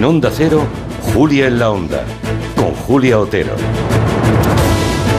En Onda Cero, Julia en la Onda, con Julia Otero.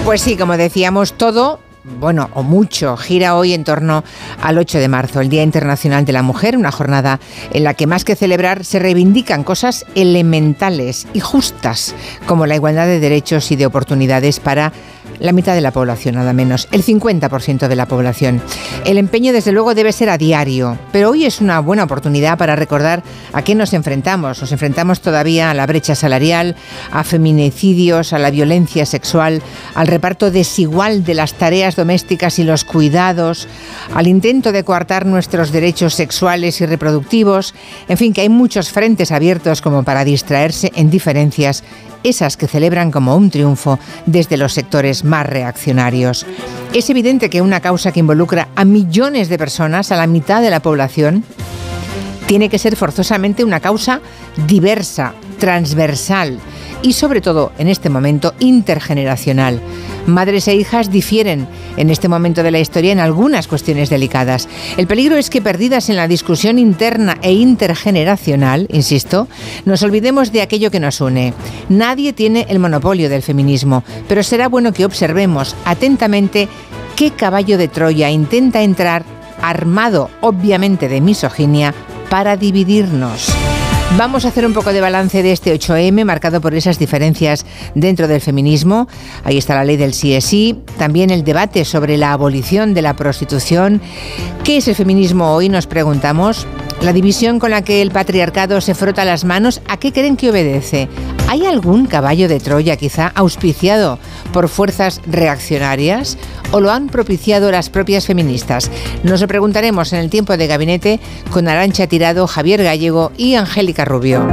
Pues sí, como decíamos, todo bueno, o mucho, gira hoy en torno al 8 de marzo, el Día Internacional de la Mujer, una jornada en la que más que celebrar se reivindican cosas elementales y justas, como la igualdad de derechos y de oportunidades para la mitad de la población, nada menos, el 50% de la población. El empeño, desde luego, debe ser a diario, pero hoy es una buena oportunidad para recordar a qué nos enfrentamos. Nos enfrentamos todavía a la brecha salarial, a feminicidios, a la violencia sexual, al reparto desigual de las tareas domésticas y los cuidados, al intento de coartar nuestros derechos sexuales y reproductivos, en fin, que hay muchos frentes abiertos como para distraerse en diferencias esas que celebran como un triunfo desde los sectores más reaccionarios. Es evidente que una causa que involucra a millones de personas, a la mitad de la población, tiene que ser forzosamente una causa diversa, transversal y sobre todo en este momento intergeneracional. Madres e hijas difieren en este momento de la historia en algunas cuestiones delicadas. El peligro es que perdidas en la discusión interna e intergeneracional, insisto, nos olvidemos de aquello que nos une. Nadie tiene el monopolio del feminismo, pero será bueno que observemos atentamente qué caballo de Troya intenta entrar armado obviamente de misoginia para dividirnos. Vamos a hacer un poco de balance de este 8M, marcado por esas diferencias dentro del feminismo. Ahí está la ley del sí es sí, también el debate sobre la abolición de la prostitución. ¿Qué es el feminismo hoy? Nos preguntamos. La división con la que el patriarcado se frota las manos, ¿a qué creen que obedece? ¿Hay algún caballo de Troya quizá auspiciado por fuerzas reaccionarias o lo han propiciado las propias feministas? Nos lo preguntaremos en el tiempo de gabinete con Arancha Tirado, Javier Gallego y Angélica Rubio.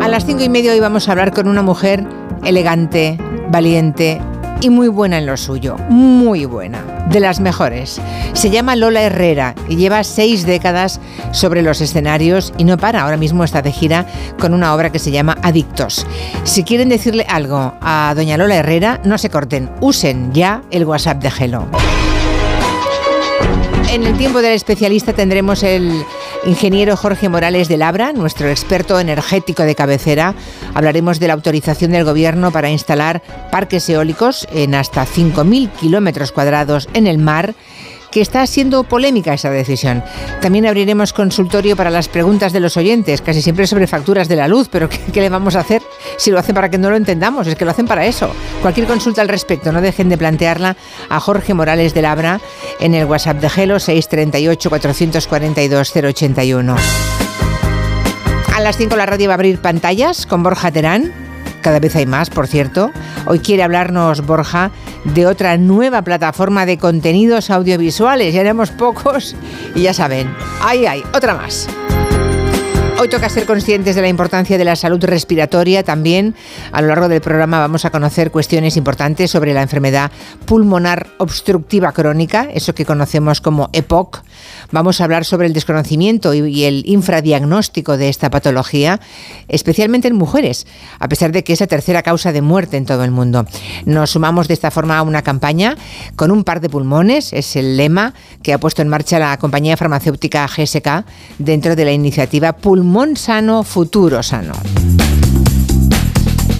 A las cinco y media hoy vamos a hablar con una mujer elegante, valiente, y muy buena en lo suyo, muy buena, de las mejores. Se llama Lola Herrera y lleva seis décadas sobre los escenarios y no para, ahora mismo está de gira con una obra que se llama Adictos. Si quieren decirle algo a doña Lola Herrera, no se corten, usen ya el WhatsApp de Gelo. En el tiempo del especialista tendremos el ingeniero Jorge Morales de Labra, nuestro experto energético de cabecera. Hablaremos de la autorización del gobierno para instalar parques eólicos en hasta 5.000 kilómetros cuadrados en el mar que está siendo polémica esa decisión. También abriremos consultorio para las preguntas de los oyentes, casi siempre sobre facturas de la luz, pero ¿qué, le vamos a hacer si lo hacen para que no lo entendamos? Es que lo hacen para eso. Cualquier consulta al respecto, no dejen de plantearla a Jorge Morales de Labra en el WhatsApp de Gelo 638 442 081. A las 5 la radio va a abrir pantallas con Borja Terán cada vez hay más, por cierto. Hoy quiere hablarnos Borja de otra nueva plataforma de contenidos audiovisuales. Ya haremos pocos y ya saben, ahí hay, otra más. Hoy toca ser conscientes de la importancia de la salud respiratoria. También a lo largo del programa vamos a conocer cuestiones importantes sobre la enfermedad pulmonar obstructiva crónica, eso que conocemos como EPOC. Vamos a hablar sobre el desconocimiento y el infradiagnóstico de esta patología, especialmente en mujeres, a pesar de que es la tercera causa de muerte en todo el mundo. Nos sumamos de esta forma a una campaña con un par de pulmones, es el lema que ha puesto en marcha la compañía farmacéutica GSK dentro de la iniciativa Pulmón pulmón sano, futuro sano.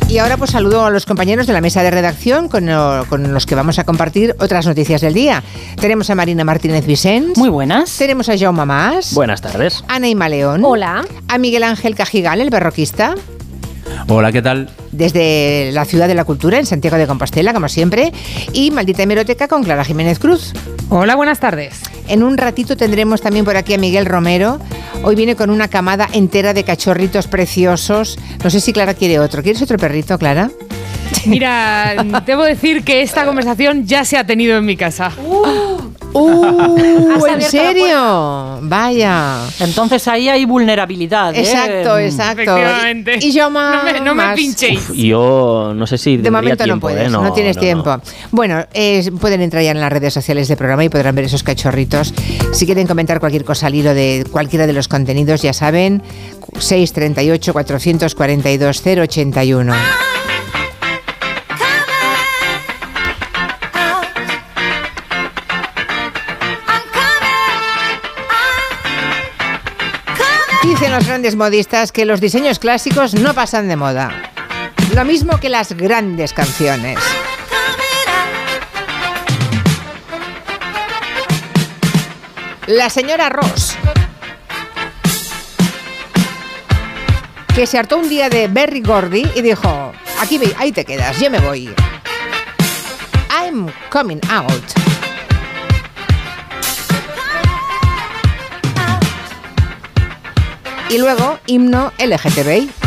Y ahora pues saludo a los compañeros de la mesa de redacción con, los que vamos a compartir otras noticias del día. Tenemos a Marina Martínez Vicens. Muy buenas. Tenemos a Jaume Más. Buenas tardes. Ana León. Hola. A Miguel Ángel Cajigal, el berroquista. Hola, ¿qué tal? Desde la Ciudad de la Cultura, en Santiago de Compostela, como siempre. Y Maldita Hemeroteca con Clara Jiménez Cruz. Hola, buenas tardes. En un ratito tendremos también por aquí a Miguel Romero. Hoy viene con una camada entera de cachorritos preciosos. No sé si Clara quiere otro. ¿Quieres otro perrito, Clara? Mira, debo decir que esta conversación ya se ha tenido en mi casa. Uh, uh ¿En serio? Vaya. Entonces ahí hay vulnerabilidad. ¿eh? Exacto, exacto. Efectivamente. Y yo más. No me, pinchéis. yo no sé si. De momento tiempo, no puedes, ¿eh? no, tienes tiempo. Bueno, pueden entrar ya en las redes sociales del programa y podrán ver esos cachorritos. Si quieren comentar cualquier cosa al hilo de cualquiera de los contenidos, ya saben, 638 442 081. Dicen los grandes modistas que los diseños clásicos no pasan de moda. Lo mismo que las grandes canciones. La señora Ross, que se hartó un día de Berry Gordy y dijo, aquí ahí te quedas, yo me voy. I'm coming out. Y luego, himno LGTBI.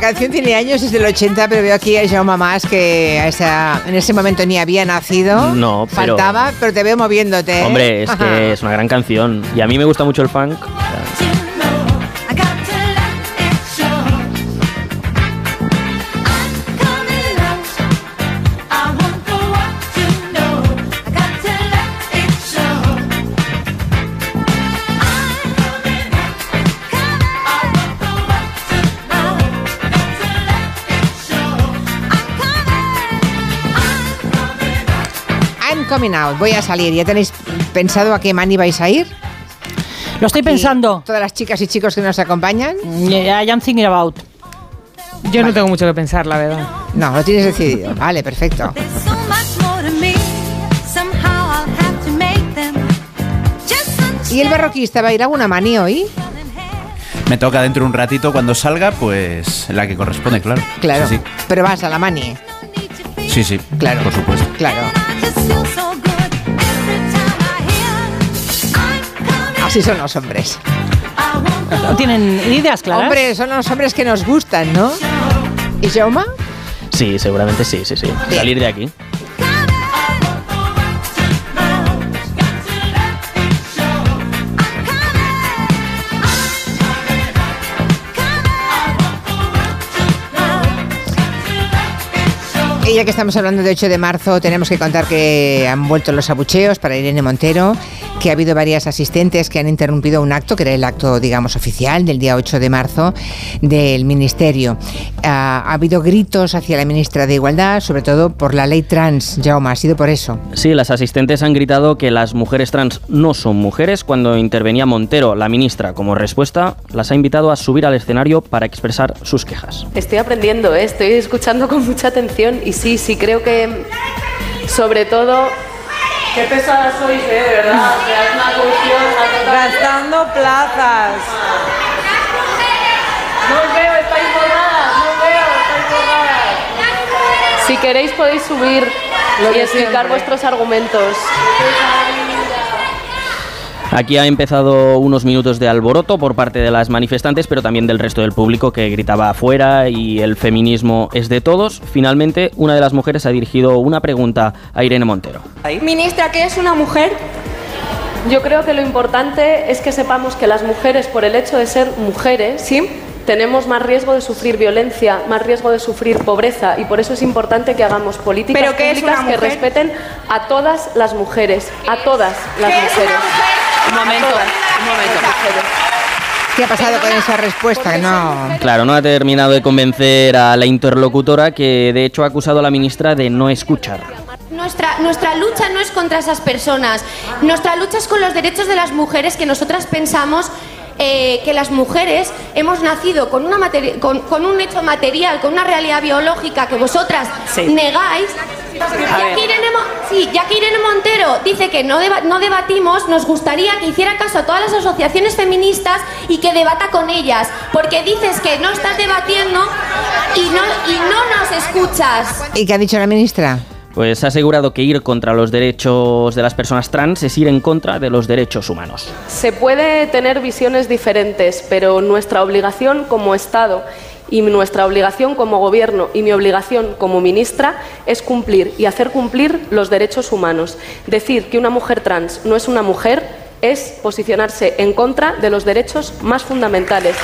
La canción tiene años, es del 80, pero veo aquí a Jaume Mas que a esa- en ese momento ni había nacido. No, pero- Faltaba, pero te veo moviéndote. ¿eh? Hombre, es Ajá. que es una gran canción. Y a mí me gusta mucho el funk. Voy a salir. ¿Ya tenéis pensado a qué mani vais a ir? Lo estoy pensando. Todas las chicas y chicos que nos acompañan. I am thinking about. Yo no tengo mucho que pensar, la verdad. No, lo tienes decidido. Vale, perfecto. There's so much more to me. Somehow I'll have to make them. Just ¿Y el barroquista va a ir a alguna mani hoy? Me toca dentro de un ratito cuando salga, pues la que corresponde, claro. Claro. Sí, Pero vas a la mani. sí, sí, sí, Claro. por supuesto. Claro. I just feel so good every time I hear I'm coming. Así son los hombres. ¿No tienen ideas claras? Hombre, son los hombres que nos gustan, ¿no? ¿Y Jauma? Sí, seguramente sí, sí, sí. Salir de aquí. Y ya que estamos hablando de 8 de marzo, tenemos que contar que han vuelto los abucheos para Irene Montero, que ha habido varias asistentes que han interrumpido un acto, que era el acto, digamos, oficial del día 8 de marzo del Ministerio. Ah, ha habido gritos hacia la ministra de Igualdad, sobre todo por la ley trans. Jaume, ha sido por eso. Sí, las asistentes han gritado que las mujeres trans no son mujeres. Cuando intervenía Montero, la ministra, como respuesta, las ha invitado a subir al escenario para expresar sus quejas. Estoy aprendiendo, ¿eh? estoy escuchando con mucha atención y sí, sí creo que sobre todo... Qué pesadas sois, ¿eh? De verdad. O sea, es una cuestión... Gastando plazas. No os veo, estáis borradas, no os veo, estáis borradas. Si queréis podéis subir y explicar vuestros argumentos. Aquí ha empezado unos minutos de alboroto por parte de las manifestantes, pero también del resto del público que gritaba afuera y el feminismo es de todos. Finalmente, una de las mujeres ha dirigido una pregunta a Irene Montero. Ministra, ¿qué es una mujer? Yo creo que lo importante es que sepamos que las mujeres, por el hecho de ser mujeres, ¿sí? tenemos más riesgo de sufrir violencia, más riesgo de sufrir pobreza y por eso es importante que hagamos políticas ¿Pero qué es públicas que respeten a todas las mujeres, a todas las ¿Qué es mujeres. Un momento, un momento. ¿Qué ha pasado con esa respuesta? No... Claro, no ha terminado de convencer a la interlocutora que de hecho ha acusado a la ministra de no escuchar. Nuestra, nuestra lucha no es contra esas personas, nuestra lucha es con los derechos de las mujeres que nosotras pensamos eh, que las mujeres hemos nacido con, una materi- con, con un hecho material, con una realidad biológica que vosotras negáis. Ya que, Irene, Mo- sí, ya que Irene Montero dice que no, deba- no debatimos, nos gustaría que hiciera caso a todas las asociaciones feministas y que debata con ellas, porque dices que no estás debatiendo y no, y no nos escuchas. ¿Y qué ha dicho la ministra? Pues ha asegurado que ir contra los derechos de las personas trans es ir en contra de los derechos humanos. Se puede tener visiones diferentes, pero nuestra obligación como Estado y nuestra obligación como Gobierno y mi obligación como ministra es cumplir y hacer cumplir los derechos humanos. Decir que una mujer trans no es una mujer es posicionarse en contra de los derechos más fundamentales,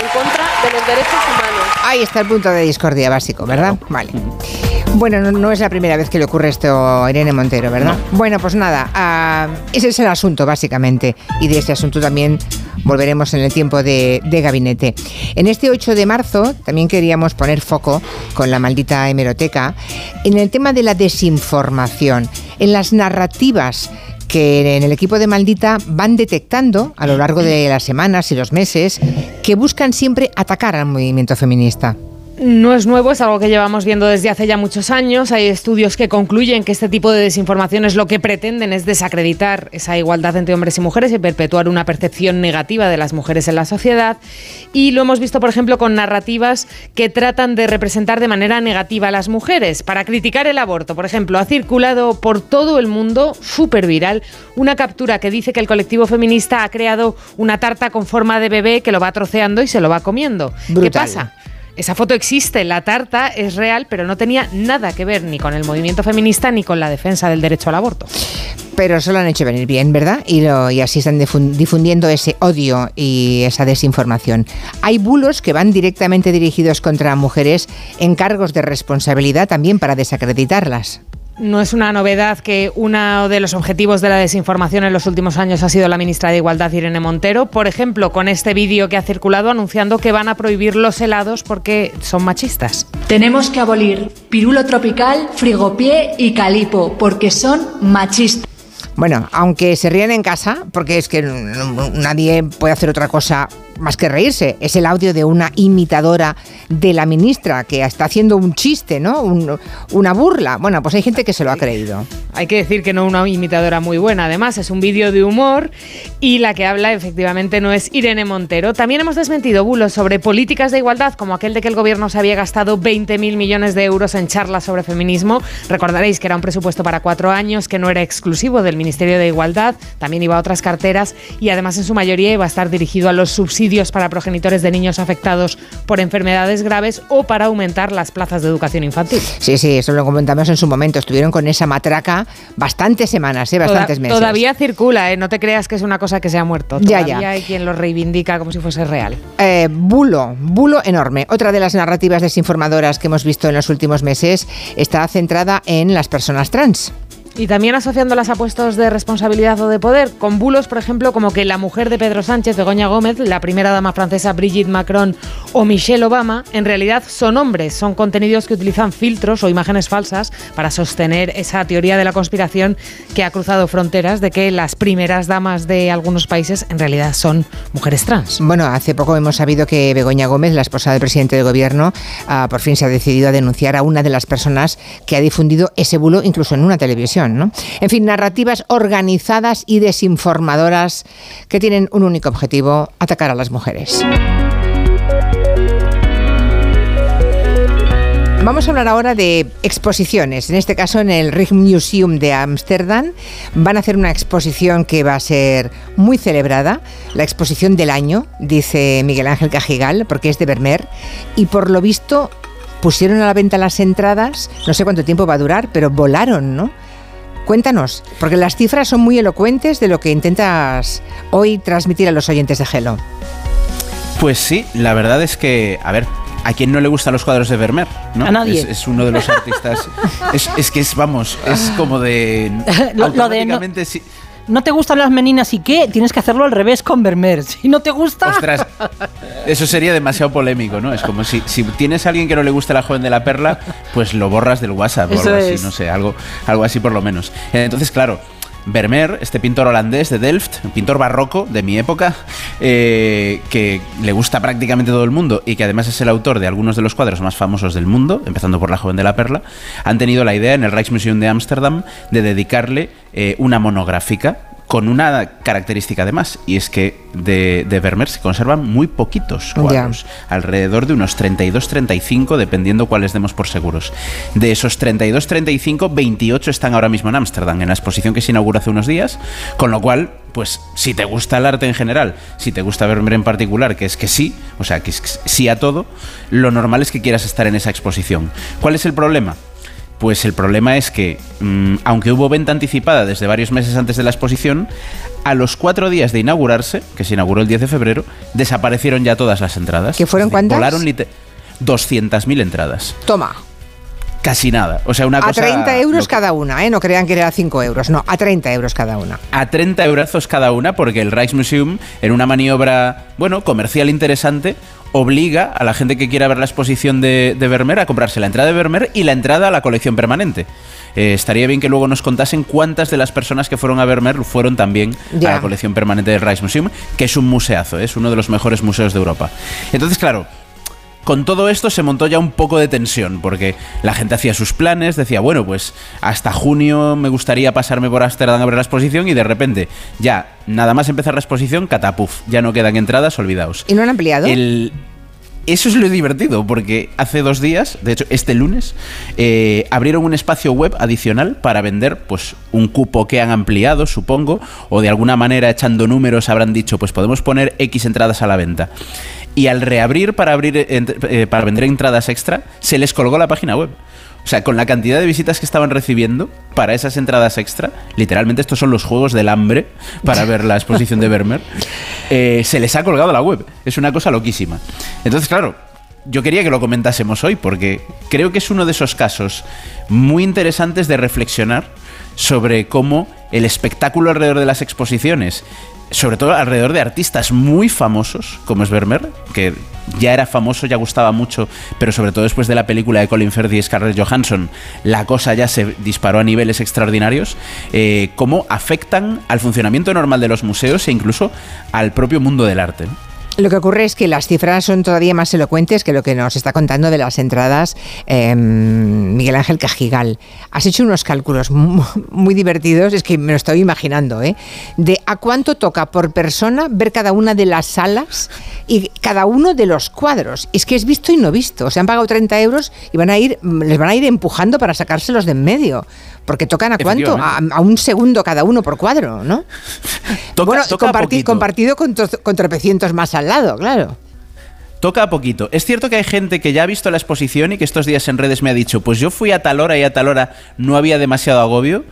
en contra de los derechos humanos. Ahí está el punto de discordia básico, ¿verdad? Vale. Bueno, no, no es la primera vez que le ocurre esto a Irene Montero, ¿verdad? Bueno, pues nada, ah, ese es el asunto básicamente y de ese asunto también volveremos en el tiempo de, de gabinete. En este 8 de marzo también queríamos poner foco con la maldita hemeroteca en el tema de la desinformación, en las narrativas que en el equipo de Maldita van detectando a lo largo de las semanas y los meses que buscan siempre atacar al movimiento feminista. No es nuevo, es algo que llevamos viendo desde hace ya muchos años. Hay estudios que concluyen que este tipo de desinformaciones lo que pretenden es desacreditar esa igualdad entre hombres y mujeres y perpetuar una percepción negativa de las mujeres en la sociedad. Y lo hemos visto, por ejemplo, con narrativas que tratan de representar de manera negativa a las mujeres. Para criticar el aborto, por ejemplo, ha circulado por todo el mundo, súper viral, una captura que dice que el colectivo feminista ha creado una tarta con forma de bebé que lo va troceando y se lo va comiendo. ¿Qué pasa? Esa foto existe, la tarta es real, pero no tenía nada que ver ni con el movimiento feminista ni con la defensa del derecho al aborto. Pero eso lo han hecho venir bien, ¿verdad? Y, así están difun- difundiendo ese odio y esa desinformación. Hay bulos que van directamente dirigidos contra mujeres en cargos de responsabilidad también para desacreditarlas. No es una novedad que uno de los objetivos de la desinformación en los últimos años ha sido la ministra de Igualdad, Irene Montero. Por ejemplo, con este vídeo que ha circulado anunciando que van a prohibir los helados porque son machistas. Tenemos que abolir pirulo tropical, frigopié y calipo, porque son machistas. Bueno, aunque se ríen en casa, porque es que nadie puede hacer otra cosa más que reírse. Es el audio de una imitadora de la ministra que está haciendo un chiste, ¿no? Un- una burla. Bueno, pues hay gente que se lo ha creído. Hay que decir que no una imitadora muy buena, además es un vídeo de humor y la que habla efectivamente no es Irene Montero. También hemos desmentido bulos sobre políticas de igualdad, como aquel de que el gobierno se había gastado 20.000 millones de euros en charlas sobre feminismo. Recordaréis que era un presupuesto para cuatro años, que no era exclusivo del Ministerio de Igualdad, también iba a otras carteras y además en su mayoría iba a estar dirigido a los subsidios para progenitores de niños afectados por enfermedades graves o para aumentar las plazas de educación infantil. Sí, sí, eso lo comentamos en su momento. Estuvieron con esa matraca bastantes semanas, ¿eh? bastantes Toda- meses. Todavía circula, ¿eh? no te creas que es una cosa que se ha muerto. Ya, Todavía ya. hay quien lo reivindica como si fuese real. Eh, bulo, bulo enorme. Otra de las narrativas desinformadoras que hemos visto en los últimos meses está centrada en las personas trans. Y también asociándolas a puestos de responsabilidad o de poder, con bulos, por ejemplo, como que la mujer de Pedro Sánchez, Begoña Gómez, la primera dama francesa Brigitte Macron o Michelle Obama, en realidad son hombres, son contenidos que utilizan filtros o imágenes falsas para sostener esa teoría de la conspiración que ha cruzado fronteras de que las primeras damas de algunos países en realidad son mujeres trans. Bueno, hace poco hemos sabido que Begoña Gómez, la esposa del presidente del gobierno, ah, por fin se ha decidido a denunciar a una de las personas que ha difundido ese bulo incluso en una televisión. ¿No? En fin, narrativas organizadas y desinformadoras que tienen un único objetivo, atacar a las mujeres. Vamos a hablar ahora de exposiciones. En este caso, en el Rijksmuseum de Ámsterdam van a hacer una exposición que va a ser muy celebrada, la exposición del año, dice Miguel Ángel Cajigal, porque es de Vermeer, y por lo visto pusieron a la venta las entradas, no sé cuánto tiempo va a durar, pero volaron, ¿no? Cuéntanos, porque las cifras son muy elocuentes de lo que intentas hoy transmitir a los oyentes de Gelo. Pues sí, la verdad es que, a ver, ¿a quién no le gustan los cuadros de Vermeer? ¿no? A nadie. Es, es uno de los artistas. es, es que es, vamos, es como de. Lo- lo de no- automáticamente sí- ¿No te gustan las meninas y qué? Tienes que hacerlo al revés con Vermeer. Si no te gusta... Ostras, eso sería demasiado polémico, ¿no? Es como si, si tienes a alguien que no le gusta la joven de la perla, pues lo borras del WhatsApp o Eso algo así, es. no sé, algo, algo así por lo menos. Entonces, claro. Vermeer, este pintor holandés de Delft, pintor barroco de mi época, eh, que le gusta prácticamente todo el mundo y que además es el autor de algunos de los cuadros más famosos del mundo, empezando por La joven de la perla, han tenido la idea en el Rijksmuseum de Ámsterdam de dedicarle eh, una monográfica con una característica además, y es que de, de Vermeer se conservan muy poquitos cuadros, alrededor de unos 32-35, dependiendo cuáles demos por seguros. De esos 32-35, 28 están ahora mismo en Ámsterdam, en la exposición que se inauguró hace unos días, con lo cual, pues si te gusta el arte en general, si te gusta Vermeer en particular, que es que sí, o sea, que es que sí a todo, lo normal es que quieras estar en esa exposición. ¿Cuál es el problema? Pues el problema es que, mm, aunque hubo venta anticipada desde varios meses antes de la exposición, a los cuatro días de inaugurarse, que se inauguró el 10 de febrero, desaparecieron ya todas las entradas. ¿Que fueron cuántas? Volaron lite- 200.000 entradas. Toma. Casi nada. O sea, una A cosa... 30 euros que- cada una, ¿eh? No crean que era 5 euros, no, a 30 euros cada una. a 30 eurazos cada una, porque el Rijksmuseum, en una maniobra, bueno, comercial interesante, obliga a la gente que quiera ver la exposición de, de Vermeer a comprarse la entrada de Vermeer y la entrada a la colección permanente. Eh, estaría bien que luego nos contasen cuántas de las personas que fueron a Vermeer fueron también a la colección permanente del Rijksmuseum, que es un museazo, ¿eh? es uno de los mejores museos de Europa. Entonces, claro, con todo esto se montó ya un poco de tensión, porque la gente hacía sus planes, decía, bueno, pues hasta junio me gustaría pasarme por Ámsterdam a ver la exposición y de repente, ya, nada más empezar la exposición, catapuf, ya no quedan entradas, olvidaos. ¿Y no han ampliado? El, eso es lo divertido, porque hace dos días, de hecho este lunes, eh, abrieron un espacio web adicional para vender pues un cupo que han ampliado, supongo, o de alguna manera echando números habrán dicho, pues podemos poner X entradas a la venta. Y al reabrir para, abrir, eh, eh, para vender entradas extra, se les colgó la página web. O sea, con la cantidad de visitas que estaban recibiendo para esas entradas extra, literalmente estos son los juegos del hambre para ver la exposición de Vermeer, eh, se les ha colgado la web. Es una cosa loquísima. Entonces, claro, yo quería que lo comentásemos hoy porque creo que es uno de esos casos muy interesantes de reflexionar sobre cómo el espectáculo alrededor de las exposiciones, sobre todo alrededor de artistas muy famosos, como es Vermeer, que ya era famoso, ya gustaba mucho, pero sobre todo después de la película de Colin Firth y Scarlett Johansson, la cosa ya se disparó a niveles extraordinarios, eh, cómo afectan al funcionamiento normal de los museos e incluso al propio mundo del arte. Lo que ocurre es que las cifras son todavía más elocuentes que lo que nos está contando de las entradas eh, Miguel Ángel Cajigal. Has hecho unos cálculos mu- muy divertidos, es que me lo estoy imaginando, ¿eh? A cuánto toca por persona ver cada una de las salas y cada uno de los cuadros. Es que es visto y no visto. Se han pagado 30 euros y van a ir, les van a ir empujando para sacárselos de en medio. Porque tocan a cuánto? A, a un segundo cada uno por cuadro, ¿no? Toca- bueno, toca comparti- poquito. compartido con, con tropecientos más al lado, claro. Toca poquito. Es cierto que hay gente que ya ha visto la exposición y que estos días en redes me ha dicho, pues yo fui a tal hora y a tal hora no había demasiado agobio.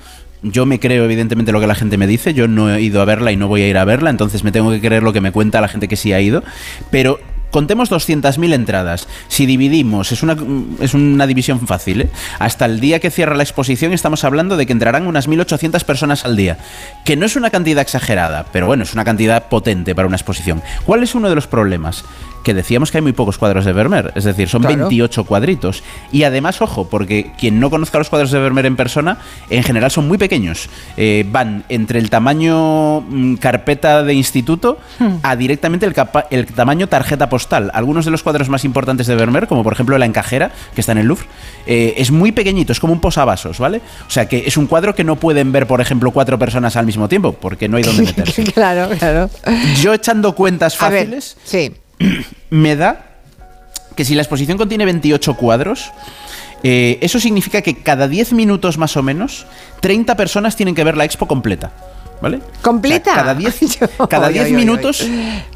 Yo me creo evidentemente lo que la gente me dice, yo no he ido a verla y no voy a ir a verla, entonces me tengo que creer lo que me cuenta la gente que sí ha ido. Pero contemos 200.000 entradas. Si dividimos, es una, es una división fácil, ¿eh? Hasta el día que cierra la exposición estamos hablando de que entrarán unas 1.800 personas al día. Que no es una cantidad exagerada, pero bueno, es una cantidad potente para una exposición. ¿Cuál es uno de los problemas? Que decíamos que hay muy pocos cuadros de Vermeer, es decir, son Claro. 28 cuadritos. Y además, ojo, porque quien no conozca los cuadros de Vermeer en persona, en general son muy pequeños. Eh, van entre el tamaño mm, carpeta de instituto a directamente el, tamaño tarjeta postal. Algunos de los cuadros más importantes de Vermeer, como por ejemplo la encajera, que está en el Louvre, eh, es muy pequeñito, es como un posavasos, ¿vale? O sea que es un cuadro que no pueden ver, por ejemplo, cuatro personas al mismo tiempo, porque no hay dónde meterse. claro, claro. Yo echando cuentas ver, fáciles, sí. me da que si la exposición contiene 28 cuadros, eh, eso significa que cada 10 minutos más o menos, 30 personas tienen que ver la expo completa. ¿Vale? ¿Completa? O sea, cada 10 Yo- cada Ay, 10 ay, ay, minutos.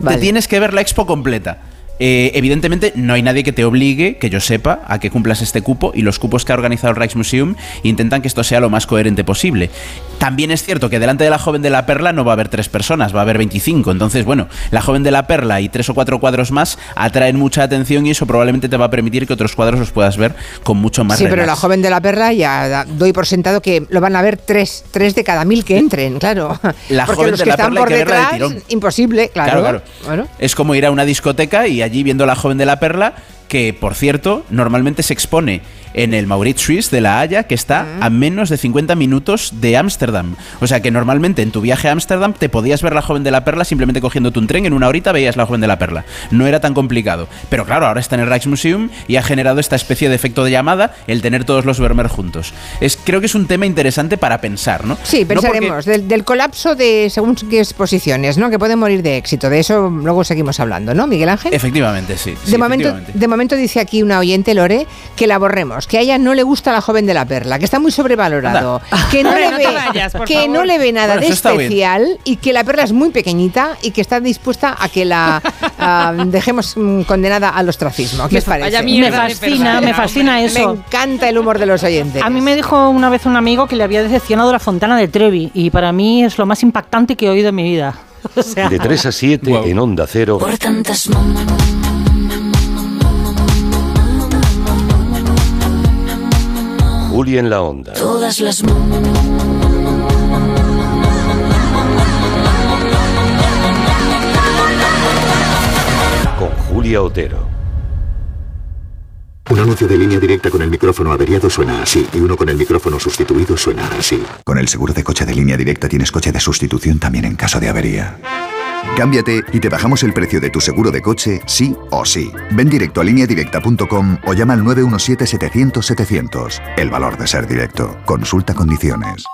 Vale. te tienes que ver la expo completa. Eh, evidentemente no hay nadie que te obligue, que yo sepa, a que cumplas este cupo y los cupos que ha organizado el Rijksmuseum intentan que esto sea lo más coherente posible. También es cierto que delante de la joven de la perla no va a haber tres personas, va a haber 25. Entonces, bueno, la joven de la perla y tres o cuatro cuadros más atraen mucha atención y eso probablemente te va a permitir que otros cuadros los puedas ver con mucho más Sí, pero la joven de la perra ya doy por sentado que lo van a ver tres, tres de cada mil que entren, claro. La Porque joven los de que la están perla por de detrás, tirón. imposible, claro. Claro, claro. Bueno. Es como ir a una discoteca y allí viendo la joven de la perla, que por cierto, normalmente se expone en el Mauritius de La Haya, que está a menos de 50 minutos de Ámsterdam. O sea que normalmente en tu viaje a Ámsterdam te podías ver la joven de la perla simplemente cogiéndote un tren, en una horita veías la joven de la perla. No era tan complicado. Pero claro, ahora está en el Rijksmuseum y ha generado esta especie de efecto de llamada el tener todos los Vermeer juntos. Es, creo que es un tema interesante para pensar, ¿no? Sí, No porque- pensaremos del, del colapso de según qué exposiciones, ¿no? Que pueden morir de éxito. De eso luego seguimos hablando, ¿no, Miguel Ángel? Efectivamente, sí. sí, de, momento, de momento dice aquí una oyente, Lore, que la borremos, que a ella no le gusta la joven de la perla, que está muy sobrevalorado, que, no Hombre, le, no ve, vayas, que favor. no le ve nada Bueno, de eso está bien. especial y que la perla es muy pequeñita y que está dispuesta a que la ah, dejemos mm, condenada al ostracismo. ¿Qué os parece? Me fascina, me fascina hombre. Me eso. encanta el humor de los oyentes. A mí me dijo una vez un amigo que le había decepcionado la fontana de Trevi y para mí es lo más impactante que he oído en mi vida. O sea, De 3 a 7 Wow. en Onda Cero, Por tantas Juli en la Onda. todas las Con Julia Otero. Un anuncio de línea directa con el micrófono averiado suena así y uno con el micrófono sustituido suena así. Con el seguro de coche de línea directa tienes coche de sustitución también en caso de avería. Cámbiate y te bajamos el precio de tu seguro de coche, sí o sí. Ven directo a lineadirecta.com o llama al 917-700-700. El valor de ser directo. Consulta condiciones.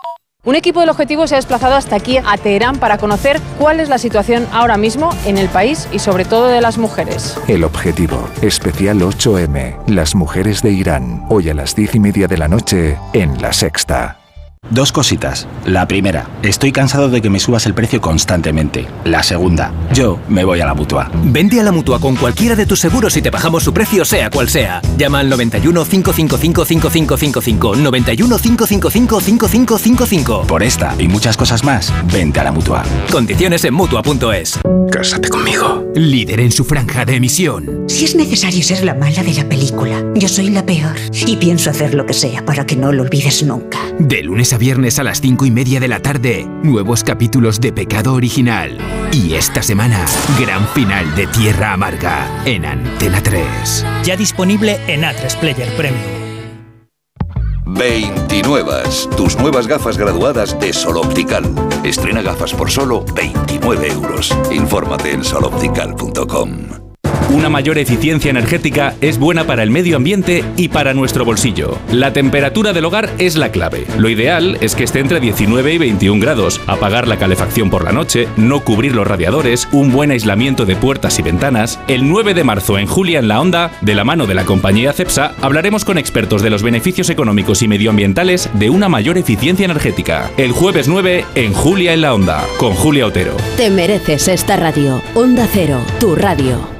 Un equipo del objetivo se ha desplazado hasta aquí, a Teherán, para conocer cuál es la situación ahora mismo en el país y sobre todo de las mujeres. El objetivo, especial 8M, las mujeres de Irán, hoy a las diez y media de la noche, en La Sexta. Dos cositas. La primera, estoy cansado de que me subas el precio constantemente. La segunda, yo me voy a la mutua. Vente a la mutua con cualquiera de tus seguros y te bajamos su precio, sea cual sea. Llama al 91 555 5555. 91 555 5555. Por esta y muchas cosas más, vente a la mutua. Condiciones en mutua.es. Cásate conmigo. Líder en su franja de emisión. Si es necesario ser la mala de la película, yo soy la peor. Y pienso hacer lo que sea para que no lo olvides nunca. De lunes a viernes a las 5 y media de la tarde, nuevos capítulos de Pecado Original. Y esta semana, gran final de Tierra Amarga en Antena 3. Ya disponible en A3 Player Premium. 29. Tus nuevas gafas graduadas de Sol Optical. Estrena gafas por solo 29 euros. Infórmate en soloptical.com. Una mayor eficiencia energética es buena para el medio ambiente y para nuestro bolsillo. La temperatura del hogar es la clave. Lo ideal es que esté entre 19 y 21 grados, apagar la calefacción por la noche, no cubrir los radiadores, un buen aislamiento de puertas y ventanas. El 9 de marzo en Julia en la Onda, de la mano de la compañía CEPSA, hablaremos con expertos de los beneficios económicos y medioambientales de una mayor eficiencia energética. El jueves 9 en Julia en la Onda, con Julia Otero. Te mereces esta radio. Onda Cero, tu radio.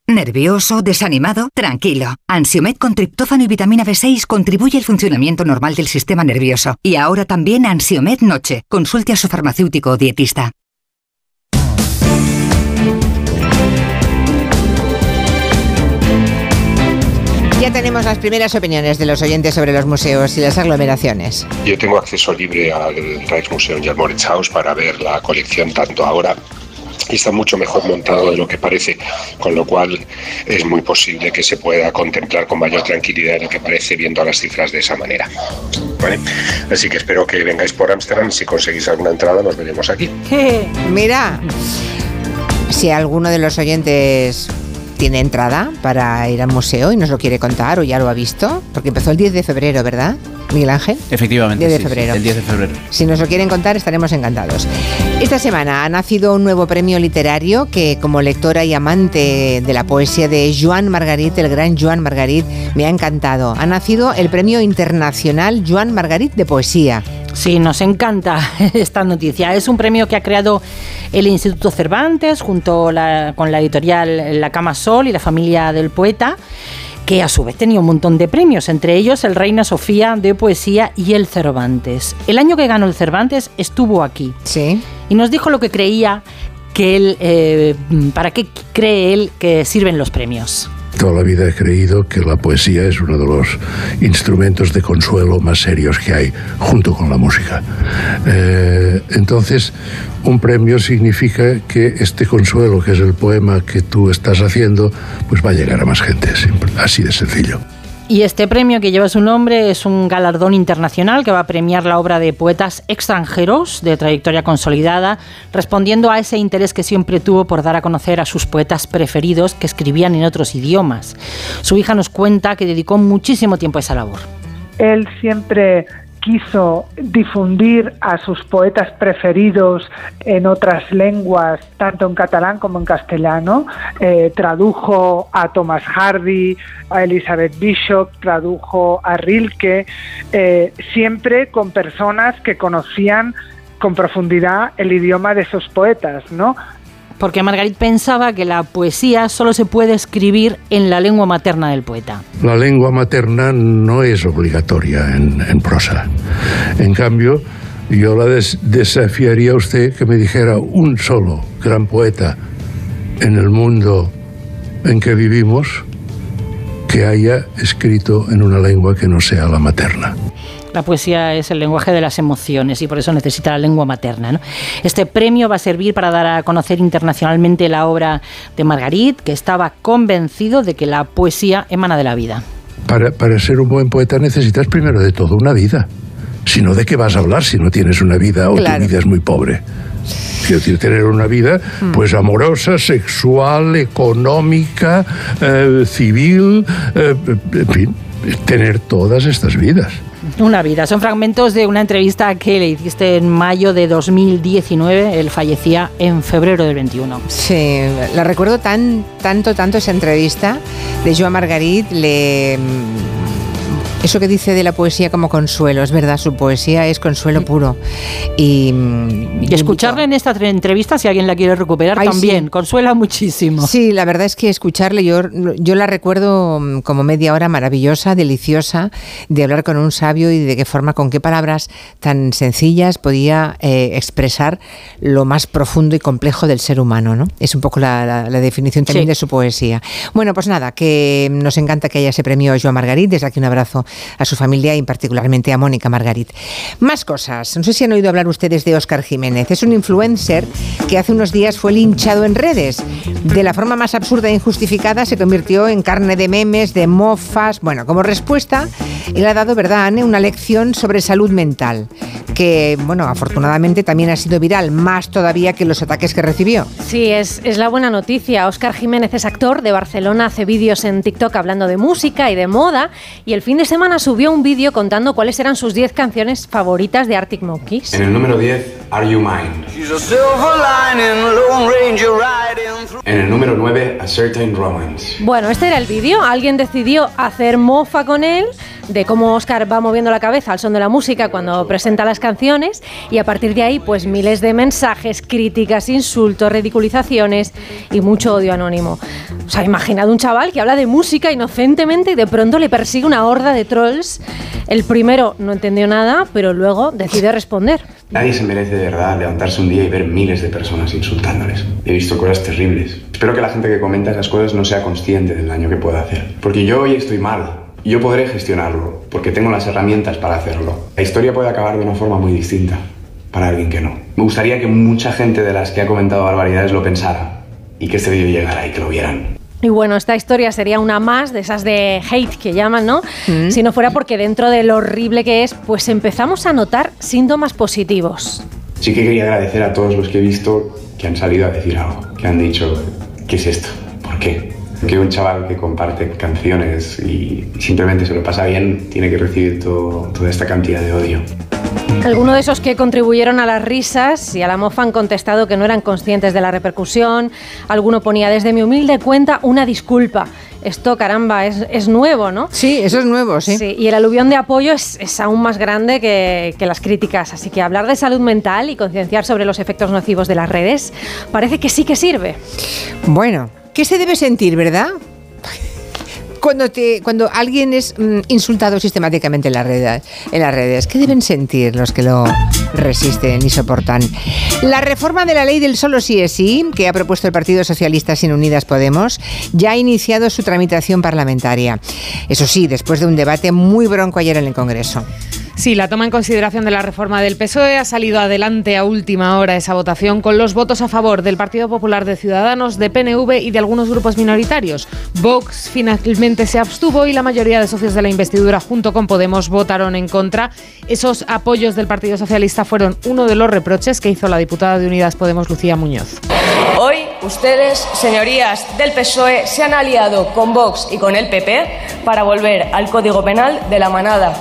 ¿Nervioso? ¿Desanimado? Tranquilo. Ansiomed con triptófano y vitamina B6 contribuye al funcionamiento normal del sistema nervioso. Y ahora también Ansiomed Noche. Consulte a su farmacéutico o dietista. Ya tenemos las primeras opiniones de los oyentes sobre los museos y las aglomeraciones. Yo tengo acceso libre al Rijksmuseum y al Moritz para ver la colección tanto ahora y está mucho mejor montado de lo que parece, con lo cual es muy posible que se pueda contemplar con mayor tranquilidad de lo que parece viendo las cifras de esa manera. ¿Vale? Así que espero que vengáis por Ámsterdam si conseguís alguna entrada nos veremos aquí. Mira, si alguno de los oyentes tiene entrada para ir al museo y nos lo quiere contar o ya lo ha visto, porque empezó el 10 de febrero, ¿verdad? Miguel Ángel. Efectivamente. 10 de sí, sí, febrero. el 10 de febrero. Si nos lo quieren contar, estaremos encantados. Esta semana ha nacido un nuevo premio literario que, como lectora y amante de la poesía de Joan Margarit, el gran Joan Margarit, me ha encantado. Ha nacido el Premio Internacional Joan Margarit de Poesía. Sí, nos encanta esta noticia. Es un premio que ha creado el Instituto Cervantes junto la- con la editorial La Cama Sol y la familia del poeta que a su vez tenía un montón de premios, entre ellos el Reina Sofía de Poesía y el Cervantes. El año que ganó el Cervantes estuvo aquí. Sí. Y nos dijo lo que creía que él, eh, para qué cree él que sirven los premios. Toda la vida he creído que la poesía es uno de los instrumentos de consuelo más serios que hay, junto con la música. Eh, entonces, un premio significa que este consuelo, que es el poema que tú estás haciendo, pues va a llegar a más gente, así de sencillo. Y este premio que lleva su nombre es un galardón internacional que va a premiar la obra de poetas extranjeros de trayectoria consolidada, respondiendo a ese interés que siempre tuvo por dar a conocer a sus poetas preferidos que escribían en otros idiomas. Su hija nos cuenta que dedicó muchísimo tiempo a esa labor. Él siempre quiso difundir a sus poetas preferidos en otras lenguas, tanto en catalán como en castellano. Eh, tradujo a Thomas Hardy, a Elizabeth Bishop, tradujo a Rilke, eh, siempre con personas que conocían con profundidad el idioma de esos poetas, ¿no? Porque Margarit pensaba que la poesía solo se puede escribir en la lengua materna del poeta. La lengua materna no es obligatoria en, en prosa. En cambio, yo la des- desafiaría a usted que me dijera un solo gran poeta en el mundo en que vivimos que haya escrito en una lengua que no sea la materna. La poesía es el lenguaje de las emociones y por eso necesita la lengua materna. ¿no? Este premio va a servir para dar a conocer internacionalmente la obra de Margarit, que estaba convencido de que la poesía emana de la vida. Para, para ser un buen poeta necesitas primero de todo una vida. Si no, ¿de qué vas a hablar si no tienes una vida o Claro. tu vida es muy pobre? Quiero decir, tener una vida pues amorosa, sexual, económica, eh, civil, eh, en fin, tener todas estas vidas. Una vida. Son fragmentos de una entrevista que le hiciste en mayo de 2019. Él fallecía en febrero del 21. Sí, la recuerdo tan, tanto, tanto esa entrevista de Joan Margarit. Eso que dice de la poesía como consuelo, es verdad, su poesía es consuelo puro. Y, Y escucharle en esta tre- entrevista, si alguien la quiere recuperar, Ay, también sí. consuela muchísimo. Sí, la verdad es que escucharle, yo, yo la recuerdo mm, como media hora maravillosa, deliciosa, de hablar con un sabio y de qué forma, con qué palabras tan sencillas podía eh, expresar lo más profundo y complejo del ser humano, ¿no? Es un poco la, la- la definición también Sí. de su poesía. Bueno, pues nada, que nos encanta que haya ese premio Joan Margarit, desde aquí un abrazo a su familia y particularmente a Mónica Margarit. Más cosas, no sé si han oído hablar ustedes de Óscar Jiménez, es un influencer que hace unos días fue linchado en redes. De la forma más absurda e injustificada se convirtió en carne de memes, de mofas. Bueno, como respuesta, él ha dado, ¿verdad, Anne? Una lección sobre salud mental, que, bueno, afortunadamente también ha sido viral, más todavía que los ataques que recibió. Sí, es, es la buena noticia. Óscar Jiménez es actor de Barcelona, hace vídeos en TikTok hablando de música y de moda y el fin de semana subió un vídeo contando cuáles eran sus 10 canciones favoritas de Arctic Monkeys. En el número 10, Are You Mine? En el número 9, A Certain Romance. Bueno, este era el vídeo. Alguien decidió hacer mofa con él de cómo Oscar va moviendo la cabeza al son de la música cuando presenta las canciones y a partir de ahí pues miles de mensajes, críticas, insultos, ridiculizaciones y mucho odio anónimo. O sea, imaginad un chaval que habla de música inocentemente y de pronto le persigue una horda de El primero no entendió nada, pero luego decide responder. Nadie se merece de verdad levantarse un día y ver miles de personas insultándoles. He visto cosas terribles. Espero que la gente que comenta esas cosas no sea consciente del daño que puede hacer. Porque yo hoy estoy mal. Yo podré gestionarlo, porque tengo las herramientas para hacerlo. La historia puede acabar de una forma muy distinta para alguien que no. Me gustaría que mucha gente de las que ha comentado barbaridades lo pensara y que este vídeo llegara y que lo vieran. Y bueno, esta historia sería una más de esas de hate que llaman, ¿no? Si no fuera porque dentro de lo horrible que es, pues empezamos a notar síntomas positivos. Sí que quería agradecer a todos los que he visto que han salido a decir algo, que han dicho, ¿qué es esto? ¿Por qué? Que un chaval que comparte canciones y simplemente se lo pasa bien tiene que recibir todo, toda esta cantidad de odio. Algunos de esos que contribuyeron a las risas y a la mofa han contestado que no eran conscientes de la repercusión. Alguno ponía desde mi humilde cuenta una disculpa. Esto, caramba, es, es nuevo, ¿no? Sí, eso es nuevo, sí. Sí, y el aluvión de apoyo es, es aún más grande que, que las críticas. Así que hablar de salud mental y concienciar sobre los efectos nocivos de las redes parece que sí que sirve. Bueno, ¿qué se debe sentir, verdad? Cuando, te, cuando alguien es mm, insultado sistemáticamente en las, redes, en las redes, ¿qué deben sentir los que lo resisten y soportan? La reforma de la ley del solo sí es sí, que ha propuesto el Partido Socialista sin Unidas Podemos, ya ha iniciado su tramitación parlamentaria. Eso sí, después de un debate muy bronco ayer en el Congreso. Sí, la toma en consideración de la reforma del PSOE ha salido adelante a última hora esa votación con los votos a favor del Partido Popular de Ciudadanos, de PNV y de algunos grupos minoritarios. Vox finalmente se abstuvo y la mayoría de socios de la investidura junto con Podemos votaron en contra. Esos apoyos del Partido Socialista fueron uno de los reproches que hizo la diputada de Unidas Podemos, Lucía Muñoz. Hoy ustedes, señorías del PSOE, se han aliado con Vox y con el PP para volver al Código Penal de la manada.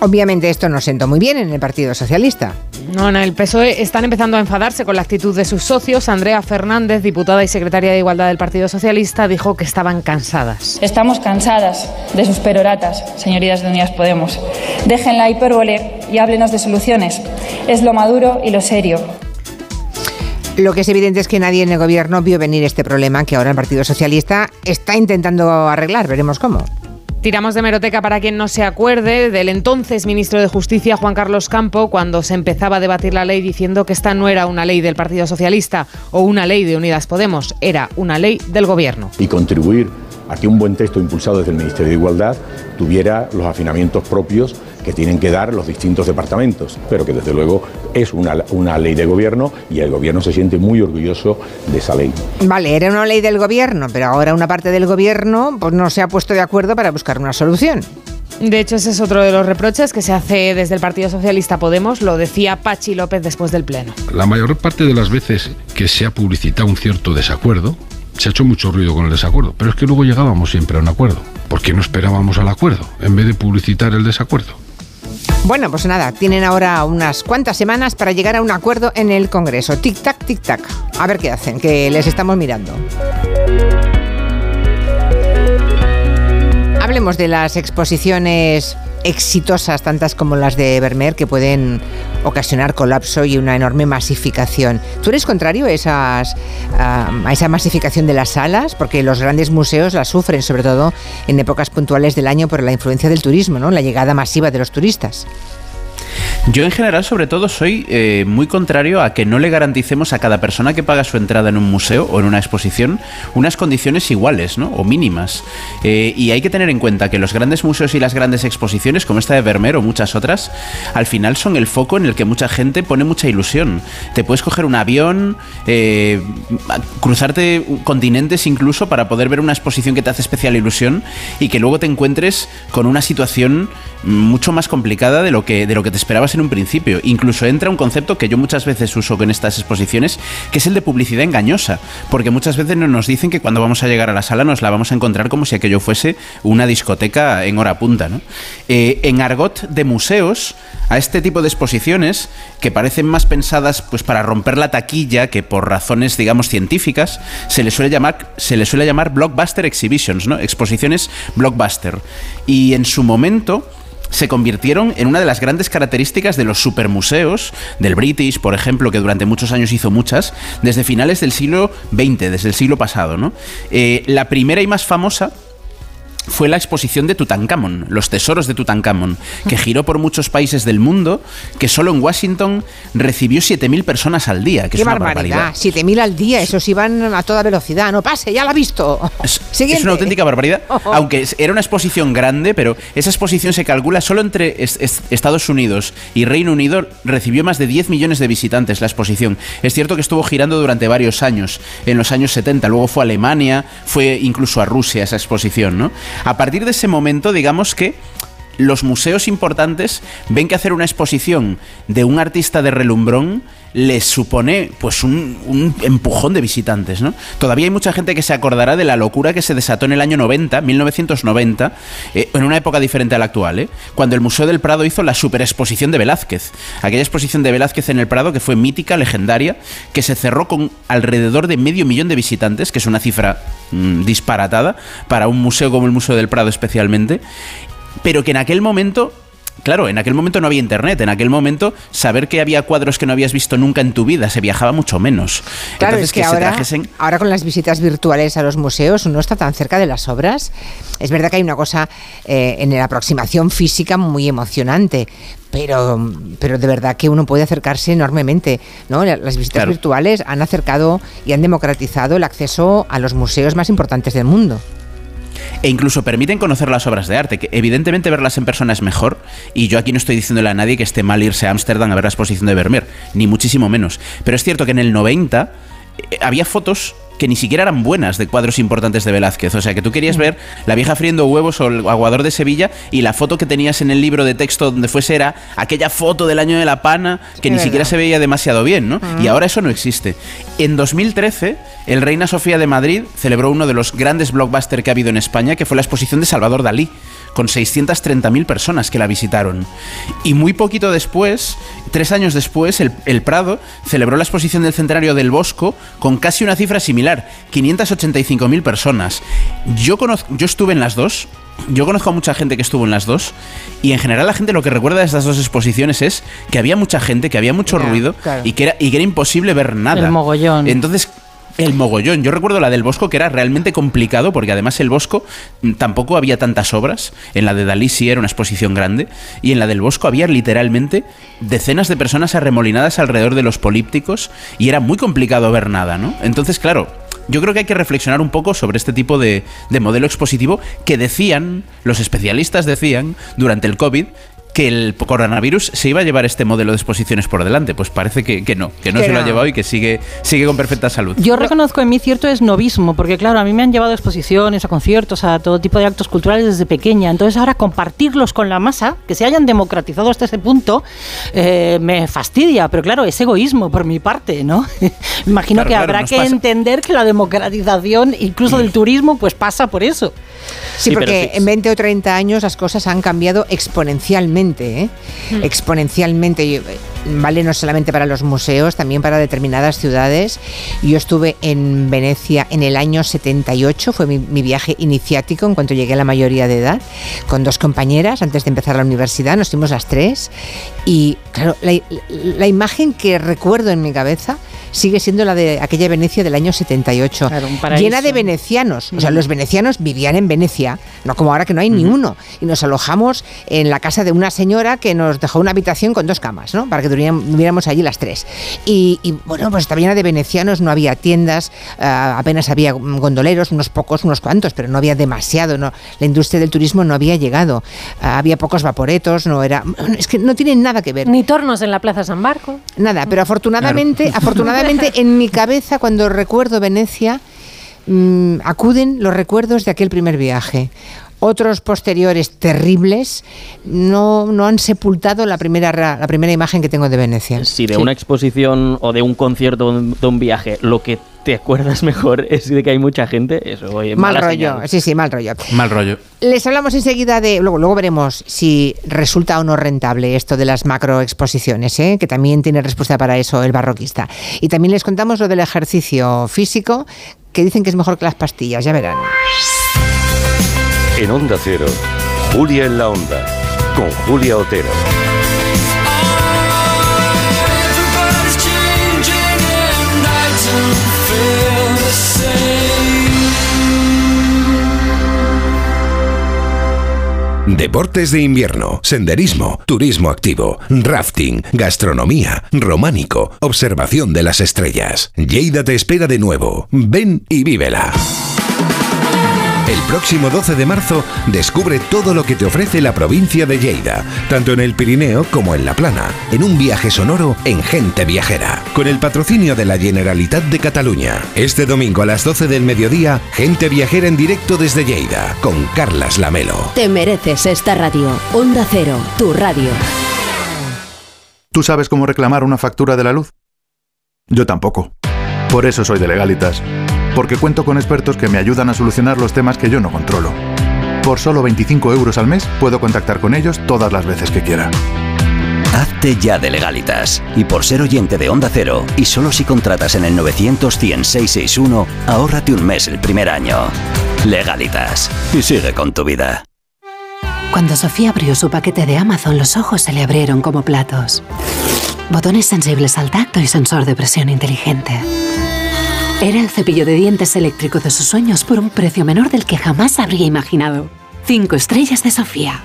Obviamente esto no sentó muy bien en el Partido Socialista. No, en el PSOE están empezando a enfadarse con la actitud de sus socios. Andrea Fernández, diputada y secretaria de Igualdad del Partido Socialista, dijo que estaban cansadas. Estamos cansadas de sus peroratas, señorías de Unidas Podemos. Dejen la hipérbole y háblenos de soluciones. Es lo maduro y lo serio. Lo que es evidente es que nadie en el gobierno vio venir este problema que ahora el Partido Socialista está intentando arreglar. Veremos cómo. Tiramos de meroteca para quien no se acuerde del entonces ministro de Justicia, Juan Carlos Campo, cuando se empezaba a debatir la ley diciendo que esta no era una ley del Partido Socialista o una ley de Unidas Podemos, era una ley del gobierno. Y contribuir a que un buen texto impulsado desde el Ministerio de Igualdad tuviera los afinamientos propios que tienen que dar los distintos departamentos, pero que desde luego es una, una, ley de gobierno y el gobierno se siente muy orgulloso de esa ley. Vale, era una ley del gobierno, pero ahora una parte del gobierno pues, no se ha puesto de acuerdo para buscar una solución. De hecho, ese es otro de los reproches que se hace desde el Partido Socialista Podemos, lo decía Pachi López después del Pleno. La mayor parte de las veces que se ha publicitado un cierto desacuerdo, se ha hecho mucho ruido con el desacuerdo, pero es que luego llegábamos siempre a un acuerdo. ¿Por qué no esperábamos al acuerdo en vez de publicitar el desacuerdo? Bueno, pues nada, tienen ahora unas cuantas semanas para llegar a un acuerdo en el Congreso. Tic-tac, tic-tac. A ver qué hacen, que les estamos mirando. Hablemos de las exposiciones exitosas, tantas como las de Vermeer, que pueden ocasionar colapso y una enorme masificación. ¿Tú eres contrario a, a esa masificación de las salas? Porque los grandes museos la sufren, sobre todo en épocas puntuales del año, por la influencia del turismo, ¿no? la llegada masiva de los turistas. Yo en general, sobre todo, soy eh, muy contrario a que no le garanticemos a cada persona que paga su entrada en un museo o en una exposición unas condiciones iguales, ¿no? O mínimas. Eh, y hay que tener en cuenta que los grandes museos y las grandes exposiciones, como esta de Vermeer o muchas otras, al final son el foco en el que mucha gente pone mucha ilusión. Te puedes coger un avión, eh, cruzarte continentes incluso para poder ver una exposición que te hace especial ilusión y que luego te encuentres con una situación mucho más complicada de lo que, de lo que te esperabas en un principio. Incluso entra un concepto que yo muchas veces uso con estas exposiciones, que es el de publicidad engañosa, porque muchas veces nos dicen que cuando vamos a llegar a la sala nos la vamos a encontrar como si aquello fuese una discoteca en hora punta. ¿no? Eh, en argot de museos, a este tipo de exposiciones, que parecen más pensadas pues, para romper la taquilla que por razones, digamos, científicas, se le suele llamar, se le suele llamar blockbuster exhibitions, ¿no? exposiciones blockbuster. Y en su momento se convirtieron en una de las grandes características de los supermuseos, del British, por ejemplo, que durante muchos años hizo muchas, desde finales del siglo XX, desde el siglo pasado. ¿no? Eh, la primera y más famosa fue la exposición de Tutankamón, los tesoros de Tutankamón, que giró por muchos países del mundo, que solo en Washington recibió 7.000 personas al día. Que ¡Qué es una barbaridad! barbaridad. 7.000 al día, esos iban a toda velocidad. No pase, ya la ha visto. Es, una auténtica barbaridad. Aunque era una exposición grande, pero esa exposición se calcula solo entre es- es- Estados Unidos y Reino Unido recibió más de 10 millones de visitantes la exposición. Es cierto que estuvo girando durante varios años, en los años 70, luego fue a Alemania, fue incluso a Rusia esa exposición, ¿no? A partir de ese momento, digamos que los museos importantes ven que hacer una exposición de un artista de relumbrón les supone pues un, un empujón de visitantes, ¿no? Todavía hay mucha gente que se acordará de la locura que se desató en el año 90, 1990, eh, en una época diferente a la actual, ¿eh? cuando el Museo del Prado hizo la superexposición de Velázquez. Aquella exposición de Velázquez en el Prado que fue mítica, legendaria, que se cerró con alrededor de medio millón de visitantes, que es una cifra mm, disparatada para un museo como el Museo del Prado especialmente, pero que en aquel momento Claro, en aquel momento no había internet, en aquel momento saber que había cuadros que no habías visto nunca en tu vida, se viajaba mucho menos. Claro, Entonces, es que, ahora, trajesen- ahora con las visitas virtuales a los museos uno está tan cerca de las obras. Es verdad que hay una cosa eh, en la aproximación física muy emocionante, pero, pero de verdad que uno puede acercarse enormemente. ¿no? La- Las visitas Claro. virtuales han acercado y han democratizado el acceso a los museos más importantes del mundo. E incluso permiten conocer las obras de arte, que evidentemente verlas en persona es mejor, y yo aquí no estoy diciéndole a nadie que esté mal irse a Ámsterdam a ver la exposición de Vermeer, ni muchísimo menos. Pero es cierto que en el 90 eh, había fotos que ni siquiera eran buenas de cuadros importantes de Velázquez. O sea, que tú querías ver la vieja friendo huevos o el aguador de Sevilla y la foto que tenías en el libro de texto donde fuese era aquella foto del año de la pana que Es ni verdad. siquiera se veía demasiado bien, ¿no? Y ahora eso no existe. En 2013, el Reina Sofía de Madrid celebró uno de los grandes blockbusters que ha habido en España, que fue la exposición de Salvador Dalí, con 630.000 personas que la visitaron. Y muy poquito después, tres años después, el, el Prado celebró la exposición del centenario del Bosco con casi una cifra similar, 585.000 personas. Yo, conozco, yo estuve en las dos. Yo conozco a mucha gente que estuvo en las dos y en general la gente lo que recuerda de estas dos exposiciones es que había mucha gente, que había mucho ruido claro. y, que era, y que era imposible ver nada. El mogollón. Entonces, el mogollón. Yo recuerdo la del Bosco que era realmente complicado porque además el Bosco mm, tampoco había tantas obras. En la de Dalí sí era una exposición grande y en la del Bosco había literalmente decenas de personas arremolinadas alrededor de los polípticos y era muy complicado ver nada, ¿no? Entonces, claro, yo creo que hay que reflexionar un poco sobre este tipo de, de modelo expositivo que decían, los especialistas decían durante el COVID, que el coronavirus se iba a llevar este modelo de exposiciones por delante. Pues parece que, que no, que no Que se lo ha llevado y que sigue, sigue con perfecta salud. Yo reconozco en mí cierto esnovismo, porque claro, a mí me han llevado a exposiciones, a conciertos, a todo tipo de actos culturales desde pequeña. Entonces ahora compartirlos con la masa, que se hayan democratizado hasta ese punto, eh, me fastidia. Pero claro, es egoísmo por mi parte, ¿no? Imagino Claro, que claro, habrá que pasa. entender que la democratización, incluso del turismo, pues pasa por eso. Sí, porque en 20 o 30 años las cosas han cambiado exponencialmente, ¿eh? Mm. exponencialmente. Vale no solamente para los museos, también para determinadas ciudades. Yo estuve en Venecia en el año 78, fue mi, mi viaje iniciático en cuanto llegué a la mayoría de edad, con dos compañeras antes de empezar la universidad, nos fuimos las tres. Y claro, la, la imagen que recuerdo en mi cabeza sigue siendo la de aquella Venecia del año 78, paraíso. llena de venecianos. O sea, los venecianos vivían en Venecia, no como ahora que no hay ni uno. Y nos alojamos en la casa de una señora que nos dejó una habitación con dos camas, ¿no? Para que durmiéramos allí las tres. Y, y, bueno, pues estaba llena de venecianos, no había tiendas, ah, apenas había gondoleros, unos pocos, unos cuantos, pero no había demasiado. No, la industria del turismo no había llegado. Ah, había pocos vaporetos, no era. Es que no tienen nada que ver. Ni tornos en la Plaza San Marco. Nada, pero afortunadamente, afortunadamente en mi cabeza cuando recuerdo Venecia mm, acuden los recuerdos de aquel primer viaje. Otros posteriores terribles no, no han sepultado la primera, ra- la primera imagen que tengo de Venecia. Si de una exposición o de un concierto o de un viaje lo que te acuerdas mejor es de que hay mucha gente, eso oye, Mal rollo, señal. sí, sí, mal rollo. Mal rollo. Les hablamos enseguida de. Luego, luego veremos si resulta o no rentable esto de las macroexposiciones, ¿eh? que también tiene respuesta para eso el barroquista. Y también les contamos lo del ejercicio físico, que dicen que es mejor que las pastillas, ya verán. En Onda Cero, Julia en la Onda, con Julia Otero. Deportes de invierno, senderismo, turismo activo, rafting, gastronomía, románico, observación de las estrellas. Lleida te espera de nuevo. Ven y vívela. El próximo 12 de marzo descubre todo lo que te ofrece la provincia de Lleida, tanto en el Pirineo como en la Plana, en un viaje sonoro en Gente Viajera, con el patrocinio de la Generalitat de Cataluña. Este domingo a las 12 del mediodía, Gente Viajera en directo desde Lleida, con Carlas Lamelo. Te mereces esta radio. Onda Cero, tu radio. ¿Tú sabes cómo reclamar una factura de la luz? Yo tampoco. Por eso soy de Legalitas. Porque cuento con expertos que me ayudan a solucionar los temas que yo no controlo. Por solo 25 euros al mes puedo contactar con ellos todas las veces que quiera. Hazte ya de legalitas. Y por ser oyente de Onda Cero, y solo si contratas en el 900 100 ahórrate un mes el primer año. Legalitas. Y sigue con tu vida. Cuando Sofía abrió su paquete de Amazon, los ojos se le abrieron como platos. Botones sensibles al tacto y sensor de presión inteligente. Era el cepillo de dientes eléctrico de sus sueños por un precio menor del que jamás habría imaginado. Cinco estrellas de Sofía.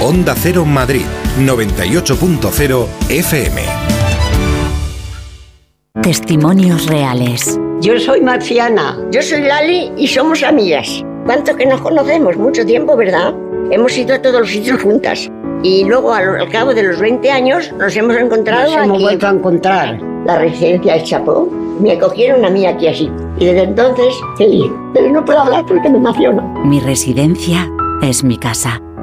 Onda Cero Madrid, 98.0 FM. Testimonios reales. Yo soy Marciana. Yo soy Lali y somos amigas. ¿Cuánto que nos conocemos? Mucho tiempo, ¿verdad? Hemos ido a todos los sitios juntas. Y luego, al, al cabo de los 20 años, nos hemos encontrado Nos hemos aquí. vuelto a encontrar. La residencia de Chapó. Me acogieron a mí aquí así. Y desde entonces, feliz. Pero no puedo hablar porque me emociono. Mi residencia es mi casa.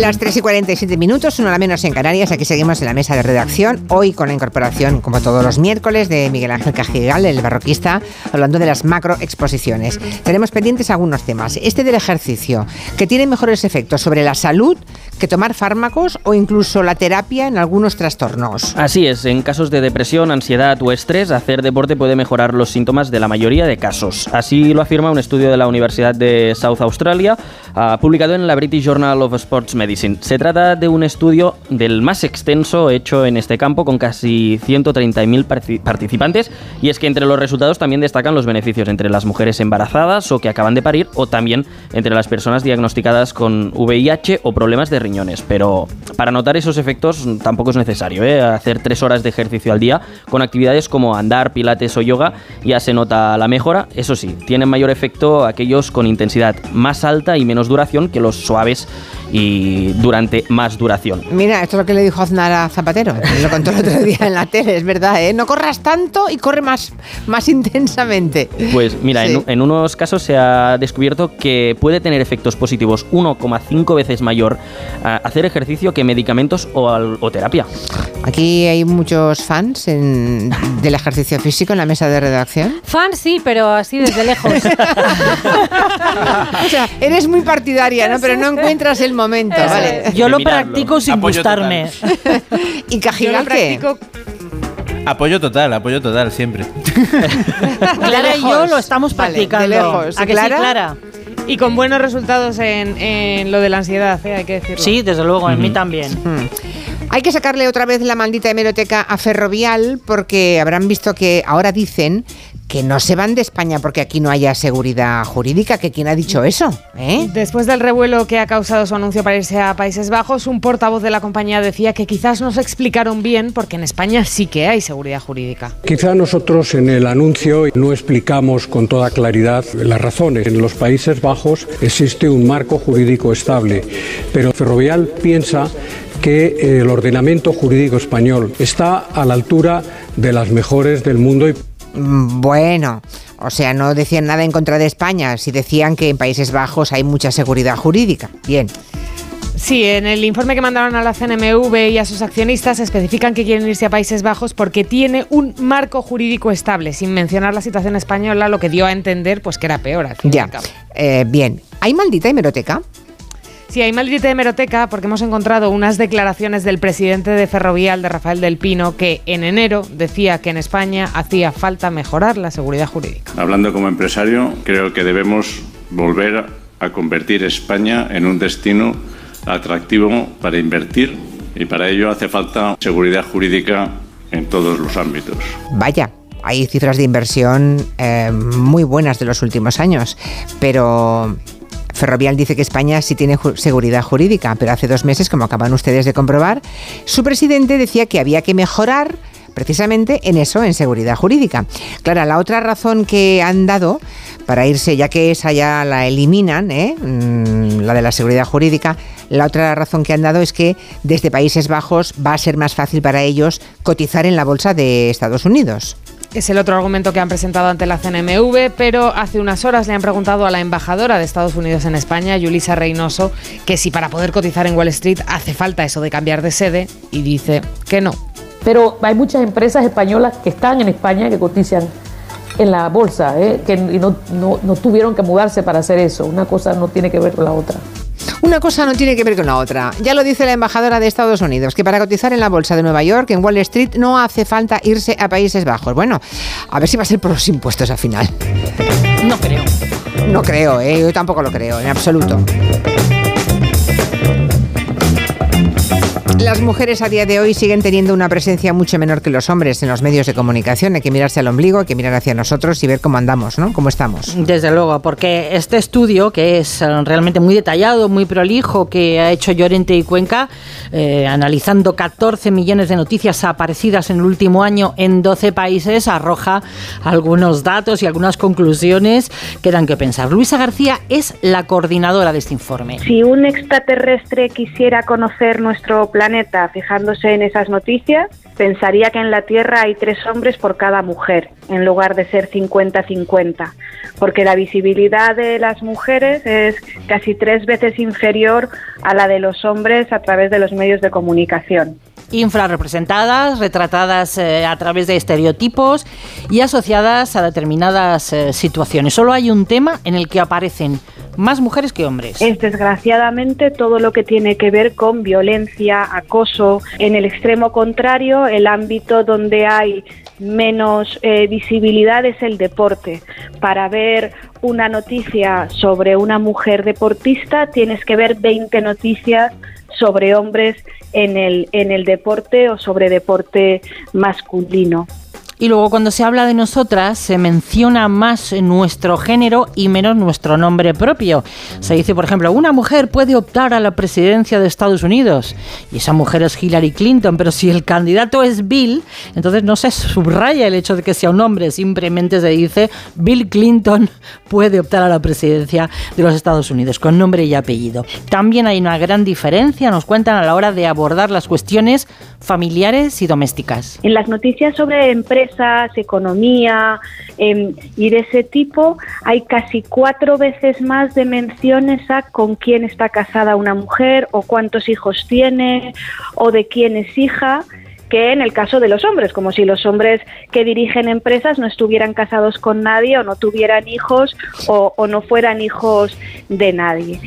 Las 3 y 47 minutos, una hora menos en Canarias. Aquí seguimos en la mesa de redacción. Hoy con la incorporación, como todos los miércoles, de Miguel Ángel Cajigal, el barroquista, hablando de las macroexposiciones. Tenemos pendientes algunos temas. Este del ejercicio, que tiene mejores efectos sobre la salud que tomar fármacos o incluso la terapia en algunos trastornos. Así es, en casos de depresión, ansiedad o estrés, hacer deporte puede mejorar los síntomas de la mayoría de casos. Así lo afirma un estudio de la Universidad de South Australia, uh, publicado en la British Journal of Sports Medicine. Se trata de un estudio del más extenso hecho en este campo con casi 130.000 participantes y es que entre los resultados también destacan los beneficios entre las mujeres embarazadas o que acaban de parir o también entre las personas diagnosticadas con VIH o problemas de riñones. Pero para notar esos efectos tampoco es necesario ¿eh? hacer tres horas de ejercicio al día con actividades como andar, pilates o yoga ya se nota la mejora. Eso sí, tienen mayor efecto aquellos con intensidad más alta y menos duración que los suaves y durante más duración. Mira, esto es lo que le dijo Aznar a Zapatero, lo contó el otro día en la tele, es verdad, ¿eh? No corras tanto y corre más, más intensamente. Pues mira, en, en, unos casos se ha descubierto que puede tener efectos positivos 1,5 veces mayor a hacer ejercicio que medicamentos o, al, o terapia. Aquí hay muchos fans en, del ejercicio físico en la mesa de redacción. Fans sí, pero así desde lejos. o sea, eres muy partidaria, ¿no? Pero no encuentras el momento, ¿vale? Yo lo practico sin Apoyo gustarme. ¿Y Cajigal qué? Apoyo total, apoyo total, siempre. Clara y yo lo estamos practicando. Vale, de lejos. ¿A que ¿Clara? Sí, Clara? Y con buenos resultados en, en lo de la ansiedad, ¿eh? hay que decirlo. Sí, desde luego, en mí también. Hay que sacarle otra vez la maldita hemeroteca a Ferrovial porque habrán visto que ahora dicen que no se van de España porque aquí no haya seguridad jurídica, que quién ha dicho eso. ¿Eh? Después del revuelo que ha causado su anuncio para irse a Países Bajos, un portavoz de la compañía decía que quizás no se explicaron bien porque en España sí que hay seguridad jurídica. Quizá nosotros en el anuncio no explicamos con toda claridad las razones. En los Países Bajos existe un marco jurídico estable, pero Ferrovial piensa que el ordenamiento jurídico español está a la altura de las mejores del mundo. Bueno, o sea, no decían nada en contra de España, si decían que en Países Bajos hay mucha seguridad jurídica. Bien. Sí, en el informe que mandaron a la CNMV y a sus accionistas especifican que quieren irse a Países Bajos porque tiene un marco jurídico estable, sin mencionar la situación española, lo que dio a entender pues que era peor. Ya, eh, bien. ¿Hay maldita hemeroteca? Sí, hay maldita hemeroteca porque hemos encontrado unas declaraciones del presidente de Ferrovial, de Rafael del Pino, que en enero decía que en España hacía falta mejorar la seguridad jurídica. Hablando como empresario, creo que debemos volver a convertir España en un destino atractivo para invertir y para ello hace falta seguridad jurídica en todos los ámbitos. Vaya, hay cifras de inversión eh, muy buenas de los últimos años, pero Ferrovial dice que España sí tiene seguridad jurídica, pero hace dos meses, como acaban ustedes de comprobar, su presidente decía que había que mejorar precisamente en eso, en seguridad jurídica. Claro, la otra razón que han dado para irse, ya que esa ya la eliminan, ¿eh? mm, la de la seguridad jurídica, la otra razón que han dado es que desde Países Bajos va a ser más fácil para ellos cotizar en la bolsa de Estados Unidos. Es el otro argumento que han presentado ante la CNMV, pero hace unas horas le han preguntado a la embajadora de Estados Unidos en España, Yulisa Reynoso, que si para poder cotizar en Wall Street hace falta eso de cambiar de sede, y dice que no. Pero hay muchas empresas españolas que están en España que cotizan en la bolsa, ¿eh? que no, no, no tuvieron que mudarse para hacer eso. Una cosa no tiene que ver con la otra. Una cosa no tiene que ver con la otra. Ya lo dice la embajadora de Estados Unidos, que para cotizar en la bolsa de Nueva York, en Wall Street, no hace falta irse a Países Bajos. Bueno, a ver si va a ser por los impuestos al final. No creo. No creo, ¿eh? yo tampoco lo creo, en absoluto. Las mujeres a día de hoy siguen teniendo una presencia mucho menor que los hombres en los medios de comunicación. Hay que mirarse al ombligo, hay que mirar hacia nosotros y ver cómo andamos, ¿no? ¿Cómo estamos? Desde luego, porque este estudio, que es eh, realmente muy detallado, muy prolijo, que ha hecho Llorente y Cuenca, eh, analizando 14 millones de noticias aparecidas en el último año en 12 países, arroja algunos datos y algunas conclusiones que dan que pensar. Luisa García es la coordinadora de este informe. Si un extraterrestre quisiera conocer nuestro planeta, fijándose en esas noticias pensaría que en la Tierra hay tres hombres por cada mujer, en lugar de ser 50-50, porque la visibilidad de las mujeres es casi tres veces inferior a la de los hombres a través de los medios de comunicación infrarrepresentadas, retratadas eh, a través de estereotipos y asociadas a determinadas eh, situaciones. Solo hay un tema en el que aparecen más mujeres que hombres. Es desgraciadamente todo lo que tiene que ver con violencia, acoso. En el extremo contrario, el ámbito donde hay menos eh, visibilidad es el deporte. Para ver una noticia sobre una mujer deportista tienes que ver 20 noticias sobre hombres en el, en el deporte o sobre deporte masculino. Y luego cuando se habla de nosotras se menciona más nuestro género y menos nuestro nombre propio. Se dice, por ejemplo, una mujer puede optar a la presidencia de Estados Unidos y esa mujer es Hillary Clinton, pero si el candidato es Bill, entonces no se subraya el hecho de que sea un hombre, simplemente se dice Bill Clinton puede optar a la presidencia de los Estados Unidos con nombre y apellido. También hay una gran diferencia, nos cuentan a la hora de abordar las cuestiones familiares y domésticas. En las noticias sobre empresas economía em, y de ese tipo, hay casi cuatro veces más de menciones a con quién está casada una mujer o cuántos hijos tiene o de quién es hija que en el caso de los hombres, como si los hombres que dirigen empresas no estuvieran casados con nadie o no tuvieran hijos o no fueran hijos de nadie.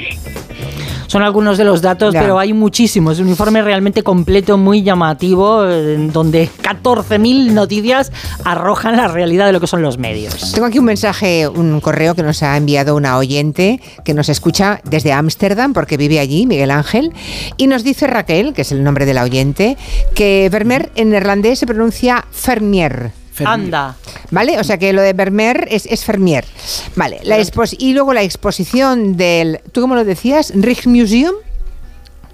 Son algunos de los datos, pero hay muchísimos. Es un informe realmente completo, muy llamativo, donde 14.000 noticias arrojan la realidad de lo que son los medios. Tengo aquí un mensaje, un correo que nos ha enviado una oyente que nos escucha desde Ámsterdam, porque vive allí, Miguel Ángel, y nos dice Raquel, que es el nombre de la oyente, que Vermeer en neerlandés se pronuncia Fermier. Anda. ¿Vale? O sea que lo de Vermeer es, es Fermier. Vale. La y luego la exposición del. ¿Tú cómo lo decías? Rijksmuseum.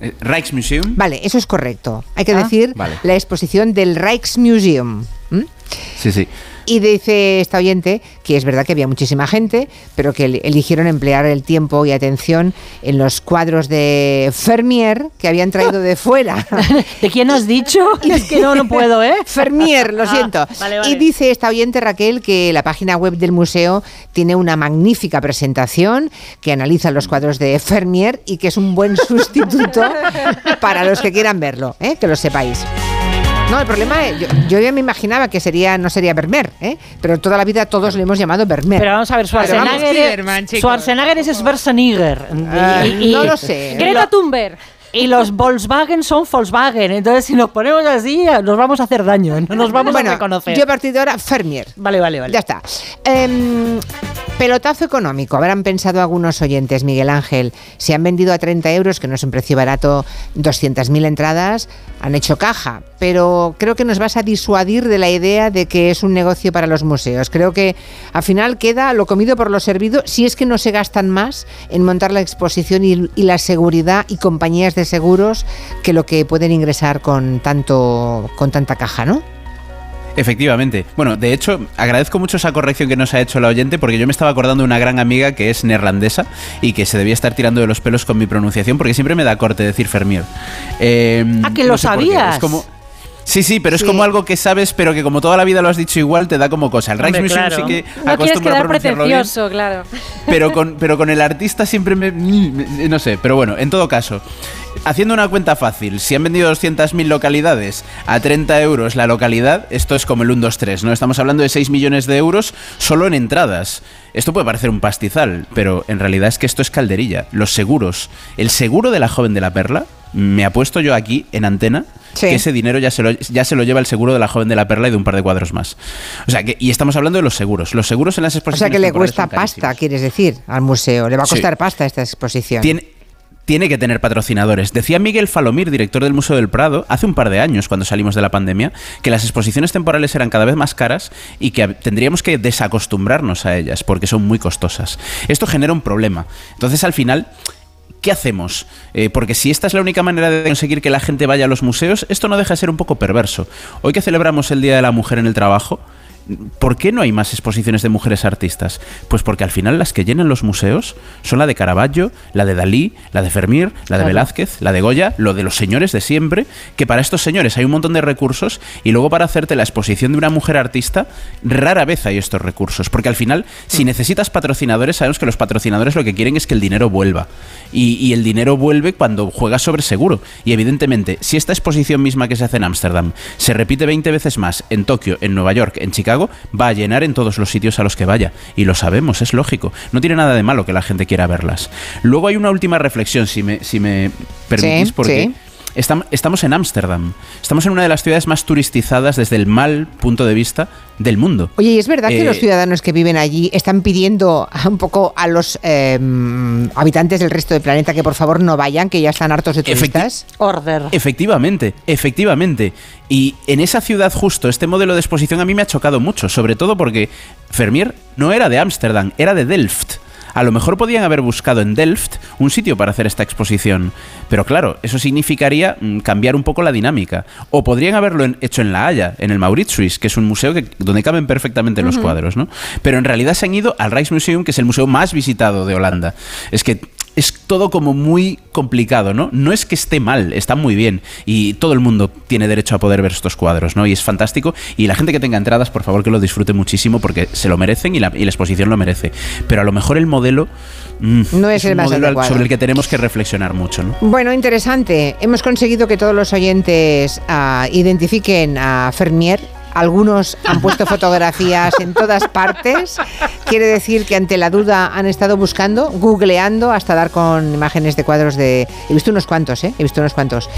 Eh, Rijksmuseum. Vale, eso es correcto. Hay que ah. decir la exposición del Rijksmuseum. Sí, sí. Y dice esta oyente que es verdad que había muchísima gente, pero que eligieron emplear el tiempo y atención en los cuadros de Fermier que habían traído de fuera. ¿De quién has dicho? es que no, no puedo, ¿eh? Fermier, lo ah, siento. Y dice esta oyente Raquel que la página web del museo tiene una magnífica presentación que analiza los cuadros de Fermier y que es un buen sustituto para los que quieran verlo, ¿eh? que lo sepáis. No, el problema es, yo, ya me imaginaba que sería no sería Vermeer, ¿eh? pero toda la vida todos le hemos llamado Vermeer. Pero vamos a ver, Schwarzenegger, Schwarzenegger es Schwarzenegger. Ah, y, no lo sé. Greta Thunberg y los Volkswagen son Volkswagen. Entonces, si nos ponemos así, nos vamos a hacer daño. No nos vamos a reconocer. Yo a partir de ahora, Fermier. Vale, vale, vale. Ya está. Em, pelotazo económico. Habrán pensado algunos oyentes, Miguel Ángel. Si han vendido a 30 euros, que no es un precio barato, 200.000 entradas, han hecho caja. Pero creo que nos vas a disuadir de la idea de que es un negocio para los museos. Creo que al final queda lo comido por lo servido, si es que no se gastan más en montar la exposición y, y la seguridad y compañías de seguros que lo que pueden ingresar con tanto con tanta caja, ¿no? Efectivamente. Bueno, de hecho, agradezco mucho esa corrección que nos ha hecho la oyente porque yo me estaba acordando de una gran amiga que es neerlandesa y que se debía estar tirando de los pelos con mi pronunciación porque siempre me da corte decir Fermier. Eh, ¿A que lo sabías? Es como, Sí, sí, pero es como algo que sabes, pero que como toda la vida lo has dicho igual, te da como cosa. El Rijksmuseum sí que no acostumbra a pronunciarlo claro. Pero con, pero con el artista siempre me... No sé, pero bueno, en todo caso, haciendo una cuenta fácil, si han vendido 200.000 localidades a 30 euros la localidad, esto es como el 1, 2, 3, ¿no? Estamos hablando de 6 millones de euros solo en entradas. Esto puede parecer un pastizal, pero en realidad es que esto es calderilla. Los seguros. El seguro de la joven de la perla, me apuesto yo aquí en antena que ese dinero ya se, lo, ya se lo lleva el seguro de la joven de la perla y de un par de cuadros más. O sea, que, y estamos hablando de los seguros. Los seguros en las exposiciones. O sea, que le cuesta pasta, quieres decir, al museo. Le va a costar pasta esta exposición. Tiene, tiene que tener patrocinadores. Decía Miguel Falomir, director del Museo del Prado, hace un par de años, cuando salimos de la pandemia, que las exposiciones temporales eran cada vez más caras y que tendríamos que desacostumbrarnos a ellas porque son muy costosas. Esto genera un problema. Entonces, al final, ¿qué hacemos? Eh, porque si esta es la única manera de conseguir que la gente vaya a los museos, esto no deja de ser un poco perverso. Hoy que celebramos el Día de la Mujer en el Trabajo, ¿Por qué no hay más exposiciones de mujeres artistas? Pues porque al final las que llenan los museos son la de Caravaggio, la de Dalí, la de Fermir, la de Claro. Velázquez, la de Goya, lo de los señores de siempre, que para estos señores hay un montón de recursos y luego para hacerte la exposición de una mujer artista, rara vez hay estos recursos, porque al final, si Mm. necesitas patrocinadores, sabemos que los patrocinadores lo que quieren es que el dinero vuelva. Y, y el dinero vuelve cuando juegas sobre seguro. Y evidentemente, si esta exposición misma que se hace en Ámsterdam se repite 20 veces más en Tokio, en Nueva York, en Chicago, va a llenar en todos los sitios a los que vaya. Y lo sabemos, es lógico. No tiene nada de malo que la gente quiera verlas. Luego hay una última reflexión, si me, si me permitís, Sí, porque... sí. Estam- Estamos en Ámsterdam. Estamos en una de las ciudades más turistizadas desde el mal punto de vista del mundo. Oye, ¿y es verdad que Eh, los ciudadanos que viven allí están pidiendo un poco a los eh, habitantes del resto del planeta que por favor no vayan, que ya están hartos de turistas? Order. Efectivamente, efectivamente. Y en esa ciudad justo, este modelo de exposición a mí me ha chocado mucho, sobre todo porque Vermeer no era de Ámsterdam, era de Delft. A lo mejor podían haber buscado en Delft un sitio para hacer esta exposición, pero claro, eso significaría mm, cambiar un poco la dinámica. O podrían haberlo hecho en La Haya, en el Mauritshuis, que es un museo que, donde caben perfectamente los cuadros, ¿no? Pero en realidad se han ido al Rijksmuseum, que es el museo más visitado de Holanda. Es que es todo como muy complicado, ¿no? No es que esté mal, está muy bien. Y todo el mundo tiene derecho a poder ver estos cuadros, ¿no? Y es fantástico. Y la gente que tenga entradas, por favor, que lo disfrute muchísimo porque se lo merecen y la, y la exposición lo merece. Pero a lo mejor el modelo mm, No es el un más modelo adecuado. sobre el que tenemos que reflexionar mucho, ¿no? Bueno, interesante. Hemos conseguido que todos los oyentes ah, identifiquen a Fermier. Algunos han puesto fotografías en todas partes. Quiere decir que ante la duda han estado buscando, googleando hasta dar con imágenes de cuadros de... He visto unos cuantos, ¿eh? He visto unos cuantos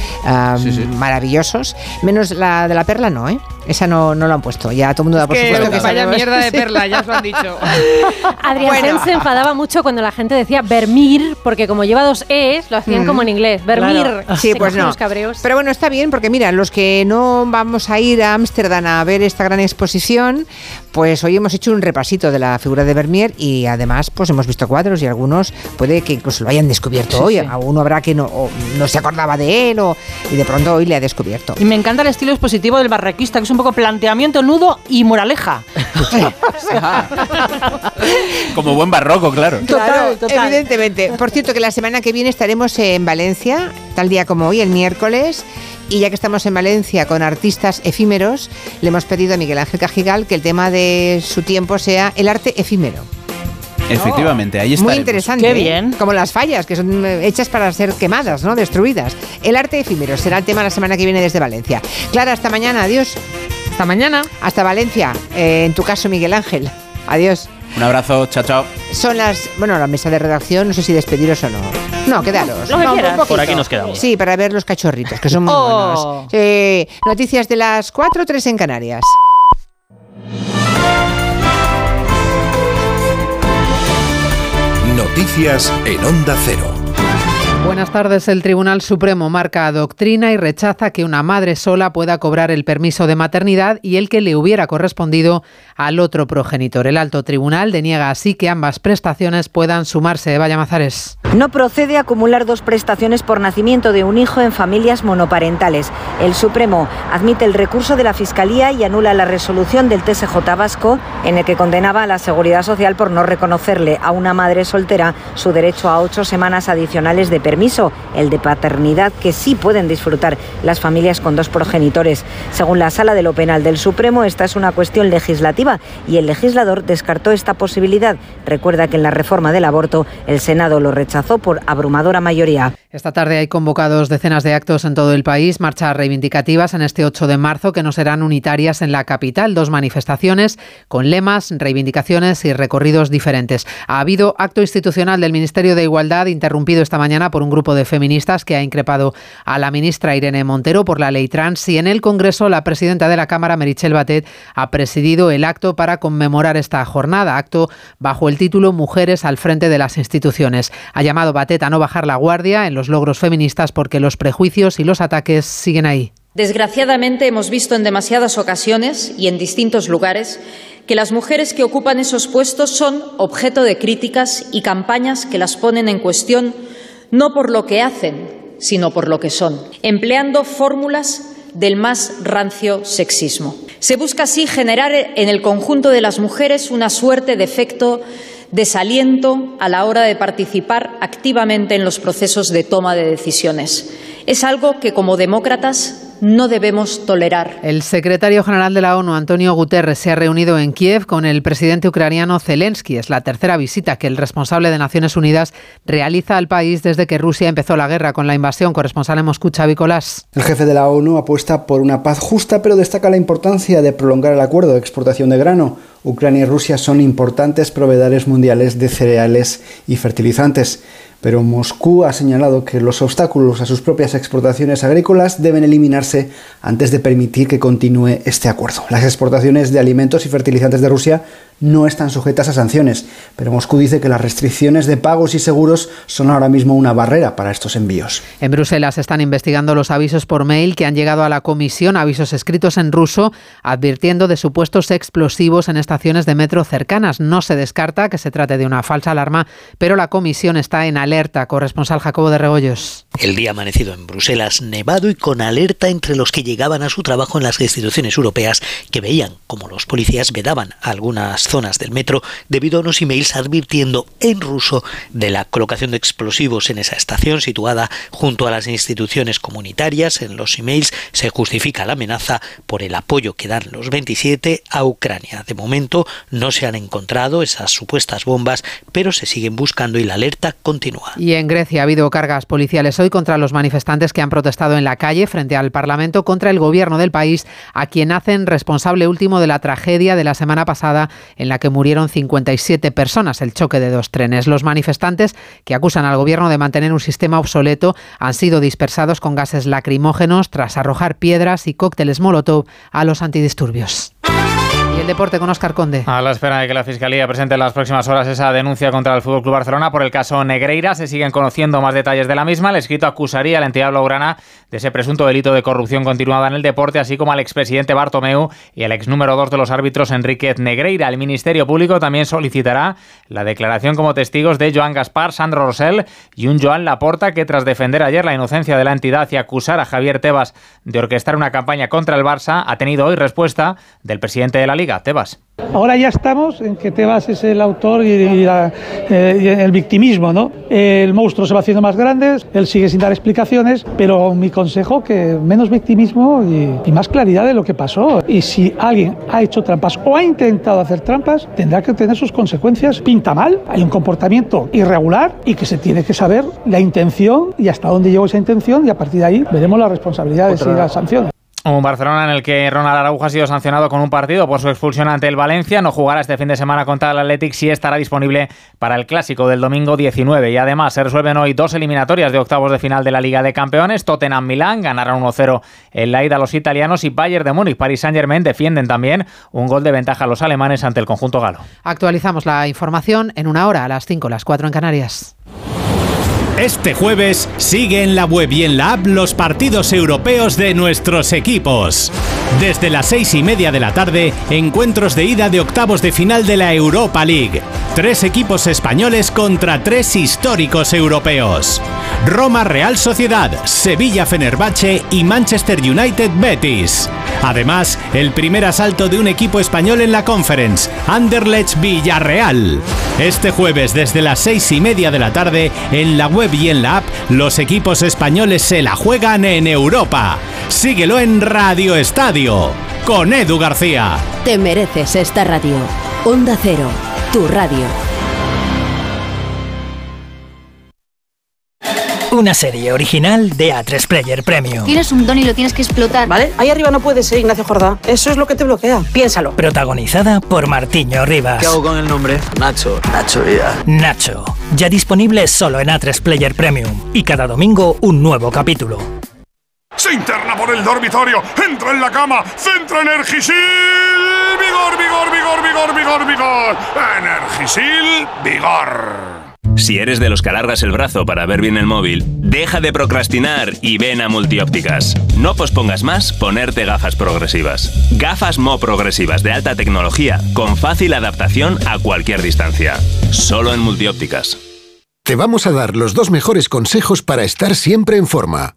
Sí, sí. maravillosos. Menos la de la perla, no, ¿eh? Esa no, no lo han puesto. Ya todo el mundo da por que supuesto que vaya sabemos. mierda de perla, ya os lo han dicho. Adrián Bueno. Se enfadaba mucho cuando la gente decía Vermir, porque como lleva dos E's, lo hacían Mm. como en inglés. Vermir. Claro. Sí, Se pues no. los cabreos. Pero bueno, está bien porque mira, los que no vamos a ir a Ámsterdam a ver esta gran exposición, pues hoy hemos hecho un repasito de la figura de Vermeer y además pues hemos visto cuadros y algunos puede que incluso lo hayan descubierto Sí, hoy. sí. A uno habrá que no, o no se acordaba de él o, y de pronto hoy le ha descubierto. Y me encanta el estilo expositivo del barraquista, que es un poco planteamiento, nudo y moraleja. Como buen barroco, claro. Claro, Total, total. evidentemente. Por cierto, que la semana que viene estaremos en Valencia, tal día como hoy, el miércoles. Y ya que estamos en Valencia con artistas efímeros, le hemos pedido a Miguel Ángel Cajigal que el tema de su tiempo sea el arte efímero. Efectivamente, ahí está. Muy interesante. ¿eh? Como las fallas, que son eh, hechas para ser quemadas, ¿no? Destruidas. El arte efímero será el tema la semana que viene desde Valencia. Clara, hasta mañana. Adiós. Hasta mañana. Hasta Valencia. Eh, en tu caso, Miguel Ángel. Adiós. Un abrazo, chao, chao. Son las. Bueno, la mesa de redacción, no sé si despediros o no. No, quedaros. No, poquito. Por aquí nos quedamos. Sí, para ver los cachorritos, que son muy Oh. buenos. Sí, noticias de las 4, 3 en Canarias. Noticias en Onda Cero. Buenas tardes. El Tribunal Supremo marca doctrina y rechaza que una madre sola pueda cobrar el permiso de maternidad y el que le hubiera correspondido al otro progenitor. El alto tribunal deniega así que ambas prestaciones puedan sumarse. Vaya Mazares. No procede acumular dos prestaciones por nacimiento de un hijo en familias monoparentales. El Supremo admite el recurso de la Fiscalía y anula la resolución del TSJ vasco en el que condenaba a la Seguridad Social por no reconocerle a una madre soltera su derecho a ocho semanas adicionales de permiso, el de paternidad que sí pueden disfrutar las familias con dos progenitores. Según la Sala de lo Penal del Supremo, esta es una cuestión legislativa y el legislador descartó esta posibilidad. Recuerda que en la reforma del aborto el Senado lo rechazó por abrumadora mayoría. Esta tarde hay convocados decenas de actos en todo el país, marchas reivindicativas en este 8 de marzo que no serán unitarias en la capital, dos manifestaciones con lemas, reivindicaciones y recorridos diferentes. Ha habido acto institucional del Ministerio de Igualdad interrumpido esta mañana por un grupo de feministas que ha increpado a la ministra Irene Montero por la ley trans y en el Congreso la presidenta de la Cámara, Merichel Batet, ha presidido el acto para conmemorar esta jornada, acto bajo el título Mujeres al frente de las instituciones. Ha llamado Batet a no bajar la guardia en los logros feministas porque los prejuicios y los ataques siguen ahí. Desgraciadamente hemos visto en demasiadas ocasiones y en distintos lugares que las mujeres que ocupan esos puestos son objeto de críticas y campañas que las ponen en cuestión no por lo que hacen, sino por lo que son, empleando fórmulas del más rancio sexismo. Se busca así generar en el conjunto de las mujeres una suerte de efecto desaliento a la hora de participar activamente en los procesos de toma de decisiones. Es algo que como demócratas no debemos tolerar. El secretario general de la ONU, Antonio Guterres, se ha reunido en Kiev con el presidente ucraniano Zelensky. Es la tercera visita que el responsable de Naciones Unidas realiza al país desde que Rusia empezó la guerra con la invasión. Corresponsal en Moscú, Xavi Colás. El jefe de la ONU apuesta por una paz justa, pero destaca la importancia de prolongar el acuerdo de exportación de grano. Ucrania y Rusia son importantes proveedores mundiales de cereales y fertilizantes pero Moscú ha señalado que los obstáculos a sus propias exportaciones agrícolas deben eliminarse antes de permitir que continúe este acuerdo. Las exportaciones de alimentos y fertilizantes de Rusia no están sujetas a sanciones, pero Moscú dice que las restricciones de pagos y seguros son ahora mismo una barrera para estos envíos. En Bruselas están investigando los avisos por mail que han llegado a la comisión, avisos escritos en ruso, advirtiendo de supuestos explosivos en estaciones de metro cercanas. No se descarta que se trate de una falsa alarma, pero la comisión está en alerta. Corresponsal Jacobo de Regoyos. El día amanecido en Bruselas, nevado y con alerta entre los que llegaban a su trabajo en las instituciones europeas, que veían como los policías vedaban algunas zonas del metro debido a unos emails advirtiendo en ruso de la colocación de explosivos en esa estación situada junto a las instituciones comunitarias. En los emails se justifica la amenaza por el apoyo que dan los 27 a Ucrania. De momento no se han encontrado esas supuestas bombas, pero se siguen buscando y la alerta continúa. Y en Grecia ha habido cargas policiales hoy contra los manifestantes que han protestado en la calle frente al Parlamento contra el gobierno del país, a quien hacen responsable último de la tragedia de la semana pasada en la que murieron 57 personas, el choque de dos trenes. Los manifestantes, que acusan al gobierno de mantener un sistema obsoleto, han sido dispersados con gases lacrimógenos tras arrojar piedras y cócteles molotov a los antidisturbios deporte con Oscar Conde. A la espera de que la Fiscalía presente en las próximas horas esa denuncia contra el Fútbol Club Barcelona por el caso Negreira, se siguen conociendo más detalles de la misma. El escrito acusaría a la entidad blaugrana de ese presunto delito de corrupción continuada en el deporte, así como al expresidente Bartomeu y al ex número dos de los árbitros Enríquez Negreira. El Ministerio Público también solicitará la declaración como testigos de Joan Gaspar, Sandro Rosell y un Joan Laporta que tras defender ayer la inocencia de la entidad y acusar a Javier Tebas de orquestar una campaña contra el Barça, ha tenido hoy respuesta del presidente de la Liga Tebas. Ahora ya estamos en que Tebas es el autor y, eh, el victimismo, ¿no? El monstruo se va haciendo más grande, él sigue sin dar explicaciones, pero mi consejo que menos victimismo y, y, más claridad de lo que pasó. Y si alguien ha hecho trampas o ha intentado hacer trampas, tendrá que tener sus consecuencias. Pinta mal, hay un comportamiento irregular y que se tiene que saber la intención y hasta dónde llegó esa intención y a partir de ahí veremos la responsabilidad de si las sanciones. Un Barcelona en el que Ronald Araujo ha sido sancionado con un partido por su expulsión ante el Valencia. No jugará este fin de semana contra el Athletic y estará disponible para el clásico del domingo 19. Y además se resuelven hoy dos eliminatorias de octavos de final de la Liga de Campeones. Tottenham-Milán ganaron 1-0 en la ida a los italianos y Bayern de Múnich, Paris Saint-Germain defienden también un gol de ventaja a los alemanes ante el conjunto galo. Actualizamos la información en una hora, a las 5, las 4 en Canarias. Este jueves sigue en la web y en la app los partidos europeos de nuestros equipos. Desde las seis y media de la tarde, encuentros de ida de octavos de final de la Europa League. Tres equipos españoles contra tres históricos europeos. Roma Real Sociedad, Sevilla Fenerbahce y Manchester United Betis. Además, el primer asalto de un equipo español en la Conference, Anderlecht Villarreal. Este jueves desde las seis y media de la tarde, en la web y en la app, los equipos españoles se la juegan en Europa. Síguelo en Radio Estadio, con Edu García. Te mereces esta radio. Onda Cero, tu radio. Una serie original de A3 Player Premium. Tienes un don y lo tienes que explotar. ¿Vale? Ahí arriba no puede ser Ignacio Jordá. Eso es lo que te bloquea. Piénsalo. Protagonizada por Martiño Rivas. ¿Qué hago con el nombre? Nacho. Nacho Vida. Nacho. Ya disponible solo en A3 Player Premium. Y cada domingo un nuevo capítulo. Se interna por el dormitorio, entra en la cama, centra Energisil. Vigor, vigor, vigor, vigor, vigor, vigor. Energisil, vigor. Si eres de los que alargas el brazo para ver bien el móvil, deja de procrastinar y ven a Multiópticas. No pospongas más ponerte gafas progresivas. Gafas Mo progresivas de alta tecnología con fácil adaptación a cualquier distancia. Solo en Multiópticas. Te vamos a dar los dos mejores consejos para estar siempre en forma.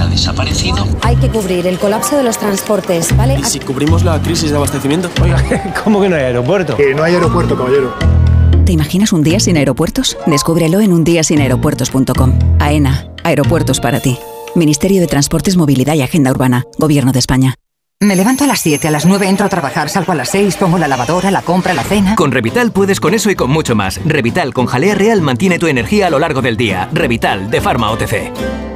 ha desaparecido. Hay que cubrir el colapso de los transportes, ¿vale? ¿Y si cubrimos la crisis de abastecimiento? Oiga, ¿cómo que no hay aeropuerto? Que no hay aeropuerto, caballero. ¿Te imaginas un día sin aeropuertos? Descúbrelo en undiasinaeropuertos.com. AENA, aeropuertos para ti. Ministerio de Transportes, Movilidad y Agenda Urbana, Gobierno de España. Me levanto a las 7, a las 9 entro a trabajar, salgo a las 6, pongo la lavadora, la compra, la cena. Con Revital puedes con eso y con mucho más. Revital con jalea real mantiene tu energía a lo largo del día. Revital de Pharma OTC.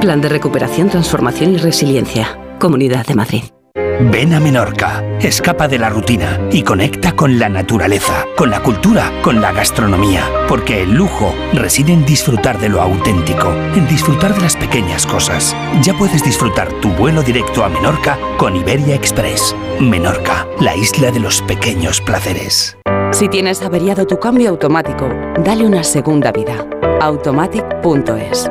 Plan de recuperación, transformación y resiliencia. Comunidad de Madrid. Ven a Menorca, escapa de la rutina y conecta con la naturaleza, con la cultura, con la gastronomía, porque el lujo reside en disfrutar de lo auténtico, en disfrutar de las pequeñas cosas. Ya puedes disfrutar tu vuelo directo a Menorca con Iberia Express. Menorca, la isla de los pequeños placeres. Si tienes averiado tu cambio automático, dale una segunda vida. Automatic.es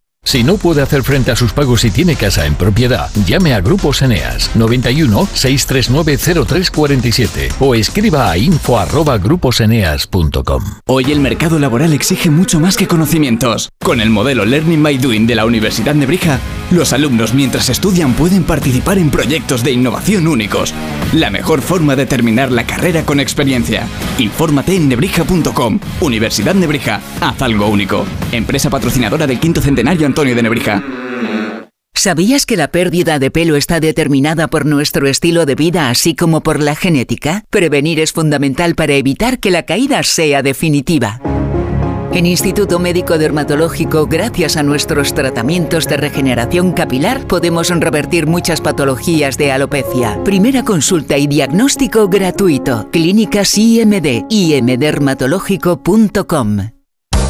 Si no puede hacer frente a sus pagos y tiene casa en propiedad, llame a Grupos Eneas 91 639 0347 o escriba a info@gruposeneas.com. Hoy el mercado laboral exige mucho más que conocimientos. Con el modelo Learning by Doing de la Universidad Nebrija, los alumnos mientras estudian pueden participar en proyectos de innovación únicos. La mejor forma de terminar la carrera con experiencia. Infórmate en nebrija.com. Universidad Nebrija, haz algo único. Empresa patrocinadora del quinto centenario Antonio de Nebrija. ¿Sabías que la pérdida de pelo está determinada por nuestro estilo de vida así como por la genética? Prevenir es fundamental para evitar que la caída sea definitiva. En Instituto Médico Dermatológico, gracias a nuestros tratamientos de regeneración capilar, podemos revertir muchas patologías de alopecia. Primera consulta y diagnóstico gratuito. Clínicas IMD, imdermatológico.com.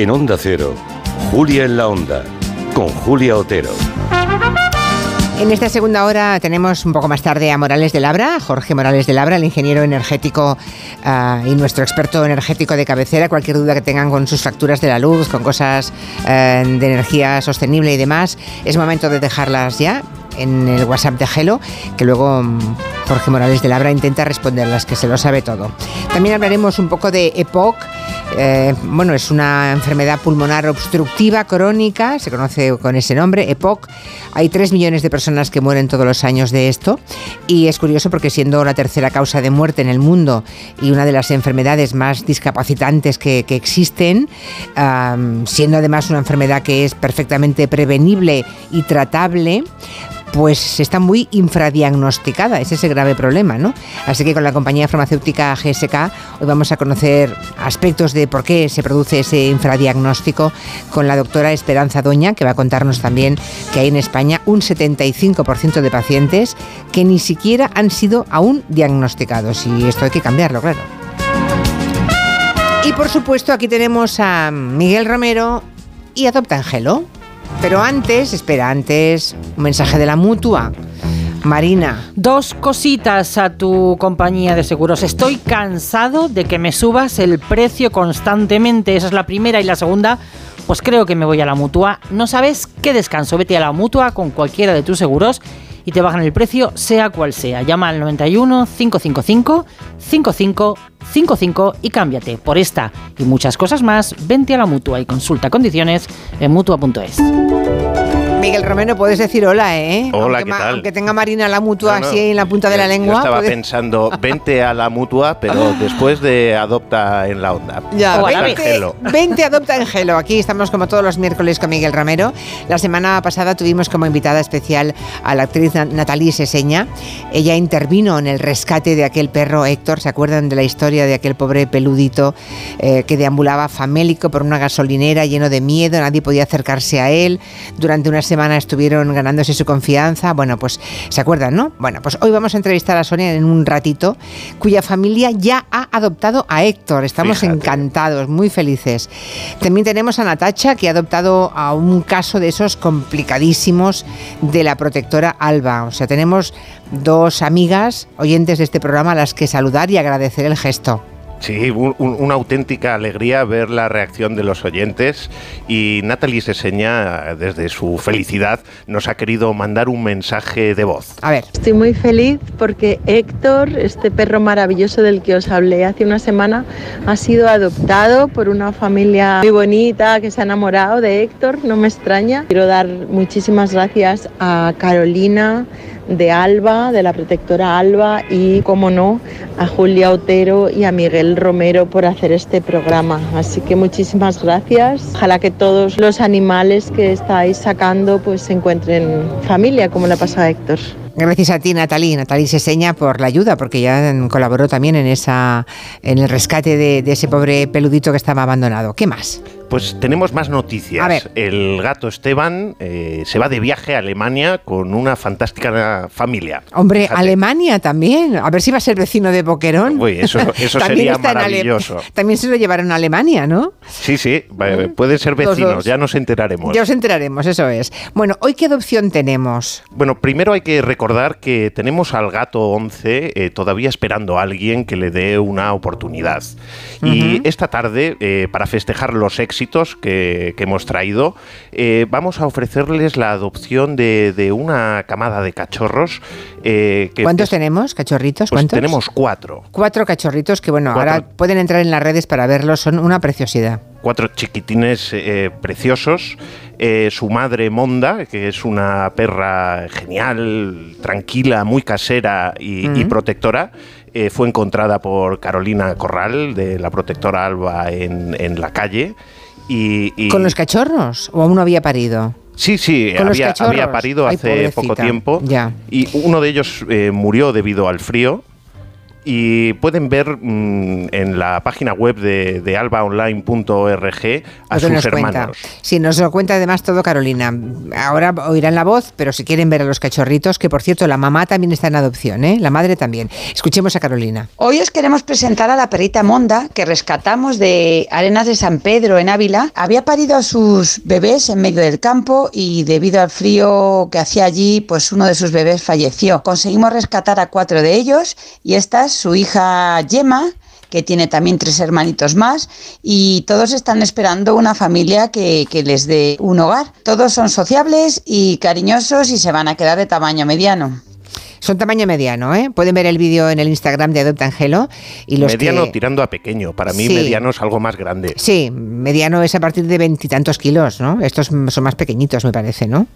En Onda Cero, Julia en la Onda, con Julia Otero. En esta segunda hora tenemos un poco más tarde a Morales de Labra, Jorge Morales de Labra, el ingeniero energético ah, y nuestro experto energético de cabecera. Cualquier duda que tengan con sus facturas de la luz, con cosas eh, de energía sostenible y demás, es momento de dejarlas ya en el WhatsApp de Gelo, que luego mm, Jorge Morales de Labra intenta responderlas, que se lo sabe todo. También hablaremos un poco de EPOC Eh, bueno, es una enfermedad pulmonar obstructiva crónica, se conoce con ese nombre, EPOC. Hay 3 millones de personas que mueren todos los años de esto y es curioso porque siendo la tercera causa de muerte en el mundo y una de las enfermedades más discapacitantes que, existen, siendo además una enfermedad que es perfectamente prevenible y tratable, pues está muy infradiagnosticada, ese es el grave problema, ¿no? Así que con la compañía farmacéutica GSK hoy vamos a conocer aspectos de por qué se produce ese infradiagnóstico con la doctora Esperanza Doña, que va a contarnos también que hay en España un 75% de pacientes que ni siquiera han sido aún diagnosticados y esto hay que cambiarlo, claro. Y por supuesto aquí tenemos a Miguel Romero y Adopta Angelo. Pero antes, espera, antes, un mensaje de la mutua. Marina. Dos cositas a tu compañía de seguros. Estoy cansado de que me subas el precio constantemente. Esa es la primera. Y la segunda, pues creo que me voy a la mutua. No sabes qué descanso. Vete a la mutua con cualquiera de tus seguros y te bajan el precio, sea cual sea. Llama al 91 555 5555 y cámbiate por esta y muchas cosas más. Vente a la mutua y consulta condiciones en mutua.es. Miguel Romero, puedes decir hola, ¿eh? Hola, aunque ¿qué tal? Aunque tenga Marina la mutua así en la punta de la lengua. Yo estaba pensando, vente a la mutua, pero después de adopta en la onda. Ya, vente, vente, adopta en Gelo. Aquí estamos como todos los miércoles con Miguel Romero. La semana pasada tuvimos como invitada especial a la actriz Natalie Seseña. Ella intervino en el rescate de aquel perro Héctor. ¿Se acuerdan de la historia de aquel pobre peludito eh, que deambulaba famélico por una gasolinera lleno de miedo? Nadie podía acercarse a él. Durante unas semana estuvieron ganándose su confianza. Bueno, pues se acuerdan, ¿no? Bueno, pues hoy vamos a entrevistar a Sonia en un ratito, cuya familia ya ha adoptado a Héctor. Estamos encantados, muy felices. También tenemos a Natacha, que ha adoptado a un caso de esos complicadísimos de la protectora Alba. O sea, tenemos dos amigas oyentes de este programa a las que saludar y agradecer el gesto. Sí, una auténtica alegría ver la reacción de los oyentes y Natalie Seseña, desde su felicidad, nos ha querido mandar un mensaje de voz. A ver. Estoy muy feliz porque Héctor, este perro maravilloso del que os hablé hace una semana, ha sido adoptado por una familia muy bonita que se ha enamorado de Héctor, no me extraña. Quiero dar muchísimas gracias a Carolina, de Alba, de la protectora Alba y, como no, a Julia Otero y a Miguel Romero por hacer este programa. Así que muchísimas gracias. Ojalá que todos los animales que estáis sacando pues se encuentren familia, como le ha pasado a Héctor. Gracias a ti, Natalie. Natalie Seseña por la ayuda, porque ya colaboró también en esa en el rescate de, ese pobre peludito que estaba abandonado. ¿Qué más? Pues tenemos más noticias. El gato Esteban eh, se va de viaje a Alemania con una fantástica familia. Hombre, Alemania también. A ver si va a ser vecino de Boquerón. Uy, eso, sería maravilloso. También se lo llevaron a Alemania, ¿no? Sí, sí, pueden ser vecinos, ya nos enteraremos. Ya os enteraremos, eso es. Bueno, ¿hoy qué adopción tenemos? Bueno, primero hay que recordar que tenemos al gato 11 eh, todavía esperando a alguien que le dé una oportunidad. Y esta tarde, eh, para festejar los éxitos, que, hemos traído, eh, vamos a ofrecerles la adopción de, una camada de cachorros. Eh, ¿Cuántos tenemos, cachorritos? Pues tenemos cuatro. Cuatro cachorritos que, bueno, ahora pueden entrar en las redes para verlos, son una preciosidad. Cuatro chiquitines eh, preciosos. su madre Monda, que es una perra genial, tranquila, muy casera y, protectora, fue encontrada por Carolina Corral, de la protectora Alba, en, en la calle. ¿Con los cachorros? ¿O aún no había parido? Sí, sí, había, había, parido hace poco tiempo. Ya. Y uno de ellos eh, murió debido al frío y pueden ver mm, en la página web de, albaonline.org a sus hermanos. Sí, nos lo cuenta además todo Carolina. Ahora oirán la voz, pero si quieren ver a los cachorritos, que por cierto la mamá también está en adopción, ¿eh? la madre también. Escuchemos a Carolina. Hoy os queremos presentar a la perita Monda, que rescatamos de Arenas de San Pedro en Ávila. Había parido a sus bebés en medio del campo y debido al frío que hacía allí, pues uno de sus bebés falleció. Conseguimos rescatar a cuatro de ellos y estas su hija Yema, que tiene también tres hermanitos más, y todos están esperando una familia que, que, les dé un hogar. Todos son sociables y cariñosos y se van a quedar de tamaño mediano. Son tamaño mediano, ¿eh? Pueden ver el vídeo en el Instagram de Adopta Angelo. Y los mediano tirando a pequeño. Para mí, mediano es algo más grande. Sí, mediano es a partir de veintitantos kilos, ¿no? Estos son más pequeñitos, me parece, ¿no?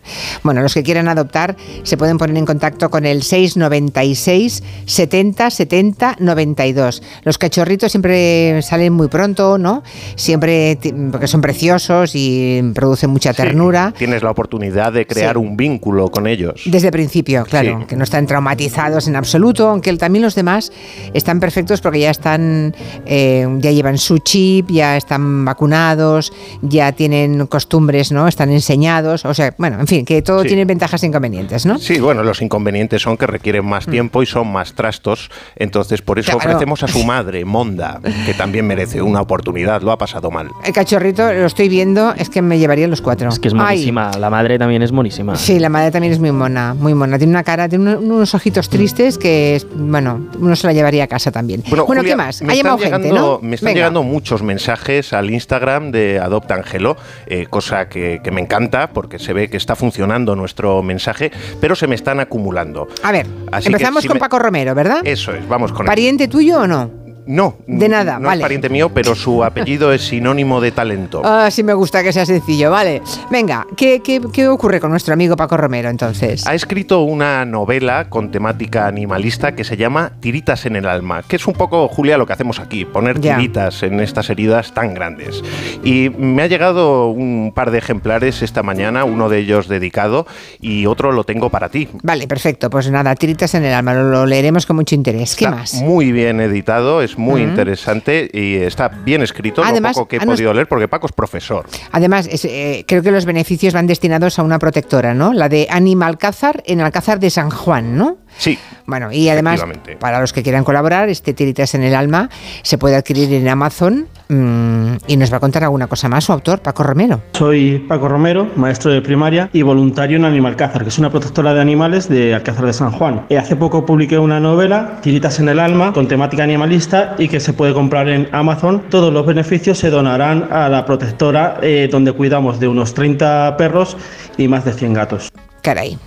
Bueno, los que quieran adoptar se pueden poner en contacto con el 696 70 70 92. Los cachorritos siempre salen muy pronto, ¿no? Siempre porque son preciosos y producen mucha ternura. tienes la oportunidad de crear un vínculo con ellos. Desde el principio, claro, que no están traumatizados en absoluto, aunque también los demás están perfectos porque ya están, eh, ya llevan su chip, ya están vacunados, ya tienen costumbres, ¿no? Están enseñados, o sea, bueno, en fin, que todo tiene ventajas e inconvenientes, ¿no? Sí, bueno, los inconvenientes son que requieren más mm. tiempo y son más trastos, entonces por eso ofrecemos a su madre, Monda, que también merece una oportunidad, lo ha pasado mal. El cachorrito, lo estoy viendo, es que me llevaría los cuatro. Es que es monísima, la madre también es monísima. Sí, la madre también es muy mona, muy mona. Tiene una cara, tiene unos ojitos tristes que, bueno, uno se la llevaría a casa también. Bueno, ¿qué más? Me están, llegando, me están llegando muchos mensajes al Instagram de Adopta Angelo, eh, cosa que, me encanta porque se ve que está funcionando nuestro mensaje, pero se me están acumulando. A ver, empezamos con Paco Romero, ¿verdad? Eso es, vamos con ¿Pariente tuyo o no? No, de nada, no es pariente mío, pero su apellido es sinónimo de talento. Ah, sí me gusta que sea sencillo, vale. Venga, ¿qué, qué, ocurre con nuestro amigo Paco Romero entonces? Ha escrito una novela con temática animalista que se llama Tiritas en el alma, que es un poco, Julia, lo que hacemos aquí, poner tiritas en estas heridas tan grandes. Y me ha llegado un par de ejemplares esta mañana, uno de ellos dedicado y otro lo tengo para ti. Vale, perfecto. Pues nada, Tiritas en el alma, lo, leeremos con mucho interés. ¿Qué más? Muy bien editado, es muy interesante y está bien escrito, Además, lo poco que he podido leer, porque Paco es profesor. Además, eh, creo que los beneficios van destinados a una protectora, ¿no? La de Anima Alcázar en Alcázar de San Juan, ¿no? Sí. Bueno, y además, para los que quieran colaborar, este Tiritas en el Alma se puede adquirir en Amazon mm, y nos va a contar alguna cosa más su autor, Paco Romero. Soy Paco Romero, maestro de primaria y voluntario en Animalcázar, que es una protectora de animales de Alcázar de San Juan. Eh, hace poco publiqué una novela, Tiritas en el Alma, con temática animalista y que se puede comprar en Amazon. Todos los beneficios se donarán a la protectora, eh, donde cuidamos de unos 30 perros y más de 100 gatos. Caray.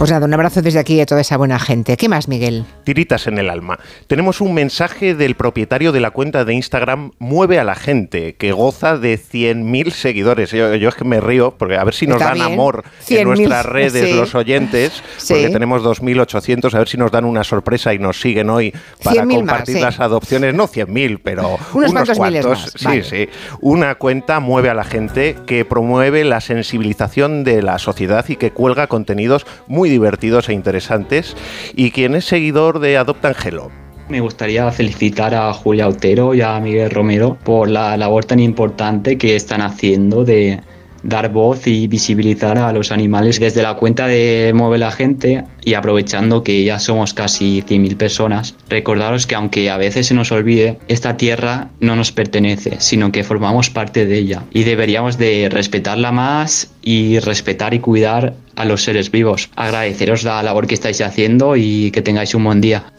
Pues nada, un abrazo desde aquí a toda esa buena gente. ¿Qué más, Miguel? Tiritas en el alma. Tenemos un mensaje del propietario de la cuenta de Instagram Mueve a la gente, que goza de 100.000 seguidores. Yo, es que me río, porque a ver si nos dan amor en nuestras redes los oyentes, porque tenemos 2.800, a ver si nos dan una sorpresa y nos siguen hoy para compartir las adopciones. No 100.000, pero unos, cuantos. Sí, sí. Una cuenta Mueve a la gente que promueve la sensibilización de la sociedad y que cuelga contenidos muy divertidos e interesantes y quien es seguidor de Adopta Angelo. Me gustaría felicitar a Julia Otero y a Miguel Romero por la labor tan importante que están haciendo de dar voz y visibilizar a los animales desde la cuenta de Mueve la Gente y aprovechando que ya somos casi 100.000 personas, recordaros que aunque a veces se nos olvide, esta tierra no nos pertenece, sino que formamos parte de ella y deberíamos de respetarla más y respetar y cuidar a los seres vivos. Agradeceros la labor que estáis haciendo y que tengáis un buen día.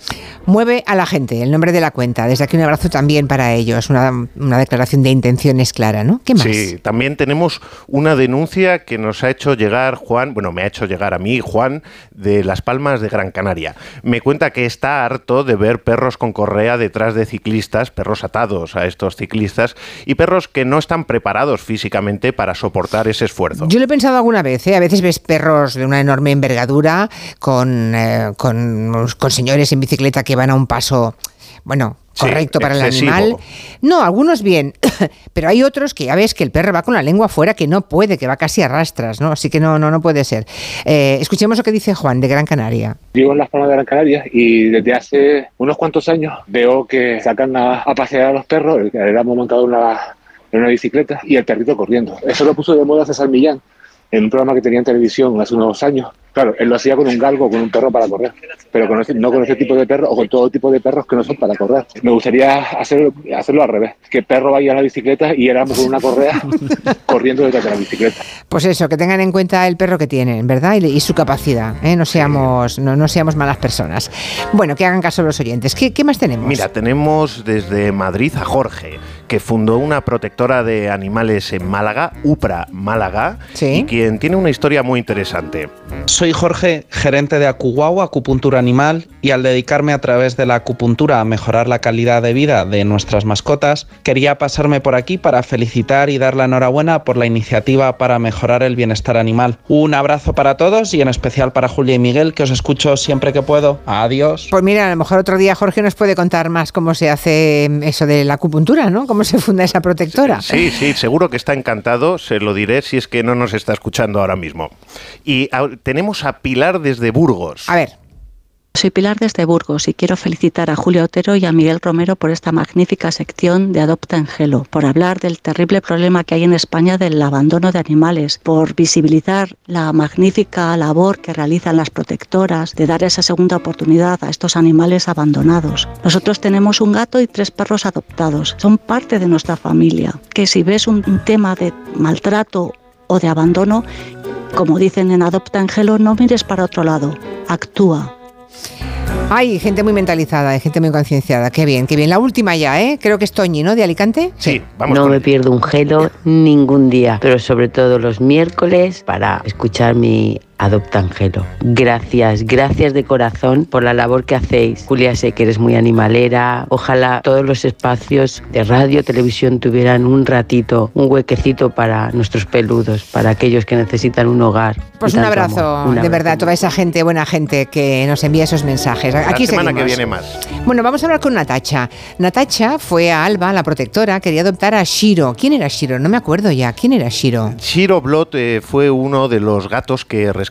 Mueve a la gente, el nombre de la cuenta. Desde aquí un abrazo también para ellos. Una, una declaración de intenciones clara, ¿no? ¿Qué más? Sí, también tenemos una denuncia que nos ha hecho llegar Juan, bueno, me ha hecho llegar a mí, Juan, de Las Palmas de Gran Canaria. Me cuenta que está harto de ver perros con correa detrás de ciclistas, perros atados a estos ciclistas y perros que no están preparados físicamente para soportar ese esfuerzo. Yo lo he pensado alguna vez, ¿eh? a veces ves perros de una enorme envergadura con, eh, con, con señores en bicicleta que van a un paso bueno, correcto para el animal. No, algunos bien, pero hay otros que ya ves que el perro va con la lengua afuera que no puede, que va casi a rastras, ¿no? Así que no, no, no puede ser. Eh, escuchemos lo que dice Juan de Gran Canaria. Vivo en las Palmas de Gran Canaria y desde hace unos cuantos años veo que sacan a, pasear a los perros, le hemos montado una, en una bicicleta y el perrito corriendo. Eso lo puso de moda César Millán en un programa que tenía en televisión hace unos años. Claro, él lo hacía con un galgo, con un perro para correr, pero con no con ese tipo de perros o con todo tipo de perros que no son para correr. Me gustaría hacerlo, hacerlo al revés, que el perro vaya a la bicicleta y éramos con una correa corriendo detrás de la bicicleta. Pues eso, que tengan en cuenta el perro que tienen, ¿verdad? Y, su capacidad, ¿eh? no, seamos, no, no, seamos malas personas. Bueno, que hagan caso los oyentes. ¿Qué, ¿Qué más tenemos? Mira, tenemos desde Madrid a Jorge que fundó una protectora de animales en Málaga, UPRA Málaga, y quien tiene una historia muy interesante. Soy Jorge, gerente de Acuguau, acupuntura animal, y al dedicarme a través de la acupuntura a mejorar la calidad de vida de nuestras mascotas, quería pasarme por aquí para felicitar y dar la enhorabuena por la iniciativa para mejorar el bienestar animal. Un abrazo para todos y en especial para Julia y Miguel, que os escucho siempre que puedo. Adiós. Pues mira, a lo mejor otro día Jorge nos puede contar más cómo se hace eso de la acupuntura, ¿no? Cómo se funda esa protectora. Sí, sí, seguro que está encantado, se lo diré si es que no nos está escuchando ahora mismo. Y tenemos a Pilar desde Burgos. A ver. Soy Pilar desde Burgos y quiero felicitar a Julio Otero y a Miguel Romero por esta magnífica sección de Adopta en Gelo, por hablar del terrible problema que hay en España del abandono de animales, por visibilizar la magnífica labor que realizan las protectoras de dar esa segunda oportunidad a estos animales abandonados. Nosotros tenemos un gato y tres perros adoptados, son parte de nuestra familia, que si ves un tema de maltrato o de abandono, como dicen en Adopta en Gelo, no mires para otro lado, actúa hay gente muy mentalizada, hay gente muy concienciada. Qué bien, qué bien. La última ya, ¿eh? Creo que es Toñi, ¿no? De Alicante. Sí, vamos. No me pierdo un gelo ningún día, pero sobre todo los miércoles para escuchar mi Adopta Angelo. Gracias, gracias de corazón por la labor que hacéis. Julia, sé que eres muy animalera. Ojalá todos los espacios de radio, televisión tuvieran un ratito, un huequecito para nuestros peludos, para aquellos que necesitan un hogar. Pues un abrazo, de verdad, toda esa gente, buena gente que nos envía esos mensajes. Aquí la semana que viene más. Bueno, vamos a hablar con Natacha. Natacha fue a Alba, la protectora, quería adoptar a Shiro. ¿Quién era Shiro? No me acuerdo ya. ¿Quién era Shiro? Shiro Blot eh, fue uno de los gatos que rescató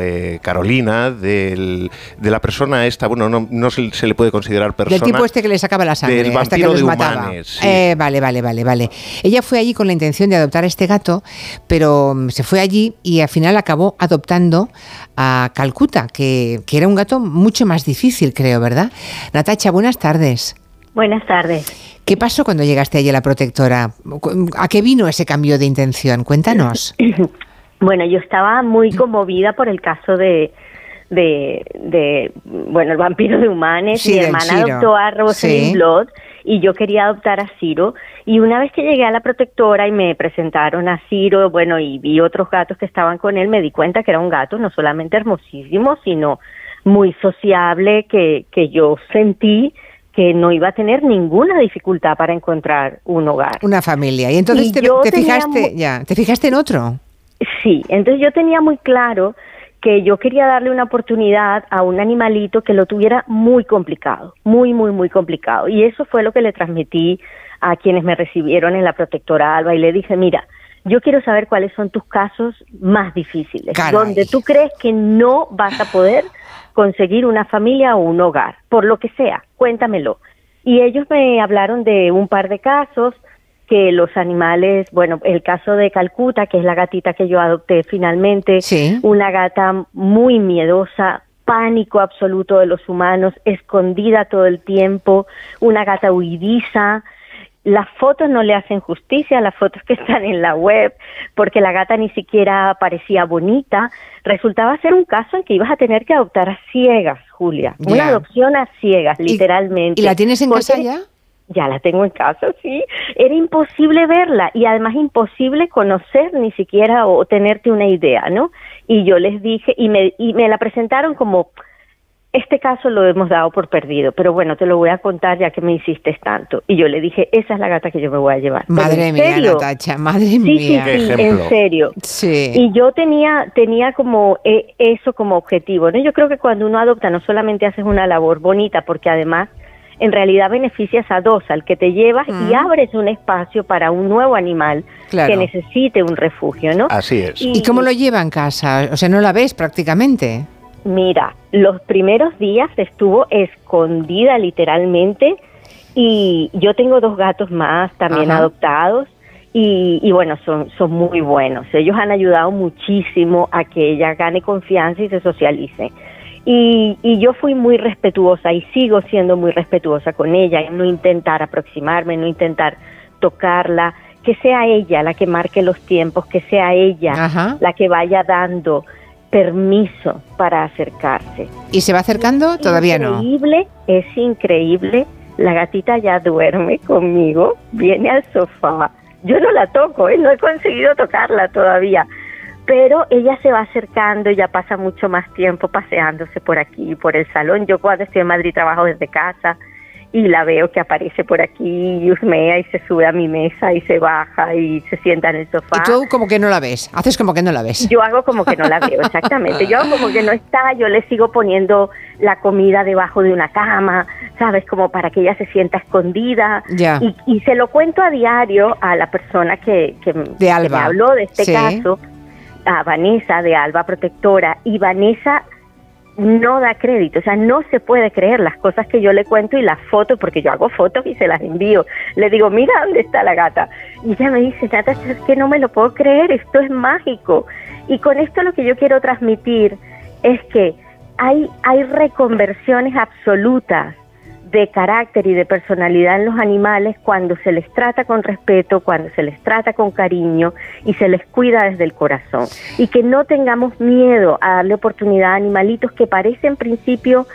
eh, Carolina de la persona esta, bueno, no, se, le puede considerar persona. Del tipo este que le sacaba la sangre hasta que los mataba. Eh, vale, vale, vale, vale. Ella fue allí con la intención de adoptar a este gato, pero mm, se fue allí y al final acabó adoptando a Calcuta, que, que era un gato mucho más difícil, creo, ¿verdad? Natacha, buenas tardes. Buenas tardes. ¿Qué pasó cuando llegaste allí a la protectora? ¿A qué vino ese cambio de intención? Cuéntanos. Bueno, yo estaba muy conmovida por el caso de, de, bueno, el vampiro de Humanes. Mi hermana adoptó a Rosalind Blood y yo quería adoptar a Ciro. Y una vez que llegué a la protectora y me presentaron a Ciro, bueno, y vi otros gatos que estaban con él, me di cuenta que era un gato no solamente hermosísimo, sino muy sociable, que, que yo sentí que no iba a tener ninguna dificultad para encontrar un hogar. Una familia. Y entonces te, fijaste, ya, ¿te fijaste en otro? Sí, entonces yo tenía muy claro que yo quería darle una oportunidad a un animalito que lo tuviera muy complicado, muy, muy, muy complicado. Y eso fue lo que le transmití a quienes me recibieron en la protectora Alba y le dije, mira, yo quiero saber cuáles son tus casos más difíciles, donde tú crees que no vas a poder conseguir una familia o un hogar, por lo que sea, cuéntamelo. Y ellos me hablaron de un par de casos, que los animales, bueno, el caso de Calcuta, que es la gatita que yo adopté finalmente, una gata muy miedosa, pánico absoluto de los humanos, escondida todo el tiempo, una gata huidiza, las fotos no le hacen justicia, las fotos que están en la web, porque la gata ni siquiera parecía bonita. Resultaba ser un caso en que ibas a tener que adoptar a ciegas, Julia. Una adopción a ciegas, literalmente. ¿Y, la tienes en casa ya? Ya la tengo en casa, sí. Era imposible verla y además imposible conocer ni siquiera o tenerte una idea, ¿no? Y yo les dije, y me, y me la presentaron como este caso lo hemos dado por perdido, pero bueno, te lo voy a contar ya que me hiciste tanto. Y yo le dije, esa es la gata que yo me voy a llevar. Madre mía, Natacha, madre mía. Sí, sí, en serio. Sí. Y yo tenía, tenía como eh, eso como objetivo, ¿no? Yo creo que cuando uno adopta no solamente haces una labor bonita, porque además en realidad beneficias a dos, al que te llevas y abres un espacio para un nuevo animal que necesite un refugio, ¿no? Así es. ¿Y cómo lo lleva en casa? O sea, no la ves prácticamente. Mira, los primeros días estuvo escondida literalmente y yo tengo dos gatos más también adoptados y, bueno, son, son muy buenos. Ellos han ayudado muchísimo a que ella gane confianza y se socialice. Y, y, yo fui muy respetuosa y sigo siendo muy respetuosa con ella, en no intentar aproximarme, no intentar tocarla, que sea ella la que marque los tiempos, que sea ella la que vaya dando permiso para acercarse. ¿Y se va acercando? Todavía no. Es increíble La gatita ya duerme conmigo, viene al sofá. Yo no la toco, ¿eh? no he conseguido tocarla todavía pero ella se va acercando, ya pasa mucho más tiempo paseándose por aquí, por el salón. Yo cuando estoy en Madrid trabajo desde casa y la veo que aparece por aquí y husmea y se sube a mi mesa y se baja y se sienta en el sofá. Y tú como que no la ves, haces como que no la ves. Yo hago como que no la veo, exactamente. Yo hago como que no está, yo le sigo poniendo la comida debajo de una cama, ¿sabes? Como para que ella se sienta escondida. Ya. Y, y se lo cuento a diario a la persona que, que, De que Alba. me habló de este Sí. caso, a Vanessa de Alba Protectora, y Vanessa no da crédito, o sea, no se puede creer las cosas que yo le cuento y las fotos, porque yo hago fotos y se las envío. Le digo, mira dónde está la gata. Y ella me dice, Natasha, es que no me lo puedo creer, esto es mágico. Y con esto lo que yo quiero transmitir es que hay, hay reconversiones absolutas de carácter y de personalidad en los animales cuando se les trata con respeto, cuando se les trata con cariño y se les cuida desde el corazón. Y que no tengamos miedo a darle oportunidad a animalitos que parece en principio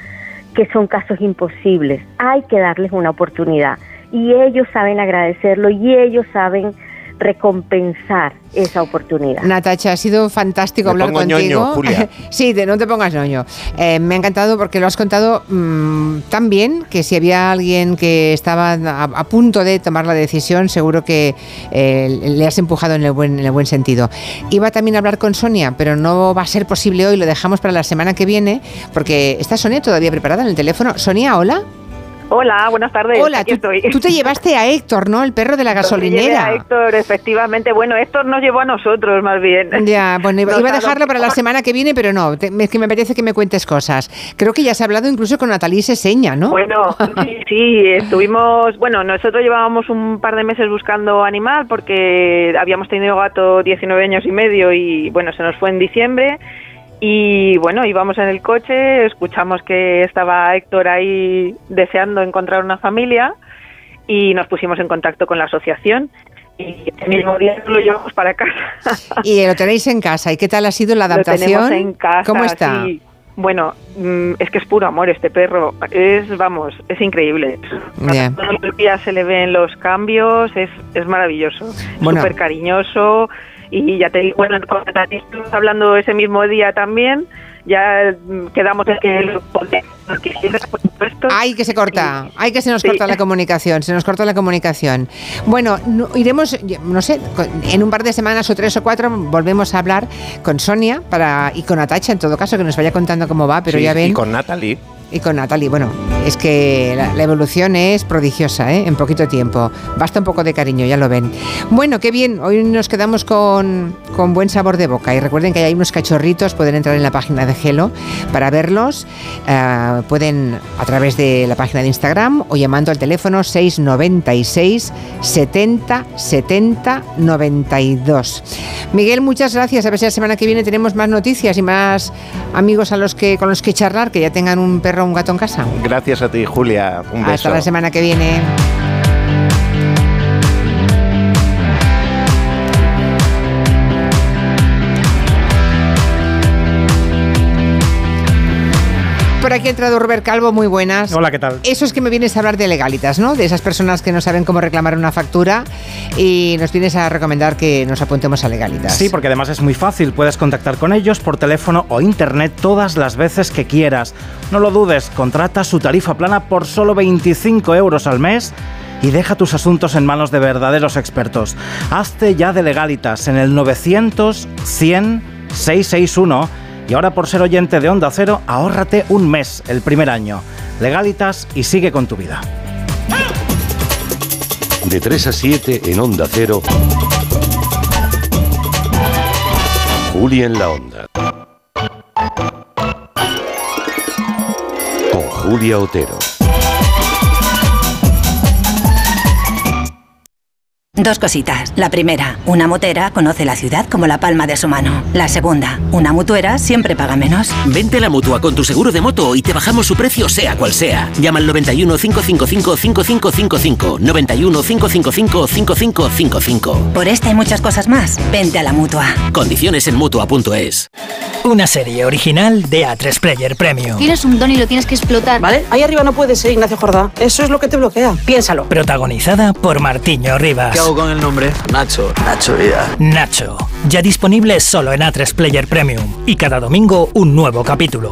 que son casos imposibles. Hay que darles una oportunidad. Y ellos saben agradecerlo y ellos saben recompensar esa oportunidad. Natacha, ha sido fantástico Me hablar pongo contigo. ñoño, Julia. sí, de no te pongas ñoño. Eh, me ha encantado porque lo has contado mm, tan bien que si había alguien que estaba a, a punto de tomar la decisión, seguro que eh, le has empujado en el, buen, en el buen sentido. Iba también a hablar con Sonia, pero no va a ser posible hoy, lo dejamos para la semana que viene, porque está Sonia todavía preparada en el teléfono. Sonia, hola. Hola, buenas tardes. Hola, aquí tú, estoy. tú te llevaste a Héctor, ¿no? El perro de la gasolinera. a Héctor, efectivamente. Bueno, Héctor nos llevó a nosotros, más bien. Ya, bueno, iba, a dejarlo para la semana que viene, pero no, te- es que me parece que me cuentes cosas. Creo que ya has hablado incluso con Natalie Seseña, ¿no? Bueno, sí, sí, estuvimos, bueno, nosotros llevábamos un par de meses buscando animal porque habíamos tenido gato 19 años y medio y bueno, se nos fue en diciembre y bueno, íbamos en el coche, escuchamos que estaba Héctor ahí deseando encontrar una familia y nos pusimos en contacto con la asociación y el mismo día lo llevamos para casa. Y lo tenéis en casa. ¿Y qué tal ha sido la Lo tenemos adaptación? en casa. ¿Cómo está? sí. Bueno, mm, es que es puro amor este perro. Es, vamos, es increíble. Ya. Todos los días se le ven los cambios, es, es maravilloso. Bueno. Súper cariñoso. Y ya te digo, bueno, con estuvimos hablando ese mismo día también. Ya mm, quedamos en que lo. Ay, que se corta. Ay, que se nos Sí. corta la comunicación. Se nos corta la comunicación. Bueno, no- iremos, no sé, en un par de semanas o tres o cuatro volvemos a hablar con Sonia para y con Atacha en todo caso, que nos vaya contando cómo va, pero Sí, ya ven. Y con Natalie. Y con Natalie, bueno, es que la, evolución es prodigiosa, ¿eh? En poquito tiempo. Basta un poco de cariño, ya lo ven. Bueno, qué bien. Hoy nos quedamos con, con buen sabor de boca. Y recuerden que hay unos cachorritos, pueden entrar en la página de Gelo para verlos. Eh, pueden a través de la página de Instagram o llamando al teléfono 696 70 70 92. Miguel, muchas gracias. A ver si la semana que viene tenemos más noticias y más amigos con los que charlar, que ya tengan un perro un gato en casa. Gracias a ti, Julia. Un beso. Hasta la semana que viene. Por aquí ha entrado Robert Calvo, muy buenas. Hola, ¿qué tal? Eso es que me vienes a hablar de legalitas, ¿no? De esas personas que no saben cómo reclamar una factura y nos vienes a recomendar que nos apuntemos a legalitas. Sí, porque además es muy fácil. Puedes contactar con ellos por teléfono o internet todas las veces que quieras. No lo dudes, contrata su tarifa plana por solo 25 euros al mes y deja tus asuntos en manos de verdaderos expertos. Hazte ya de legalitas en el 900 100 661 y ahora por ser oyente de Onda Cero, ahórrate un mes el primer año. Legalitas y sigue con tu vida. De 3 a 7 en Onda Cero. Juli en la Onda. Con Julia Otero. Dos cositas. La primera, una motera conoce la ciudad como la palma de su mano. La segunda, una mutuera siempre paga menos. Vente a la mutua con tu seguro de moto y te bajamos su precio, sea cual sea. Llama al 91 555 5555. 91 555 5555. Por esta y muchas cosas más, vente a la mutua. Condiciones en mutua.es. Una serie original de A3 Player Premium. Tienes un don y lo tienes que explotar. ¿Vale? Ahí arriba no puedes ser Ignacio Jordá. Eso es lo que te bloquea. Piénsalo. Protagonizada por Martiño Rivas. ¿Qué con el nombre? Nacho. Nacho Vida. Nacho. Ya disponible solo en A3 Player Premium. Y cada domingo un nuevo capítulo.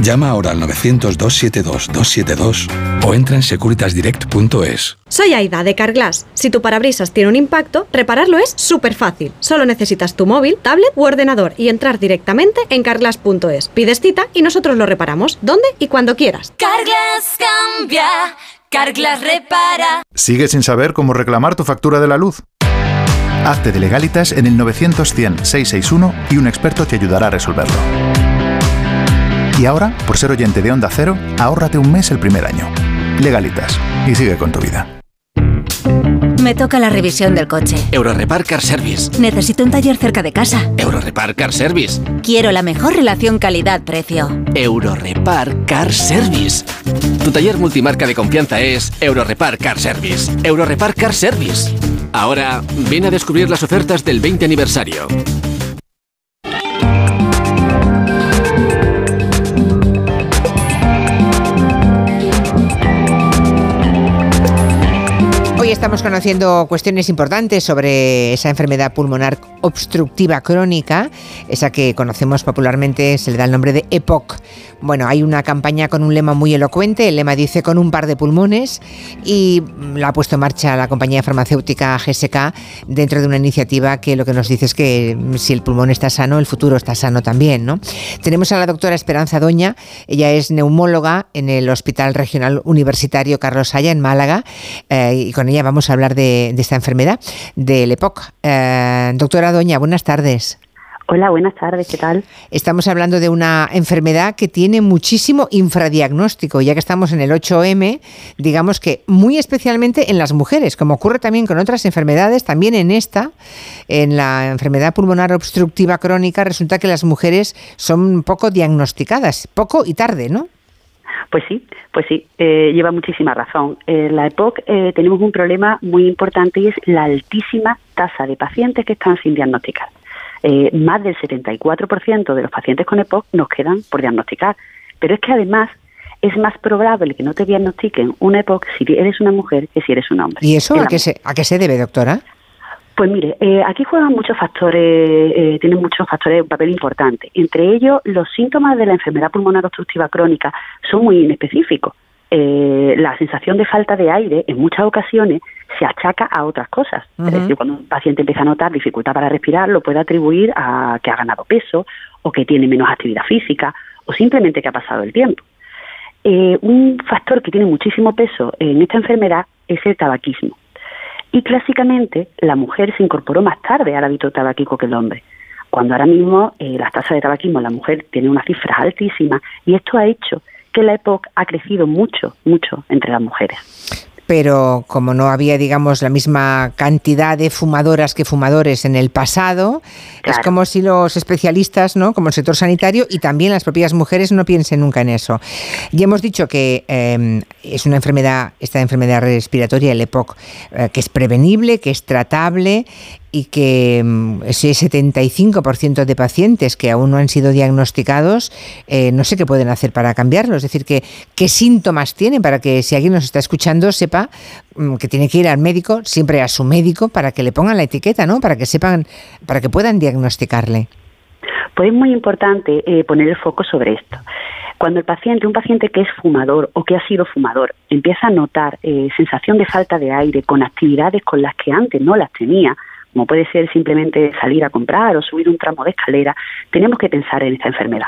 Llama ahora al 900-272-272 o entra en securitasdirect.es. Soy Aida de Carglass. Si tu parabrisas tiene un impacto, repararlo es súper fácil. Solo necesitas tu móvil, tablet u ordenador y entrar directamente en carglass.es. Pides cita y nosotros lo reparamos, donde y cuando quieras. Carglass cambia, Carglass repara. ¿Sigues sin saber cómo reclamar tu factura de la luz? Hazte de legalitas en el 900-100-661 y un experto te ayudará a resolverlo. Y ahora, por ser oyente de Onda Cero, ahórrate un mes el primer año. Legalitas. Y sigue con tu vida. Me toca la revisión del coche. Eurorepar Car Service. Necesito un taller cerca de casa. Eurorepar Car Service. Quiero la mejor relación calidad-precio. Eurorepar Car Service. Tu taller multimarca de confianza es Eurorepar Car Service. Eurorepar Car Service. Ahora, ven a descubrir las ofertas del 20 aniversario. Estamos conociendo cuestiones importantes sobre esa enfermedad pulmonar obstructiva crónica, esa que conocemos popularmente, se le da el nombre de EPOC. Bueno, hay una campaña con un lema muy elocuente, el lema dice con un par de pulmones y la ha puesto en marcha la compañía farmacéutica GSK dentro de una iniciativa que lo que nos dice es que si el pulmón está sano, el futuro está sano también, ¿no? Tenemos a la doctora Esperanza Doña, ella es neumóloga en el Hospital Regional Universitario Carlos Saya en Málaga eh, y con ella vamos a hablar de, de esta enfermedad, del EPOC. Eh, doctora Doña, buenas tardes. Hola, buenas tardes, ¿qué tal? Estamos hablando de una enfermedad que tiene muchísimo infradiagnóstico, ya que estamos en el 8M, digamos que muy especialmente en las mujeres, como ocurre también con otras enfermedades, también en esta, en la enfermedad pulmonar obstructiva crónica, resulta que las mujeres son poco diagnosticadas, poco y tarde, ¿no? Pues sí, pues sí, eh, lleva muchísima razón. En la EPOC eh, tenemos un problema muy importante y es la altísima tasa de pacientes que están sin diagnosticar. Eh, más del 74% de los pacientes con EPOC nos quedan por diagnosticar. Pero es que además es más probable que no te diagnostiquen una EPOC si eres una mujer que si eres un hombre. ¿Y eso Es a qué, se, a qué se debe, doctora? Pues mire, eh, aquí juegan muchos factores, eh, tienen muchos factores un papel importante. Entre ellos, los síntomas de la enfermedad pulmonar obstructiva crónica son muy inespecíficos. Eh, la sensación de falta de aire en muchas ocasiones se achaca a otras cosas. Es decir, cuando un paciente empieza a notar dificultad para respirar, lo puede atribuir a que ha ganado peso o que tiene menos actividad física o simplemente que ha pasado el tiempo. Eh, un factor que tiene muchísimo peso en esta enfermedad es el tabaquismo. Y clásicamente la mujer se incorporó más tarde al hábito tabaquico que el hombre, cuando ahora mismo eh, las tasas de tabaquismo en la mujer tienen unas cifras altísimas y esto ha hecho que la EPOC ha crecido mucho, mucho entre las mujeres. pero como no había, digamos, la misma cantidad de fumadoras que fumadores en el pasado, es como si los especialistas, ¿no? Como el sector sanitario y también las propias mujeres no piensen nunca en eso. Ya hemos dicho que eh, es una enfermedad, esta enfermedad respiratoria, el EPOC, eh, que es prevenible, que es tratable y que mm, ese 75% de pacientes que aún no han sido diagnosticados, eh, no sé qué pueden hacer para cambiarlo. Es decir, que qué síntomas tienen para que si alguien nos está escuchando sepa mm, que tiene que ir al médico, siempre a su médico, para que le pongan la etiqueta, ¿no? Para que sepan, para que puedan diagnosticarle. Pues es muy importante eh, poner el foco sobre esto. Cuando el paciente, un paciente que es fumador o que ha sido fumador, empieza a notar eh, sensación de falta de aire con actividades con las que antes no las tenía, como puede ser simplemente salir a comprar o subir un tramo de escalera, tenemos que pensar en esta enfermedad.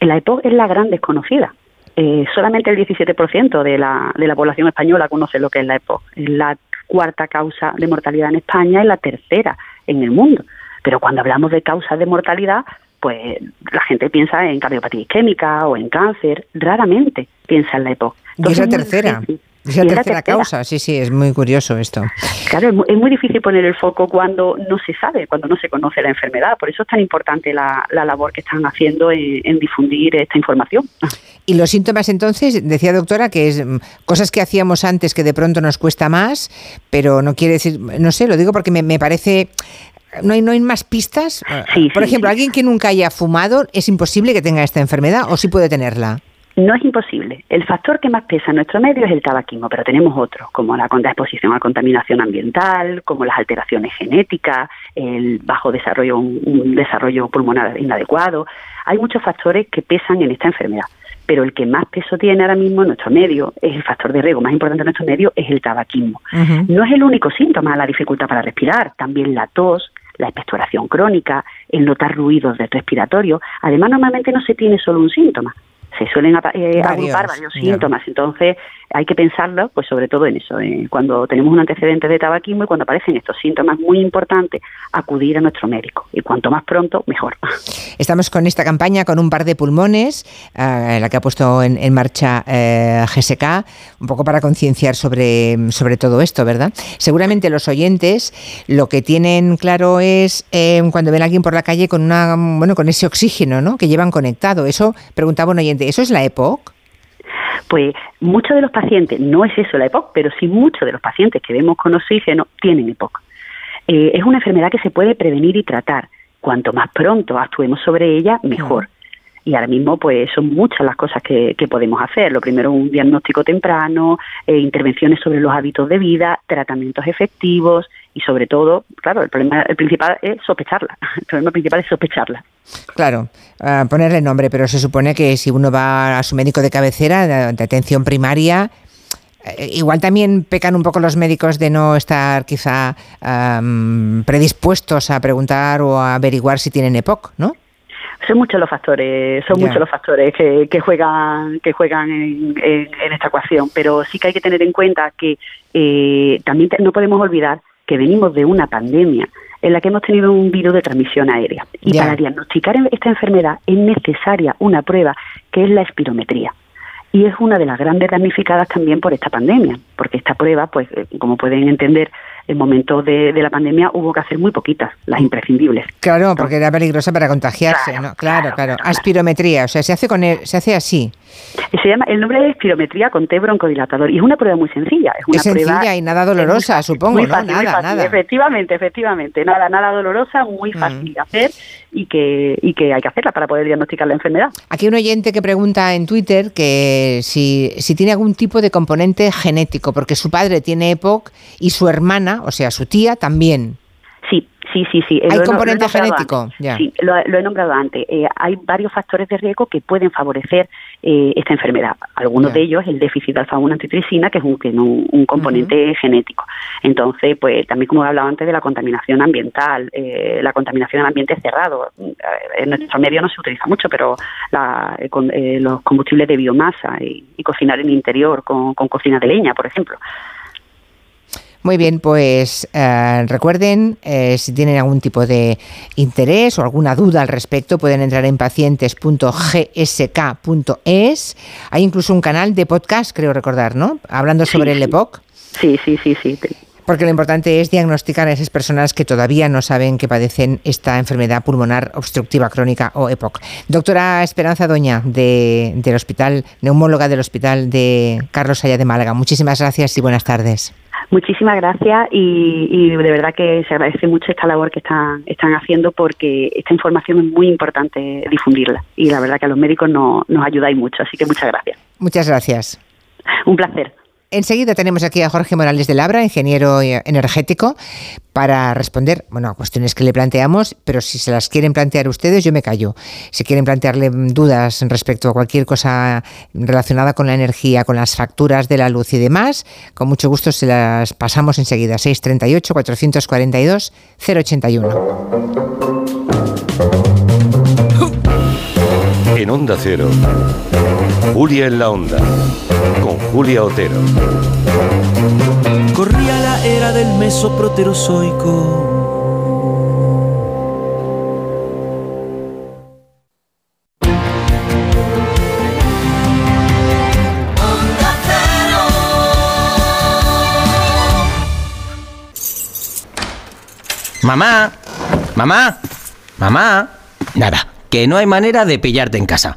La EPOC es la gran desconocida. Eh, solamente el 17% de la, de la población española conoce lo que es la EPOC. Es la cuarta causa de mortalidad en España y la tercera en el mundo. Pero cuando hablamos de causas de mortalidad, pues la gente piensa en cardiopatía isquémica o en cáncer, raramente piensa en la EPOC. y es la tercera. Es la, tercera, causa, sí, sí, es muy curioso esto. Claro, es muy, difícil poner el foco cuando no se sabe, cuando no se conoce la enfermedad. Por eso es tan importante la, labor que están haciendo en, difundir esta información. Y los síntomas entonces, decía doctora, que es mm, cosas que hacíamos antes que de pronto nos cuesta más, pero no quiere decir, no sé, lo digo porque me, parece ¿No hay, ¿No hay más pistas? Por ejemplo, alguien que nunca haya fumado, ¿es imposible que tenga esta enfermedad o sí puede tenerla? No es imposible. El factor que más pesa en nuestro medio es el tabaquismo, pero tenemos otros, como la exposición a contaminación ambiental, como las alteraciones genéticas, el bajo desarrollo, un desarrollo pulmonar inadecuado. Hay muchos factores que pesan en esta enfermedad, pero el que más peso tiene ahora mismo en nuestro medio es el factor de riesgo más importante en nuestro medio es el tabaquismo. No es el único síntoma la dificultad para respirar, también la tos, la expectoración crónica, el notar ruidos de respiratorio. Además, normalmente no se tiene solo un síntoma, se suelen eh, agrupar varios síntomas. Entonces, hay que pensarlo, pues sobre todo en eso, cuando tenemos un antecedente de tabaquismo y cuando aparecen estos síntomas muy importantes, acudir a nuestro médico. Y cuanto más pronto, mejor. Estamos con esta campaña con un par de pulmones, eh, la que ha puesto en, marcha eh, GSK, un poco para concienciar sobre, sobre todo esto, ¿verdad? Seguramente los oyentes lo que tienen claro es eh, cuando ven a alguien por la calle con una bueno con ese oxígeno ¿no? que llevan conectado. Eso preguntaba un oyente, ¿eso es la EPOC? Pues muchos de los pacientes, no es eso la EPOC, pero sí muchos de los pacientes que vemos con oxígeno tienen EPOC. Eh, es una enfermedad que se puede prevenir y tratar. Cuanto más pronto actuemos sobre ella, mejor. Y ahora mismo, pues son muchas las cosas que, podemos hacer. Lo primero, un diagnóstico temprano, eh, intervenciones sobre los hábitos de vida, tratamientos efectivos y, sobre todo, claro, el problema el principal es sospecharla. El problema principal es sospecharla. Claro, ponerle nombre, pero se supone que si uno va a su médico de cabecera, de, atención primaria, eh, Igual también pecan un poco los médicos de no estar quizá predispuestos a preguntar o a averiguar si tienen EPOC, ¿no? son muchos los factores, son muchos los factores que, que juegan, que juegan en, en, esta ecuación, pero sí que hay que tener en cuenta que eh, también no podemos olvidar que venimos de una pandemia en la que hemos tenido un virus de transmisión aérea. Y para diagnosticar esta enfermedad es necesaria una prueba que es la espirometría. Y es una de las grandes damnificadas también por esta pandemia, porque esta prueba, pues eh, como pueden entender, en momentos de, la pandemia hubo que hacer muy poquitas, las imprescindibles. Claro, porque era peligrosa para contagiarse, claro, ¿no? Claro, claro. Aspirometría, o sea, se hace con el, se hace así. Se llama, el nombre es espirometría con té broncodilatador y es una prueba muy sencilla. Es, una es sencilla y nada dolorosa, supongo, ¿no? nada, nada. Efectivamente, efectivamente, nada, nada dolorosa, muy mm. fácil de hacer y que, y que hay que hacerla para poder diagnosticar la enfermedad. Aquí un oyente que pregunta en Twitter que si, si tiene algún tipo de componente genético, porque su padre tiene EPOC y su hermana o sea, su tía también. Sí, sí, sí, sí. ¿Hay componente genético? Sí, lo, he nombrado antes. Eh, hay varios factores de riesgo que pueden favorecer eh, esta enfermedad. Algunos de ellos, el déficit de alfa-1 antitricina, que es un, un, componente genético. Entonces, pues también como he hablado antes de la contaminación ambiental, eh, la contaminación en ambiente cerrado. En nuestro medio no se utiliza mucho, pero los combustibles de biomasa y, cocinar en el interior con cocina de leña, por ejemplo. Muy bien, pues eh, recuerden, eh, si tienen algún tipo de interés o alguna duda al respecto, pueden entrar en pacientes.gsk.es. Hay incluso un canal de podcast, creo recordar, ¿no? Hablando sobre el EPOC. Sí, sí, sí, sí. Porque lo importante es diagnosticar a esas personas que todavía no saben que padecen esta enfermedad pulmonar obstructiva crónica o EPOC. Doctora Esperanza Doña, de, del Hospital, neumóloga del Hospital de Carlos Allá de Málaga, muchísimas gracias y buenas tardes. Muchísimas gracias y, de verdad que se agradece mucho esta labor que están, están haciendo porque esta información es muy importante difundirla y la verdad que a los médicos no, nos ayudáis mucho, así que muchas gracias. Muchas gracias. Un placer. Enseguida tenemos aquí a Jorge Morales de Labra, ingeniero energético, para responder bueno, a cuestiones que le planteamos, pero si se las quieren plantear ustedes, yo me callo. Si quieren plantearle dudas respecto a cualquier cosa relacionada con la energía, con las facturas de la luz y demás, con mucho gusto se las pasamos enseguida. 638-442-081. En Onda Cero, Julia en la Onda Julia Otero. Corría la era del mesoproterozoico. Mamá, mamá, mamá. Nada, que no hay manera de pillarte en casa.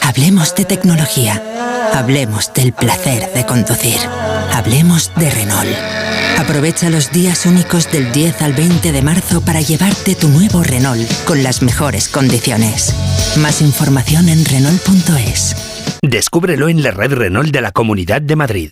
Hablemos de tecnología. Hablemos del placer de conducir. Hablemos de Renault. Aprovecha los días únicos del 10 al 20 de marzo para llevarte tu nuevo Renault con las mejores condiciones. Más información en Renault.es. Descúbrelo en la red Renault de la Comunidad de Madrid.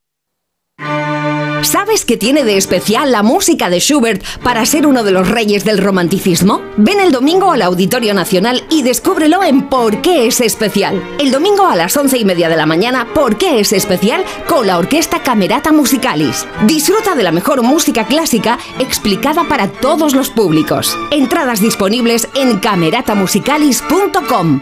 ¿Sabes qué tiene de especial la música de Schubert para ser uno de los reyes del romanticismo? Ven el domingo al Auditorio Nacional y descúbrelo en Por qué es especial. El domingo a las once y media de la mañana, ¿Por qué es especial? con la Orquesta Camerata Musicalis. Disfruta de la mejor música clásica explicada para todos los públicos. Entradas disponibles en cameratamusicalis.com.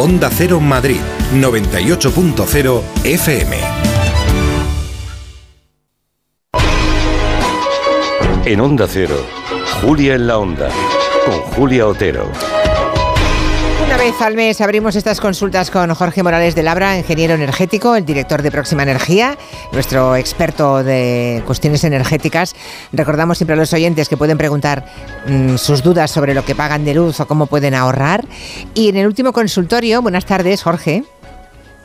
Onda Cero Madrid 98.0 FM. En Onda Cero, Julia en la Onda, con Julia Otero. Una vez al mes abrimos estas consultas con Jorge Morales de Labra, ingeniero energético, el director de Próxima Energía, nuestro experto de cuestiones energéticas. Recordamos siempre a los oyentes que pueden preguntar mm, sus dudas sobre lo que pagan de luz o cómo pueden ahorrar. Y en el último consultorio, buenas tardes, Jorge.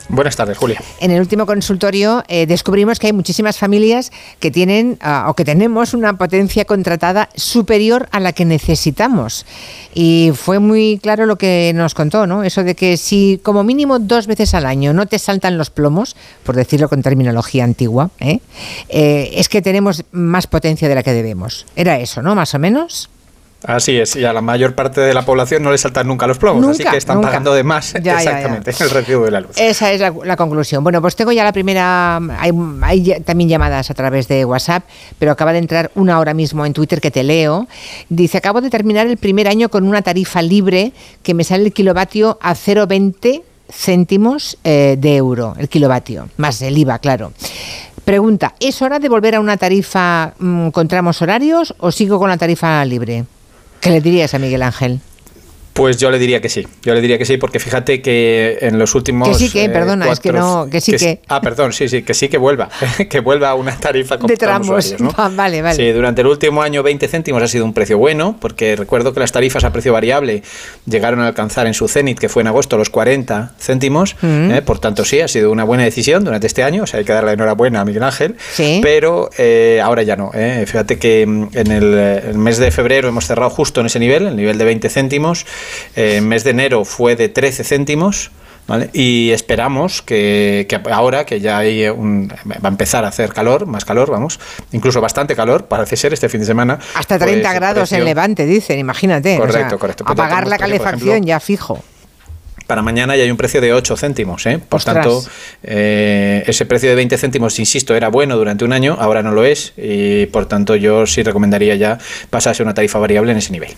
Buenas tardes, Julia. En el último consultorio eh, descubrimos que hay muchísimas familias que tienen ah, o que tenemos una potencia contratada superior a la que necesitamos. Y fue muy claro lo que nos contó, ¿no? Eso de que si como mínimo dos veces al año no te saltan los plomos, por decirlo con terminología antigua, ¿eh? Eh, es que tenemos más potencia de la que debemos. Era eso, ¿no? Más o menos. Así es, y a la mayor parte de la población no le saltan nunca los plomos, así que están nunca. pagando de más Ya, ya, ya. exactamente el recibo de la luz. Esa es la, la conclusión. Bueno, pues tengo ya la primera. Hay, hay también llamadas a través de WhatsApp, pero acaba de entrar una ahora mismo en Twitter que te leo. Dice: Acabo de terminar el primer año con una tarifa libre que me sale el kilovatio a 0,20 céntimos eh, de euro, el kilovatio, más el IVA, claro. Pregunta: ¿es hora de volver a una tarifa mm, con tramos horarios o sigo con la tarifa libre? ¿Qué le dirías a Miguel Ángel? Pues yo le diría que sí, yo le diría que sí, porque fíjate que en los últimos... Que sí que, eh, perdona, es que no- que sí que. Ah, perdón, sí, sí, que sí que vuelva, que vuelva a una tarifa con De tramos. vale, vale. Sí, durante el último año 20 céntimos ha sido un precio bueno, porque recuerdo que las tarifas a precio variable llegaron a alcanzar en su cenit, que fue en agosto, los 40 céntimos. Mm. ¿eh? Por tanto, sí, ha sido una buena decisión durante este año. O sea, hay que darle la enhorabuena a Miguel Ángel. Sí. Pero eh, ahora ya no. ¿eh? Fíjate que mm, en el, el mes de febrero hemos cerrado justo en ese nivel, el nivel de 20 céntimos. Eh, el mes de enero fue de 13 céntimos. ¿vale? Y esperamos que, que ahora que ya hay un, va a empezar a hacer calor, más calor, vamos, incluso bastante calor, parece ser este fin de semana. Hasta pues 30 el grados en Levante, dicen, imagínate. Correcto, correcto. Pues Apagar la calefacción ejemplo, ya fijo. Para mañana ya hay un precio de 8 céntimos. ¿eh? Por Ostras. tanto, eh, ese precio de 20 céntimos, insisto, era bueno durante un año, ahora no lo es. Y por tanto, yo sí recomendaría ya pasarse a una tarifa variable en ese nivel.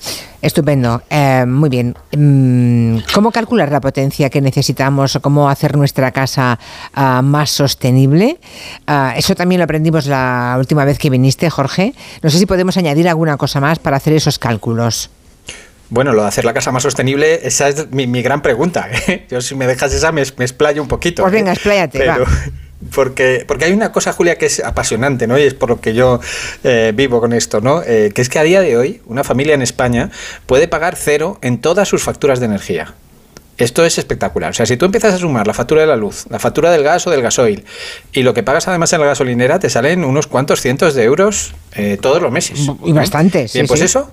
Estupendo, Eh, muy bien. Mm, ¿Cómo calcular la potencia que necesitamos o cómo hacer nuestra casa ah, más sostenible? Ah, eso también lo aprendimos la última vez que viniste, Jorge. No sé si podemos añadir alguna cosa más para hacer esos cálculos. Bueno, lo de hacer la casa más sostenible, esa es mi, mi gran pregunta. ¿eh? Yo si me dejas esa me, me explayo un poquito. Pues ¿eh? venga, expláyate, va. Porque, porque hay una cosa, Julia, que es apasionante, ¿no? Y es por lo que yo eh, vivo con esto, ¿no? Eh, que es que a día de hoy una familia en España puede pagar cero en todas sus facturas de energía. Esto es espectacular. O sea, si tú empiezas a sumar la factura de la luz, la factura del gas o del gasoil, y lo que pagas además en la gasolinera, te salen unos cuantos cientos de euros eh, todos los meses. Y bastante, sí, Bien, pues sí. eso,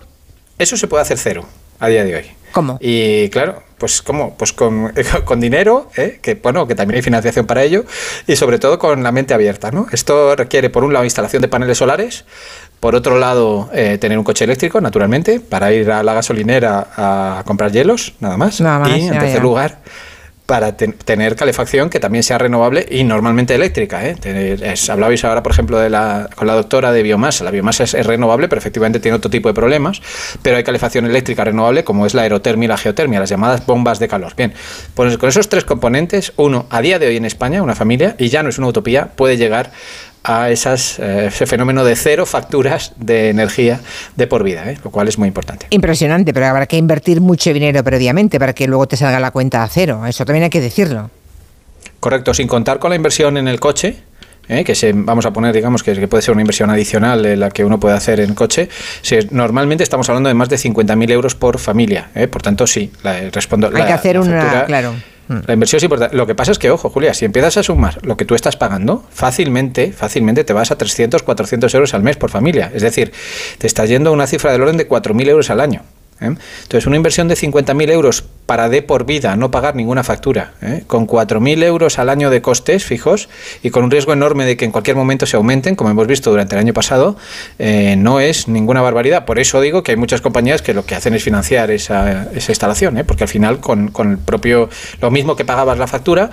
eso se puede hacer cero a día de hoy. ¿Cómo? Y claro, pues ¿cómo? Pues con, con dinero, ¿eh? que bueno, que también hay financiación para ello, y sobre todo con la mente abierta, ¿no? Esto requiere, por un lado, instalación de paneles solares, por otro lado, eh, tener un coche eléctrico, naturalmente, para ir a la gasolinera a comprar hielos, nada más. Nada más, y en tercer lugar, para ten- tener calefacción que también sea renovable y normalmente eléctrica. ¿eh? Es- hablabais ahora, por ejemplo, de la, con la doctora de biomasa. La biomasa es, es renovable, pero efectivamente tiene otro tipo de problemas. Pero hay calefacción eléctrica renovable, como es la aerotermia y la geotermia, las llamadas bombas de calor. Bien, pues con esos tres componentes, uno, a día de hoy en España, una familia, y ya no es una utopía, puede llegar a esas, eh, ese fenómeno de cero facturas de energía de por vida, ¿eh? lo cual es muy importante. Impresionante, pero habrá que invertir mucho dinero previamente para que luego te salga la cuenta a cero. Eso también hay que decirlo. Correcto, sin contar con la inversión en el coche, ¿eh? que se, vamos a poner, digamos, que, que puede ser una inversión adicional la que uno puede hacer en coche. Se- normalmente estamos hablando de más de 50.000 euros por familia. ¿eh? Por tanto, sí, la, respondo. hay la- que hacer la una, factura- claro. Mm. La inversión es importante. Lo que pasa es que, ojo, Julia, si empiezas a sumar lo que tú estás pagando, fácilmente, fácilmente te vas a 300, 400 euros al mes por familia. Es decir, te está yendo a una cifra del orden de 4.000 euros al año. ¿Eh? Entonces, una inversión de 50.000 euros para de por vida no pagar ninguna factura, ¿eh? con 4.000 euros al año de costes fijos y con un riesgo enorme de que en cualquier momento se aumenten, como hemos visto durante el año pasado, eh, no es ninguna barbaridad. Por eso digo que hay muchas compañías que lo que hacen es financiar esa, instalación, ¿eh? porque al final con, con el propio, lo mismo que pagabas la factura,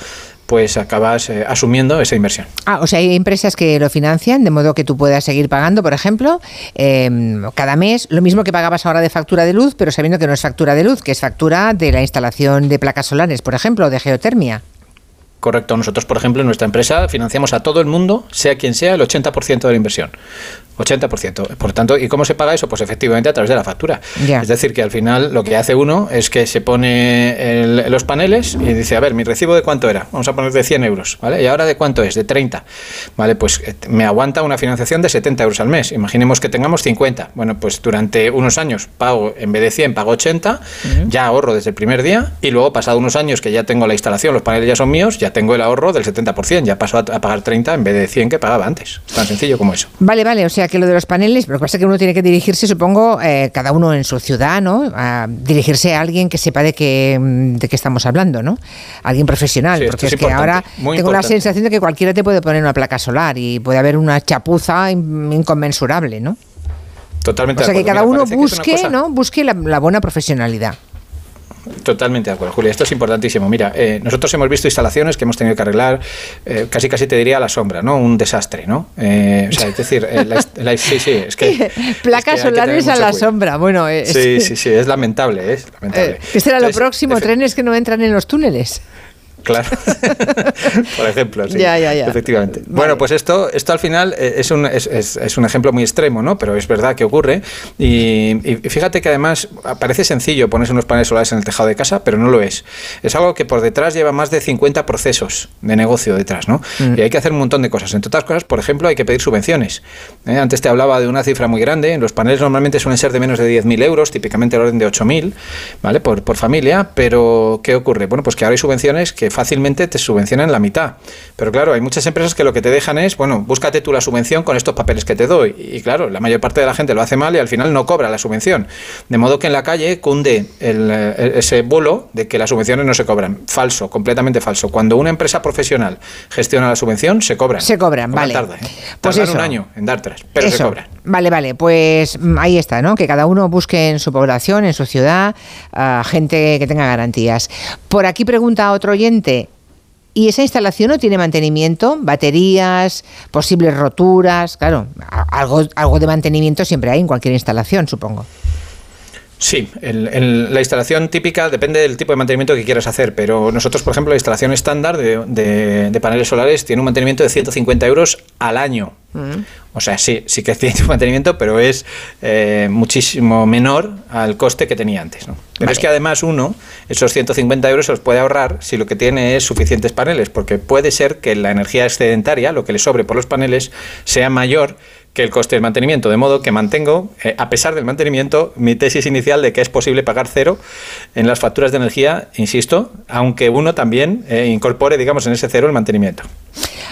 pues acabas eh, asumiendo esa inversión. Ah, o sea, hay empresas que lo financian de modo que tú puedas seguir pagando, por ejemplo, eh, cada mes lo mismo que pagabas ahora de factura de luz, pero sabiendo que no es factura de luz, que es factura de la instalación de placas solares, por ejemplo, o de geotermia. Correcto, nosotros, por ejemplo, en nuestra empresa financiamos a todo el mundo, sea quien sea, el 80% de la inversión. 80%. Por tanto, ¿y cómo se paga eso? Pues efectivamente a través de la factura. Ya. Es decir, que al final lo que hace uno es que se pone el- los paneles y dice, a ver, mi recibo de cuánto era? Vamos a poner de 100 euros, ¿vale? ¿Y ahora de cuánto es? De 30. Vale, pues eh, me aguanta una financiación de 70 euros al mes. Imaginemos que tengamos 50. Bueno, pues durante unos años pago, en vez de 100, pago 80, ya ahorro desde el primer día y luego pasado unos años que ya tengo la instalación, los paneles ya son míos, ya tengo el ahorro del 70%, ya paso a, a pagar 30 en vez de 100 que pagaba antes. Es tan sencillo como eso. Vale, vale, o sea que lo de los paneles, lo que pasa es que uno tiene que dirigirse, supongo, eh, cada uno en su ciudad, ¿no? A dirigirse a alguien que sepa de qué, mm, de qué estamos hablando, ¿no? Alguien profesional, Sí, porque es es, que ahora tengo la sensación de que cualquiera te puede poner una placa solar y puede haber una chapuza in- inconmensurable, ¿no? Totalmente O sea que cada. Mira, uno que busque, cosa- ¿no? Busque la, la buena profesionalidad. Totalmente de acuerdo, Julia. Esto es importantísimo. Mira, eh, nosotros hemos visto instalaciones que hemos tenido que arreglar, eh, casi casi te diría a la sombra, ¿no? Un desastre, ¿no? Eh, o sea, es decir, eh, la, la- sí, sí, es que... Placas es que solares a la cuidado. sombra, bueno, es, Sí, sí, sí, es lamentable, es lamentable. eh, ¿qué será lo próximo? Trenes que no entran en los túneles. Claro. Por ejemplo, sí. Ya, ya, ya. Efectivamente. Bueno, pues esto, esto al final eh, es un, es, es- es un ejemplo muy extremo, ¿no? Pero es verdad que ocurre. Y, y fíjate que además parece sencillo ponerse unos paneles solares en el tejado de casa, pero no lo es. Es algo que por detrás lleva más de 50 procesos de negocio detrás, ¿no? Mm. Y hay que hacer un montón de cosas. Entre otras cosas, por ejemplo, hay que pedir subvenciones. ¿eh? Antes te hablaba de una cifra muy grande. Los paneles normalmente suelen ser de menos de 10.000 euros, típicamente el orden de 8.000, ¿vale? Por, por familia. Pero, ¿qué ocurre? Bueno, pues que ahora hay subvenciones que fácilmente te subvencionan la mitad. Pero claro, hay muchas empresas que lo que te dejan es, bueno, búscate tú la subvención con estos papeles que te doy. Y claro, la mayor parte de la gente lo hace mal y al final no cobra la subvención. De modo que en la calle cunde el, eh, ese bulo de que las subvenciones no se cobran. Falso, completamente falso. Cuando una empresa profesional gestiona la subvención, se cobran. Se cobran, Cobran vale. tarda, ¿eh? Pues eso. un año en dártelas, pero se cobran. Vale, vale, pues mm, ahí está, ¿no? Que cada uno busque en su población, en su ciudad, gente que tenga garantías. Por aquí pregunta otro oyente. ¿Y esa instalación no tiene mantenimiento? ¿Baterías? ¿Posibles roturas? Claro, algo, algo de mantenimiento siempre hay en cualquier instalación, supongo. Sí, el- el- la instalación típica depende del tipo de mantenimiento que quieras hacer, pero nosotros, por ejemplo, la instalación estándar de, de- de paneles solares tiene un mantenimiento de 150 euros al año. O sea, sí, sí que tiene un mantenimiento, pero es eh, muchísimo menor al coste que tenía antes. ¿no? Pero es que además uno, esos 150 euros se los puede ahorrar si lo que tiene es suficientes paneles, porque puede ser que la energía excedentaria, lo que le sobre por los paneles, sea mayor que el coste del mantenimiento, de modo que mantengo, eh, a pesar del mantenimiento, mi tesis inicial de que es posible pagar cero en las facturas de energía, insisto, aunque uno también eh, incorpore, digamos, en ese cero el mantenimiento.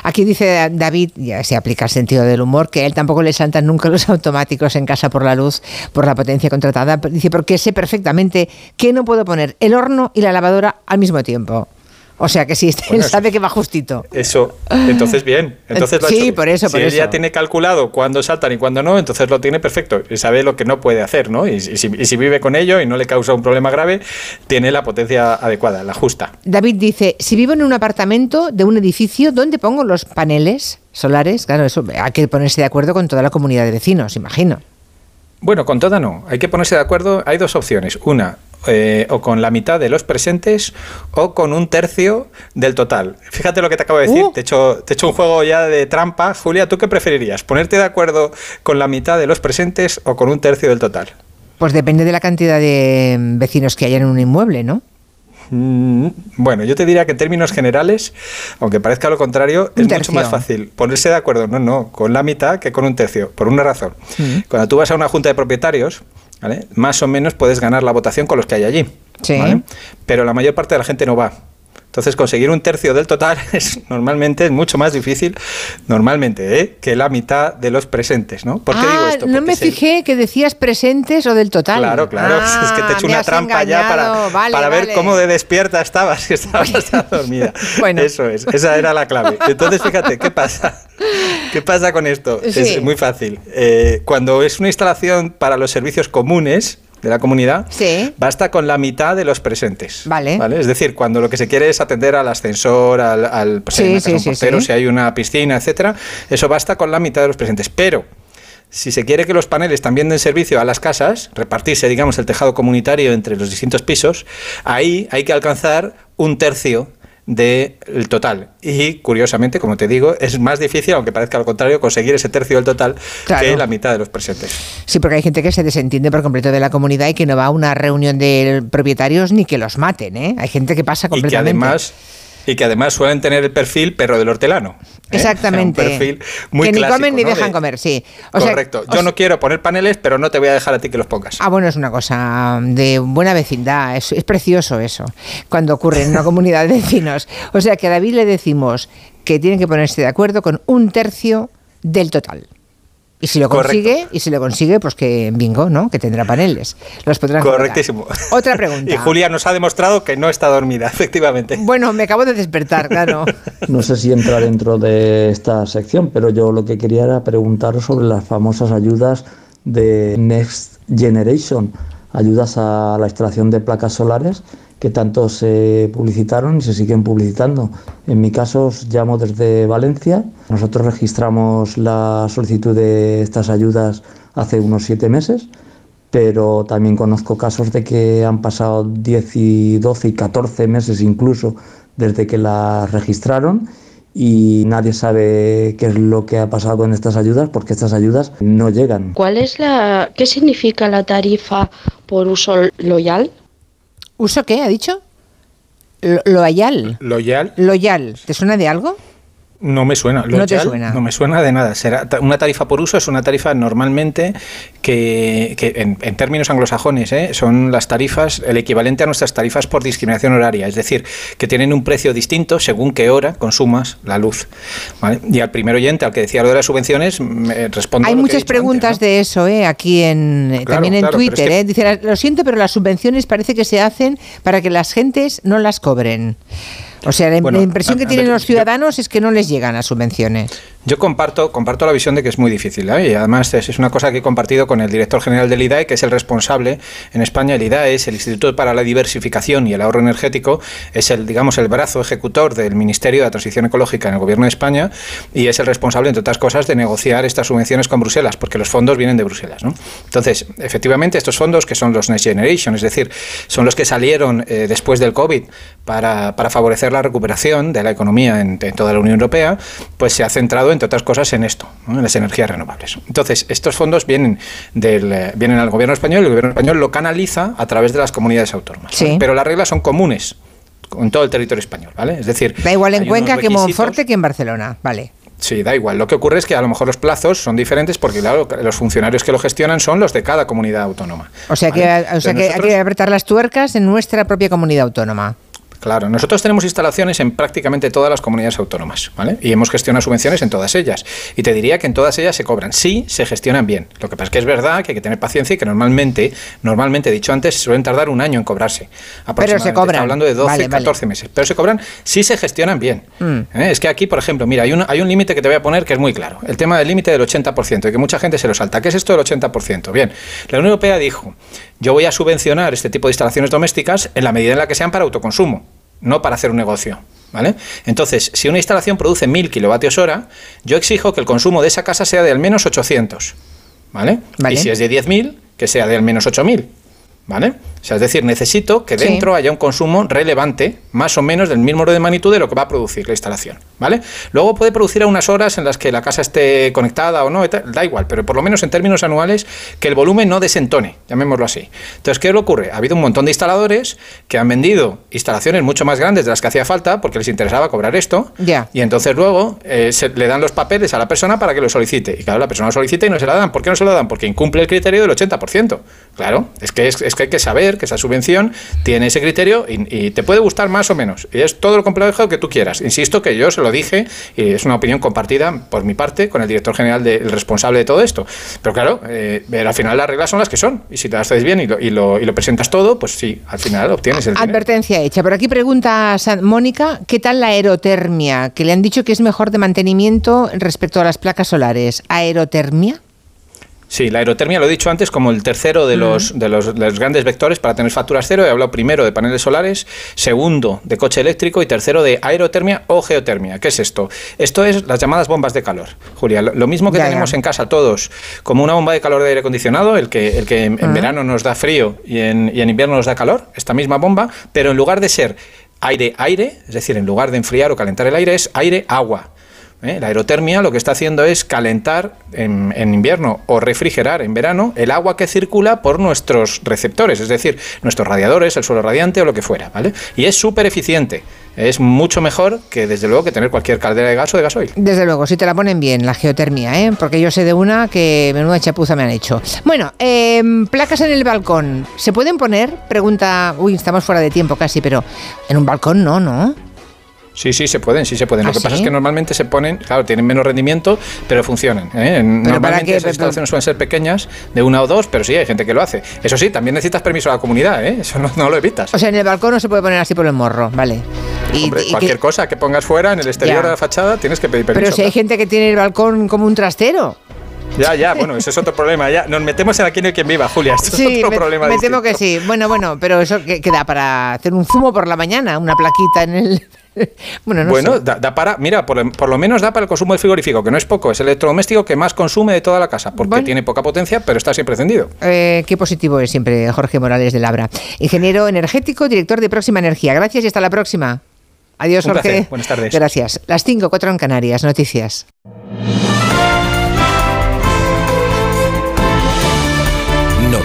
Aquí dice David, ya se aplica el sentido del humor, que a él tampoco le saltan nunca los automáticos en casa por la luz, por la potencia contratada. Dice, porque sé perfectamente que no puedo poner el horno y la lavadora al mismo tiempo. O sea que sí, él Bueno, eso- sabe que va justito. Eso, entonces bien. Entonces lo ha Sí, hecho bien. por eso, Si por él eso. ya tiene calculado cuándo saltan y cuándo no, entonces lo tiene perfecto. Y sabe lo que no puede hacer, ¿no? Y, y si, y si vive con ello y no le causa un problema grave, tiene la potencia adecuada, la justa. David dice, si vivo en un apartamento de un edificio, ¿dónde pongo los paneles solares? Claro, eso hay que ponerse de acuerdo con toda la comunidad de vecinos, imagino. Bueno, con toda no. Hay que ponerse de acuerdo. Hay dos opciones. Una, eh, o con la mitad de los presentes o con un tercio del total. Fíjate lo que te acabo de decir. Uh. Te, he hecho, te he hecho un juego ya de trampa. Julia, ¿tú qué preferirías? ¿Ponerte de acuerdo con la mitad de los presentes o con un tercio del total? Pues depende de la cantidad de mm, vecinos que haya en un inmueble, ¿no? Mm, Bueno, yo te diría que en términos generales, aunque parezca lo contrario, Un es tercio. mucho más fácil ponerse de acuerdo, no, no, con la mitad que con un tercio, por una razón. Mm. Cuando tú vas a una junta de propietarios, ¿vale? más o menos puedes ganar la votación con los que hay allí. Sí. ¿vale? Pero la mayor parte de la gente no va. Entonces conseguir un tercio del total es normalmente es mucho más difícil, normalmente, ¿eh? que la mitad de los presentes, ¿no? ¿Por qué ah, digo esto? no me fijé que decías presentes o del total. Claro, claro. Ah, es que te he hecho me una trampa ya para, engañado. Vale, para ver cómo de despierta estabas, si estabas dormida. Bueno. Eso es, esa era la clave. Entonces, fíjate, ¿qué pasa? ¿Qué pasa con esto? Sí. Es muy fácil. Eh, cuando es una instalación para los servicios comunes de la comunidad, Sí. basta con la mitad de los presentes. Vale. Es decir, cuando lo que se quiere es atender al ascensor, al, pues, Sí, sí, portero, si hay una piscina, etcétera, eso basta con la mitad de los presentes. Pero si se quiere que los paneles también den servicio a las casas, repartirse, digamos, el tejado comunitario entre los distintos pisos, ahí hay que alcanzar un tercio del total. Y curiosamente, como te digo, es más difícil, aunque parezca al contrario, conseguir ese tercio del total Claro. que la mitad de los presentes. Sí, porque hay gente que se desentiende por completo de la comunidad y que no va a una reunión de propietarios ni que los maten, ¿eh? Hay gente que pasa Y que completamente. además y que además suelen tener el perfil perro del hortelano. ¿eh? Exactamente. Un perfil muy que ni clásico, comen ni ¿no? dejan De- comer, sí. O sea, Correcto. o Yo no quiero poner paneles, pero no te voy a dejar a ti que los pongas. Ah, bueno, es una cosa de buena vecindad, es, es precioso eso, cuando ocurre en una comunidad de vecinos. O sea que a David le decimos que tiene que ponerse de acuerdo con un tercio del total. Y si lo Correcto. consigue, y si lo consigue, pues que bingo, ¿no? Que tendrá paneles. Los podrán. Correctísimo. Otra pregunta. Y Julia nos ha demostrado que no está dormida, efectivamente. Bueno, me acabo de despertar, claro. No sé si entra dentro de esta sección, pero yo lo que quería era preguntaros sobre las famosas ayudas de Next Generation, ayudas a la instalación de placas solares que tanto se publicitaron y se siguen publicitando. En mi caso os llamo desde Valencia. Nosotros registramos la solicitud de estas ayudas hace unos siete meses pero también conozco casos de que han pasado 10 y 12 y 14 meses incluso desde que las registraron y nadie sabe qué es lo que ha pasado con estas ayudas porque estas ayudas no llegan. ¿Cuál es la, qué significa la tarifa por uso loyal? ¿Uso qué? ¿Ha dicho? Lo- Loyal. Loyal. Loyal. ¿Te suena de algo? No me suena. No te suena. No me suena de nada. Será una tarifa por uso es una tarifa normalmente que, que en, en términos anglosajones ¿eh? son las tarifas, el equivalente a nuestras tarifas por discriminación horaria. Es decir, que tienen un precio distinto según qué hora consumas la luz. ¿vale? Y al primer oyente, al que decía lo de las subvenciones, me respondo. Hay lo que he muchas dicho preguntas de eso, ¿eh? Aquí en, eh, Claro, también en claro, es Twitter, que- ¿eh? Dice, "La- lo siento, pero las subvenciones parece que se hacen para que las gentes no las cobren. O sea, la, Bueno, impresión que tienen los ciudadanos es que no les llegan las subvenciones. Yo comparto, comparto la visión de que es muy difícil. ¿eh? Y además es, una cosa que he compartido con el director general del IDAE, que es el responsable en España. El IDAE es el Instituto para la Diversificación y el Ahorro Energético, es el, digamos, el brazo ejecutor del Ministerio de la Transición Ecológica en el Gobierno de España y es el responsable, entre otras cosas, de negociar estas subvenciones con Bruselas, porque los fondos vienen de Bruselas. Entonces, efectivamente, estos fondos, que son los Next Generation, es decir, son los que salieron eh, después del COVID para, para, favorecer la recuperación de la economía en, en, toda la Unión Europea, pues se ha centrado, entre otras cosas, en esto, ¿no? en las energías renovables. Entonces, estos fondos vienen, del, eh, vienen al Gobierno español y el Gobierno español lo canaliza a través de las comunidades autónomas. Sí. Pero las reglas son comunes en todo el territorio español, ¿vale? Es decir, da igual en Cuenca que en Monforte que en Barcelona, vale. Sí, da igual. Lo que ocurre es que a lo mejor los plazos son diferentes porque, claro, los funcionarios que lo gestionan son los de cada comunidad autónoma. O sea que, o sea hay que apretar las tuercas en nuestra propia comunidad autónoma. Claro, nosotros tenemos instalaciones en prácticamente todas las comunidades autónomas, ¿vale? Y hemos gestionado subvenciones en todas ellas. Y te diría que en todas ellas se cobran, sí, se gestionan bien. Lo que pasa es que es verdad que hay que tener paciencia y que normalmente, normalmente, dicho antes, suelen tardar un año en cobrarse. Aproximadamente. cobran. Está hablando de 12, Vale, vale. 14 meses. Pero se cobran, sí se gestionan bien. Mm. ¿eh? Es que aquí, por ejemplo, mira, hay un, hay un límite que te voy a poner que es muy claro. El tema del límite del 80%, y que mucha gente se lo salta. ¿Qué es esto del 80%? Bien, la Unión Europea dijo, yo voy a subvencionar este tipo de instalaciones domésticas en la medida en la que sean para autoconsumo, no para hacer un negocio. ¿Vale? Entonces, si una instalación produce 1000 kilovatios hora, yo exijo que el consumo de esa casa sea de al menos 800. ¿Vale? Vale. Y si es de 10.000, que sea de al menos 8.000. ¿Vale? O sea, es decir, necesito que Sí. dentro haya un consumo relevante, más o menos del mismo orden de magnitud de lo que va a producir la instalación. ¿Vale? Luego puede producir a unas horas en las que la casa esté conectada o no, da igual, pero por lo menos en términos anuales que el volumen no desentone, llamémoslo así. Entonces, ¿qué le ocurre? Ha habido un montón de instaladores que han vendido instalaciones mucho más grandes de las que hacía falta porque les interesaba cobrar esto. Ya. Y entonces luego eh, se le dan los papeles a la persona para que lo solicite. Y claro, la persona lo solicita y no se la dan. ¿Por qué no se lo dan? Porque incumple el criterio del 80%. Claro, es que, es, es que hay que saber que esa subvención tiene ese criterio y, te puede gustar más o menos. Y es todo lo complejo que tú quieras. Insisto que yo se lo dije y es una opinión compartida por mi parte con el director general, de- responsable de todo esto. Pero claro, eh, al final las reglas son las que son. Y si te las haces bien y lo, presentas todo, pues sí, al final obtienes el. Advertencia hecha. Por aquí pregunta Mónica, ¿qué tal la aerotermia? Que le han dicho que es mejor de mantenimiento respecto a las placas solares. ¿Aerotermia? Sí, la aerotermia lo he dicho antes como el tercero de los, de los, de los grandes vectores para tener facturas cero. He hablado primero de paneles solares, segundo de coche eléctrico y tercero de aerotermia o geotermia. ¿Qué es esto? Esto es las llamadas bombas de calor. Julia, lo, mismo que Ya, ya. tenemos en casa todos, como una bomba de calor de aire acondicionado, el que, el que en, en verano nos da frío y en, y en invierno nos da calor, esta misma bomba, pero en lugar de ser aire-aire, es decir, en lugar de enfriar o calentar el aire, es aire-agua. ¿Eh? La aerotermia lo que está haciendo es calentar en, invierno o refrigerar en verano el agua que circula por nuestros receptores, es decir, nuestros radiadores, el suelo radiante o lo que fuera, ¿vale? Y es súper eficiente. Es mucho mejor que, desde luego, que tener cualquier caldera de gas o de gasoil. Desde luego, si te la ponen bien, la geotermia, ¿eh? porque yo sé de una que menuda chapuza me han hecho. Bueno, eh, placas en el balcón, ¿se pueden poner? Pregunta, uy, estamos fuera de tiempo casi, pero en un balcón no, ¿no? Sí, sí, se pueden, sí se pueden. ¿Ah, Lo que pasa es que normalmente se ponen, claro, tienen menos rendimiento, pero funcionan. ¿eh? ¿Pero para Normalmente qué? esas instalaciones suelen ser pequeñas, de una o dos, pero sí, hay gente que lo hace. Eso sí, también necesitas permiso a la comunidad, ¿eh? eso no, no lo evitas. O sea, en el balcón no se puede poner así por el morro, vale. Y- Hombre, y cualquier que- cosa que pongas fuera, en el exterior Ya. de la fachada, tienes que pedir permiso. pero si hay gente que tiene el balcón como un trastero. Ya, ya, bueno, ese es otro problema. Ya nos metemos en aquí no hay quien viva, Julia. Esto Sí, es otro me, problema. me distinto. temo que sí. Bueno, bueno, pero eso que, que da para hacer un zumo por la mañana, una plaquita en el... bueno, no bueno, da, da para, mira, por, por lo menos da para el consumo del frigorífico, que no es poco, es el electrodoméstico que más consume de toda la casa, porque Bueno. tiene poca potencia, pero está siempre encendido. Eh, qué positivo es siempre Jorge Morales de Labra. Ingeniero energético, director de Próxima Energía. Gracias y hasta la próxima. Adiós, Un Jorge. placer. Buenas tardes. Gracias. Las 5, 4 en Canarias. Noticias.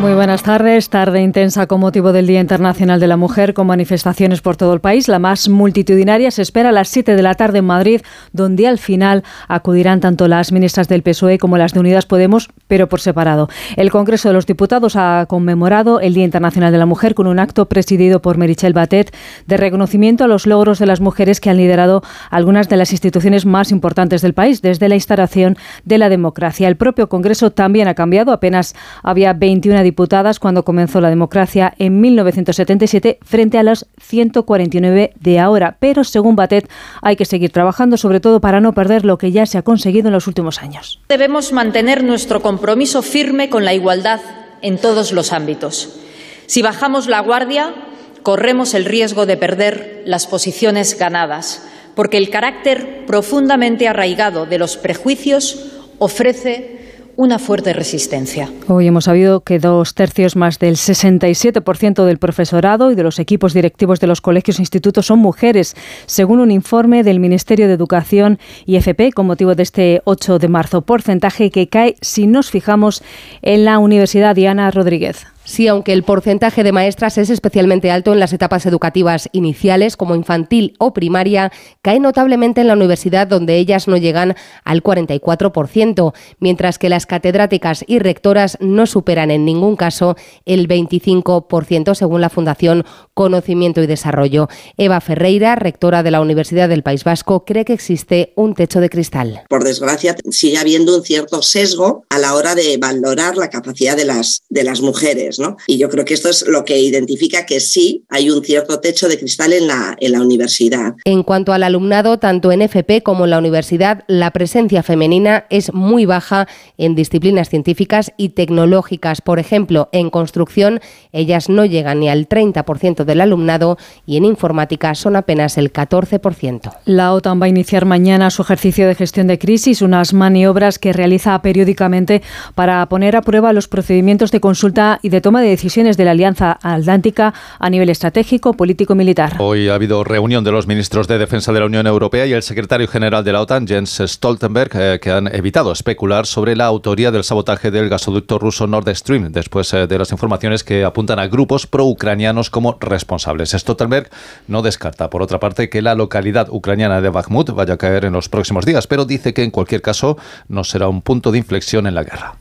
Muy buenas tardes. Tarde intensa con motivo del Día Internacional de la Mujer, con manifestaciones por todo el país. La más multitudinaria se espera a las 7 de la tarde en Madrid, donde al final acudirán tanto las ministras del PSOE como las de Unidas Podemos, pero por separado. El Congreso de los Diputados ha conmemorado el Día Internacional de la Mujer con un acto presidido por Merichel Batet de reconocimiento a los logros de las mujeres que han liderado algunas de las instituciones más importantes del país desde la instalación de la democracia. El propio Congreso también ha cambiado. Apenas había 21 diputadas cuando comenzó la democracia en 1977 frente a los 149 de ahora. Pero según Batet hay que seguir trabajando sobre todo para no perder lo que ya se ha conseguido en los últimos años. Debemos mantener nuestro compromiso firme con la igualdad en todos los ámbitos. Si bajamos la guardia, corremos el riesgo de perder las posiciones ganadas, porque el carácter profundamente arraigado de los prejuicios ofrece una fuerte resistencia. Hoy hemos sabido que dos tercios más del 67% del profesorado y de los equipos directivos de los colegios e institutos son mujeres, según un informe del Ministerio de Educación y FP con motivo de este 8 de marzo, porcentaje que cae si nos fijamos en la Universidad Diana Rodríguez. Sí, aunque el porcentaje de maestras es especialmente alto en las etapas educativas iniciales, como infantil o primaria, cae notablemente en la universidad, donde ellas no llegan al 44%, mientras que las catedráticas y rectoras no superan en ningún caso el 25%, según la Fundación Conocimiento y Desarrollo. Eva Ferreira, rectora de la Universidad del País Vasco, cree que existe un techo de cristal. Por desgracia, sigue habiendo un cierto sesgo a la hora de valorar la capacidad de las, de las mujeres. Y yo creo que esto es lo que identifica que sí hay un cierto techo de cristal en la, en la universidad. En cuanto al alumnado, tanto en FP como en la universidad, la presencia femenina es muy baja en disciplinas científicas y tecnológicas. Por ejemplo, en construcción, ellas no llegan ni al 30% del alumnado y en informática son apenas el 14%. La OTAN va a iniciar mañana su ejercicio de gestión de crisis, unas maniobras que realiza periódicamente para poner a prueba los procedimientos de consulta y de toma de decisiones de la Alianza Atlántica a nivel estratégico, político y militar. Hoy ha habido reunión de los ministros de Defensa de la Unión Europea y el secretario general de la OTAN, Jens Stoltenberg, eh, que han evitado especular sobre la autoría del sabotaje del gasoducto ruso Nord Stream, después eh, de las informaciones que apuntan a grupos pro-ucranianos como responsables. Stoltenberg no descarta, por otra parte, que la localidad ucraniana de Bakhmut vaya a caer en los próximos días, pero dice que en cualquier caso no será un punto de inflexión en la guerra.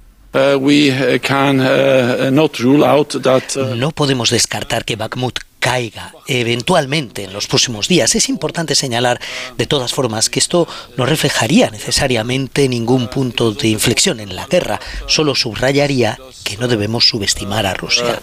No podemos descartar que Bakhmut caiga eventualmente en los próximos días. Es importante señalar, de todas formas, que esto no reflejaría necesariamente ningún punto de inflexión en la guerra, solo subrayaría que no debemos subestimar a Rusia.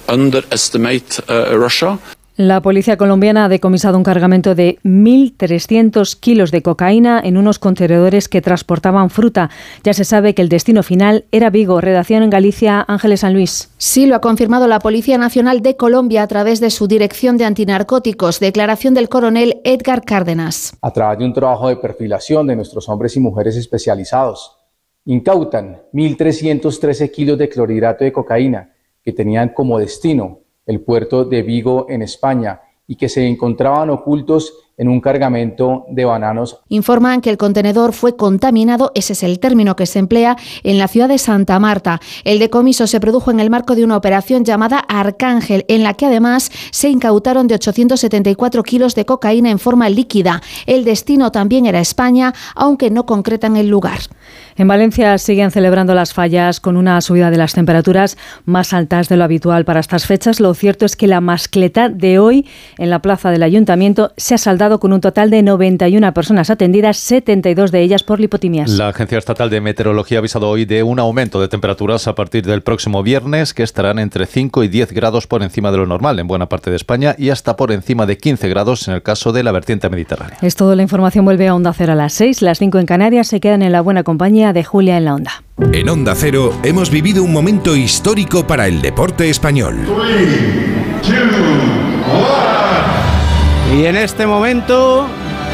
La policía colombiana ha decomisado un cargamento de 1.300 kilos de cocaína en unos contenedores que transportaban fruta. Ya se sabe que el destino final era Vigo. Redacción en Galicia, Ángeles San Luis. Sí, lo ha confirmado la Policía Nacional de Colombia a través de su Dirección de Antinarcóticos. Declaración del coronel Edgar Cárdenas. A través de un trabajo de perfilación de nuestros hombres y mujeres especializados, incautan 1.313 kilos de clorhidrato de cocaína que tenían como destino el puerto de Vigo en España y que se encontraban ocultos en un cargamento de bananos. Informan que el contenedor fue contaminado, ese es el término que se emplea en la ciudad de Santa Marta. El decomiso se produjo en el marco de una operación llamada Arcángel, en la que además se incautaron de 874 kilos de cocaína en forma líquida. El destino también era España, aunque no concretan el lugar. En Valencia siguen celebrando las fallas con una subida de las temperaturas más altas de lo habitual para estas fechas. Lo cierto es que la mascleta de hoy en la plaza del ayuntamiento se ha saldado con un total de 91 personas atendidas, 72 de ellas por lipotimias. La Agencia Estatal de Meteorología ha avisado hoy de un aumento de temperaturas a partir del próximo viernes que estarán entre 5 y 10 grados por encima de lo normal en buena parte de España y hasta por encima de 15 grados en el caso de la vertiente mediterránea. Es todo, la información vuelve a Onda Cero a las 6, las 5 en Canarias se quedan en la buena compañía de Julia en la Onda. En Onda Cero hemos vivido un momento histórico para el deporte español. y en este momento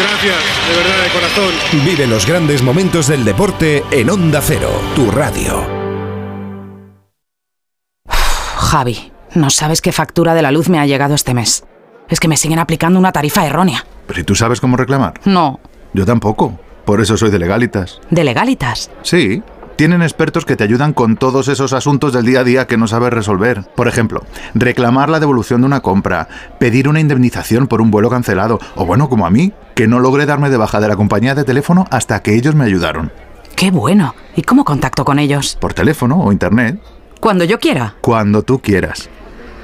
Gracias, de verdad, de corazón. Vive los grandes momentos del deporte en Onda Cero, tu radio. Javi, no sabes qué factura de la luz me ha llegado este mes. Es que me siguen aplicando una tarifa errónea. ¿Pero y tú sabes cómo reclamar? No. Yo tampoco. Por eso soy de Legalitas. ¿De Legalitas? Sí. Tienen expertos que te ayudan con todos esos asuntos del día a día que no sabes resolver. Por ejemplo, reclamar la devolución de una compra, pedir una indemnización por un vuelo cancelado, o bueno, como a mí, que no logré darme de baja de la compañía de teléfono hasta que ellos me ayudaron. ¡Qué bueno! ¿Y cómo contacto con ellos? Por teléfono o internet. Cuando yo quiera. Cuando tú quieras.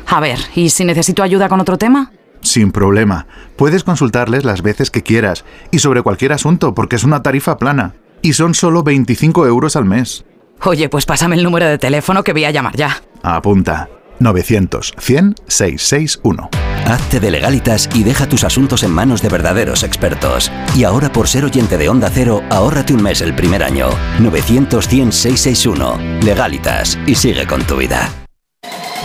A ver, ¿y si necesito ayuda con otro tema? Sin problema. Puedes consultarles las veces que quieras y sobre cualquier asunto porque es una tarifa plana. Y son solo 25 euros al mes. Oye, pues pásame el número de teléfono que voy a llamar ya. Apunta. 900 100 661. Hazte de legalitas y deja tus asuntos en manos de verdaderos expertos. Y ahora por ser oyente de Onda Cero, ahórrate un mes el primer año. 900 100 661. Legalitas y sigue con tu vida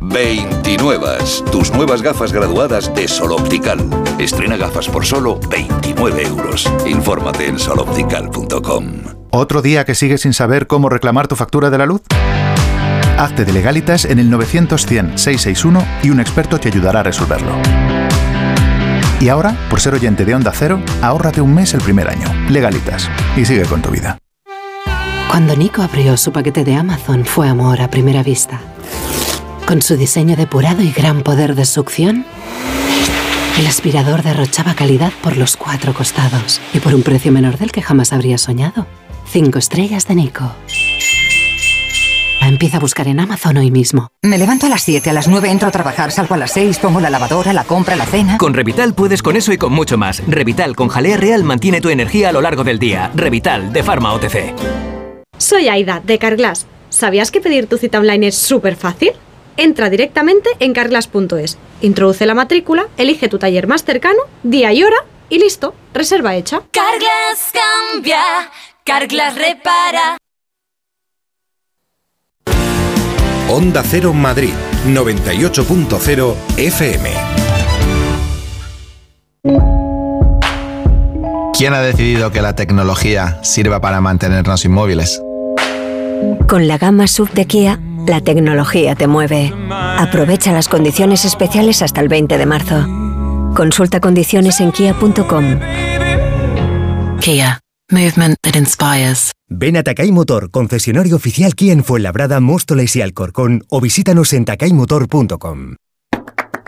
29. Tus nuevas gafas graduadas de Sol Optical. Estrena gafas por solo 29 euros. Infórmate en soloptical.com. ¿Otro día que sigues sin saber cómo reclamar tu factura de la luz? Hazte de legalitas en el 900-100-661 y un experto te ayudará a resolverlo. Y ahora, por ser oyente de Onda Cero, ahórrate un mes el primer año. Legalitas. Y sigue con tu vida. Cuando Nico abrió su paquete de Amazon fue amor a primera vista. Con su diseño depurado y gran poder de succión, el aspirador derrochaba calidad por los cuatro costados y por un precio menor del que jamás habría soñado. Cinco estrellas de Nico. Empieza a buscar en Amazon hoy mismo. Me levanto a las 7, a las 9 entro a trabajar, salgo a las 6, pongo la lavadora, la compra, la cena. Con Revital puedes con eso y con mucho más. Revital con jalea real mantiene tu energía a lo largo del día. Revital de Pharma OTC. Soy Aida, de Carglass. ¿Sabías que pedir tu cita online es súper fácil? Entra directamente en carglass.es, introduce la matrícula, elige tu taller más cercano, día y hora y listo, reserva hecha. Carglass cambia, Carglass repara. Onda Cero Madrid, 98.0 FM. ¿Quién ha decidido que la tecnología sirva para mantenernos inmóviles? Con la gama sub de Kia la tecnología te mueve. Aprovecha las condiciones especiales hasta el 20 de marzo. Consulta condiciones en kia.com. Kia. Movement that inspires. Ven a Takai Motor, concesionario oficial Kia en Fuenlabrada, Móstoles y Alcorcón o visítanos en takaymotor.com.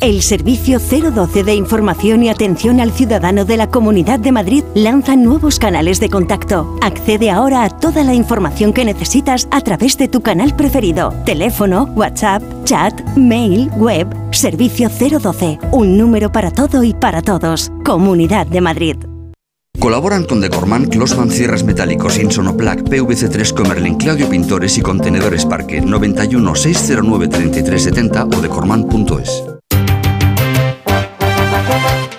El Servicio 012 de Información y Atención al Ciudadano de la Comunidad de Madrid lanza nuevos canales de contacto. Accede ahora a toda la información que necesitas a través de tu canal preferido. Teléfono, WhatsApp, chat, mail, web. Servicio 012. Un número para todo y para todos. Comunidad de Madrid. Colaboran con Decorman, Closman Cierres Metálicos, Insonoplac, PVC3 Comerlin, Claudio Pintores y Contenedores Parque 91 609 3370 o decorman.es.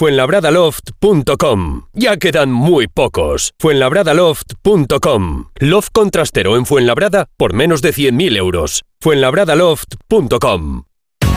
Fuenlabradaloft.com. Ya quedan muy pocos. Fuenlabradaloft.com. Loft contrastero en Fuenlabrada por menos de 100.000 euros. Fuenlabradaloft.com.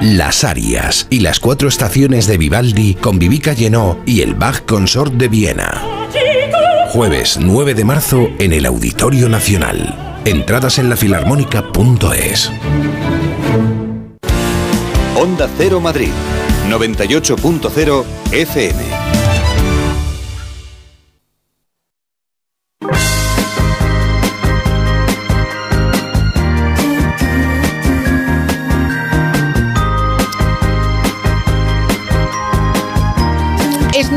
Las Arias y las cuatro estaciones de Vivaldi con Vivica Llenó y el Bach Consort de Viena. Jueves 9 de marzo en el Auditorio Nacional. Entradas en lafilarmónica.es. Onda Cero Madrid, 98.0 FM.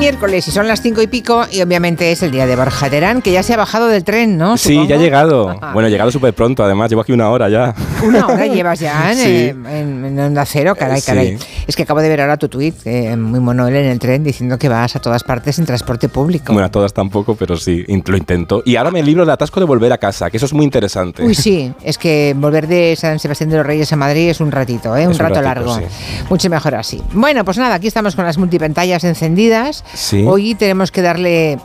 Miércoles y son las cinco y pico y obviamente es el día de Borja Terán, que ya se ha bajado del tren, ¿no? Sí, ya ha llegado. Bueno, he llegado súper pronto, además, llevo aquí una hora ya. Una hora llevas ya en, en, Onda Cero, caray, caray. Es que acabo de ver ahora tu tweet, muy mono en el tren, diciendo que vas a todas partes en transporte público. Bueno, a todas tampoco, pero sí, lo intento. Y ahora me libro de atasco de volver a casa, que eso es muy interesante. Uy, sí, es que volver de San Sebastián de los Reyes a Madrid es un ratito, ¿eh? un, rato largo. Mucho mejor así. Bueno, pues nada, aquí estamos con las multipantallas encendidas. Sí. Hoy tenemos que darle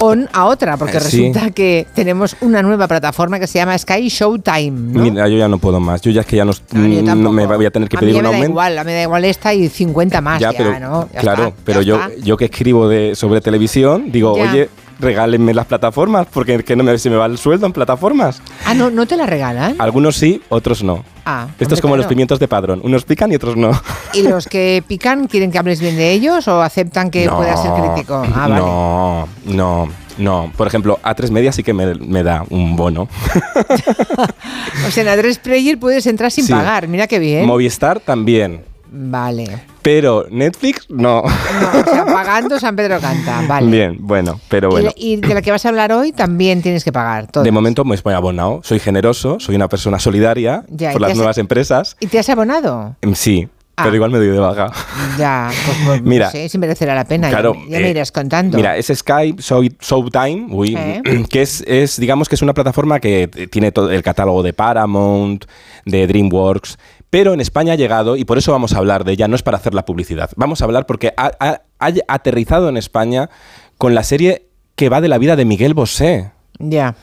on a otra, porque resulta que tenemos una nueva plataforma que se llama Sky Showtime. Mira, yo ya no puedo más. Yo ya es que ya no, me voy a tener que pedir un aumento. Me da igual, me da igual esta y 50 más. Ya, pero, ¿no? claro, pero yo, yo que escribo de, sobre televisión, digo, oye regálenme las plataformas, porque que no me, se me va el sueldo en plataformas. Ah, ¿no, ¿no te las regalan? Algunos sí, otros no. Ah, Esto es como los pimientos de padrón, unos pican y otros no. ¿Y los que pican quieren que hables bien de ellos o aceptan que pueda ser crítico? Ah, vale. No, no. No, por ejemplo, A3 Media sí que me, da un bono. o sea, en A3 Player puedes entrar sin pagar, mira qué bien. Movistar también. Vale. Pero Netflix no. No, o sea, pagando San Pedro canta, vale. Bien, bueno, pero bueno. ¿Y, de la que vas a hablar hoy también tienes que pagar todo. De momento me estoy abonado, soy generoso, soy una persona solidaria por las nuevas empresas. ¿Y te has abonado? Em, sí, ah. Pero igual me doy de baja. Ya, pues, pues mira, no sé si merecerá la pena. Claro, ya, me eh, irás contando. Mira, es Skype Showtime, uy, que es, es, digamos que es una plataforma que tiene todo el catálogo de Paramount, de DreamWorks pero en España ha llegado, y por eso vamos a hablar de ella, no es para hacer la publicidad, vamos a hablar porque ha, aterrizado en España con la serie que va de la vida de Miguel Bosé. Ya.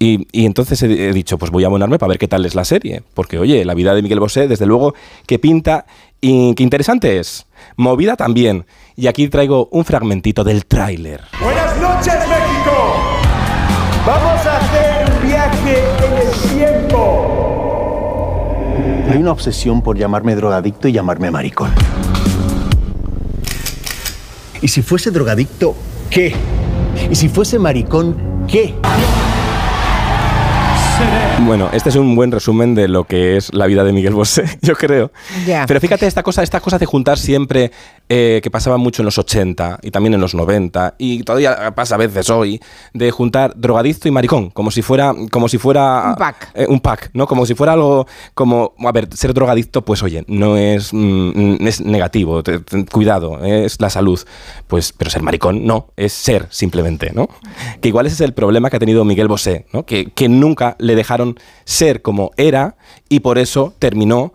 Y, entonces he, dicho, pues voy a abonarme para ver qué tal es la serie. Porque, oye, la vida de Miguel Bosé, desde luego, que pinta y qué interesante es. Movida también. Y aquí traigo un fragmentito del tráiler. Buenas noches, México. Vamos Hay una obsesión por llamarme drogadicto y llamarme maricón. Y si fuese drogadicto, ¿qué? Y si fuese maricón, ¿qué? Bueno, este es un buen resumen de lo que es la vida de Miguel Bosé, yo creo. Pero fíjate esta cosa, esta cosa de juntar siempre, eh, que pasaba mucho en los 80 y también en los 90, y todavía pasa a veces hoy, de juntar drogadicto y maricón, como si fuera... Como si fuera un pack. Eh, un pack, ¿no? Como si fuera algo como... A ver, ser drogadicto, pues oye, no es, mm, es negativo, cuidado, es la salud. Pues, pero ser maricón, no, es ser simplemente, ¿no? Que igual ese es el problema que ha tenido Miguel Bosé, ¿no? Que, que nunca le dejaron ser como era y por eso terminó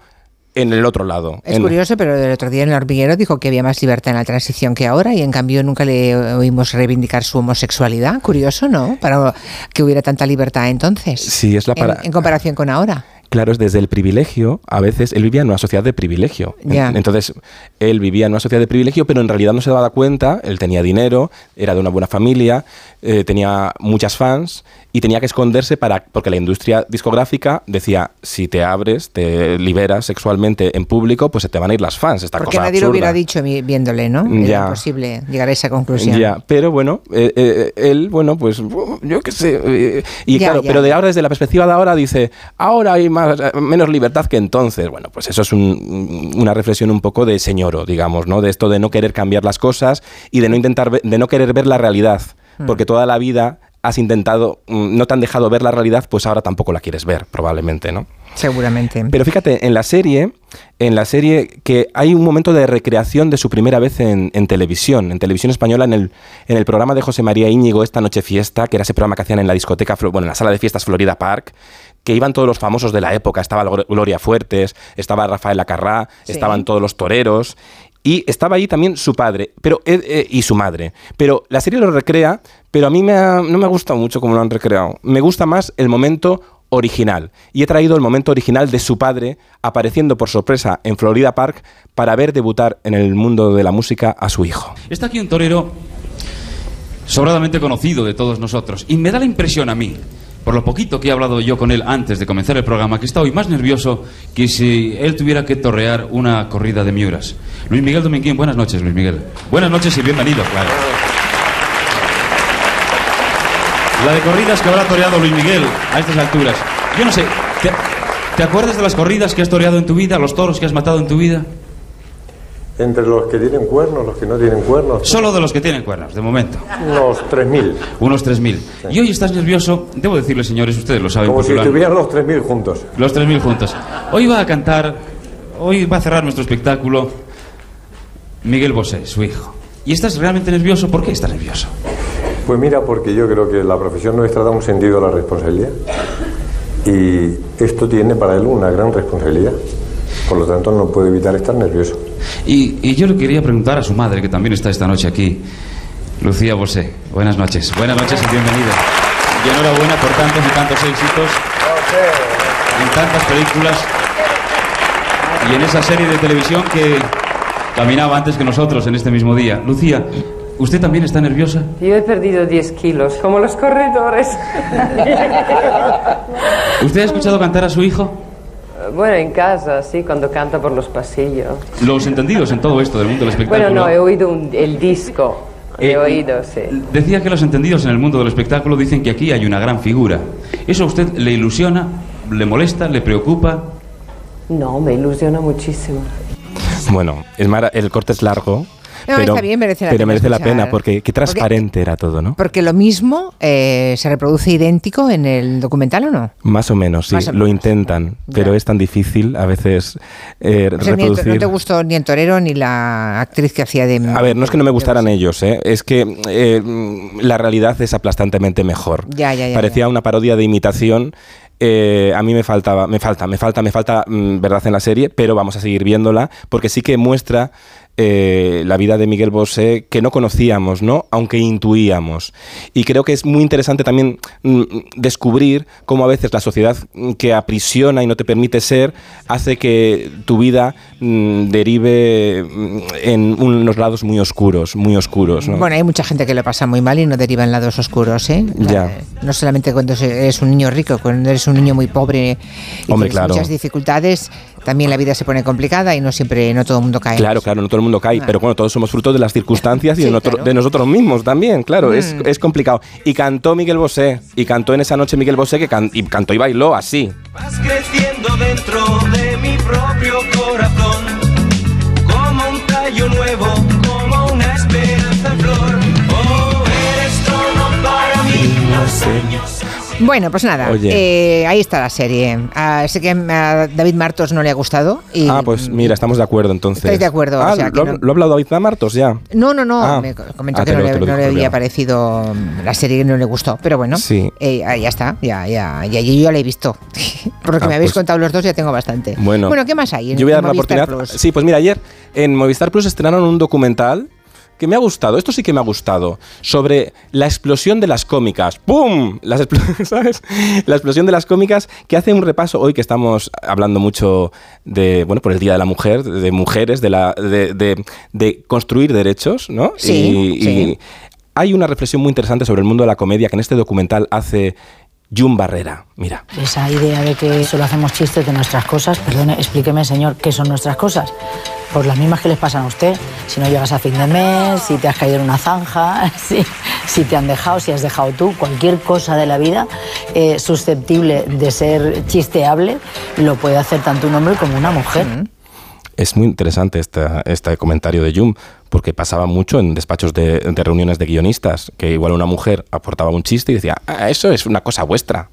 en el otro lado. Es curioso, pero el otro día en el hormiguero dijo que había más libertad en la transición que ahora y en cambio nunca le oímos reivindicar su homosexualidad. Curioso, ¿no? Para que hubiera tanta libertad entonces. Sí, es la para... en comparación con ahora. Claro, es desde el privilegio, a veces él vivía en una sociedad de privilegio. Entonces, él vivía en una sociedad de privilegio, pero en realidad no se daba cuenta, él tenía dinero, era de una buena familia, eh, tenía muchas fans y tenía que esconderse para porque la industria discográfica decía si te abres te liberas sexualmente en público pues se te van a ir las fans esta porque nadie lo hubiera dicho viéndole no era imposible llegar a esa conclusión. Ya pero bueno eh, eh, él bueno pues yo qué sé y claro pero de ahora desde la perspectiva de ahora dice ahora hay más menos libertad que entonces bueno pues eso es una reflexión un poco de señoro digamos no de esto de no querer cambiar las cosas y de no intentar de no querer ver la realidad Mm. porque toda la vida has intentado, mm, no te han dejado ver la realidad, pues ahora tampoco la quieres ver, probablemente, ¿no? Seguramente. Pero fíjate, en la serie, en la serie que hay un momento de recreación de su primera vez en, televisión, en televisión española, en el, en el programa de José María Íñigo, Esta Noche Fiesta, que era ese programa que hacían en la discoteca, bueno, en la sala de fiestas Florida Park, que iban todos los famosos de la época, estaba Gloria Fuertes, estaba Rafael Acarrá, estaban todos los toreros, y estaba ahí también su padre pero, eh, eh, y su madre. Pero la serie lo recrea, pero a mí me no me gusta mucho cómo lo han recreado. Me gusta más el momento original. Y he traído el momento original de su padre apareciendo por sorpresa en Florida Park para ver debutar en el mundo de la música a su hijo. Está aquí un torero sobradamente conocido de todos nosotros. Y me da la impresión a mí, por lo poquito que he hablado yo con él antes de comenzar el programa, que está hoy más nervioso que si él tuviera que torrear una corrida de miuras. Luis Miguel Dominguín, buenas noches, Luis Miguel. Buenas noches y bienvenido, claro. La de corridas que habrá toreado Luis Miguel a estas alturas. Yo no sé, ¿te, ¿te acuerdas de las corridas que has toreado en tu vida, los toros que has matado en tu vida? Entre los que tienen cuernos, los que no tienen cuernos. Solo de los que tienen cuernos, de momento. Unos 3.000. Unos 3.000. Y hoy estás nervioso, debo decirle, señores, ustedes lo saben. Como si estuvieran los 3.000 juntos. Los 3.000 juntos. Hoy va a cantar, hoy va a cerrar nuestro espectáculo Miguel Bosé, su hijo. ¿Y estás realmente nervioso? ¿Por qué estás nervioso? Pues mira, porque yo creo que la profesión nuestra da un sentido a la responsabilidad. Y esto tiene para él una gran responsabilidad. Por lo tanto, no puede evitar estar nervioso. Y, y yo le quería preguntar a su madre, que también está esta noche aquí, Lucía Bosé. Buenas noches. Buenas noches y bienvenida. Y enhorabuena por tantos y tantos éxitos en tantas películas y en esa serie de televisión que caminaba antes que nosotros en este mismo día. Lucía, ¿usted también está nerviosa? Yo he perdido 10 kilos, como los corredores. ¿Usted ha escuchado cantar a su hijo? Bueno, en casa, sí, cuando canta por los pasillos. Los entendidos en todo esto del mundo del espectáculo. Bueno, no, he oído un- el disco. He Eh, oído, sí. Decía que los entendidos en el mundo del espectáculo dicen que aquí hay una gran figura. ¿Eso a usted le ilusiona, le molesta, le preocupa? No, me ilusiona muchísimo. Bueno, mara- el corte es largo, No, pero, está bien, merece la pero pena merece la pena porque qué transparente era todo, ¿no? Porque lo mismo eh, se reproduce idéntico en el documental o no? Más o menos, sí, lo intentan, pero es tan difícil a veces eh, O sea, ni el- reproducir. no te gustó ni el torero ni la actriz que hacía de... A ver, no es que no me gustaran ellos, ¿eh? es que eh, la realidad es aplastantemente mejor. Ya, ya, ya, Parecía una parodia de imitación. eh, a mí me faltaba, me falta, me falta, me falta mm, verdad en la serie, pero vamos a seguir viéndola porque sí que muestra eh, la vida de Miguel Bosé que no conocíamos, ¿no? Aunque intuíamos. Y creo que es muy interesante también mm, descubrir cómo a veces la sociedad que aprisiona y no te permite ser hace que tu vida mm, derive mm, en unos lados muy oscuros, muy oscuros, ¿no? Bueno, hay mucha gente que lo pasa muy mal y no deriva en lados oscuros, ¿eh? Ya. No solamente cuando eres un niño rico, cuando eres un niño muy pobre y Hombre, tienes claro. muchas dificultades, también la vida se pone complicada y no siempre, no todo el mundo cae. Claro, claro, no todo el mundo cae, Claro. pero bueno, todos somos fruto de las circunstancias y Sí, de, notro- claro. de nosotros mismos también, claro, es, Mm. es complicado. Y cantó Miguel Bosé, y cantó en esa noche Miguel Bosé, que can- y cantó y bailó así. Vas creciendo dentro de mi propio corazón, como un tallo nuevo, como una esperanza en flor. Oh, eres todo para mí, los años. Bueno, pues nada, eh, ahí está la serie. Ah, sé que a David Martos no le ha gustado. Y, ah, pues mira, estamos de acuerdo entonces. Estáis de acuerdo, Ah, o sea, que lo, no- lo ha hablado David Martos ya. No, no, no, Ah. me co- comentó Ah, que no, lo- le, no había parecido la serie que no le gustó, pero bueno, Sí. eh, ya está, ya, ya, ya, yo ya la he visto. Por lo que Ah, me habéis pues- contado los dos ya tengo bastante. Bueno, ¿qué más hay? en- Yo voy a dar Movistar oportunidad. Plus? Sí, pues mira, ayer en Movistar Plus estrenaron un documental que me ha gustado, esto sí que me ha gustado, sobre la explosión de las cómicas. ¡Pum! Las ¿Sabes? La explosión de las cómicas que hace un repaso hoy que estamos hablando mucho de, bueno, por el Día de la Mujer, de mujeres, de, la, de, de- de construir derechos, ¿no? Sí, y, sí. y hay una reflexión muy interesante sobre el mundo de la comedia que en este documental hace Jun Barrera. Mira. Esa idea de que solo hacemos chistes de nuestras cosas, perdone, explíqueme, señor, ¿qué son nuestras cosas? Pues las mismas que les pasan a usted. Si no llegas a fin de mes, si te has caído en una zanja, si, si te han dejado, si has dejado tú, cualquier cosa de la vida eh, susceptible de ser chisteable, lo puede hacer tanto un hombre como una mujer. Es muy interesante esta- este comentario de Jung, porque pasaba mucho en despachos de, de reuniones de guionistas, que igual una mujer aportaba un chiste y decía, "Ah, eso es una cosa vuestra.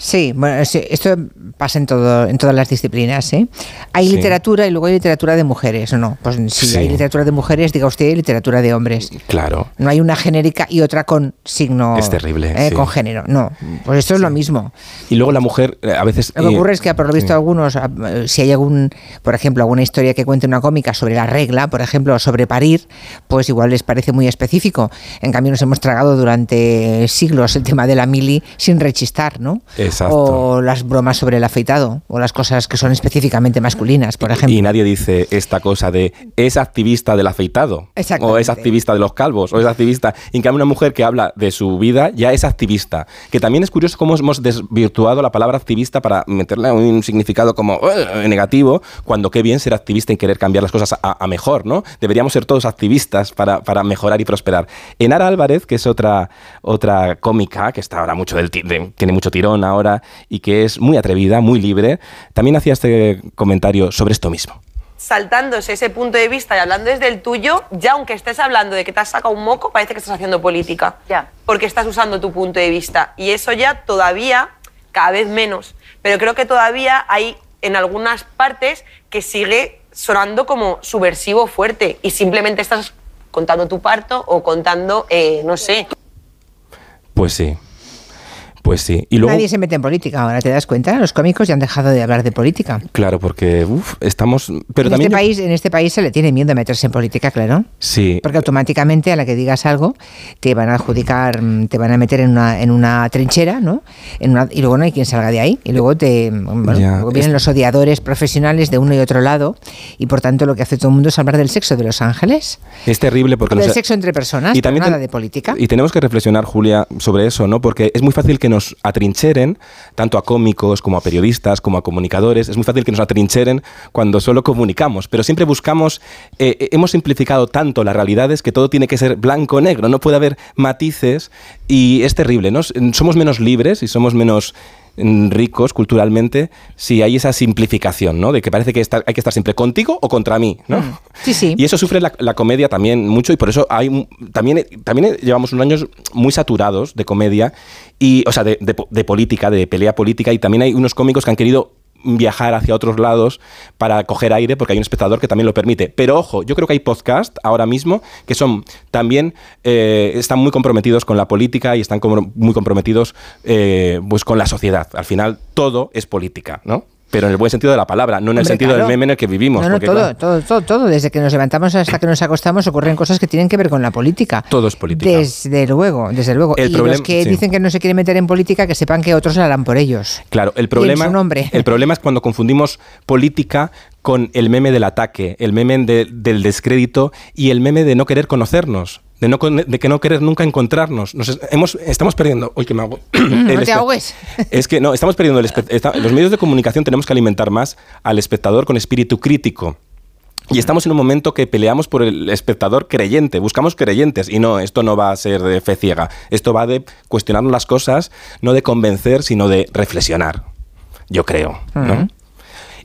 Sí, bueno, sí, esto pasa en todo, en todas las disciplinas, ¿eh? Hay Sí. literatura y luego hay literatura de mujeres, ¿o no? Pues si Sí. hay literatura de mujeres, diga usted literatura de hombres. Claro. No hay una genérica y otra con signo. Es terrible, eh. Con género. No, pues esto es lo mismo. Y luego la mujer eh, a veces... Lo que eh, ocurre es que, por lo visto, algunos, ah, si hay algún, por ejemplo, alguna historia que cuente una cómica sobre la regla, por ejemplo, o sobre parir, pues igual les parece muy específico. En cambio, nos hemos tragado durante siglos el tema de la mili sin rechistar, ¿no? O las bromas sobre el afeitado, o las cosas que son específicamente masculinas, por ejemplo. Y nadie dice esta cosa de es activista del afeitado, o es activista de los calvos, o es activista. en cambio, una mujer que habla de su vida ya es activista. Que también es curioso cómo hemos desvirtuado la palabra activista para meterle un significado como negativo, cuando qué bien ser activista y querer cambiar las cosas a, mejor, ¿no? Deberíamos ser todos activistas para, para mejorar y prosperar. Enara Álvarez, que es otra, otra cómica que está ahora mucho del tiene mucho tirón ahora y que es muy atrevida, muy libre, también hacía este comentario sobre esto mismo saltándose ese punto de vista y hablando desde el tuyo, ya aunque estés hablando de que te has sacado un moco, parece que estás haciendo política. Ya. Porque estás usando tu punto de vista. Y eso ya todavía, cada vez menos. Pero creo que todavía hay en algunas partes que sigue sonando como subversivo fuerte y simplemente estás contando tu parto o contando, eh, no sé. Pues sí. Pues sí. Y luego, Nadie se mete en política ahora, ¿te das cuenta? Los cómicos ya han dejado de hablar de política. Claro, porque uf, estamos... Pero en, también este país, en este país se le tiene miedo a meterse en política, claro. Sí. Porque automáticamente a la que digas algo te van a adjudicar, te van a meter en una, en una trinchera, ¿no? En una, y luego no hay quien salga de ahí. Y luego, te, bueno, vienen los odiadores profesionales de uno y otro lado y por tanto lo que hace todo el mundo es hablar del sexo de los ángeles. Es terrible porque... Del sexo entre personas, y también nada de política. Y tenemos que reflexionar, Julia, sobre eso, ¿no? Porque es muy fácil que nos atrincheren, tanto a cómicos como a periodistas, como a comunicadores. Es muy fácil que nos atrincheren cuando solo comunicamos, pero siempre buscamos, eh, eh, hemos simplificado tanto las realidades que todo tiene que ser blanco-negro, no puede haber matices y es terrible, ¿no? Somos menos libres y somos menos ricos culturalmente si hay esa simplificación, ¿no? De que parece que hay que estar siempre contigo o contra mí, ¿no? Mm. Sí, sí. Y eso sufre la, comedia también mucho y por eso hay también, también llevamos unos años muy saturados de comedia y, o sea, de, de política, de pelea política y también hay unos cómicos que han querido viajar hacia otros lados para coger aire, porque hay un espectador que también lo permite. Pero ojo, yo creo que hay podcasts ahora mismo que son también, eh, están muy comprometidos con la política y están muy comprometidos eh, pues con la sociedad. Al final todo es política, ¿no? Pero en el buen sentido de la palabra, no en el sentido del meme en el que vivimos. No, no, todo, todo, todo, todo, desde que nos levantamos hasta que nos acostamos ocurren cosas que tienen que ver con la política. Todo es política. Desde luego, desde luego. y los que dicen que no se quieren meter en política, que sepan que otros la harán por ellos. Claro, el problema, el problema es cuando confundimos política con el meme del ataque, el meme del descrédito y el meme de no querer conocernos de, no, de que no querer nunca encontrarnos. Nos hemos, estamos perdiendo. Uy, que me hago. no te ahogues. Es que no, estamos perdiendo. El los medios de comunicación tenemos que alimentar más al espectador con espíritu crítico. Y estamos en un momento que peleamos por el espectador creyente, buscamos creyentes y no, esto no va a ser de fe ciega, esto va de cuestionar las cosas, no de convencer, sino de reflexionar, yo creo. ¿no?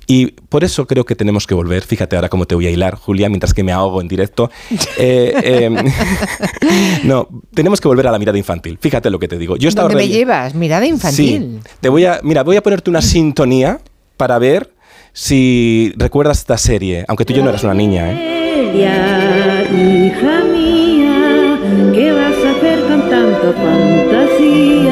Y por eso creo que tenemos que volver. Fíjate ahora cómo te voy a hilar, Julia, mientras que me ahogo en directo. Eh, em, no, tenemos que volver a la mirada infantil. Fíjate lo que te digo. Yo estaba ¿Dónde me llevas? Mirada infantil. Sí. Te voy a, mira, voy a ponerte una sintonía para ver si recuerdas esta serie, aunque tú y yo no eras una niña, ¿eh? hija mía, ¿qué vas a hacer con tanto fantasía?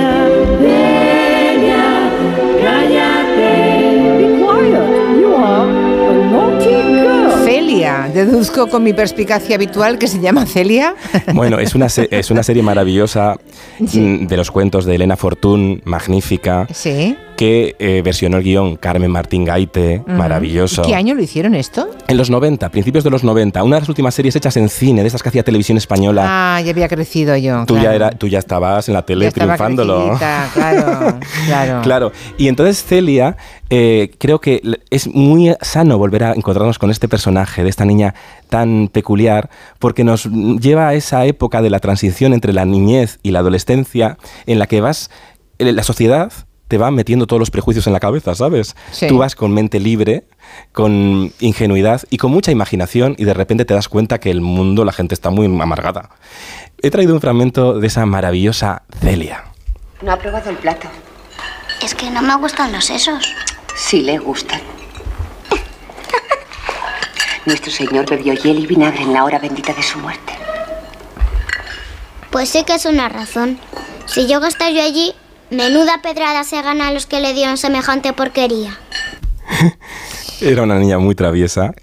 Deduzco con mi perspicacia habitual que se llama Celia. Bueno, es una, es una serie maravillosa mm, de los cuentos de Elena Fortún, magnífica. Sí que eh, versionó el guion Carmen Martín Gaite, maravilloso. ¿Qué año lo hicieron esto? En los 90, principios de los 90. Una de las últimas series hechas en cine, de estas que hacía televisión española. Ah, ya había crecido yo. Tú, ya, era, tú ya estabas en la tele triunfándolo. claro, claro. claro. Y entonces Celia, eh, creo que es muy sano volver a encontrarnos con este personaje, de esta niña tan peculiar, porque nos lleva a esa época de la transición entre la niñez y la adolescencia, en la que vas, la sociedad te va metiendo todos los prejuicios en la cabeza, ¿sabes? Tú vas con mente libre, con ingenuidad y con mucha imaginación y de repente te das cuenta que el mundo, la gente está muy amargada. He traído un fragmento de esa maravillosa Celia. No ha probado el plato. Es que no me gustan los sesos. Sí le gustan. Nuestro Señor bebió hiel y vinagre en la hora bendita de su muerte. Pues sí que es una razón. Si yo yo allí, Menuda pedrada se gana a los que le dieron semejante porquería. Era una niña muy traviesa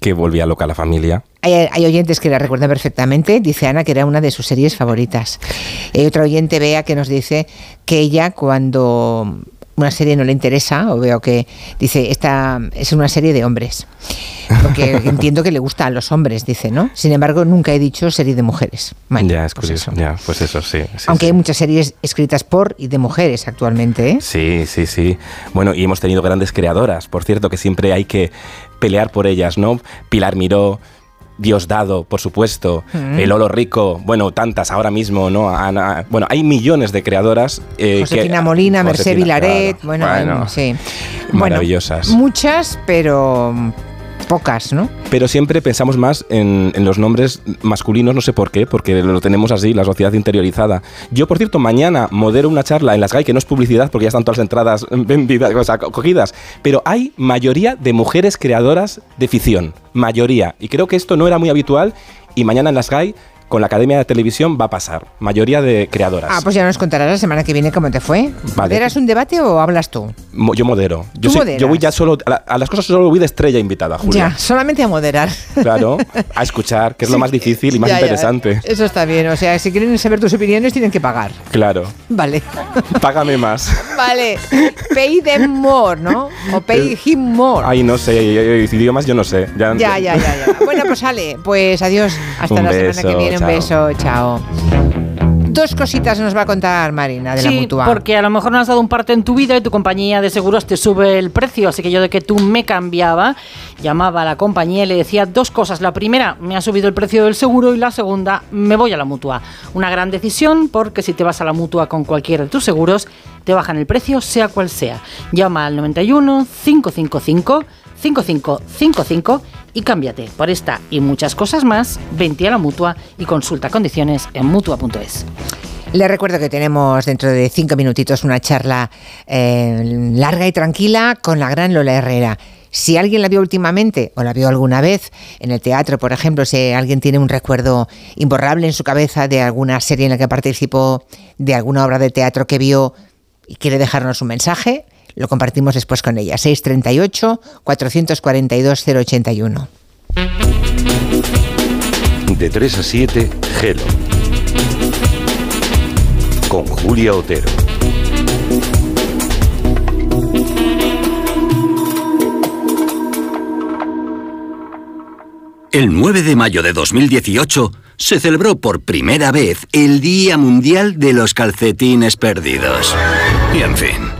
que volvía loca a la familia. Hay, oyentes que la recuerdan perfectamente. Dice Ana que era una de sus series favoritas. Hay otro oyente, Bea, que nos dice que ella cuando una serie no le interesa o veo que dice, esta es una serie de hombres. Porque entiendo que le gusta a los hombres, dice, ¿no? Sin embargo, nunca he dicho serie de mujeres. ya, es pues curioso. Ya, pues eso sí. Aunque hay muchas series escritas por y de mujeres actualmente, ¿eh? Sí, sí, sí. Bueno, y hemos tenido grandes creadoras, por cierto, que siempre hay que pelear por ellas, ¿no? Pilar Miró, Diosdado, por supuesto, mm. El Olo Rico, bueno, tantas ahora mismo, ¿no? bueno, hay millones de creadoras. Eh, Josefina Molina, Merced Vilaret, bueno, bueno, sí. Maravillosas. muchas, pero pocas, ¿no? Pero siempre pensamos más en, los nombres masculinos, no sé por qué, porque lo tenemos así, la sociedad interiorizada. Yo, por cierto, mañana modero una charla en las GAI, que no es publicidad porque ya están todas las entradas vendidas, o sea, cogidas, pero hay mayoría de mujeres creadoras de ficción, mayoría. Y creo que esto no era muy habitual y mañana en las GAI con la Academia de Televisión va a pasar. Mayoría de creadoras. Ah, pues ya nos contarás la semana que viene cómo te fue. ¿Moderas un debate o hablas tú? yo modero. Yo, yo, voy ya solo. A, las cosas solo voy de estrella invitada, Julia. Ya, solamente a moderar. Claro, a escuchar, que es lo más difícil y más interesante. eso está bien. O sea, si quieren saber tus opiniones, tienen que pagar. Claro. Vale. Págame más. Vale. Pay them more, ¿no? O pay him more. Ay, no sé. Idiomas yo no sé. Ya, ya, ya, ya. Bueno, pues sale. Pues adiós. Hasta la semana que viene. Un beso, chao. Dos cositas nos va a contar Marina de la mutua. Porque a lo mejor no has dado un parte en tu vida y tu compañía de seguros te sube el precio. Así que yo de que tú me cambiaba, llamaba a la compañía y le decía dos cosas. La primera, me ha subido el precio del seguro y la segunda, me voy a la mutua. Una gran decisión porque si te vas a la mutua con cualquiera de tus seguros, te bajan el precio sea cual sea. Llama al 91 555 5555 y cámbiate. Por esta y muchas cosas más, vente a la mutua y consulta condiciones en mutua.es. Le recuerdo que tenemos dentro de cinco minutitos una charla eh, larga y tranquila con la gran Lola Herrera. Si alguien la vio últimamente o la vio alguna vez en el teatro, por ejemplo, si alguien tiene un recuerdo imborrable en su cabeza de alguna serie en la que participó, de alguna obra de teatro que vio y quiere dejarnos un mensaje, lo compartimos después con ella. 638-442-081. De 3 a 7, Gelo. Con Julia Otero. El 9 de mayo de 2018 se celebró por primera vez el Día Mundial de los Calcetines Perdidos. Y en fin.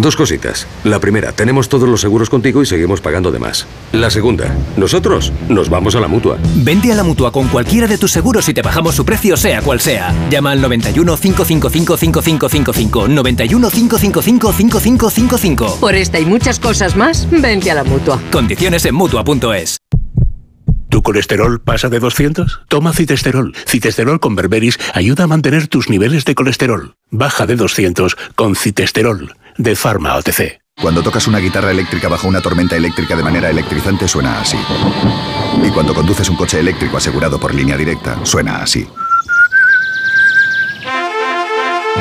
Dos cositas. La primera, tenemos todos los seguros contigo y seguimos pagando de más. La segunda, nosotros nos vamos a la mutua. Vente a la mutua con cualquiera de tus seguros y te bajamos su precio, sea cual sea. Llama al 91 555 5555. 91 555 5555. Por esta y muchas cosas más, vente a la mutua. Condiciones en mutua.es. ¿Tu colesterol pasa de 200? Toma citesterol. Citesterol con berberis ayuda a mantener tus niveles de colesterol. Baja de 200 con citesterol de Pharma OTC. Cuando tocas una guitarra eléctrica bajo una tormenta eléctrica de manera electrizante suena así. Y cuando conduces un coche eléctrico asegurado por línea directa, suena así.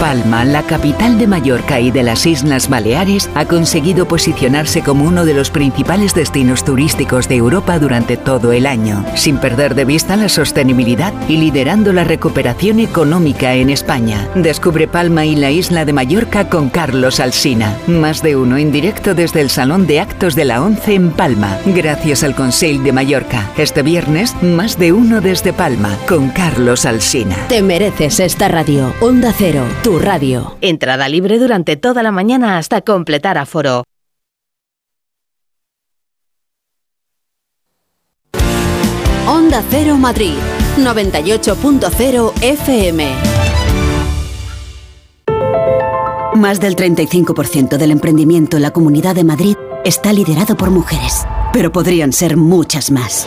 Palma, la capital de Mallorca y de las Islas Baleares, ha conseguido posicionarse como uno de los principales destinos turísticos de Europa durante todo el año, sin perder de vista la sostenibilidad y liderando la recuperación económica en España. Descubre Palma y la isla de Mallorca con Carlos Alsina. Más de uno en directo desde el Salón de Actos de la ONCE en Palma, gracias al Conseil de Mallorca. Este viernes, más de uno desde Palma con Carlos Alsina. Te mereces esta radio. Onda Cero, tu radio. Entrada libre durante toda la mañana hasta completar aforo. Onda Cero Madrid, 98.0 FM. Más del 35% del emprendimiento en la Comunidad de Madrid está liderado por mujeres, pero podrían ser muchas más.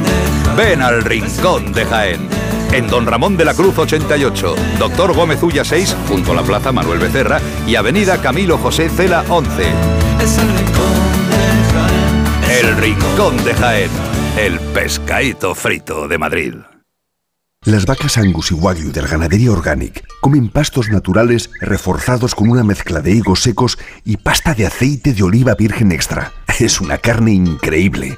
Ven al Rincón de Jaén. En Don Ramón de la Cruz 88, Doctor Gómez Ulla 6, junto a la Plaza Manuel Becerra y Avenida Camilo José Cela 11. Es el rincón de Jaén. El Rincón de Jaén, el pescadito frito de Madrid. Las vacas Angus y Wagyu de la ganadería Organic comen pastos naturales reforzados con una mezcla de higos secos y pasta de aceite de oliva virgen extra. Es una carne increíble.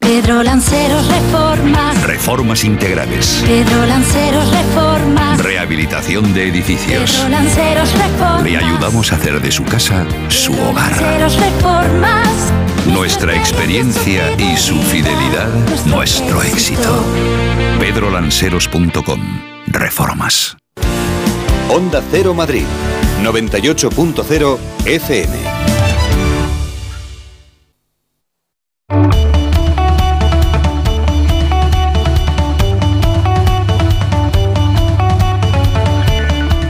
Pedro Lanceros Reformas. Reformas integrales. Pedro Lanceros Reformas. Rehabilitación de edificios. Pedro Lanceros Reformas. Le ayudamos a hacer de su casa su hogar. Lanceros Reformas. Nuestra experiencia y su fidelidad, nuestro éxito. pedrolanceros.com. Reformas. Onda Cero Madrid, 98.0 FM.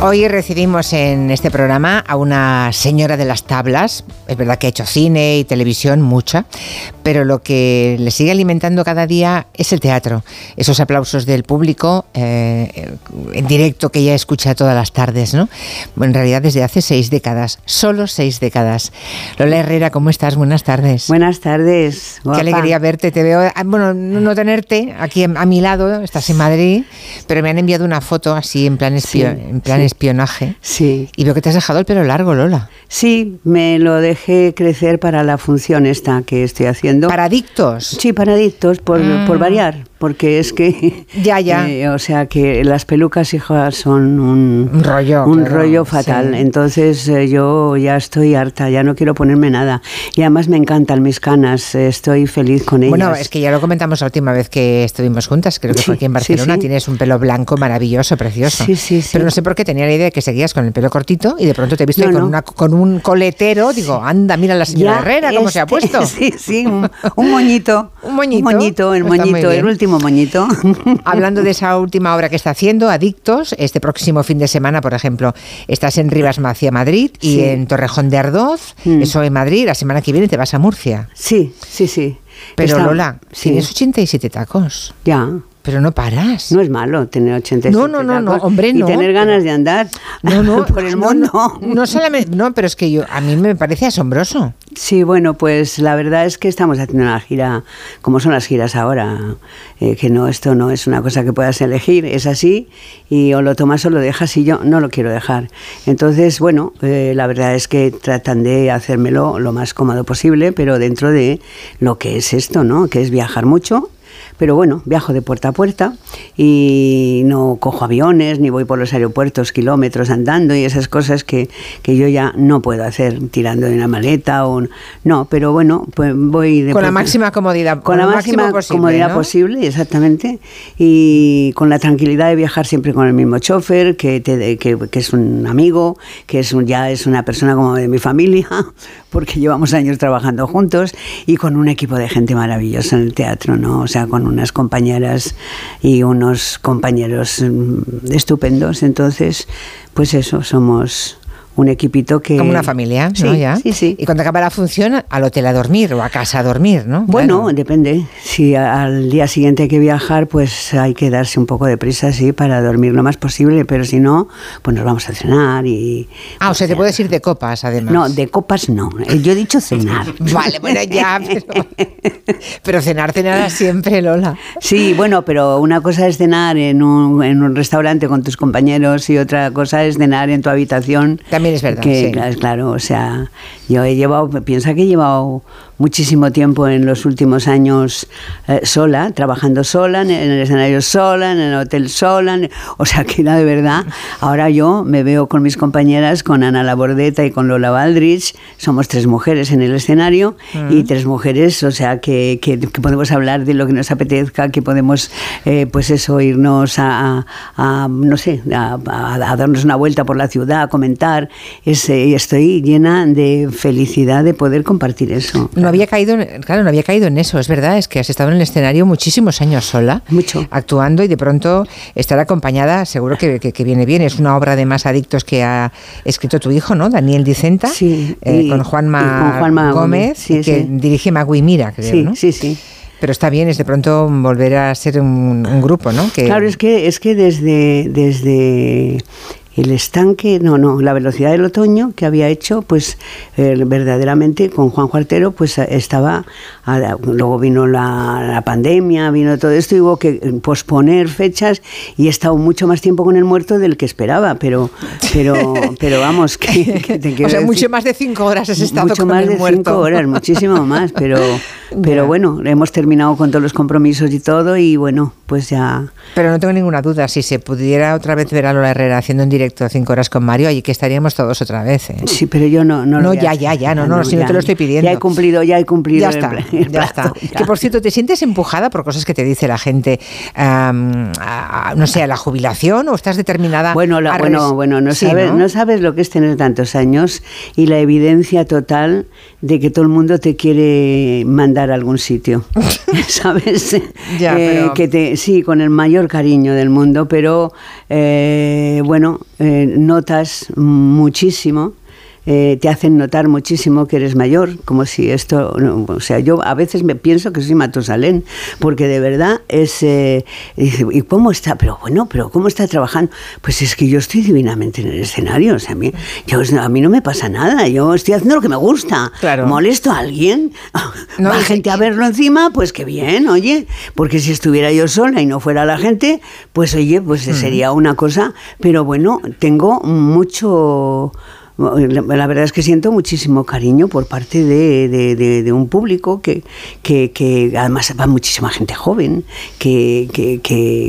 Hoy recibimos en este programa a una señora de las tablas. Es verdad que ha hecho cine y televisión, mucha, pero lo que le sigue alimentando cada día es el teatro. Esos aplausos del público eh, en directo que ella escucha todas las tardes, ¿no? En realidad desde hace seis décadas, solo seis décadas. Lola Herrera, ¿cómo estás? Buenas tardes. Buenas tardes. Qué alegría verte. Te veo, ah, bueno, no tenerte aquí a mi lado, estás en Madrid, pero me han enviado una foto así en plan, Sí, en plan sí. Espionaje. Sí. Y veo que te has dejado el pelo largo, Lola. Sí, me lo dejé crecer para la función esta que estoy haciendo. ¿Para adictos? Sí, para adictos, por, Mm. por variar. Porque es que... Ya, ya. eh, o sea, que las pelucas, hijas, son un, Un rollo, un claro, rollo fatal. sí. Entonces eh, yo ya estoy harta, ya no quiero ponerme nada. Y además me encantan mis canas, eh, estoy feliz con ellas. Bueno, es que ya lo comentamos la última vez que estuvimos juntas, creo que Sí, fue aquí en Barcelona. sí. Tienes un pelo blanco maravilloso, precioso. Sí, sí, sí. Pero no sé por qué tenía la idea de que seguías con el pelo cortito y de pronto te he visto No, ahí con, no. una, con un coletero. Digo, anda, mira la señora Ya Herrera cómo se ha este- puesto. Sí, sí, un, un moñito. Un moñito. Un moñito, el moñito, el bien. Último moñito. Hablando de esa última obra que está haciendo, Adictos, este próximo fin de semana, por ejemplo, estás en Rivas Macia, Madrid, y Sí. en Torrejón de Ardoz, Mm. eso en Madrid, la semana que viene te vas a Murcia. Sí, sí, sí. Pero Está- Lola, sí. tienes 87 tacos. Ya. Pero no paras. No es malo tener 87 No, no, no, no, hombre, no, Y tener ganas de andar No, no, por el no, mundo. No, no solamente, no, pero es que yo, a mí me parece asombroso. Sí, bueno, pues la verdad es que estamos haciendo una gira, como son las giras ahora, eh, que no, esto no es una cosa que puedas elegir, es así, y o lo tomas o lo dejas, y yo no lo quiero dejar. Entonces, bueno, eh, la verdad es que tratan de hacérmelo lo más cómodo posible, pero dentro de lo que es esto, ¿no? Que es viajar mucho. Pero bueno, viajo de puerta a puerta y no cojo aviones ni voy por los aeropuertos kilómetros andando y esas cosas que, que yo ya no puedo hacer tirando de una maleta o no, pero bueno, pues voy de Con la máxima comodidad. con la máxima posible, comodidad ¿no? posible, exactamente, y con la tranquilidad de viajar siempre con el mismo chofer, que, te- que, que es un amigo, que es un, ya es una persona como de mi familia, porque llevamos años trabajando juntos, y con un equipo de gente maravillosa en el teatro, ¿no? O sea, con unas compañeras y unos compañeros mm, estupendos. Entonces, pues eso, somos un equipito que... Como una familia, ¿no? Sí, Ya. sí, sí. Y cuando acaba la función, al hotel a dormir o a casa a dormir, ¿no? Bueno, Claro. depende. Si al día siguiente hay que viajar, pues hay que darse un poco de prisa, sí, para dormir lo más posible, pero si no, pues nos vamos a cenar y... Ah, o sea, te puedes ir de copas, además. No, de copas no. Eh, Yo he dicho cenar. Vale, bueno, ya, pero, pero cenar, cenar siempre, Lola. Sí, bueno, pero una cosa es cenar en un, en un restaurante con tus compañeros y otra cosa es cenar en tu habitación. También es verdad, Que, sí. claro, o sea, yo he llevado, piensa que he llevado muchísimo tiempo en los últimos años eh, sola, trabajando sola, en el escenario sola, en el hotel sola, en- o sea que era de verdad. Ahora yo me veo con mis compañeras, con Ana Labordeta y con Lola Baldrich, somos tres mujeres en el escenario y tres mujeres, o sea que, que- que podemos hablar de lo que nos apetezca, que podemos, eh, pues eso, irnos a, a- a, no sé, a, a- a darnos una vuelta por la ciudad, a comentar. Es, eh, estoy llena de felicidad de poder compartir eso. No había caído, en- claro, no había caído en eso, es verdad, es que has estado en el escenario muchísimos años sola, actuando y de pronto estar acompañada, seguro que, que- que viene bien. Es una obra de más adictos que ha escrito tu hijo, ¿no? Daniel Dicenta, eh, y- con Juanma, con Juanma Gómez, sí, que sí. dirige Magui Mira, creo, Sí, ¿no? sí, sí. Pero está bien, es de pronto volver a ser un, un grupo, ¿no? Que, Claro, es que, es que desde, desde el estanque, no, no, la velocidad del otoño que había hecho, pues eh, verdaderamente con Juan Cuartero, pues estaba, a luego vino la, la pandemia, vino todo esto, y hubo que eh, posponer fechas y he estado mucho más tiempo con el muerto del que esperaba, pero, pero, pero vamos, que, que te o sea, decir- mucho más de cinco horas has estado mucho con más el de muerto. cinco horas, muchísimo más, pero, pero bueno, hemos terminado con todos los compromisos y todo y bueno, pues ya... Pero no tengo ninguna duda, si se pudiera otra vez ver a Lola Herrera haciendo en directo cinco horas con Mario, allí que estaríamos todos otra vez. ¿eh? Sí, pero yo no... No, lo No, a ya, ya, ya, no, Ah, no, si no te lo estoy pidiendo. Ya he cumplido, ya he cumplido. Ya está, el ya está. ya. Que por cierto, ¿te sientes empujada por cosas que te dice la gente, a- a- no sé, a la jubilación o estás determinada Bueno, la- a bueno, bueno, no, Sí, sabes, ¿no? sabes lo que es tener tantos años y la evidencia total de que todo el mundo te quiere mandar a algún sitio, ¿sabes? Ya, Eh, pero- que te, sí, con el mayor cariño del mundo, pero eh, bueno, eh, notas muchísimo. Eh, te hacen notar muchísimo que eres mayor, como si esto, no, o sea, yo a veces me pienso que soy Matusalén, porque de verdad es, eh, y dice, ¿y cómo está? Pero bueno, pero ¿cómo está trabajando? Pues es que yo estoy divinamente en el escenario, o sea, a mí, yo- a mí no me pasa nada, yo estoy haciendo lo que me gusta, Claro. molesto a alguien, No, va gente a verlo encima, pues qué bien, oye, porque si estuviera yo sola y no fuera la gente, pues oye, pues Mm. sería una cosa, pero bueno, tengo mucho la verdad es que siento muchísimo cariño por parte de, un público que, que, además va muchísima gente joven, que,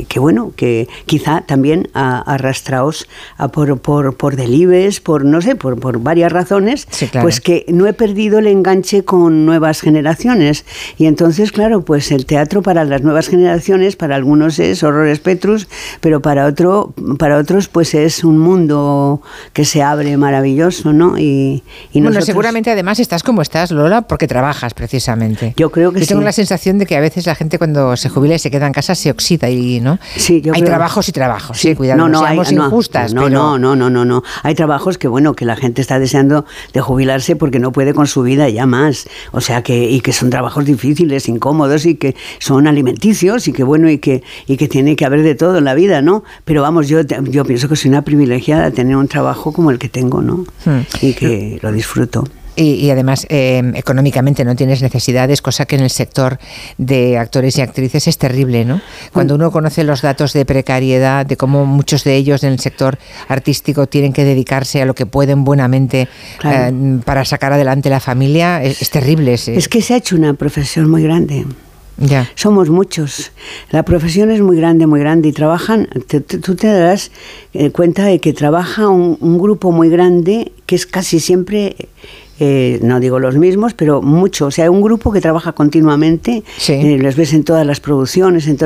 que, bueno, que quizá también arrastraos a por, por, por delibes, por no sé, por, por varias razones, pues que no he perdido el enganche con nuevas generaciones. Y entonces, claro, pues el teatro para las nuevas generaciones, para algunos es Horrores Petrus, pero para, otro, para otros pues es un mundo que se abre maravilloso, ¿no? Y, y bueno, seguramente además estás como estás, Lola, porque trabajas precisamente. Yo creo que Yo tengo la sensación de que a veces la gente cuando se jubila y se queda en casa se oxida y, ¿no? Sí, yo hay trabajos y trabajos, sí, cuidado, no, no, seamos injustas. No, no, no, no, no, no. Hay trabajos que, bueno, que la gente está deseando de jubilarse porque no puede con su vida ya más. O sea, que, y que son trabajos difíciles, incómodos y que son alimenticios y que, bueno, y que, y que tiene que haber de todo en la vida, ¿no? Pero vamos, yo, yo pienso que soy una privilegiada tener un trabajo como el que tengo, ¿no? Hmm. Y que lo disfruto. Y, además, em, económicamente no tienes necesidades, cosa que en el sector de actores y actrices es terrible, ¿no? Cuando uno conoce los datos de precariedad, de cómo muchos de ellos en el sector artístico tienen que dedicarse a lo que pueden buenamente em, para sacar adelante la familia, es, terrible. Es que se ha hecho una profesión muy grande. Somos muchos. La profesión es muy grande, muy grande y trabajan, tú te darás eh, cuenta de que trabaja un, grupo muy grande que es casi siempre eh, no digo los mismos, pero mucho. O sea, un grupo que trabaja continuamente, eh, los ves en todas las producciones, en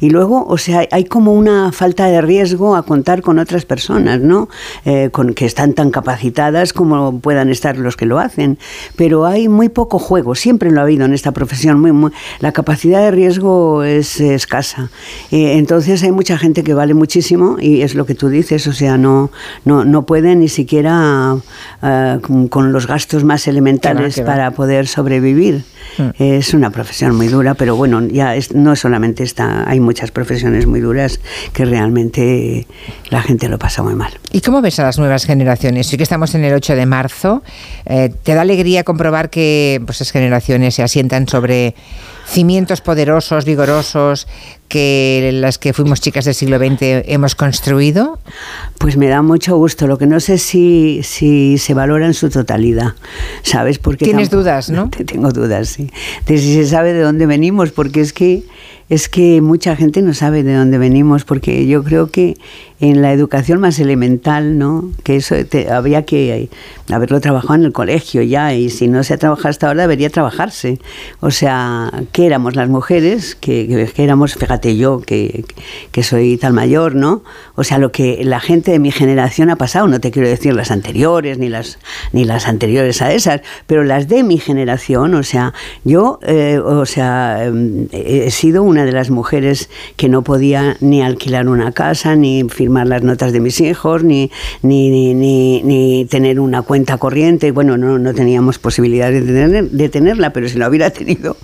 y luego, o sea, hay como una falta de riesgo a contar con otras personas, ¿no? Eh, con, que están tan capacitadas como puedan estar los que lo hacen. Pero hay muy poco juego, siempre lo ha habido en esta profesión. Muy, la capacidad de riesgo es escasa. entonces hay mucha gente que vale muchísimo y es lo que tú dices, o sea, no, no, no puede ni siquiera con los gastos más elementales para poder sobrevivir. Hmm. Es una profesión muy dura, pero bueno, ya es, no solamente esta, hay muchas profesiones muy duras que realmente la gente lo pasa muy mal. ¿Y cómo ves a las nuevas generaciones? Sí que estamos en el 8 de marzo. Eh, ¿Te da alegría comprobar que pues, esas generaciones se asientan sobre cimientos poderosos, vigorosos, que las que fuimos chicas del siglo XX hemos construido? Pues me da mucho gusto. Lo que no sé si, si se valora en su totalidad, ¿sabes? Porque Tienes dudas, ¿no? Tengo dudas, sí. De si se sabe de dónde venimos, porque es que es que mucha gente no sabe de dónde venimos, porque yo creo que en la educación más elemental, ¿no? Que eso habría que haberlo trabajado en el colegio ya, y si no se ha trabajado hasta ahora, debería trabajarse. O sea, ¿qué éramos las mujeres? Que, éramos, fíjate yo, que, que, soy tan mayor, ¿no? O sea, lo que la gente de mi generación ha pasado, no te quiero decir las anteriores, ni las, ni las anteriores a esas, pero las de mi generación, o sea, yo, eh, o sea, em, he sido una de las mujeres que no podía ni alquilar una casa, ni firmar las notas de mis hijos, ni, ni, ni, ni, tener una cuenta corriente. Bueno, no, no teníamos posibilidad de, tener, de tenerla, pero si la hubiera tenido,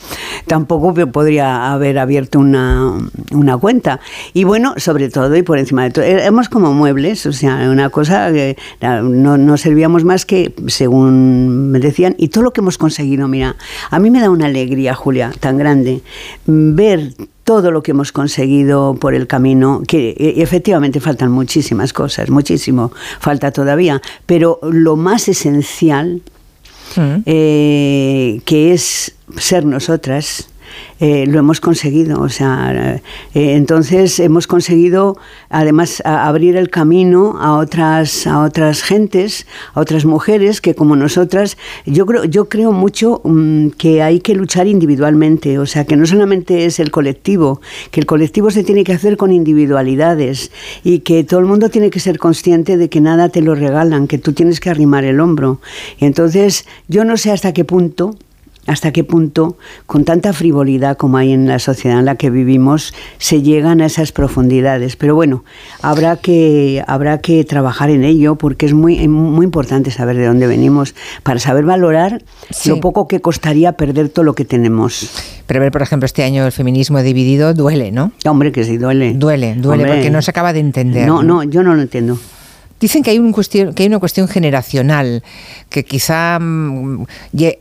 tampoco podría haber abierto una, una cuenta. Y bueno, sobre todo y por encima de todo, éramos como muebles, o sea, una cosa que no, no servíamos más que, según me decían, y todo lo que hemos conseguido, mira, a mí me da una alegría, Julia, tan grande, ver todo lo que hemos conseguido por el camino, que e, efectivamente faltan muchísimas cosas, muchísimo falta todavía, pero lo más esencial, mm. eh, que es ser nosotras, eh, lo hemos conseguido. O sea, eh, entonces hemos conseguido además abrir el camino a otras, a otras gentes, a otras mujeres que como nosotras, yo creo, yo creo mucho mm, que hay que luchar individualmente, o sea, que no solamente es el colectivo, que el colectivo se tiene que hacer con individualidades y que todo el mundo tiene que ser consciente de que nada te lo regalan, que tú tienes que arrimar el hombro. Entonces, yo no sé hasta qué punto hasta qué punto, con tanta frivolidad como hay en la sociedad en la que vivimos, se llegan a esas profundidades. Pero bueno, habrá que, habrá que trabajar en ello porque es muy, muy importante saber de dónde venimos para saber valorar lo poco que costaría perder todo lo que tenemos. Pero ver, por ejemplo, este año el feminismo dividido duele, ¿no? Hombre, que sí, duele. Duele, duele, porque no se acaba de entender. no, no, yo no lo entiendo. Dicen que hay, un cuestión, que hay una cuestión generacional, que quizá mm,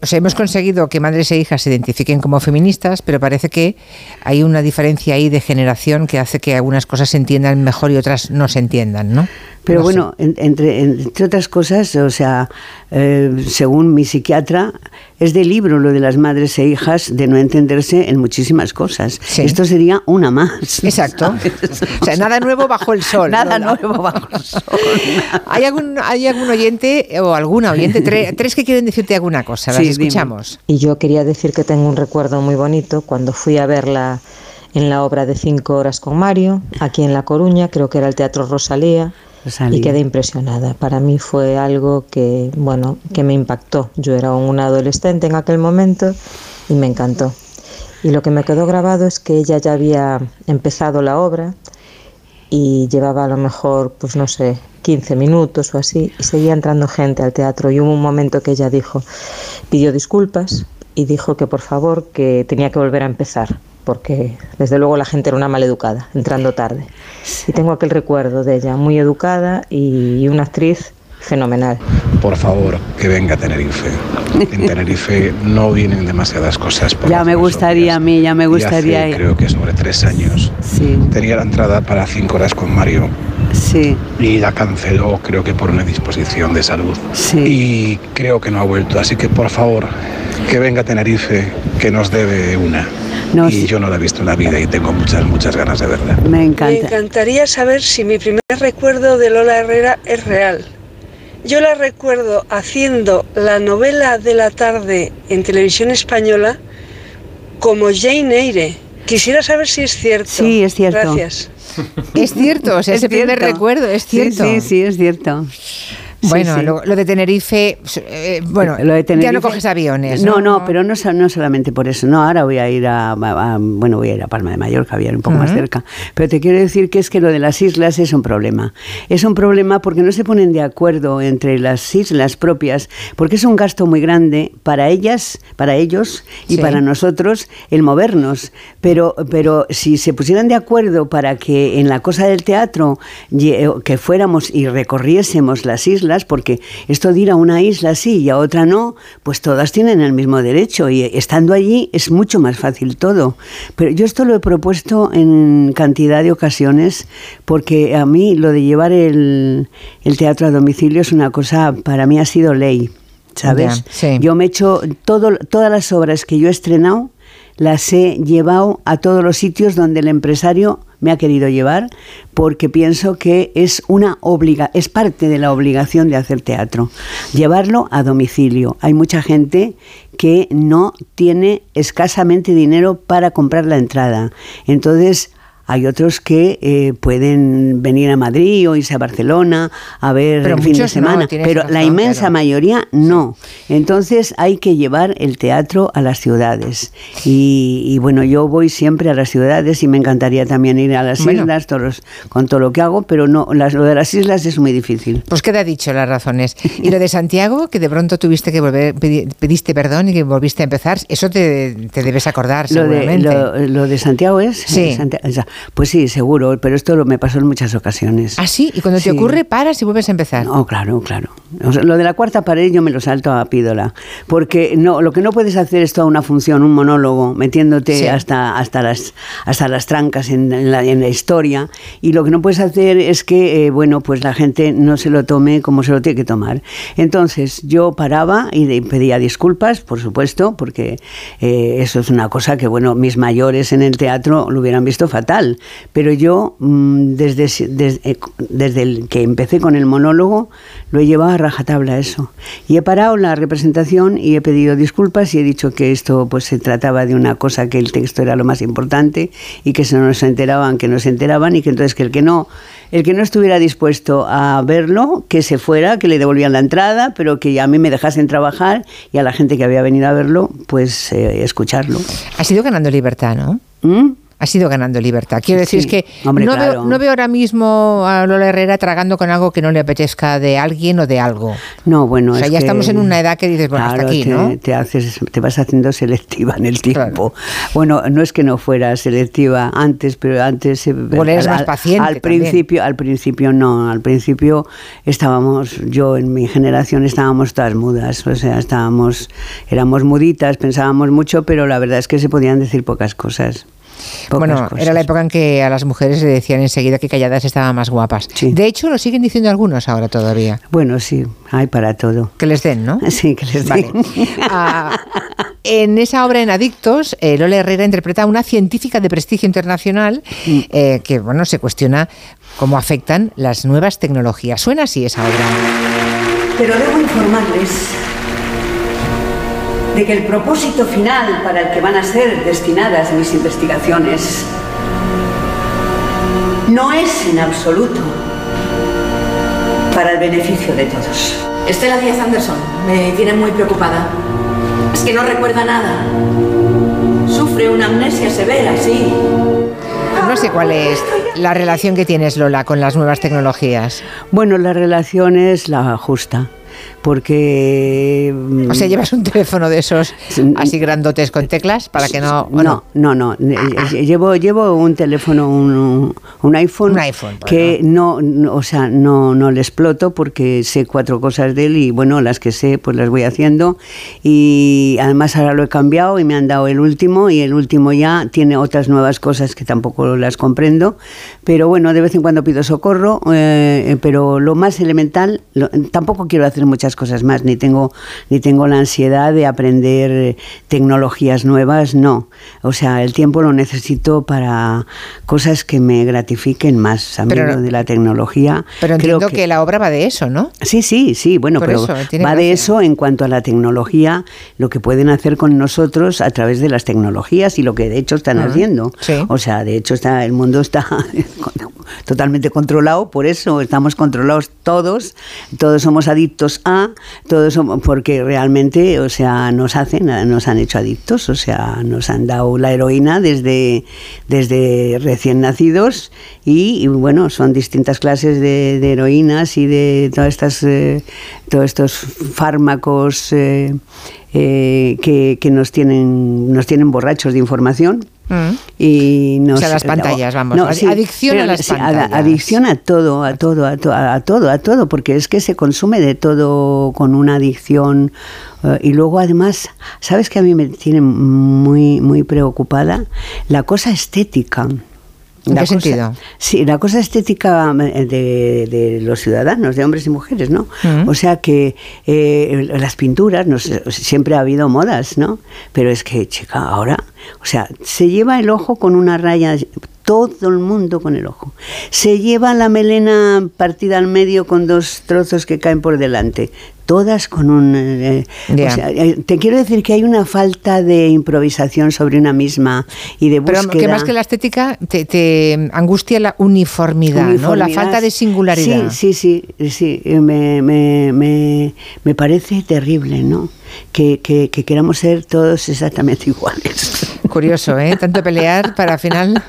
o sea, hemos conseguido que madres e hijas se identifiquen como feministas, pero parece que hay una diferencia ahí de generación que hace que algunas cosas se entiendan mejor y otras no se entiendan, ¿no? Pero bueno, entre, entre otras cosas, o sea, eh, según mi psiquiatra, es de libro lo de las madres e hijas de no entenderse en muchísimas cosas. Esto sería una más. Exacto. o sea, nada nuevo bajo el sol. Nada nuevo bajo el sol. ¿Hay, algún, ¿Hay algún oyente o alguna oyente, tres, que quieren decirte alguna cosa? Las escuchamos. Y yo quería decir que tengo un recuerdo muy bonito cuando fui a verla en la obra de Cinco Horas con Mario, aquí en La Coruña, creo que era el Teatro Rosalía, y quedé impresionada. Para mí fue algo que, bueno, que me impactó. Yo era una adolescente en aquel momento y me encantó. Y lo que me quedó grabado es que ella ya había empezado la obra y llevaba a lo mejor, pues no sé, 15 minutos o así, y seguía entrando gente al teatro. Y hubo un momento que ella dijo, pidió disculpas y dijo que por favor que tenía que volver a empezar porque desde luego la gente era una maleducada, entrando tarde. Y tengo aquel recuerdo de ella, muy educada y una actriz fenomenal. Por favor, que venga a Tenerife. En Tenerife no vienen demasiadas cosas. ya me gustaría a mí, ya me gustaría. Y creo que sobre tres años sí. tenía la entrada para cinco horas con Mario. Sí. Y la canceló, creo que por una disposición de salud. Sí. Y creo que no ha vuelto. Así que por favor, que venga a Tenerife, que nos debe una y yo no la he visto en la vida y tengo muchas, muchas ganas de verla. Me encanta. Me encantaría saber si mi primer recuerdo de Lola Herrera es real. Yo la recuerdo haciendo la novela de la tarde en televisión española como Jane Eyre. Quisiera saber si es cierto. Sí, es cierto. Gracias. Es cierto, o sea, ese primer recuerdo, es cierto. Sí, sí, es cierto. Bueno, Lo, de Tenerife, eh, bueno, lo de Tenerife, ya no coges aviones. No, no, pero no, no solamente por eso. No, ahora voy a ir a, bueno, voy a ir a Palma de Mallorca, voy a ir un poco más cerca. Pero te quiero decir que es que lo de las islas es un problema. Es un problema porque no se ponen de acuerdo entre las islas propias, porque es un gasto muy grande para ellas, para ellos y para nosotros el movernos. Pero, pero si se pusieran de acuerdo para que en la cosa del teatro que fuéramos y recorriésemos las islas porque esto de ir a una isla sí y a otra no, pues todas tienen el mismo derecho y estando allí es mucho más fácil todo. Pero yo esto lo he propuesto en cantidad de ocasiones porque a mí lo de llevar el, teatro a domicilio es una cosa, para mí ha sido ley. ¿Sabes? Yo me he hecho todo, todas las obras que yo he estrenado, las he llevado a todos los sitios donde el empresario me ha querido llevar porque pienso que es una obliga es parte de la obligación de hacer teatro llevarlo a domicilio. Hay mucha gente que no tiene escasamente dinero para comprar la entrada. Entonces hay otros que eh, pueden venir a Madrid o irse a Barcelona a ver el fin de semana, pero la inmensa mayoría no. Entonces hay que llevar el teatro a las ciudades. Y, bueno, yo voy siempre a las ciudades y me encantaría también ir a las islas todos con todo lo que hago, pero no, lo de las islas es muy difícil. Pues queda dicho las razones. Y lo de Santiago, que de pronto tuviste que volver, pediste perdón y que volviste a empezar, eso te, debes acordar seguramente. Lo de, lo, de Santiago es... Sí. Pues sí, seguro, pero esto me pasó en muchas ocasiones. ¿Ah, sí? ¿Y cuando te ocurre, paras y vuelves a empezar? No, claro, claro. lo de la cuarta pared yo me lo salto a pídola, porque no, lo que no puedes hacer es toda una función, un monólogo, metiéndote hasta, hasta, las, hasta las trancas en, la, en la historia, y lo que no puedes hacer es que, eh, bueno, pues la gente no se lo tome como se lo tiene que tomar. Entonces yo paraba y pedía disculpas, por supuesto, porque eh, eso es una cosa que, bueno, mis mayores en el teatro lo hubieran visto fatal pero yo, mm, desde, eh, desde, el que empecé con el monólogo, lo he llevado a rajatabla eso. Y he parado la representación y he pedido disculpas y he dicho que esto pues se trataba de una cosa que el texto era lo más importante y que se enteraban, que no se enteraban y que entonces que el que no el que no estuviera dispuesto a verlo, que se fuera, que le devolvían la entrada, pero que a mí me dejasen trabajar y a la gente que había venido a verlo, pues eh, escucharlo. Ha sido ganando libertad, ¿no? ¿Mm? Ha sido ganando libertad. Quiero decir, es que no, veo, no, veo, ahora mismo a Lola Herrera tragando con algo que no le apetezca de alguien o de algo. No, bueno, o sea, ya estamos en una edad que dices, bueno, hasta aquí, ¿no? Te, haces, te vas haciendo selectiva en el tiempo. Bueno, no es que no fuera selectiva antes, pero antes... Eh, bueno, eres más paciente Al principio, al principio no, al principio estábamos, yo en mi generación estábamos todas mudas, o sea, estábamos, éramos muditas, pensábamos mucho, pero la verdad es que se podían decir pocas cosas. Bueno, era la época en que a las mujeres le decían enseguida que calladas estaban más guapas. De hecho, lo siguen diciendo algunos ahora todavía. Bueno, sí, hay para todo. Que les den, ¿no? Sí, que les den. Ah, en esa obra en Adictos, eh, Lola Herrera interpreta a una científica de prestigio internacional mm. eh, que, bueno, se cuestiona cómo afectan las nuevas tecnologías. Suena así esa obra. Pero debo informarles de que el propósito final para el que van a ser destinadas mis investigaciones no es en absoluto para el beneficio de todos. Estela Díaz Anderson me tiene muy preocupada. Es que no recuerda nada. Sufre una amnesia severa, sí. No sé cuál es la relación que tienes, Lola, con las nuevas tecnologías. Bueno, la relación es la justa porque... Mm, o sea, llevas un teléfono de esos así grandotes con teclas para que no... No, no, no, llevo, llevo un teléfono, un, un iPhone, que no, o sea, no, no le exploto porque sé cuatro cosas de él y bueno, las que sé pues las voy haciendo. Y además ahora lo he cambiado y me han dado el último y el último ya tiene otras nuevas cosas que tampoco las comprendo, pero bueno, de vez en cuando pido socorro, eh, pero lo más elemental, tampoco quiero hacer muchas cosas más, ni tengo, ni tengo la ansiedad de aprender tecnologías nuevas, no. O sea, el tiempo lo necesito para cosas que me gratifiquen más. A pero, de la tecnología. Pero entiendo que, la obra va de eso, ¿no? Sí, sí, sí, bueno, pero va de eso en cuanto a la tecnología, lo que pueden hacer con nosotros a través de las tecnologías y lo que de hecho están haciendo. O sea, de hecho está, el mundo está totalmente controlado, por eso estamos controlados todos, todos somos adictos a, todos somos, porque realmente, o sea, nos hacen, nos han hecho adictos, o sea, nos han dado la heroína desde, desde recién nacidos y, bueno, son distintas clases de, heroínas y de todas estas, eh, todos estos fármacos eh, eh, que, que nos tienen, nos tienen borrachos de información Mm. Y o sea, las pantallas, vamos. adicción a las pantallas. adicción a todo, a todo, a, a, todo, a todo, porque es que se consume de todo con una adicción. Eh, y luego, además, ¿sabes que a mí me tiene muy, muy preocupada? La cosa estética. ¿En qué sentido? Sí, la cosa estética eh, de, los ciudadanos, de hombres y mujeres, ¿no? Mm. O sea que eh, las pinturas, no siempre ha habido modas, ¿no? Pero es que, chica, ahora, o sea, se lleva el ojo con una raya todo el mundo con el ojo. Se lleva la melena partida al medio con dos trozos que caen por delante. Todas con un... Eh, eh, te quiero decir que hay una falta de improvisación sobre una misma y de búsqueda. Pero que más que la estética te, angustia la uniformidad, ¿no? La falta de singularidad. Sí, sí, sí, sí. Me, me, me, me parece terrible, ¿no? Que, que, que queramos ser todos exactamente iguales. Curioso, ¿eh? Tanto pelear para al final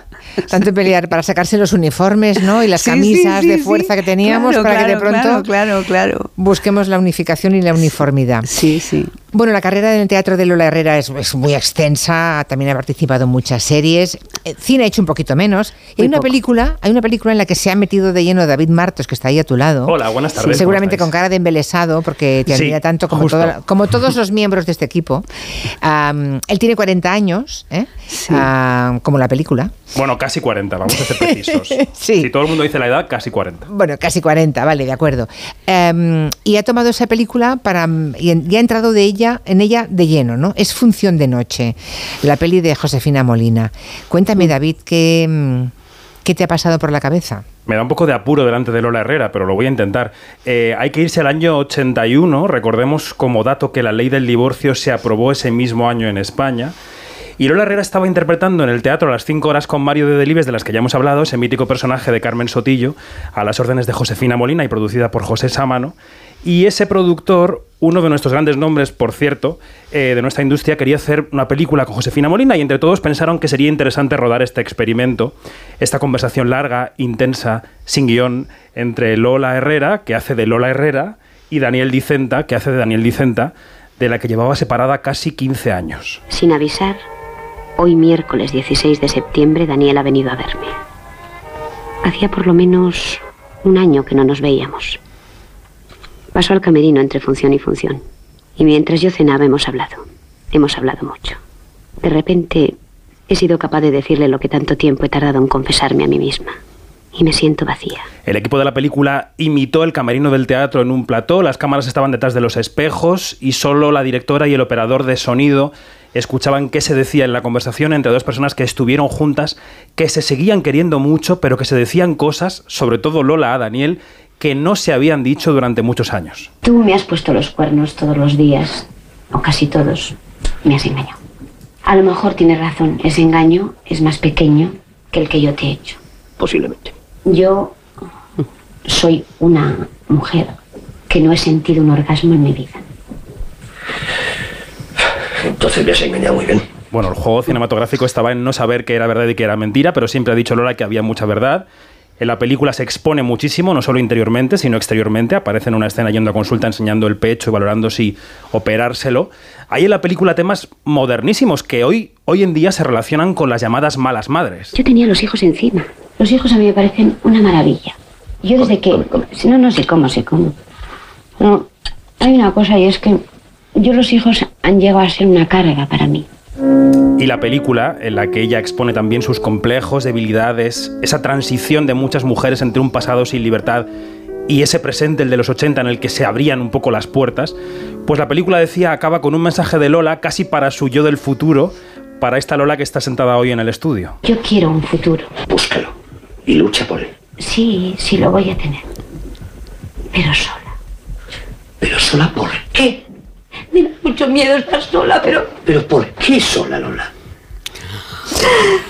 tanto pelear para sacarse los uniformes, ¿no? Y las camisas de fuerza que teníamos para que de pronto claro, claro, busquemos la unificación y la uniformidad. Sí, sí. Bueno, la carrera en el teatro de Lola Herrera es, muy extensa, también ha participado en muchas series, eh, cine ha hecho un poquito menos. Y hay una película, hay una película en la que se ha metido de lleno David Martos, que está ahí a tu lado. Hola, buenas tardes. seguramente con cara de embelesado, porque te admira tanto como, como todos los miembros de este equipo. él tiene 40 años, ¿eh? como la película. Bueno, casi 40, vamos a ser precisos. Si todo el mundo dice la edad, casi 40. Bueno, casi 40, vale, de acuerdo. Em, y ha tomado esa película para y, ha entrado de ella, en ella de lleno, ¿no? Es Función de Noche, la peli de Josefina Molina. Cuéntame, mm. David, ¿qué, mm, ¿qué te ha pasado por la cabeza? Me da un poco de apuro delante de Lola Herrera, pero lo voy a intentar. Eh, hay que irse al año 81. Recordemos como dato que la ley del divorcio se aprobó ese mismo año en España. Y Lola Herrera estaba interpretando en el teatro a las 5 horas con Mario de Delibes, de las que ya hemos hablado, ese mítico personaje de Carmen Sotillo, a las órdenes de Josefina Molina y producida por José Sámano. Y ese productor, uno de nuestros grandes nombres, por cierto, eh, de nuestra industria, quería hacer una película con Josefina Molina y entre todos pensaron que sería interesante rodar este experimento, esta conversación larga, intensa, sin guion, entre Lola Herrera, que hace de Lola Herrera, y Daniel Dicenta, que hace de Daniel Dicenta, de la que llevaba separada casi 15 años. Sin avisar, Hoy miércoles 16 de septiembre Daniel ha venido a verme. Hacía por lo menos un año que no nos veíamos. Pasó al camerino entre función y función. Y mientras yo cenaba hemos hablado. Hemos hablado mucho. De repente he sido capaz de decirle lo que tanto tiempo he tardado en confesarme a mí misma. Y me siento vacía. El equipo de la película imitó el camerino del teatro en un plató, las cámaras estaban detrás de los espejos y solo la directora y el operador de sonido escuchaban qué se decía en la conversación entre dos personas que estuvieron juntas, que se seguían queriendo mucho, pero que se decían cosas, sobre todo Lola a Daniel, que no se habían dicho durante muchos años. Tú me has puesto los cuernos todos los días, o casi todos. Me has engañado. A lo mejor tienes razón, ese engaño es más pequeño que el que yo te he hecho. Posiblemente. Yo soy una mujer que no he sentido un orgasmo en mi vida. Entonces me has engañado muy bien. Bueno, el juego cinematográfico estaba en no saber qué era verdad y qué era mentira, pero siempre ha dicho Lola que había mucha verdad. En la película se expone muchísimo, no solo interiormente, sino exteriormente. Aparece en una escena yendo a consulta enseñando el pecho y valorando si operárselo. Hay en la película temas modernísimos que hoy, hoy en día se relacionan con las llamadas malas madres. Yo tenía los hijos encima. Los hijos a mí me parecen una maravilla. Yo desde que... Si no, no sé cómo, sé cómo. No, hay una cosa y es que yo los hijos han llegado a ser una carga para mí. Y la película, en la que ella expone también sus complejos, debilidades, esa transición de muchas mujeres entre un pasado sin libertad y ese presente, el de los 80, en el que se abrían un poco las puertas, pues la película decía acaba con un mensaje de Lola casi para su yo del futuro, para esta Lola que está sentada hoy en el estudio. Yo quiero un futuro. Búscalo y lucha por él. Sí, sí lo voy a tener. Pero sola. ¿Pero sola por qué? Me da mucho miedo estar sola, pero... ¿Pero por qué sola, Lola?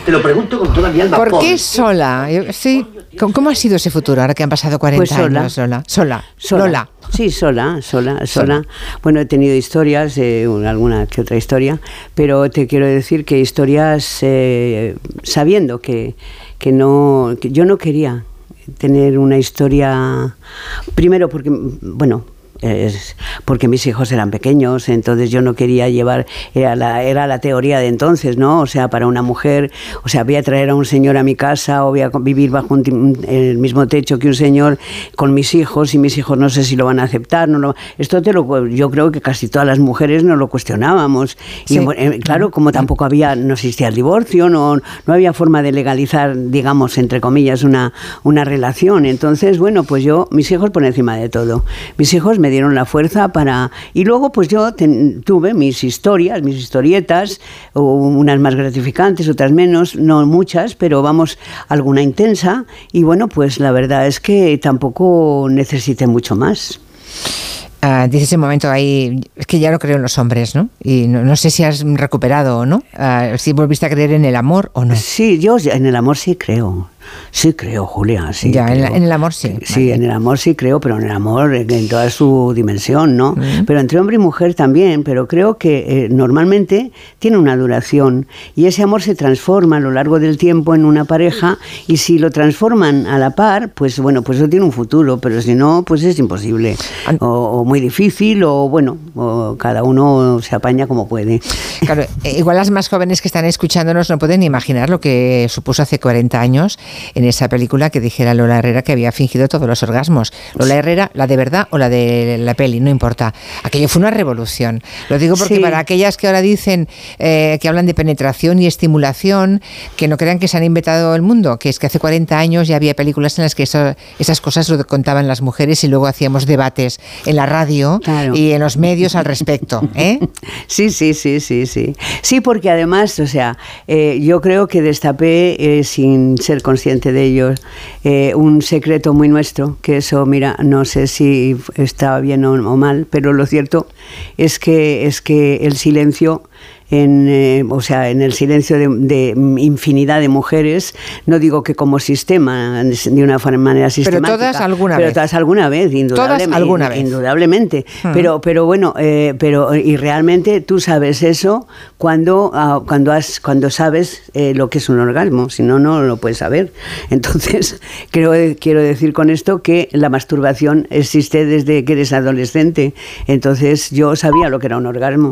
Te lo pregunto con toda mi alma. ¿Por qué sola? Sí. ¿Cómo ha sido ese futuro ahora que han pasado 40 pues sola. años? Sola. Sola. Sola. Sí, sola, sola, sola. Bueno, he tenido historias, eh, alguna que otra historia, pero te quiero decir que historias eh, sabiendo que, que no, que yo no quería tener una historia, primero porque, bueno, es porque mis hijos eran pequeños, entonces yo no quería llevar, era la, era la teoría de entonces, ¿no? O sea, para una mujer, o sea, voy a traer a un señor a mi casa o voy a vivir bajo el mismo techo que un señor con mis hijos y mis hijos no sé si lo van a aceptar, no lo, esto te lo, yo creo que casi todas las mujeres no lo cuestionábamos. Y eh, claro, como tampoco había, no existía el divorcio, no, no había forma de legalizar, digamos, entre comillas, una, una relación. Entonces, bueno, pues yo, mis hijos por encima de todo. Mis hijos me dieron la fuerza para... Y luego pues yo tuve mis historias, mis historietas, unas más gratificantes, otras menos, no muchas, pero vamos, alguna intensa. Y bueno, pues la verdad es que tampoco necesité mucho más. Uh, dice ese momento ahí, es que ya no creo en los hombres, ¿no? Y no, sé si has recuperado o no, uh, si volviste a creer en el amor o no. Sí, yo en el amor sí creo. Sí, creo, Julia, sí. Ya, en, el amor sí. Sí, en el amor sí creo, pero en el amor en, toda su dimensión, ¿no? Mm. Pero entre hombre y mujer también, pero creo que eh, normalmente tiene una duración y ese amor se transforma a lo largo del tiempo en una pareja y si lo transforman a la par, pues bueno, pues eso tiene un futuro, pero si no, pues es imposible o, o muy difícil o bueno, o cada uno se apaña como puede. Claro, eh, igual las más jóvenes que están escuchándonos no pueden imaginar lo que supuso hace 40 años en esa película que dijera Lola Herrera que había fingido todos los orgasmos. Lola Herrera, la de verdad o la de la peli, no importa. Aquello fue una revolución. Lo digo porque Sí. para aquellas que ahora dicen eh, que hablan de penetración y estimulación, que no crean que se han inventado el mundo, que es que hace 40 años ya había películas en las que eso- esas cosas lo contaban las mujeres y luego hacíamos debates en la radio y en los medios al respecto. ¿eh? Sí, sí, sí, sí, sí. Sí, porque además, o sea, eh, yo creo que destapé, eh, sin ser consciente de ello, eh, un secreto muy nuestro, que eso, mira, no sé si está bien o, o mal, pero lo cierto es que, es que el silencio en, eh, o sea, en el silencio de, de infinidad de mujeres, no digo que como sistema, de una manera sistemática. todas alguna pero vez. todas alguna vez, indudablemente. alguna vez. Indudablemente. Hmm. Pero, pero bueno, eh, pero y realmente tú sabes eso cuando, ah, cuando, has, cuando sabes eh, lo que es un orgasmo, si no, no lo puedes saber. Entonces, creo, quiero decir con esto que la masturbación existe desde que eres adolescente. Entonces, yo sabía lo que era un orgasmo.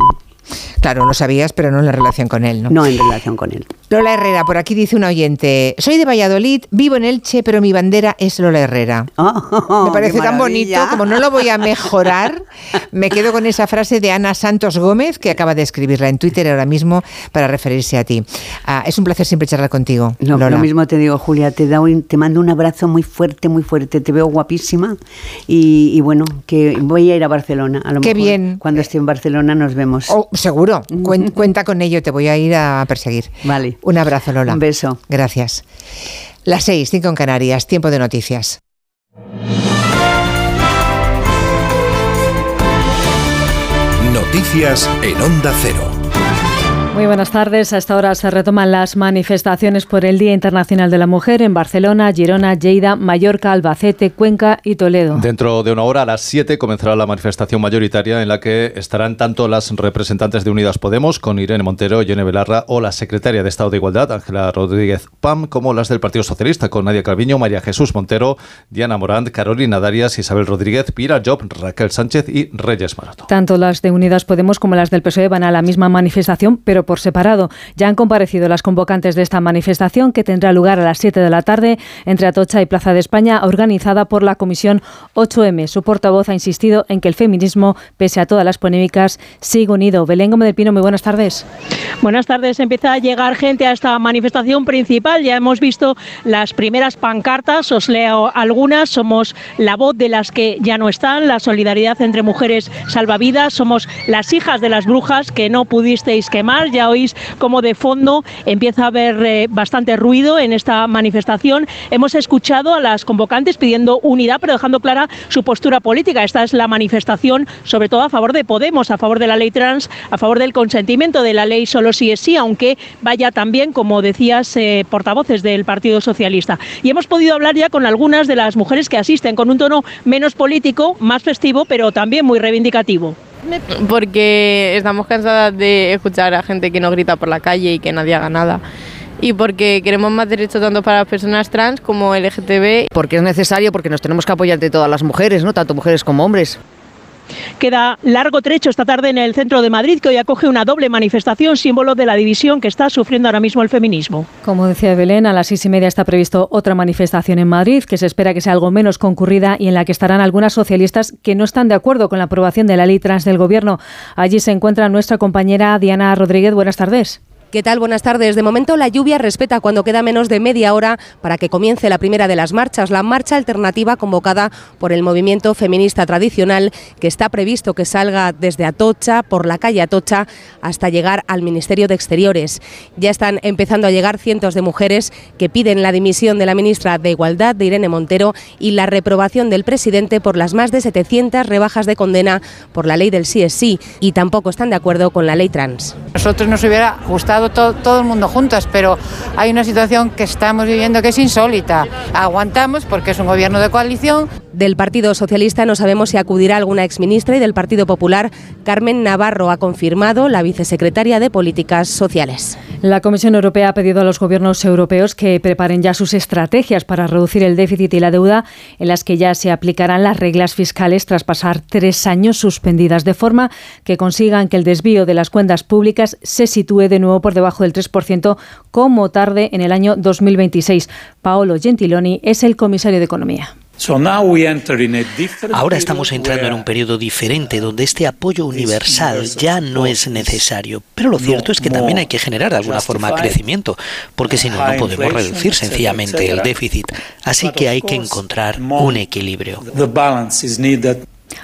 Claro, lo sabías, pero no en la relación con él, ¿no? No en relación con él. Lola Herrera, por aquí dice un oyente, soy de Valladolid, vivo en Elche, pero mi bandera es Lola Herrera. Oh, me parece tan bonito, como no lo voy a mejorar, me quedo con esa frase de Ana Santos Gómez, que acaba de escribirla en Twitter ahora mismo para referirse a ti. Ah, es un placer siempre charlar contigo. Lo, lo mismo te digo, Julia, te, te mando un abrazo muy fuerte, muy fuerte, te veo guapísima y, bueno, que voy a ir a Barcelona. A lo Qué bien. Cuando esté en Barcelona nos vemos. Seguro, cuenta con ello, te voy a ir a perseguir. Vale. Un abrazo, Lola. Un beso. Gracias. Las seis, cinco en Canarias, tiempo de noticias. Noticias en Onda Cero. Muy buenas tardes. A esta hora se retoman las manifestaciones por el Día Internacional de la Mujer en Barcelona, Girona, Lleida, Mallorca, Albacete, Cuenca y Toledo. Dentro de una hora, a las 7, comenzará la manifestación mayoritaria en la que estarán tanto las representantes de Unidas Podemos, con Irene Montero, Yone Belarra, o la secretaria de Estado de Igualdad, Ángela Rodríguez Pam, como las del Partido Socialista, con Nadia Calviño, María Jesús Montero, Diana Morant, Carolina Darias, Isabel Rodríguez, Pira Job, Raquel Sánchez y Reyes Maroto. Tanto las de Unidas Podemos como las del PSOE van a la misma manifestación, pero por separado. Ya han comparecido las convocantes de esta manifestación que tendrá lugar a las 7 de la tarde entre Atocha y Plaza de España, organizada por la Comisión 8M. Su portavoz ha insistido en que el feminismo, pese a todas las polémicas, sigue unido. Belén Gómez del Pino, muy buenas tardes. Buenas tardes. Empieza a llegar gente a esta manifestación principal. Ya hemos visto las primeras pancartas. Os leo algunas. Somos la voz de las que ya no están, la solidaridad entre mujeres salvavidas. Somos las hijas de las brujas que no pudisteis quemar. Ya oís como de fondo empieza a haber eh, bastante ruido en esta manifestación. Hemos escuchado a las convocantes pidiendo unidad, pero dejando clara su postura política. Esta es la manifestación, sobre todo a favor de Podemos, a favor de la ley trans, a favor del consentimiento de la ley solo si es sí, aunque vaya también, como decías, eh, portavoces del Partido Socialista. Y hemos podido hablar ya con algunas de las mujeres que asisten, con un tono menos político, más festivo, pero también muy reivindicativo. Porque estamos cansadas de escuchar a gente que no grita por la calle y que nadie haga nada y porque queremos más derechos tanto para las personas trans como LGTB. Porque es necesario, porque nos tenemos que apoyar de todas las mujeres, ¿no? tanto mujeres como hombres. Queda largo trecho esta tarde en el centro de Madrid, que hoy acoge una doble manifestación, símbolo de la división que está sufriendo ahora mismo el feminismo. Como decía Belén, a las seis y media está previsto otra manifestación en Madrid, que se espera que sea algo menos concurrida y en la que estarán algunas socialistas que no están de acuerdo con la aprobación de la ley trans del Gobierno. Allí se encuentra nuestra compañera Diana Rodríguez. Buenas tardes. ¿Qué tal? Buenas tardes. De momento la lluvia respeta cuando queda menos de media hora para que comience la primera de las marchas, la marcha alternativa convocada por el movimiento feminista tradicional que está previsto que salga desde Atocha, por la calle Atocha, hasta llegar al Ministerio de Exteriores. Ya están empezando a llegar cientos de mujeres que piden la dimisión de la ministra de Igualdad, de Irene Montero, y la reprobación del presidente por las más de 700 rebajas de condena por la ley del sí es sí y tampoco están de acuerdo con la ley trans. Nosotros nos hubiera gustado todo, el mundo juntos, pero hay una situación que estamos viviendo que es insólita. Aguantamos porque es un gobierno de coalición. Del Partido Socialista no sabemos si acudirá alguna exministra y del Partido Popular, Carmen Navarro ha confirmado la vicesecretaria de Políticas Sociales. La Comisión Europea ha pedido a los gobiernos europeos que preparen ya sus estrategias para reducir el déficit y la deuda, en las que ya se aplicarán las reglas fiscales tras pasar tres años suspendidas, de forma que consigan que el desvío de las cuentas públicas se sitúe de nuevo por debajo del 3%, como tarde en el año 2026. Paolo Gentiloni es el comisario de Economía. Ahora estamos entrando en un periodo diferente donde este apoyo universal ya no es necesario. Pero lo cierto es que también hay que generar de alguna forma crecimiento, porque si no, no podemos reducir sencillamente el déficit. Así que hay que encontrar un equilibrio.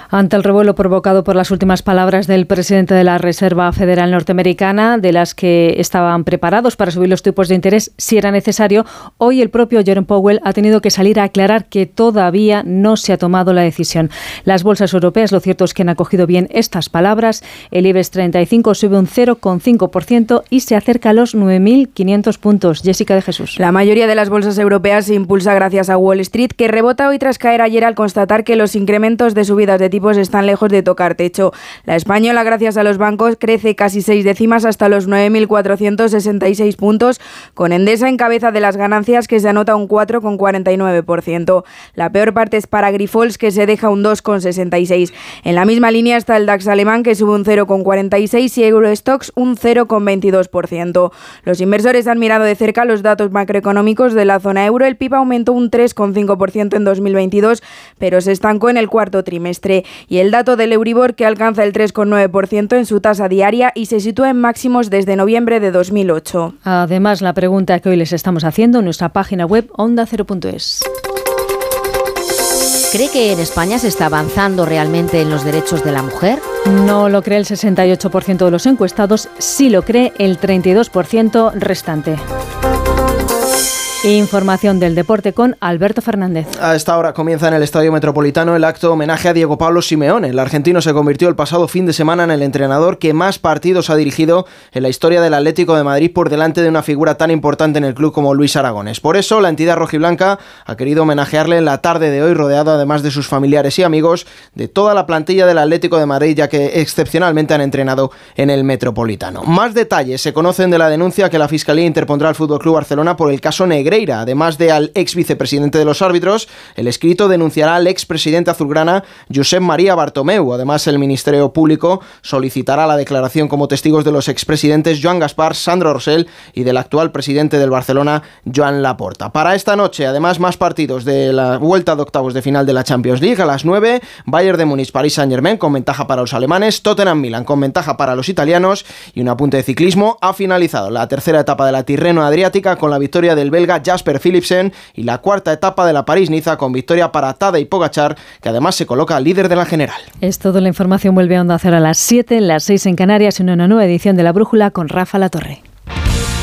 Ante el revuelo provocado por las últimas palabras del presidente de la Reserva Federal Norteamericana, de las que estaban preparados para subir los tipos de interés si era necesario, hoy el propio Jerome Powell ha tenido que salir a aclarar que todavía no se ha tomado la decisión. Las bolsas europeas, lo cierto es que han acogido bien estas palabras. El IBEX 35 sube un 0,5% y se acerca a los 9.500 puntos. Jessica de Jesús. La mayoría de las bolsas europeas se impulsa gracias a Wall Street, que rebota hoy tras caer ayer al constatar que los incrementos de subidas de tipos están lejos de tocar techo. La española, gracias a los bancos, crece casi seis décimas hasta los 9.466 puntos, con Endesa en cabeza de las ganancias que se anota un 4,49%. La peor parte es para Grifols, que se deja un 2,66%. En la misma línea está el DAX alemán, que sube un 0,46% y Eurostox un 0,22%. Los inversores han mirado de cerca los datos macroeconómicos de la zona euro. El PIB aumentó un 3,5% en 2022, pero se estancó en el cuarto trimestre. Y el dato del Euribor, que alcanza el 3,9% en su tasa diaria y se sitúa en máximos desde noviembre de 2008. Además, la pregunta que hoy les estamos haciendo en nuestra página web onda0.es. ¿Cree que en España se está avanzando realmente en los derechos de la mujer? No lo cree el 68% de los encuestados, sí lo cree el 32% restante. Información del deporte con Alberto Fernández. A esta hora comienza en el Estadio Metropolitano el acto homenaje a Diego Pablo Simeone. El argentino se convirtió el pasado fin de semana en el entrenador que más partidos ha dirigido en la historia del Atlético de Madrid por delante de una figura tan importante en el club como Luis Aragones. Por eso, la entidad rojiblanca ha querido homenajearle en la tarde de hoy, rodeado además de sus familiares y amigos de toda la plantilla del Atlético de Madrid, ya que excepcionalmente han entrenado en el Metropolitano. Más detalles se conocen de la denuncia que la Fiscalía interpondrá al Fútbol Club Barcelona por el caso Negre Además de al ex vicepresidente de los árbitros, el escrito denunciará al ex presidente azulgrana Josep María Bartomeu. Además, el Ministerio Público solicitará la declaración como testigos de los expresidentes Joan Gaspar, Sandro Rosell y del actual presidente del Barcelona, Joan Laporta. Para esta noche, además, más partidos de la vuelta de octavos de final de la Champions League. A las 9, Bayern de Múnich, París Saint Germain con ventaja para los alemanes, Tottenham Milan con ventaja para los italianos y un apunte de ciclismo. Ha finalizado la tercera etapa de la Tirreno Adriática con la victoria del belga Jasper Philipsen y la cuarta etapa de la París-Niza con victoria para Tadej Pogachar, que además se coloca líder de la general. Es todo, la información vuelve a Onda Cero a las 7, las 6 en Canarias y una nueva edición de La Brújula con Rafa La Torre.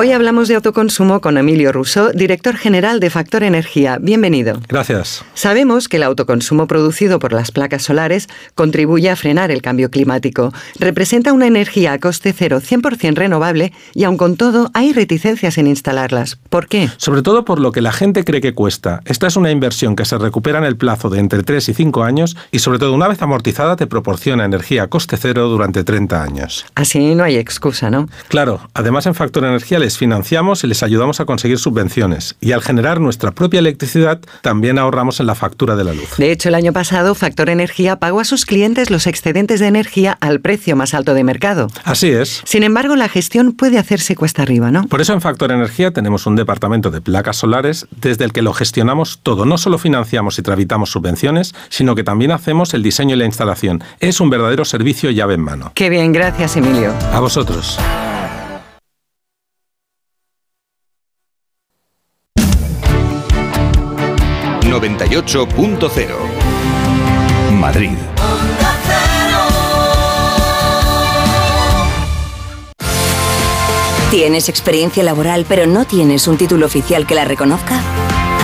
Hoy hablamos de autoconsumo con Emilio Russo, director general de Factor Energía. Bienvenido. Gracias. Sabemos que el autoconsumo producido por las placas solares contribuye a frenar el cambio climático. Representa una energía a coste cero 100% renovable y aun con todo hay reticencias en instalarlas. ¿Por qué? Sobre todo por lo que la gente cree que cuesta. Esta es una inversión que se recupera en el plazo de entre 3 y 5 años y sobre todo una vez amortizada te proporciona energía a coste cero durante 30 años. Así no hay excusa, ¿no? Claro. Además en Factor Energía les financiamos y les ayudamos a conseguir subvenciones. Y al generar nuestra propia electricidad, también ahorramos en la factura de la luz. De hecho, el año pasado, Factor Energía pagó a sus clientes los excedentes de energía al precio más alto de mercado. Así es. Sin embargo, la gestión puede hacerse cuesta arriba, ¿no? Por eso en Factor Energía tenemos un departamento de placas solares desde el que lo gestionamos todo. No solo financiamos y tramitamos subvenciones, sino que también hacemos el diseño y la instalación. Es un verdadero servicio llave en mano. Qué bien, gracias Emilio. A vosotros. 98.0 Madrid. ¿Tienes experiencia laboral pero no tienes un título oficial que la reconozca?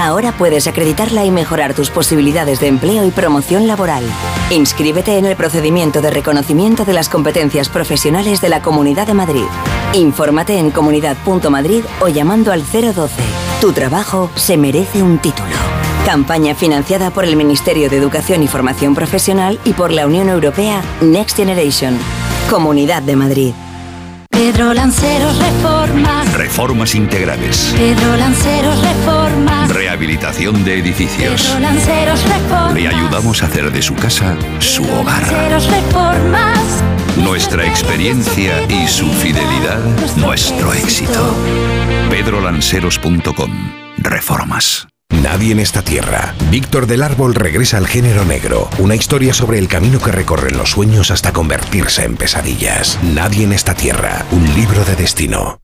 Ahora puedes acreditarla y mejorar tus posibilidades de empleo y promoción laboral. Inscríbete en el procedimiento de reconocimiento de las competencias profesionales de la Comunidad de Madrid. Infórmate en comunidad.madrid o llamando al 012. Tu trabajo se merece un título. Campaña financiada por el Ministerio de Educación y Formación Profesional y por la Unión Europea Next Generation. Comunidad de Madrid. Pedro Lanceros Reformas. Reformas integrales. Pedro Lanceros Reformas. Rehabilitación de edificios. Pedro Lanceros Reformas. Le ayudamos a hacer de su casa su hogar. Lanceros Reformas. Nuestra experiencia y su fidelidad, nuestro éxito. pedrolanceros.com. Reformas. Nadie en esta tierra. Víctor del Árbol regresa al género negro. Una historia sobre el camino que recorren los sueños hasta convertirse en pesadillas. Nadie en esta tierra. Un libro de destino.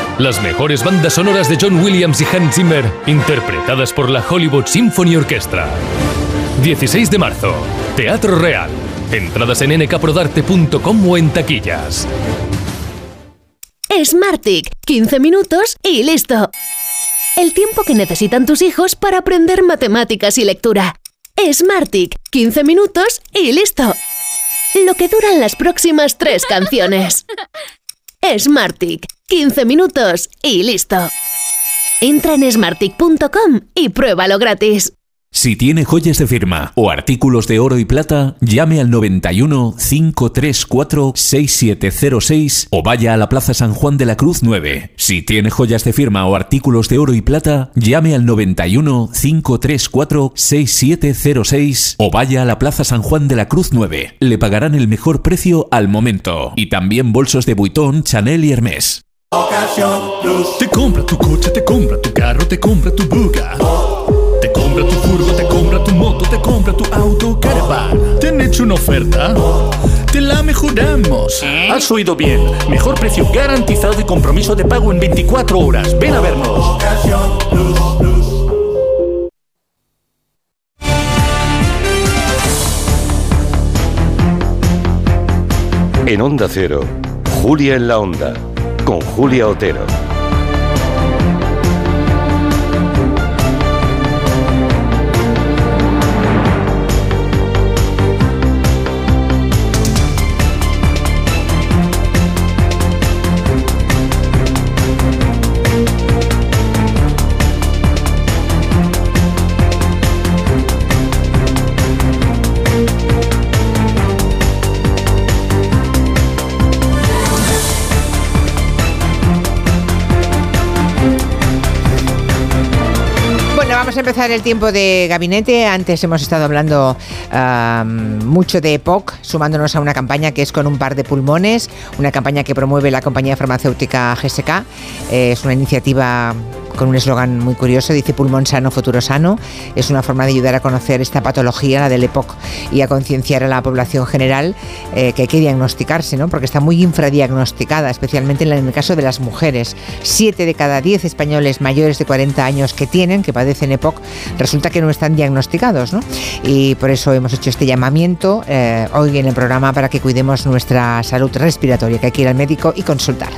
Las mejores bandas sonoras de John Williams y Hans Zimmer, interpretadas por la Hollywood Symphony Orchestra. 16 de marzo, Teatro Real. Entradas en nkprodarte.com o en taquillas. Smartick, 15 minutos y listo. El tiempo que necesitan tus hijos para aprender matemáticas y lectura. Smartick, 15 minutos y listo. Lo que duran las próximas tres canciones. Smartick, 15 minutos y listo. Entra en smartick.com y pruébalo gratis. Si tiene joyas de firma o artículos de oro y plata, llame al 91 534 6706 o vaya a la Plaza San Juan de la Cruz 9. Si tiene joyas de firma o artículos de oro y plata, llame al 91 534 6706 o vaya a la Plaza San Juan de la Cruz 9. Le pagarán el mejor precio al momento. Y también bolsos de Vuitton, Chanel y Hermès. Te compra tu coche, te compra tu carro, te compra tu buga. Te compra tu furgo, te compra tu moto, te compra tu auto, caravan. ¿Te han hecho una oferta? Te la mejoramos. Has oído bien. Mejor precio garantizado y compromiso de pago en 24 horas. Ven a vernos. En Onda Cero, Julia en la Onda, con Julia Otero. Vamos a empezar el tiempo de gabinete. Antes hemos estado hablando mucho de EPOC, sumándonos a una campaña que es con un par de pulmones, una campaña que promueve la compañía farmacéutica GSK. Eh, es una iniciativa con un eslogan muy curioso, dice pulmón sano, futuro sano. Es una forma de ayudar a conocer esta patología, la del EPOC, y a concienciar a la población general eh, que hay que diagnosticarse, ¿no? porque está muy infradiagnosticada, especialmente en el caso de las mujeres. Siete de cada diez españoles mayores de 40 años que tienen, que padecen EPOC, resulta que no están diagnosticados. ¿no? Y por eso hemos hecho este llamamiento eh, hoy en el programa para que cuidemos nuestra salud respiratoria, que hay que ir al médico y consultar.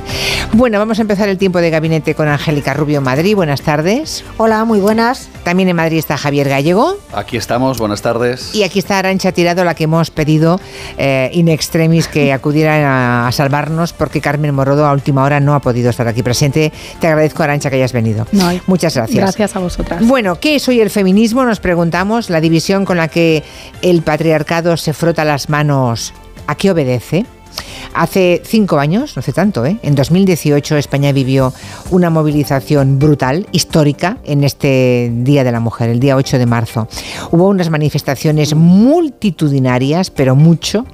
Bueno, vamos a empezar el tiempo de gabinete con Angélica Rubio Madrid. Buenas tardes. Hola, muy buenas. También en Madrid está Javier Gallego. Aquí estamos, buenas tardes. Y aquí está Arancha Tirado, la que hemos pedido eh, in extremis que acudiera a, a salvarnos porque Carmen Morodo a última hora no ha podido estar aquí presente. Te agradezco, Arancha, que hayas venido. No hay- Muchas gracias. Gracias a vosotras. Bueno, ¿qué es hoy el feminismo? Nos preguntamos. La división con la que el patriarcado se frota las manos, ¿a qué obedece? Hace cinco años, no hace tanto, ¿eh? en 2018 España vivió una movilización brutal, histórica, en este Día de la Mujer, el día 8 de marzo. Hubo unas manifestaciones multitudinarias, pero mucho,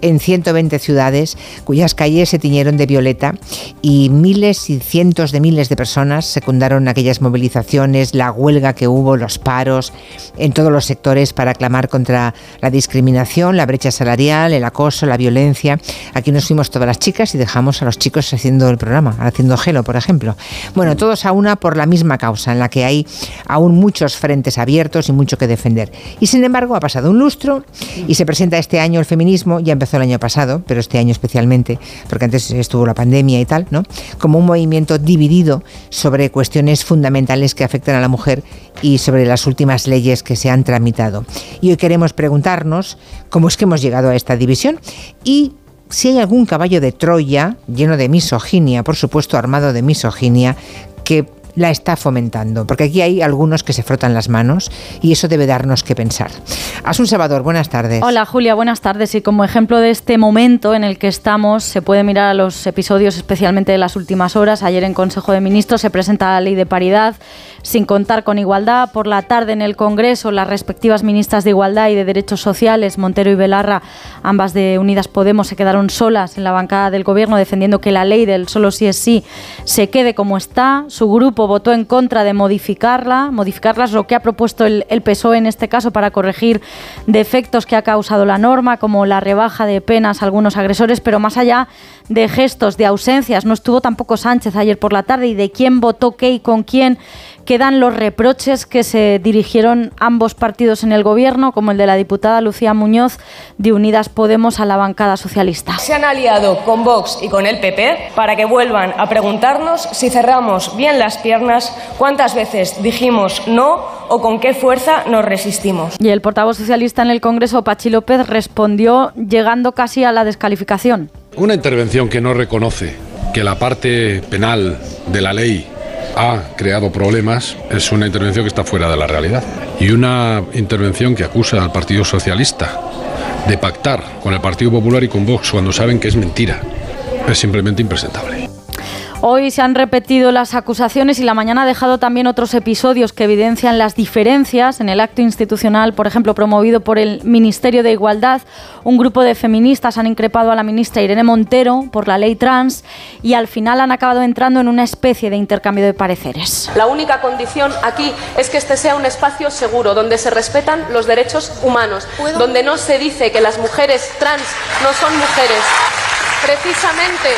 en 120 ciudades, cuyas calles se tiñeron de violeta y miles y cientos de miles de personas secundaron aquellas movilizaciones, la huelga que hubo, los paros, en todos los sectores para clamar contra la discriminación, la brecha salarial, el acoso, la violencia. Aquí nos fuimos todas las chicas y dejamos a los chicos haciendo el programa, haciendo gelo, por ejemplo. Bueno, todos a una por la misma causa, en la que hay aún muchos frentes abiertos y mucho que defender. Y sin embargo, ha pasado un lustro y se presenta este año el feminismo, ya empezó el año pasado, pero este año especialmente, porque antes estuvo la pandemia y tal, ¿no? Como un movimiento dividido sobre cuestiones fundamentales que afectan a la mujer y sobre las últimas leyes que se han tramitado. Y hoy queremos preguntarnos cómo es que hemos llegado a esta división y si hay algún caballo de Troya lleno de misoginia, por supuesto armado de misoginia, que la está fomentando, porque aquí hay algunos que se frotan las manos y eso debe darnos que pensar. Asun Salvador, buenas tardes. Hola Julia, buenas tardes. Y como ejemplo de este momento en el que estamos, se puede mirar a los episodios especialmente de las últimas horas. Ayer en Consejo de Ministros se presenta la ley de paridad sin contar con igualdad. Por la tarde en el Congreso, las respectivas ministras de Igualdad y de Derechos Sociales, Montero y Belarra, ambas de Unidas Podemos, se quedaron solas en la bancada del Gobierno defendiendo que la ley del solo sí es sí se quede como está. Su grupo votó en contra de modificarla, modificarlas lo que ha propuesto el, el PSOE en este caso para corregir defectos que ha causado la norma, como la rebaja de penas a algunos agresores, pero más allá de gestos, de ausencias, no estuvo tampoco Sánchez ayer por la tarde y de quién votó qué y con quién quedan los reproches que se dirigieron ambos partidos en el gobierno, como el de la diputada Lucía Muñoz de Unidas Podemos a la bancada socialista. Se han aliado con Vox y con el PP para que vuelvan a preguntarnos si cerramos bien las piernas, cuántas veces dijimos no o con qué fuerza nos resistimos. Y el portavoz socialista en el Congreso, Pachi López, respondió llegando casi a la descalificación. Una intervención que no reconoce que la parte penal de la ley ha creado problemas es una intervención que está fuera de la realidad. Y una intervención que acusa al Partido Socialista de pactar con el Partido Popular y con Vox cuando saben que es mentira es simplemente impresentable. Hoy se han repetido las acusaciones y la mañana ha dejado también otros episodios que evidencian las diferencias en el acto institucional, por ejemplo, promovido por el Ministerio de Igualdad. Un grupo de feministas han increpado a la ministra Irene Montero por la ley trans y al final han acabado entrando en una especie de intercambio de pareceres. La única condición aquí es que este sea un espacio seguro, donde se respetan los derechos humanos, donde no se dice que las mujeres trans no son mujeres. Precisamente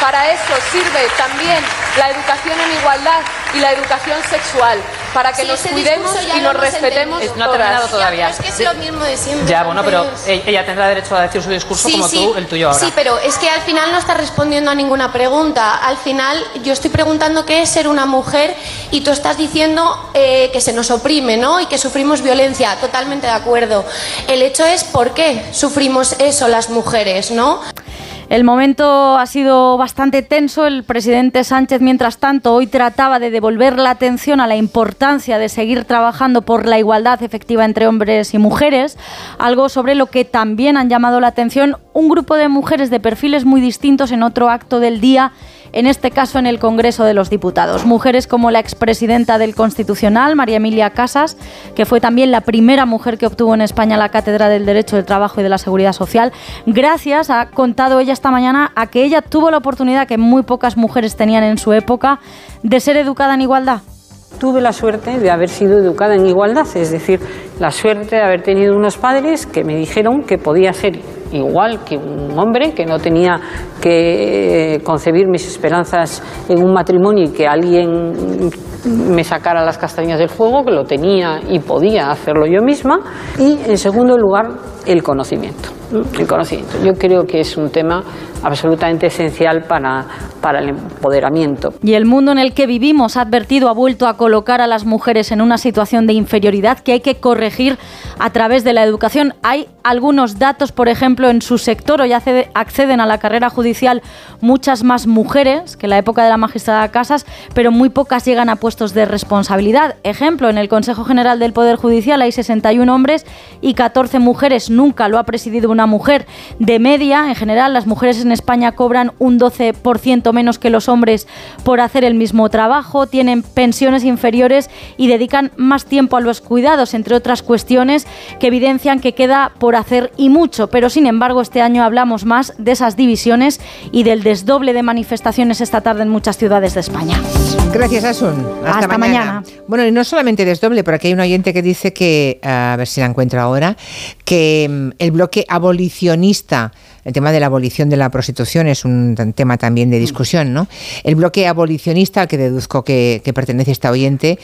para eso sirve también la educación en igualdad y la educación sexual, para que Sí, nos cuidemos y nos respetemos. No ha terminado todavía. Es que es lo mismo de siempre. Ya, bueno, pero ella tendrá derecho a decir su discurso Sí, como sí. tú, el tuyo ahora. Sí, pero es que al final no estás respondiendo a ninguna pregunta. Al final yo estoy preguntando qué es ser una mujer y tú estás diciendo eh, que se nos oprime, ¿no? Y que sufrimos violencia. Totalmente de acuerdo. El hecho es por qué sufrimos eso las mujeres, ¿no? El momento ha sido bastante tenso. El presidente Sánchez, mientras tanto, hoy trataba de devolver la atención a la importancia de seguir trabajando por la igualdad efectiva entre hombres y mujeres, algo sobre lo que también han llamado la atención un grupo de mujeres de perfiles muy distintos en otro acto del día en este caso en el Congreso de los Diputados. Mujeres como la expresidenta del Constitucional, María Emilia Casas, que fue también la primera mujer que obtuvo en España la Cátedra del Derecho del Trabajo y de la Seguridad Social, gracias, ha contado ella esta mañana, a que ella tuvo la oportunidad que muy pocas mujeres tenían en su época de ser educada en igualdad. Tuve la suerte de haber sido educada en igualdad, es decir, la suerte de haber tenido unos padres que me dijeron que podía ser igual que un hombre, que no tenía que eh, concebir mis esperanzas en un matrimonio y que alguien me sacara las castañas del fuego, que lo tenía y podía hacerlo yo misma. Y en segundo lugar, el conocimiento. El conocimiento. Yo creo que es un tema absolutamente esencial para, para el empoderamiento. Y el mundo en el que vivimos, ha advertido, ha vuelto a colocar a las mujeres en una situación de inferioridad que hay que corregir a través de la educación. Hay algunos datos, por ejemplo, en su sector, hoy accede- acceden a la carrera judicial muchas más mujeres que en la época de la magistrada Casas, pero muy pocas llegan a puestos de responsabilidad. Ejemplo, en el Consejo General del Poder Judicial hay 61 hombres y 14 mujeres. Nunca lo ha presidido una mujer. De media, en general, las mujeres en España cobran un 12% menos que los hombres por hacer el mismo trabajo, tienen pensiones inferiores y dedican más tiempo a los cuidados, entre otras cuestiones que evidencian que queda por hacer y mucho. Pero sin embargo, este año hablamos más de esas divisiones y del desdoble de manifestaciones esta tarde en muchas ciudades de España. Gracias, Asun. Hasta, Hasta mañana. Bueno, y no solamente desdoble, pero aquí hay un oyente que dice que, a ver si la encuentro ahora, que mm, el bloque abolicionista, el tema de la abolición de la prostitución es un tema también de discusión, ¿no? El bloque abolicionista, al que deduzco que, que pertenece esta oyente,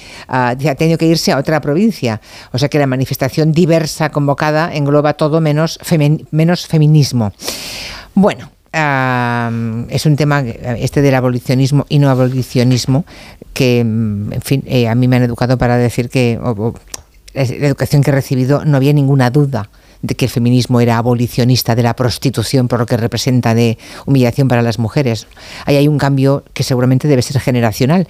dice, ha tenido que irse a otra provincia. O sea que la manifestación diversa convocada engloba todo menos, menos feminismo. Bueno, es un tema, este del abolicionismo y no abolicionismo, que, mm, en fin, eh, a mí me han educado para decir que la educación que he recibido no había ninguna duda de que el feminismo era abolicionista de la prostitución por lo que representa de humillación para las mujeres. Ahí hay un cambio que seguramente debe ser generacional.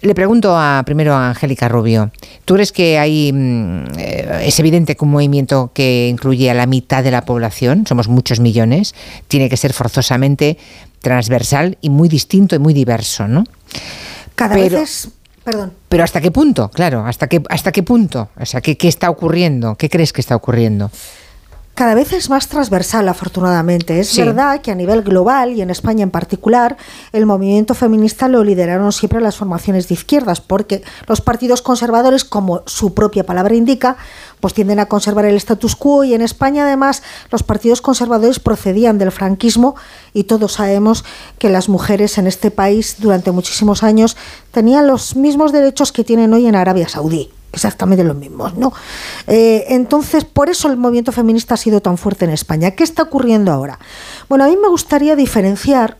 Le pregunto a, primero a Angélica Rubio, ¿tú crees que hay, mm, eh, es evidente que un movimiento que incluye a la mitad de la población, somos muchos millones, tiene que ser forzosamente transversal y muy distinto y muy diverso, ¿no? Cada Pero- vez es... Perdón. Pero ¿hasta qué punto? Claro, ¿hasta qué, hasta qué punto? O sea, ¿qué, ¿qué está ocurriendo? ¿Qué crees que está ocurriendo? Cada vez es más transversal, afortunadamente. Es Sí. verdad que a nivel global y en España en particular, el movimiento feminista lo lideraron siempre las formaciones de izquierdas, porque los partidos conservadores, como su propia palabra indica, pues tienden a conservar el status quo y en España además los partidos conservadores procedían del franquismo y todos sabemos que las mujeres en este país durante muchísimos años tenían los mismos derechos que tienen hoy en Arabia Saudí exactamente los mismos, ¿no? Eh, entonces, por eso el movimiento feminista ha sido tan fuerte en España. ¿Qué está ocurriendo ahora? Bueno, a mí me gustaría diferenciar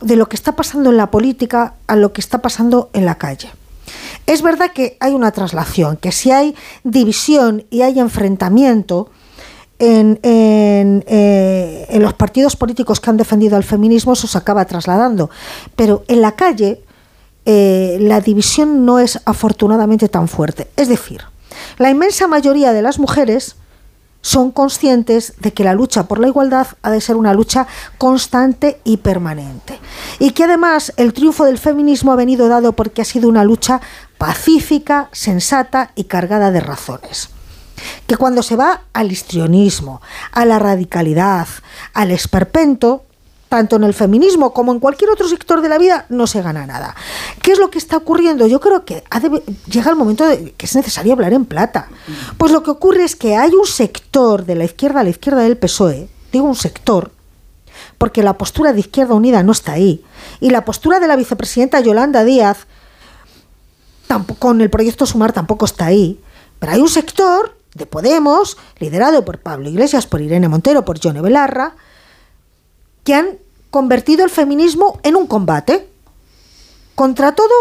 de lo que está pasando en la política a lo que está pasando en la calle. Es verdad que hay una traslación, que si hay división y hay enfrentamiento en, en, eh, en los partidos políticos que han defendido al feminismo, eso se acaba trasladando. Pero en la calle eh, la división no es afortunadamente tan fuerte. Es decir, la inmensa mayoría de las mujeres son conscientes de que la lucha por la igualdad ha de ser una lucha constante y permanente. Y que además el triunfo del feminismo ha venido dado porque ha sido una lucha pacífica, sensata y cargada de razones. Que cuando se va al histrionismo, a la radicalidad, al esperpento, tanto en el feminismo como en cualquier otro sector de la vida, no se gana nada. ¿Qué es lo que está ocurriendo? Yo creo que llega el momento de que es necesario hablar en plata. Pues lo que ocurre es que hay un sector de la izquierda a la izquierda del PSOE, digo un sector, porque la postura de Izquierda Unida no está ahí, y la postura de la vicepresidenta Yolanda Díaz con el proyecto Sumar tampoco está ahí, pero hay un sector de Podemos, liderado por Pablo Iglesias, por Irene Montero, por Johnny Belarra, que han convertido el feminismo en un combate contra todo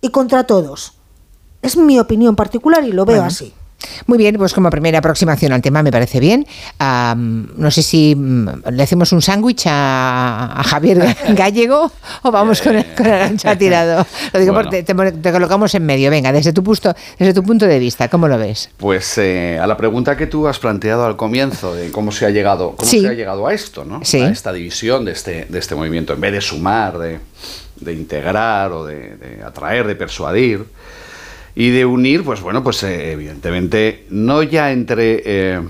y contra todos. Es mi opinión particular y lo veo Bueno. así. Muy bien, pues como primera aproximación al tema me parece bien. No sé si mm, le hacemos un sándwich a, a Javier Gallego o vamos con, con Arancha Tirado. Lo digo Bueno. porque te, te colocamos en medio. Venga, desde tu, punto, desde tu punto de vista, ¿cómo lo ves? Pues eh, a la pregunta que tú has planteado al comienzo de cómo se ha llegado, cómo Sí. se ha llegado a esto, ¿no? Sí. A esta división de este, de este movimiento, en vez de sumar, de, de integrar o de, de atraer, de persuadir y de unir, pues bueno, pues eh, evidentemente no ya entre eh,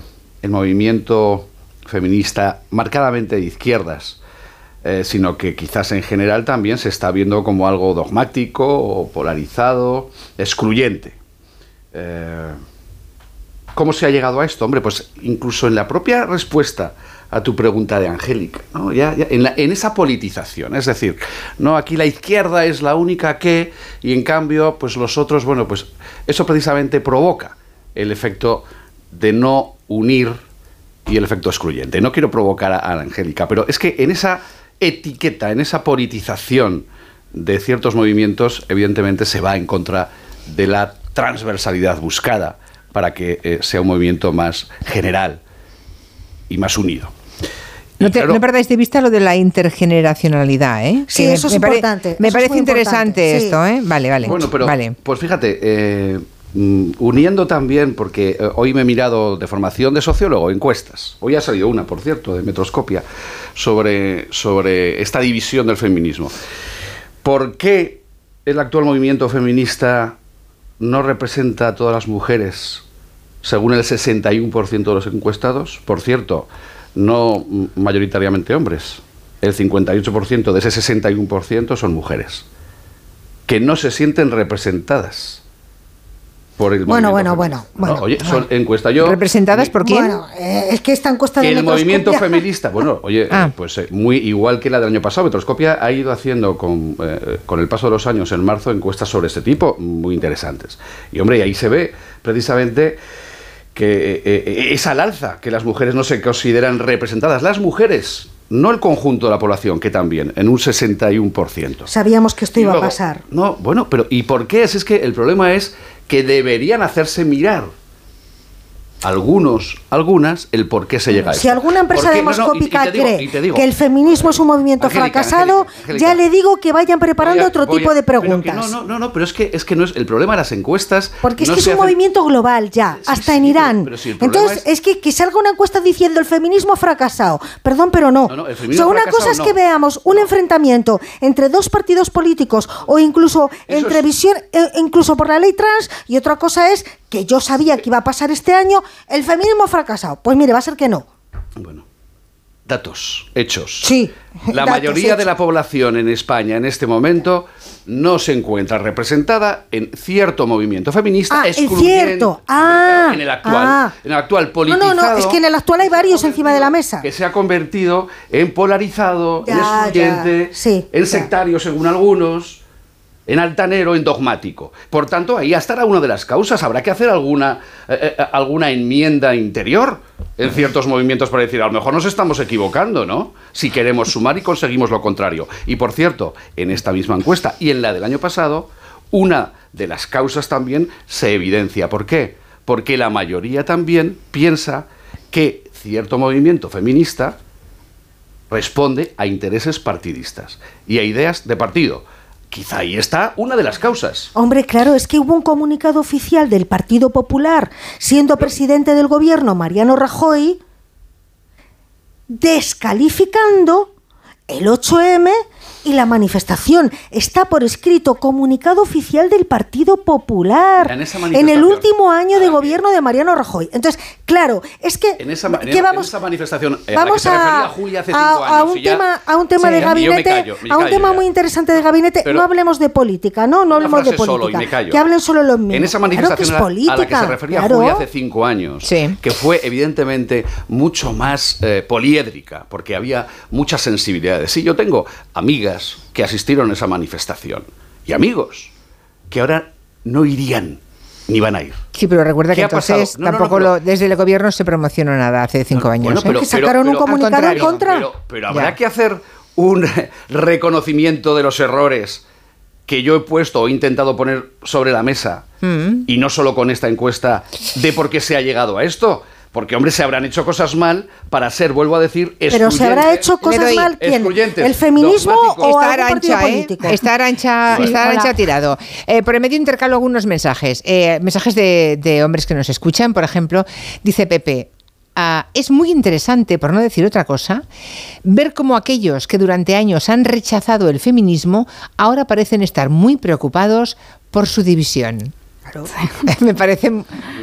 el movimiento feminista marcadamente de izquierdas, eh, sino que quizás en general también se está viendo como algo dogmático polarizado, excluyente. ¿Cómo se ha llegado a esto? Hombre, pues incluso en la propia respuesta a tu pregunta de Angélica, ¿no? ya, en, en esa politización, es decir, no aquí la izquierda es la única que, y en cambio, pues los otros, bueno, pues eso precisamente provoca el efecto de no unir y el efecto excluyente. No quiero provocar a, a Angélica, pero es que en esa etiqueta, en esa politización de ciertos movimientos, evidentemente se va en contra de la transversalidad buscada para que eh, sea un movimiento más general y más unido. No, te- no perdáis de vista lo de la intergeneracionalidad, ¿eh? Sí, Que eso es me pare- importante, Me eso parece interesante sí. esto, ¿eh? Vale, vale. Bueno, pero vale. pues fíjate, eh, mm, uniendo también, porque eh, hoy me he mirado de formación de sociólogo, encuestas, hoy ha salido una, por cierto, de Metroscopia, sobre, sobre esta división del feminismo. ¿Por qué el actual movimiento feminista no representa a todas las mujeres, según el 61% de los encuestados? Por cierto, no mayoritariamente hombres. El 58% de ese 61% son mujeres que no se sienten representadas por el Bueno, movimiento bueno, bueno, No, oye, son encuesta yo. ¿Representadas por quién? Bueno, eh, es que esta encuesta de el movimiento feminista, bueno, oye, Ah. pues eh, muy igual que la del año pasado, Metroscopia ha ido haciendo con, eh, con el paso de los años en marzo encuestas sobre este tipo muy interesantes. Y hombre, y ahí se ve precisamente que eh, eh, es al alza que las mujeres no se consideran representadas. Las mujeres, no el conjunto de la población, que también, en un 61%. Sabíamos que esto iba luego- a pasar. No, bueno, pero ¿y por qué? Es que el problema es que deberían hacerse mirar algunos, algunas, el por qué se llega a Si esto. alguna empresa. No, no, demoscópica digo- cree digo, que el feminismo es un movimiento fracasado, ya le digo que vayan preparando a- otro a- tipo de preguntas. no, no, no, no, pero es que, es que no es el problema de las encuestas. Porque es no que es un hacen- movimiento global ya, hasta en Irán. pero si Entonces, es... que, que salga una encuesta diciendo el feminismo ha fracasado. Perdón, pero no. No, no, o sea, una cosa es no. que veamos un enfrentamiento entre dos partidos políticos o incluso entre visión, eh, incluso por la ley trans, y otra cosa es que yo sabía que iba a pasar este año, el feminismo ha fracasado. Pues mire, va a ser que no. Datos, hechos. Sí. La datos, mayoría de la población en España en este momento no se encuentra representada en cierto movimiento feminista, Ah, cierto. Ah, en el actual, ah. en el actual No, politizado no, no, es que en el actual hay varios encima de la mesa. que se ha convertido en polarizado, en excluyente, sí, en ya. sectario según algunos, en altanero, en dogmático. Por tanto, ahí estará una de las causas. Habrá que hacer alguna, eh, eh, alguna enmienda interior en ciertos movimientos para decir, a lo mejor nos estamos equivocando, ¿no? Si queremos sumar y conseguimos lo contrario. Y por cierto, en esta misma encuesta y en la del año pasado, una de las causas también se evidencia. ¿Por qué? Porque la mayoría también piensa que cierto movimiento feminista responde a intereses partidistas y a ideas de partido. Quizá ahí está una de las causas. Hombre, claro, es que hubo un comunicado oficial del Partido Popular, siendo presidente del gobierno Mariano Rajoy, descalificando el 8M y la manifestación. Está por escrito comunicado oficial del Partido Popular En esa en el manifestación. último año de gobierno de Mariano Rajoy. Entonces, claro, es que En esa, en- ¿qué en vamos esa manifestación eh, Vamos a, refería Julia hace a- cinco a años. un ya- tema, a un tema Sí, de gabinete, callo, a un tema ya. muy interesante de gabinete. Pero- no hablemos de política, no, no hablemos de política. Que hablen solo los mismos. En esa Claro que manifestación es a la- a la que se política, refería claro. Julia hace cinco años, que fue evidentemente mucho más eh, poliédrica, porque había muchas sensibilidades. Sí, yo tengo amigas que asistieron a esa manifestación y amigos que ahora no irían ni van a ir. Sí, pero recuerda ¿Qué que entonces No, no, no, tampoco pero- lo- desde el gobierno se promocionó nada hace cinco años. Bueno, ¿eh? pero, Que pero- sacaron un comunicado en contra. Pero, pero habrá Ya. que hacer un reconocimiento de los errores que yo he puesto o he intentado poner sobre la mesa, Mm. y no solo con esta encuesta, de por qué se ha llegado a esto. Porque, hombre, se habrán hecho cosas mal para ser, vuelvo a decir, Pero se habrá excluyentes- hecho cosas doy- mal quién? excluyentes, ¿El feminismo o Está algún partido arancha, ¿eh? político? Está arancha, Sí, está arancha tirado. Eh, por el medio intercalo algunos mensajes. Eh, mensajes de, de hombres que nos escuchan, por ejemplo, dice Pepe. "Ah, es muy interesante, por no decir otra cosa, ver cómo aquellos que durante años han rechazado el feminismo ahora parecen estar muy preocupados por su división. me parece,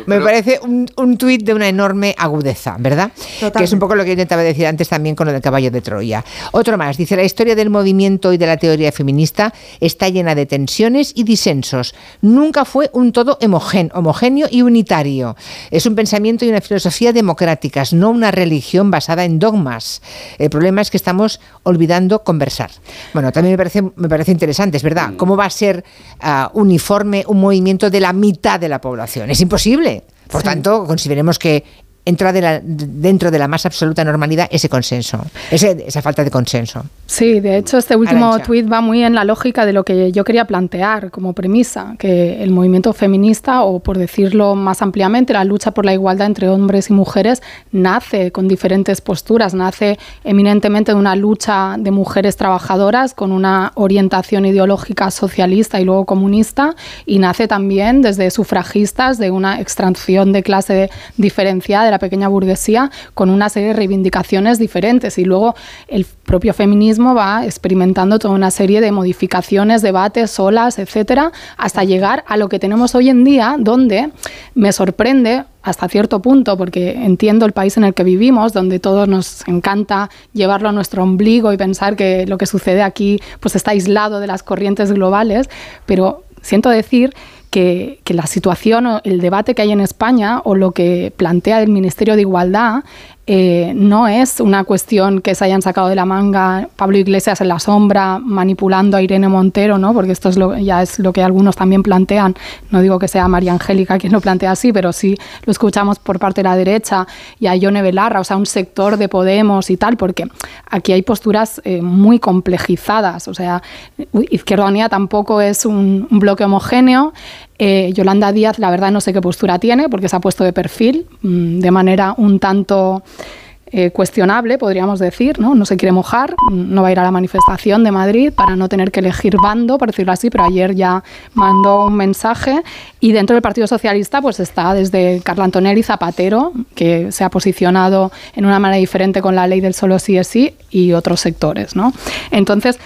me parece un, un tuit de una enorme agudeza, ¿verdad? Que es un poco lo que intentaba decir antes también con lo del caballo de Troya. Otro más, dice, la historia del movimiento y de la teoría feminista está llena de tensiones y disensos. Nunca fue un todo homogén- homogéneo y unitario. Es un pensamiento y una filosofía democráticas, no una religión basada en dogmas. El problema es que estamos olvidando conversar. Bueno, también me parece, me parece interesante, es verdad. ¿Cómo va a ser ah, uniforme un movimiento de la mitad de la población? Es imposible. Por tanto, consideremos que entra de la- dentro de la más absoluta normalidad ese consenso, ese- esa falta de consenso. Sí, de hecho este último tuit va muy en la lógica de lo que yo quería plantear como premisa, que el movimiento feminista, o por decirlo más ampliamente, la lucha por la igualdad entre hombres y mujeres, nace con diferentes posturas, nace eminentemente de una lucha de mujeres trabajadoras con una orientación ideológica socialista y luego comunista, y nace también desde sufragistas de una extracción de clase diferenciada de la pequeña burguesía con una serie de reivindicaciones diferentes. Y luego el propio feminismo va experimentando toda una serie de modificaciones, debates, olas, etcétera, hasta llegar a lo que tenemos hoy en día, donde me sorprende hasta cierto punto, porque entiendo el país en el que vivimos, donde todos nos encanta llevarlo a nuestro ombligo y pensar que lo que sucede aquí pues está aislado de las corrientes globales, pero siento decir que, que, la situación o el debate que hay en España o lo que plantea el Ministerio de Igualdad eh, no es una cuestión que se hayan sacado de la manga Pablo Iglesias en la sombra manipulando a Irene Montero, ¿no? porque esto es lo, ya es lo que algunos también plantean. No digo que sea María Angélica quien lo plantea así, pero sí lo escuchamos por parte de la derecha y a Ione Belarra, o sea, un sector de Podemos y tal, porque aquí hay posturas eh, muy complejizadas. O sea, Izquierda Unida tampoco es un bloque homogéneo. Eh, Yolanda Díaz, la verdad, no sé qué postura tiene, porque se ha puesto de perfil mmm, de manera un tanto eh, cuestionable, podríamos decir, ¿no? No se quiere mojar, no va a ir a la manifestación de Madrid para no tener que elegir bando, por decirlo así, pero ayer ya mandó un mensaje y dentro del Partido Socialista pues está desde Carla Antonelli Zapatero, que se ha posicionado en una manera diferente con la ley del solo sí es sí y otros sectores, ¿no? Entonces,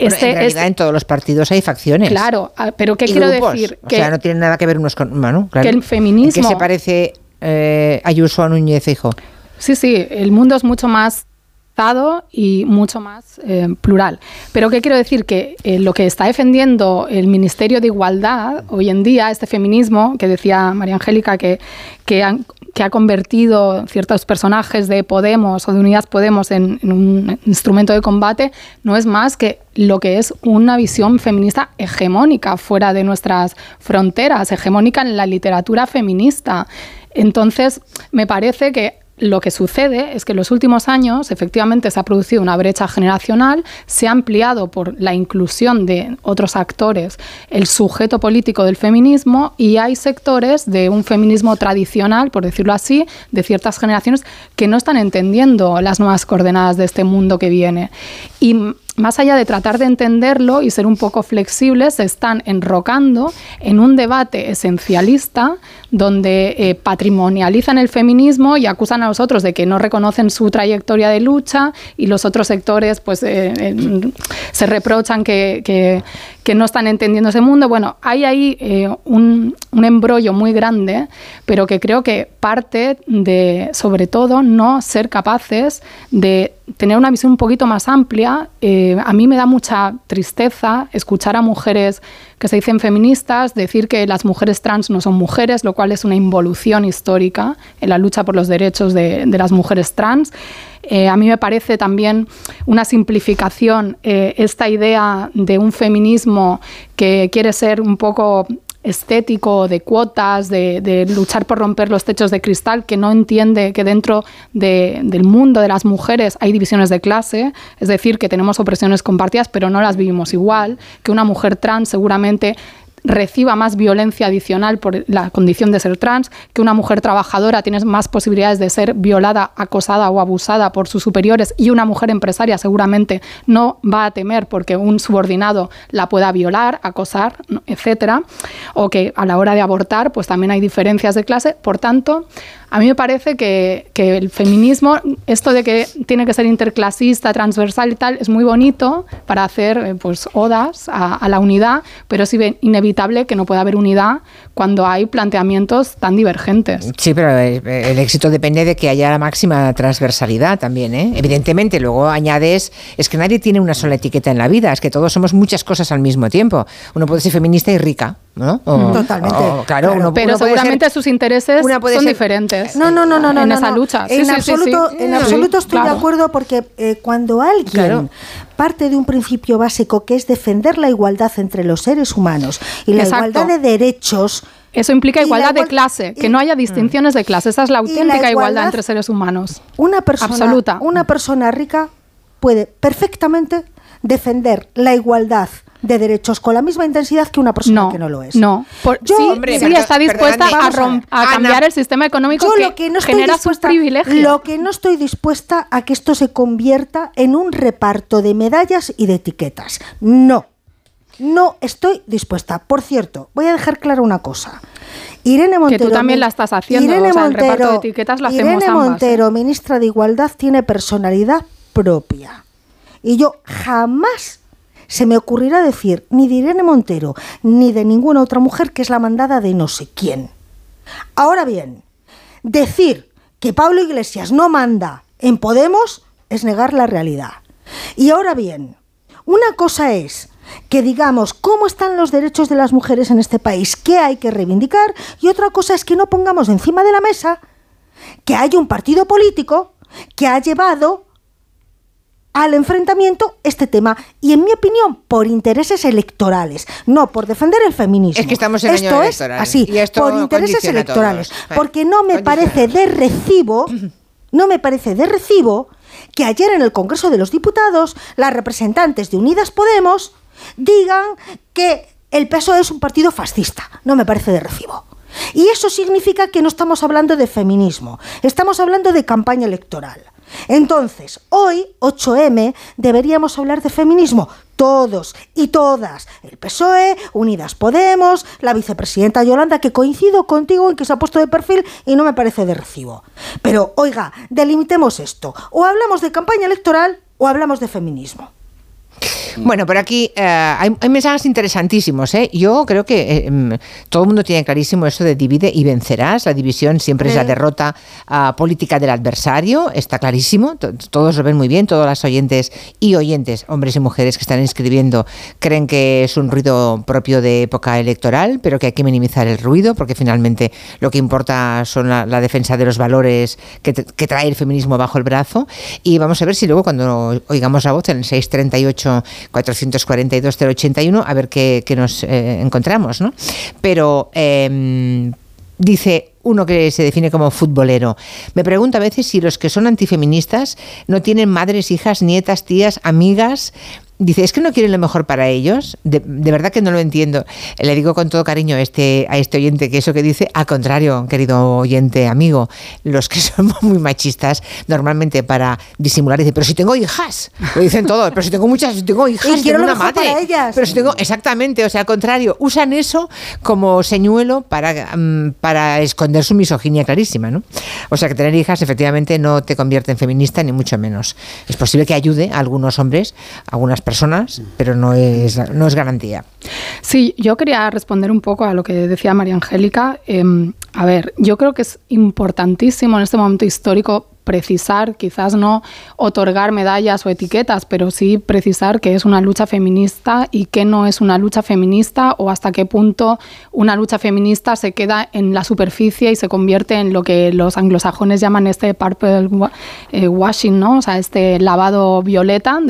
bueno, este, en realidad, este, en todos los partidos hay facciones. Claro, ah, pero ¿qué quiero grupos. decir? O sea, no tienen nada que ver unos con. Bueno, claro. que el feminismo. ¿En qué se parece eh, Ayuso a Núñez Hijo? Sí, sí, el mundo es mucho más y mucho más eh, plural. Pero ¿qué quiero decir? Que eh, lo que está defendiendo el Ministerio de Igualdad hoy en día, este feminismo que decía María Angélica, que, que, ha convertido ciertos personajes de Podemos o de Unidas Podemos en, en un instrumento de combate, no es más que lo que es una visión feminista hegemónica fuera de nuestras fronteras, hegemónica en la literatura feminista. Entonces, me parece que lo que sucede es que en los últimos años efectivamente se ha producido una brecha generacional, se ha ampliado por la inclusión de otros actores el sujeto político del feminismo y hay sectores de un feminismo tradicional, por decirlo así, de ciertas generaciones que no están entendiendo las nuevas coordenadas de este mundo que viene. Más allá de tratar de entenderlo y ser un poco flexibles, se están enrocando en un debate esencialista donde eh, patrimonializan el feminismo y acusan a los otros de que no reconocen su trayectoria de lucha y los otros sectores pues eh, eh, se reprochan que, que, que, no están entendiendo ese mundo. Bueno, hay ahí eh, un, un embrollo muy grande, pero que creo que parte de, sobre todo, no ser capaces de tener una visión un poquito más amplia. Eh, a mí me da mucha tristeza escuchar a mujeres que se dicen feministas decir que las mujeres trans no son mujeres, lo cual es una involución histórica en la lucha por los derechos de, de las mujeres trans. Eh, a mí me parece también una simplificación eh, esta idea de un feminismo que quiere ser un poco estético, de cuotas, de, luchar por romper los techos de cristal, que no entiende que dentro de, del mundo de las mujeres hay divisiones de clase, es decir, que tenemos opresiones compartidas, pero no las vivimos igual, que una mujer trans seguramente reciba más violencia adicional por la condición de ser trans, que una mujer trabajadora tiene más posibilidades de ser violada, acosada o abusada por sus superiores y una mujer empresaria seguramente no va a temer porque un subordinado la pueda violar, acosar, etcétera, o que a la hora de abortar pues también hay diferencias de clase, por tanto, a mí me parece que, el feminismo, esto de que tiene que ser interclasista, transversal y tal, es muy bonito para hacer eh, pues, odas a, la unidad, pero es inevitable que no pueda haber unidad cuando hay planteamientos tan divergentes. Sí, pero el éxito depende de que haya la máxima transversalidad también. ¿eh? Evidentemente, luego añades, es que nadie tiene una sola etiqueta en la vida, es que todos somos muchas cosas al mismo tiempo. Uno puede ser feminista y rica. ¿No? O, Totalmente. O, claro, uno, pero uno seguramente ser, sus intereses son ser, diferentes. No, no, no, no, no en no, esa no. lucha. En, sí, absoluto, sí, sí, en absoluto estoy claro. de acuerdo porque eh, cuando alguien claro. parte de un principio básico que es defender la igualdad entre los seres humanos y la Exacto. igualdad de derechos. Eso implica igualdad igual, de clase, que y, no haya distinciones de clase. Esa es la auténtica la igualdad, igualdad, entre seres humanos. Una persona, Absoluta. una persona rica puede perfectamente defender la igualdad de derechos con la misma intensidad que una persona no, que no lo es. No, Por, yo, sí, hombre, sí está dispuesta a, rom, a, cambiar Ana, el sistema económico yo que, lo que no genera sus privilegios. Lo que no estoy dispuesta a que esto se convierta en un reparto de medallas y de etiquetas. No. No estoy dispuesta. Por cierto, voy a dejar claro una cosa. Irene Montero. tú también la estás haciendo, o sea, el reparto de etiquetas lo hacemos Irene ambas, ¿eh? Montero, ministra de Igualdad, tiene personalidad propia. Y yo jamás se me ocurrirá decir ni de Irene Montero ni de ninguna otra mujer que es la mandada de no sé quién. Ahora bien, decir que Pablo Iglesias no manda en Podemos es negar la realidad. Y ahora bien, una cosa es que digamos cómo están los derechos de las mujeres en este país, qué hay que reivindicar, y otra cosa es que no pongamos encima de la mesa que hay un partido político que ha llevado al enfrentamiento este tema y en mi opinión por intereses electorales no por defender el feminismo. Es que estamos en esto año es así y esto por intereses electorales porque no me parece de recibo no me parece de recibo que ayer en el Congreso de los Diputados las representantes de Unidas Podemos digan que el PSOE es un partido fascista. No me parece de recibo. Y eso significa que no estamos hablando de feminismo, estamos hablando de campaña electoral. Entonces, hoy, 8M, deberíamos hablar de feminismo. Todos y todas. El PSOE, Unidas Podemos, la vicepresidenta Yolanda, que coincido contigo en que se ha puesto de perfil y no me parece de recibo. Pero, oiga, delimitemos esto. O hablamos de campaña electoral o hablamos de feminismo. Bueno, por aquí eh, hay, hay mensajes interesantísimos. ¿eh? Yo creo que eh, em, todo el mundo tiene clarísimo eso de divide y vencerás. La división siempre es la Eh. derrota ah, política del adversario. Está clarísimo. To- Todos lo ven muy bien. Todas las oyentes y oyentes, hombres y mujeres que están escribiendo, creen que es un ruido propio de época electoral, pero que hay que minimizar el ruido porque finalmente lo que importa son la, la defensa de los valores que, que trae el feminismo bajo el brazo. Y vamos a ver si luego cuando oigamos la voz en el 638 442 081 a ver qué, nos eh, encontramos, ¿no? Pero em, dice uno que se define como futbolero. Me pregunto a veces si los que son antifeministas no tienen madres, hijas, nietas, tías, amigas. Dice, ¿es que no quieren lo mejor para ellos? De, de verdad que no lo entiendo. Le digo con todo cariño a este, a este oyente que eso que dice, al contrario, querido oyente, amigo, los que somos muy machistas, normalmente para disimular, dice, pero si tengo hijas, lo dicen todos, pero si tengo muchas, si tengo hijas, Y quiero tengo lo una mejor madre. para ellas. Pero si tengo, exactamente, o sea, al contrario, usan eso como señuelo para, mm, para esconder su misoginia clarísima, ¿no? O sea, que tener hijas efectivamente no te convierte en feminista, ni mucho menos. Es posible que ayude a algunos hombres, a algunas personas, pero no es, no es garantía. Sí, yo quería responder un poco a lo que decía María Angélica. Em, a ver, yo creo que es importantísimo en este momento histórico precisar, quizás no otorgar medallas o etiquetas, pero sí precisar que es una lucha feminista y que no es una lucha feminista o hasta qué punto una lucha feminista se queda en la superficie y se convierte en lo que los anglosajones llaman este purple eh, washing, ¿no? O sea, este lavado violeta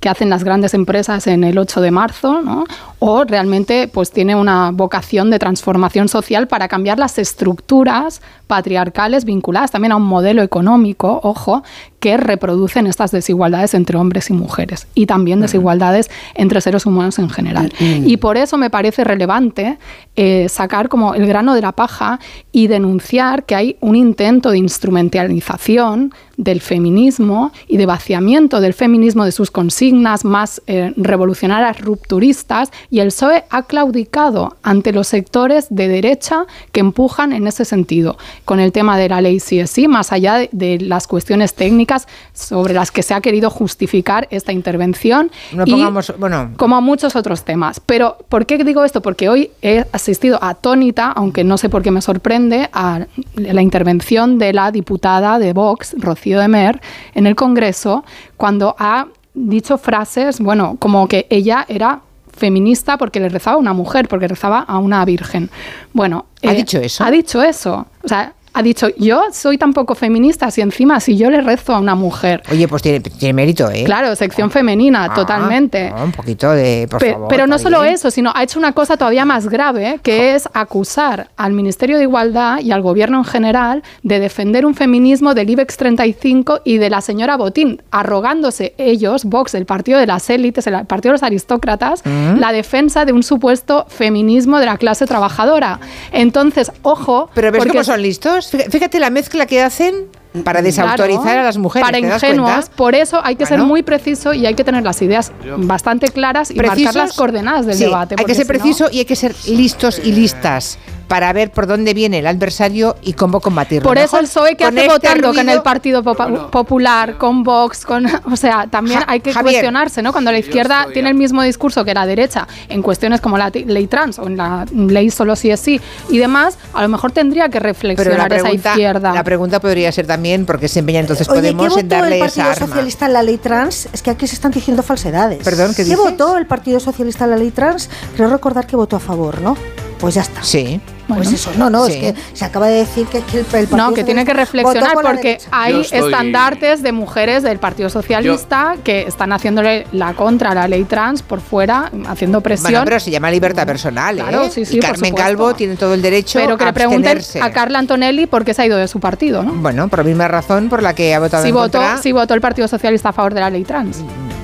que hacen las grandes empresas en el 8 de marzo, ¿no? O realmente pues tiene una vocación de transformación social para cambiar las estructuras patriarcales vinculadas también a un modelo económico, ojo, que reproducen estas desigualdades entre hombres y mujeres y también desigualdades entre seres humanos en general. Y por eso me parece relevante eh, sacar como el grano de la paja y denunciar que hay un intento de instrumentalización del feminismo y de vaciamiento del feminismo de sus consignas más eh, revolucionarias, rupturistas, y el PSOE ha claudicado ante los sectores de derecha que empujan en ese sentido, con el tema de la ley CSI, más allá de, de las cuestiones técnicas sobre las que se ha querido justificar esta intervención. No y pongamos, bueno, como a muchos otros temas. Pero, ¿por qué digo esto? Porque hoy he asistido atónita, aunque no sé por qué me sorprende, a la intervención de la diputada de Vox, Rocío de Mer, en el Congreso, cuando ha dicho frases, bueno, como que ella era feminista porque le rezaba a una mujer, porque rezaba a una virgen. Bueno, ¿Ha eh, dicho eso? Ha dicho eso. O sea, ha dicho, yo soy tan poco feminista, si encima, si yo le rezo a una mujer. Oye, pues tiene, tiene mérito, ¿eh? Claro, sección femenina, Ah, totalmente. ah, un poquito de, por Pe- favor. pero no solo bien. eso, sino ha hecho una cosa todavía más grave, que es acusar al Ministerio de Igualdad y al Gobierno en general de defender un feminismo del IBEX 35 y de la señora Botín, arrogándose ellos, Vox, el partido de las élites, el partido de los aristócratas, Mm. la defensa de un supuesto feminismo de la clase trabajadora. Entonces, ojo, Pero ves porque cómo son listos. Fíjate- Fíjate la mezcla que hacen para desautorizar Claro, a las mujeres. Para ¿te das ingenuos. cuenta? Por eso hay que ser muy preciso y hay que tener las ideas bastante claras y marcar Precisos, las coordenadas del sí, debate. Hay que ser si no- preciso y hay que ser listos y listas. Para ver por dónde viene el adversario y cómo combatirlo. Por eso el PSOE que con hace este votando con ruido- el Partido Popa- Popular, con Vox, con, o sea, también Ja- hay que Javier. cuestionarse, ¿no? Cuando la izquierda tiene el mismo discurso que la derecha en cuestiones como la ley trans o en la ley solo sí es sí y demás, a lo mejor tendría que Pero la reflexionar esa pregunta, izquierda. la pregunta podría ser también por qué se empeña entonces Oye, ¿qué Podemos en votó darle el esa Partido. Socialista en la ley trans? Es que aquí se están diciendo falsedades. Perdón, ¿qué ¿Qué dices? votó el Partido Socialista en la ley trans? Creo recordar que votó a favor, ¿no? Pues ya está. Sí. Pues Bueno, eso, no, no, sí. es que se acaba de decir que, que el, el Partido No, que tiene que reflexionar porque hay estoy- estandartes de mujeres del Partido Socialista que están haciéndole la contra a la ley trans por fuera, haciendo presión. Bueno, pero se llama libertad personal, Claro, ¿eh? sí, sí, y por Carmen. Calvo tiene todo el derecho pero que a le pregunten a Carla Antonelli por qué se ha ido de su partido, ¿no? Bueno, por la misma razón por la que ha votado Si en votó, contra. si votó el Partido Socialista a favor de la ley trans.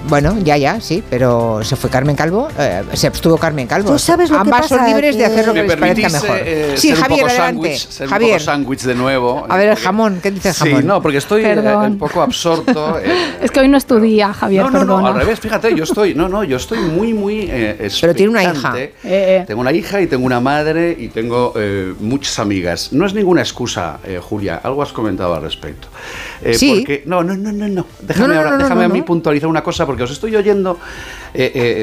Bueno, ya, ya, sí, pero se fue Carmen Calvo, eh, se abstuvo Carmen Calvo. ¿Tú sabes lo que Ambas son pasa? libres de Que- hacer lo que ¿Me les parezca mejor. eh, sí, ser un Javier, poco adelante. sándwich, ser un Javier, poco sándwich de nuevo? a ver el jamón, ¿qué dice el jamón? Sí, no, porque estoy eh, un poco absorto. eh, Es que hoy no es tu día, Javier, no, no, no, al revés, fíjate, yo estoy, no, no, yo estoy muy, muy eh, Pero tiene una hija. Eh, eh. Tengo una hija y tengo una madre y tengo eh, muchas amigas. No es ninguna excusa, eh, Julia, algo has comentado al respecto. Eh, Sí. Porque, no, no, no, no, no. Déjame, No, no, ahora- no, no, déjame no, a mí puntualizar una cosa porque os estoy oyendo eh, eh,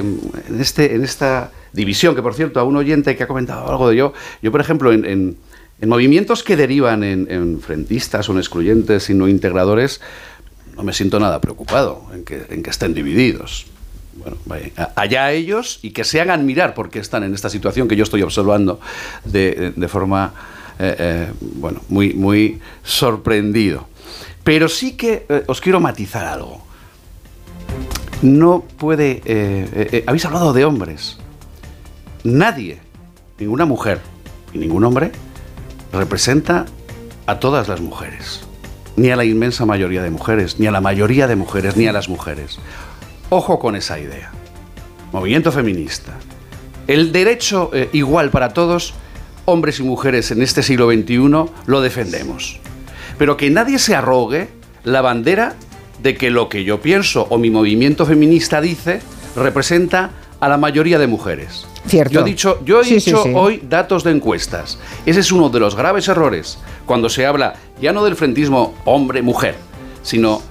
en, este, en esta división, que por cierto, a un oyente que ha comentado algo de yo, yo por ejemplo, en, en- en movimientos que derivan en, en frentistas o en excluyentes y no integradores, no me siento nada preocupado en que, estén divididos. Bueno, vaya, allá ellos y que se hagan mirar porque están en esta situación que yo estoy observando de, forma, eh, bueno, muy, muy sorprendido. Pero sí que os quiero matizar algo. No puede... eh, eh, eh, habéis hablado de hombres. Nadie, ninguna mujer y ningún hombre representa a todas las mujeres. Ni a la inmensa mayoría de mujeres, ni a la mayoría de mujeres, ni a las mujeres. Ojo con esa idea. Movimiento feminista. El derecho igual para todos, hombres y mujeres en este siglo XXI, lo defendemos. Pero que nadie se arrogue la bandera de que lo que yo pienso o mi movimiento feminista dice representa a la mayoría de mujeres. Cierto. Yo he dicho, yo he Sí, sí, dicho sí. hoy datos de encuestas. Ese es uno de los graves errores cuando se habla ya no del frentismo hombre-mujer, sino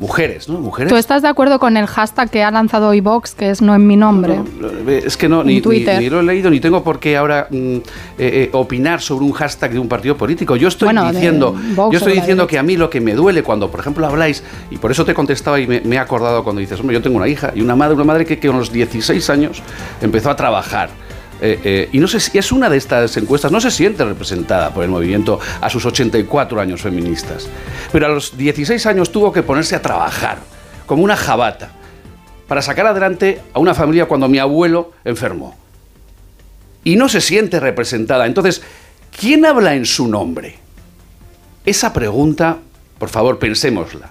mujeres, ¿no? Mujeres. ¿Tú estás de acuerdo con el hashtag que ha lanzado hoy Vox, que es no en mi nombre? Es que no, ni, ni- Twitter. ni lo he leído, ni tengo por qué ahora mm, eh, eh, opinar sobre un hashtag de un partido político. Yo estoy Bueno, diciendo, yo estoy diciendo que a mí lo que me duele cuando, por ejemplo, habláis, y por eso te contestaba y me, me he acordado cuando dices, hombre, yo tengo una hija y una madre, una madre que, que a los 16 años empezó a trabajar. Eh, eh, y no sé si es una de estas encuestas, no se siente representada por el movimiento a sus 84 años feministas. Pero a los 16 años tuvo que ponerse a trabajar, como una jabata, para sacar adelante a una familia cuando mi abuelo enfermó. Y no se siente representada. Entonces, ¿quién habla en su nombre? Esa pregunta, por favor, pensémosla.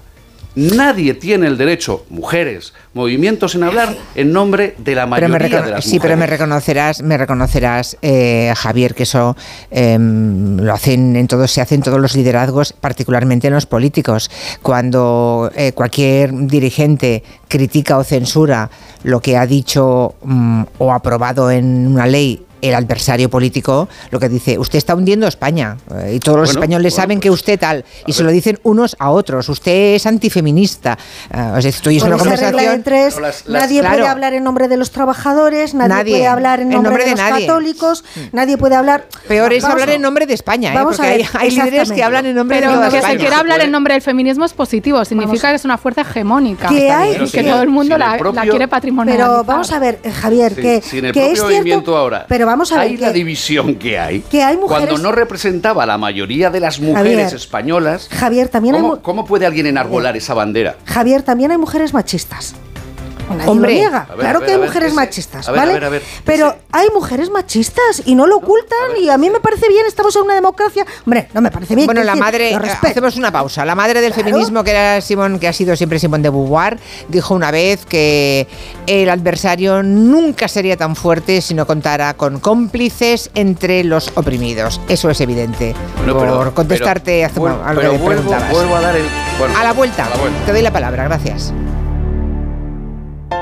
Nadie tiene el derecho, mujeres, movimientos, en hablar en nombre de la Pero mayoría me recono- de las sí, pero me reconocerás, me reconocerás, eh, Javier, que eso em, lo hacen en todos, se hace en todos los liderazgos, particularmente en los políticos. Cuando eh, cualquier dirigente critica o censura lo que ha dicho mm, o aprobado en una ley el adversario político lo que dice, usted está hundiendo a España eh, y todos los españoles bueno, saben que usted tal y se lo dicen unos a otros, usted es antifeminista. Eh, es decir, Por una conversación tres, Pero las- las- nadie puede hablar en nombre de los trabajadores, nadie, Nadie. puede hablar en En nombre, nombre de, de los nadie. católicos, nadie puede hablar. Peor es Vamos hablar en nombre de España, ¿eh? Porque a ver, hay, hay líderes que hablan en nombre Pero de toda que se España. quiera hablar en nombre del feminismo es positivo, significa que es una fuerza hegemónica. Que hay- que si- todo el mundo si en el la, propio- la quiere patrimonializar. Pero vamos a ver, eh, Javier, Sí, que, si en el que propio es cierto, movimiento ahora pero vamos a ver hay la división que hay, que hay mujeres- cuando no representaba a la mayoría de las mujeres Javier, españolas, Javier, también hay ¿cómo, mu- cómo puede alguien enarbolar esa bandera? Javier, también hay mujeres machistas. Nadie Hombre. lo niega. Ver, claro ver, que hay ver, mujeres machistas, ver, a ¿vale? ver, a ver, Pero hay mujeres machistas y no lo ocultan y a mí me parece bien, estamos en una democracia. Hombre, no me parece bien. Bueno, la decir, madre, hacemos una pausa. La madre del Claro. feminismo, que era Simón, que ha sido siempre Simón de Beauvoir, dijo una vez que el adversario nunca sería tan fuerte si no contara con cómplices entre los oprimidos. Eso es evidente. Bueno, Por pero- contestarte pero- a lo pero que le vuelvo, preguntabas. vuelvo a dar el... bueno, a la vuelta. a la vuelta. Te doy la palabra, gracias.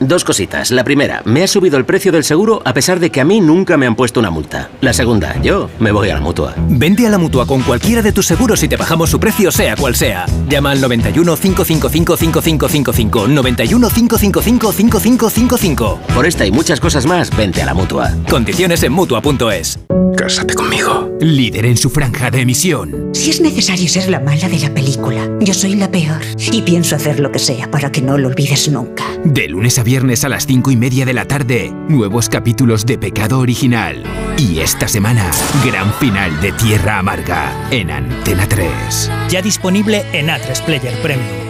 Dos cositas. La primera, me ha subido el precio del seguro a pesar de que a mí nunca me han puesto una multa. La segunda, yo me voy a la mutua. Vente a la mutua con cualquiera de tus seguros y te bajamos su precio, sea cual sea. Llama al 91 555 5555. 91 555 5555. Por esta y muchas cosas más, vente a la mutua. Condiciones en mutua.es. Cásate conmigo. Líder en su franja de emisión. Si es necesario ser la mala de la película, yo soy la peor. Y pienso hacer lo que sea para que no lo olvides nunca. De lunes a viernes a las 5 y media de la tarde, nuevos capítulos de Pecado Original. Y esta semana, gran final de Tierra Amarga en Antena 3. Ya disponible en A3 Player Premium.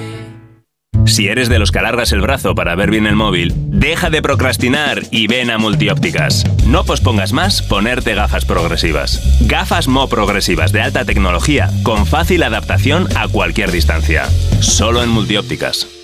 Si eres de los que alargas el brazo para ver bien el móvil, deja de procrastinar y ven a Multiópticas. No pospongas más ponerte gafas progresivas. Gafas Mo progresivas de alta tecnología con fácil adaptación a cualquier distancia. Solo en Multiópticas.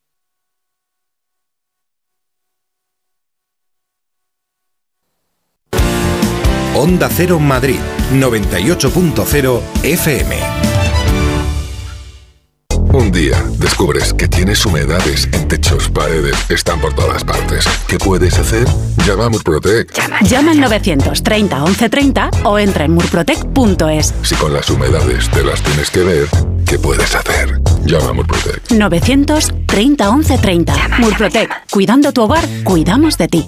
Onda Cero Madrid, 98.0 FM. Un día descubres que tienes humedades en techos, paredes, están por todas partes. ¿Qué puedes hacer? Llama a Murprotec. Llama al 930 1130 o entra en murprotec.es. Si con las humedades te las tienes que ver, ¿qué puedes hacer? Llama a Murprotec. 930 1130. Murprotec. Cuidando tu hogar, cuidamos de ti.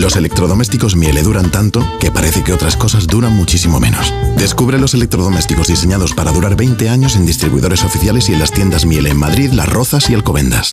Los electrodomésticos Miele duran tanto que parece que otras cosas duran muchísimo menos. Descubre los electrodomésticos diseñados para durar 20 años en distribuidores oficiales y en las tiendas Miele en Madrid, Las Rozas y Alcobendas.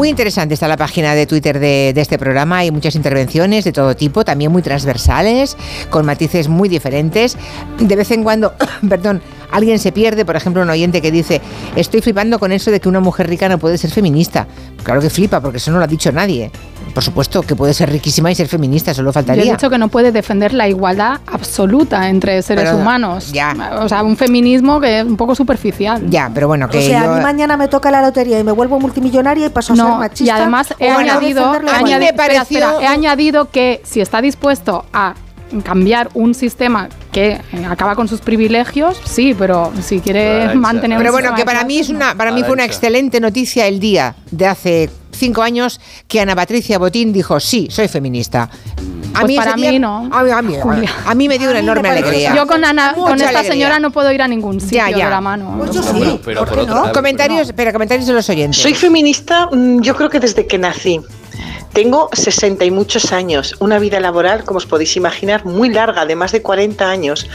Muy interesante está la página de Twitter de, este programa. Hay muchas intervenciones de todo tipo, también muy transversales, con matices muy diferentes. De vez en cuando, perdón, alguien se pierde, por ejemplo, un oyente que dice, estoy flipando con eso de que una mujer rica no puede ser feminista. Claro que flipa, porque eso no lo ha dicho nadie. Por supuesto que puede ser riquísima y ser feminista, solo faltaría. Yo he dicho que no puede defender la igualdad absoluta entre seres Pero, humanos. ya. O sea, un feminismo que es un poco superficial. Ya, pero bueno, que o sea, yo- a mí mañana me toca la lotería y me vuelvo multimillonaria y paso a ser machista. y además he añadido, espera, espera, he añadido que si está dispuesto a cambiar un sistema que eh, acaba con sus privilegios, sí, pero si quiere mantener Pero un bueno, sistema que para mí es una, para mí fue una excelente noticia el día de hace cinco años que Ana Patricia Botín dijo sí, soy feminista. A Pues mí para día- mí no. A mí, a mí- Julia. a mí me dio una enorme alegría. Yo con Ana, con esta alegría. señora no puedo ir a ningún sitio Ya, ya. de la mano. Pues yo sí. pero por otro lado- Comentarios, pero comentarios de los oyentes. Soy feminista, mm, yo creo que desde que nací. Tengo 60 y muchos años, una vida laboral, como os podéis imaginar, muy larga, de más de 40 años.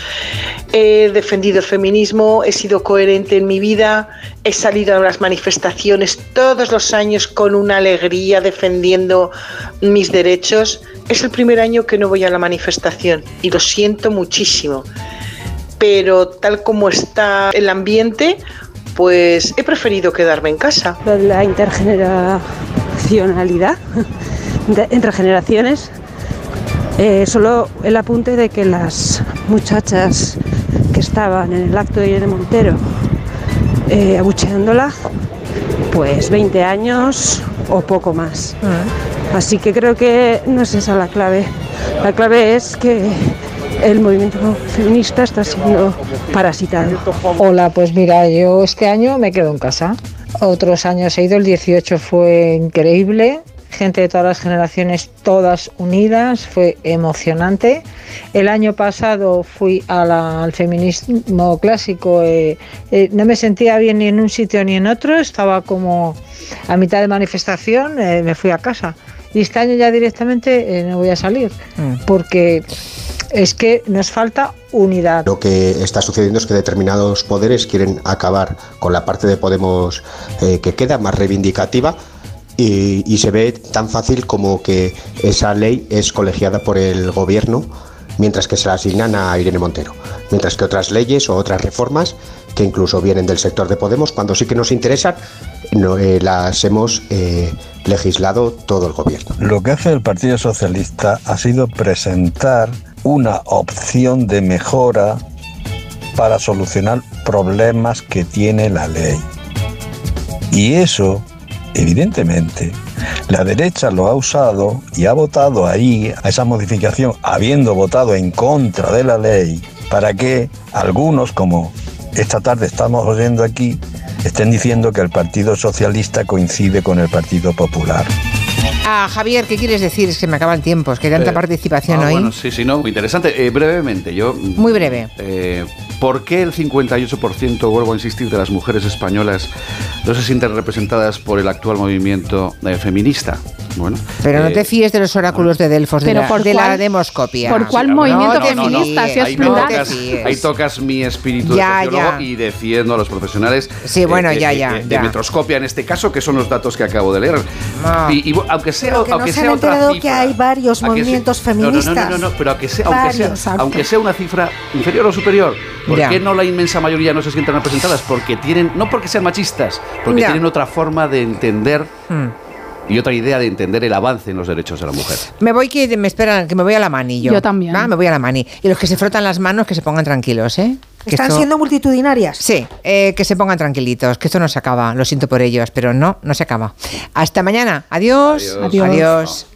He defendido el feminismo, he sido coherente en mi vida, he salido a las manifestaciones todos los años con una alegría defendiendo mis derechos. Es el primer año que no voy a la manifestación y lo siento muchísimo. Pero tal como está el ambiente, pues he preferido quedarme en casa. La intergeneracionalidad de- entre generaciones. Eh, solo el apunte de que las muchachas que estaban en el acto de Irene Montero eh, abucheándola, pues 20 años o poco más. Así que creo que no es esa la clave. La clave es que el movimiento feminista está siendo parasitado. Hola, pues mira, yo este año me quedo en casa. Otros años he ido, el 18 fue increíble, gente de todas las generaciones, todas unidas, fue emocionante. El año pasado fui al feminismo clásico, eh, eh, no me sentía bien ni en un sitio ni en otro, estaba como a mitad de manifestación, eh, me fui a casa. Y este año ya directamente eh, no voy a salir, porque es que nos falta unidad. Lo que está sucediendo es que determinados poderes quieren acabar con la parte de Podemos eh, que queda más reivindicativa y, y se ve tan fácil como que esa ley es colegiada por el gobierno mientras que se la asignan a Irene Montero. Mientras que otras leyes o otras reformas que incluso vienen del sector de Podemos, cuando sí que nos interesan, no, eh, las hemos eh, legislado todo el gobierno. Lo que hace el Partido Socialista ha sido presentar una opción de mejora para solucionar problemas que tiene la ley. Y eso, evidentemente, la derecha lo ha usado y ha votado ahí a esa modificación, habiendo votado en contra de la ley, para que algunos, como esta tarde estamos oyendo aquí, estén diciendo que el Partido Socialista coincide con el Partido Popular. Ah, Javier, ¿qué quieres decir? Es que me acaba el tiempo, es que hay tanta Eh, participación ah, hoy. Bueno, sí, sí, no, muy interesante. Eh, brevemente, yo... Muy breve. Eh, ¿Por qué el 58%, vuelvo a insistir, de las mujeres españolas no se sienten representadas por el actual movimiento eh, feminista? Bueno, Pero no eh, te fíes de los oráculos de Delfos, de, Pero la, por de la cuál- demoscopia. ¿por cuál No movimiento te feminista? fíes, Si es ahí, plural. tocas, No ahí tocas mi espíritu Ya, de sociólogo ya. y defiendo a los profesionales Sí, bueno, eh, ya, eh, ya, eh, de ya. metroscopia en este caso, que son los datos que acabo de leer. Ah. Y, y, aunque sea, Pero que no aunque se sea han otra enterado cifra, que hay varios movimientos No, no, no, feministas. No, no, no, pero aunque sea, aunque, sea, Varios, aunque sea una cifra inferior o superior, ¿por Ya. qué no la inmensa mayoría no se sienten representadas? Porque tienen, no porque sean machistas, porque Ya. tienen otra forma de entender Hmm. y otra idea de entender el avance en los derechos de la mujer. Me voy que me esperan, que me voy a la mani yo. Yo también. Va, me voy a la mani. Y los que se frotan las manos, que se pongan tranquilos, ¿eh? Que Están esto- siendo multitudinarias. Sí, eh, que se pongan tranquilitos, que esto no se acaba. Lo siento por ellos, pero no, no se acaba. Hasta mañana. Adiós. Adiós. Adiós.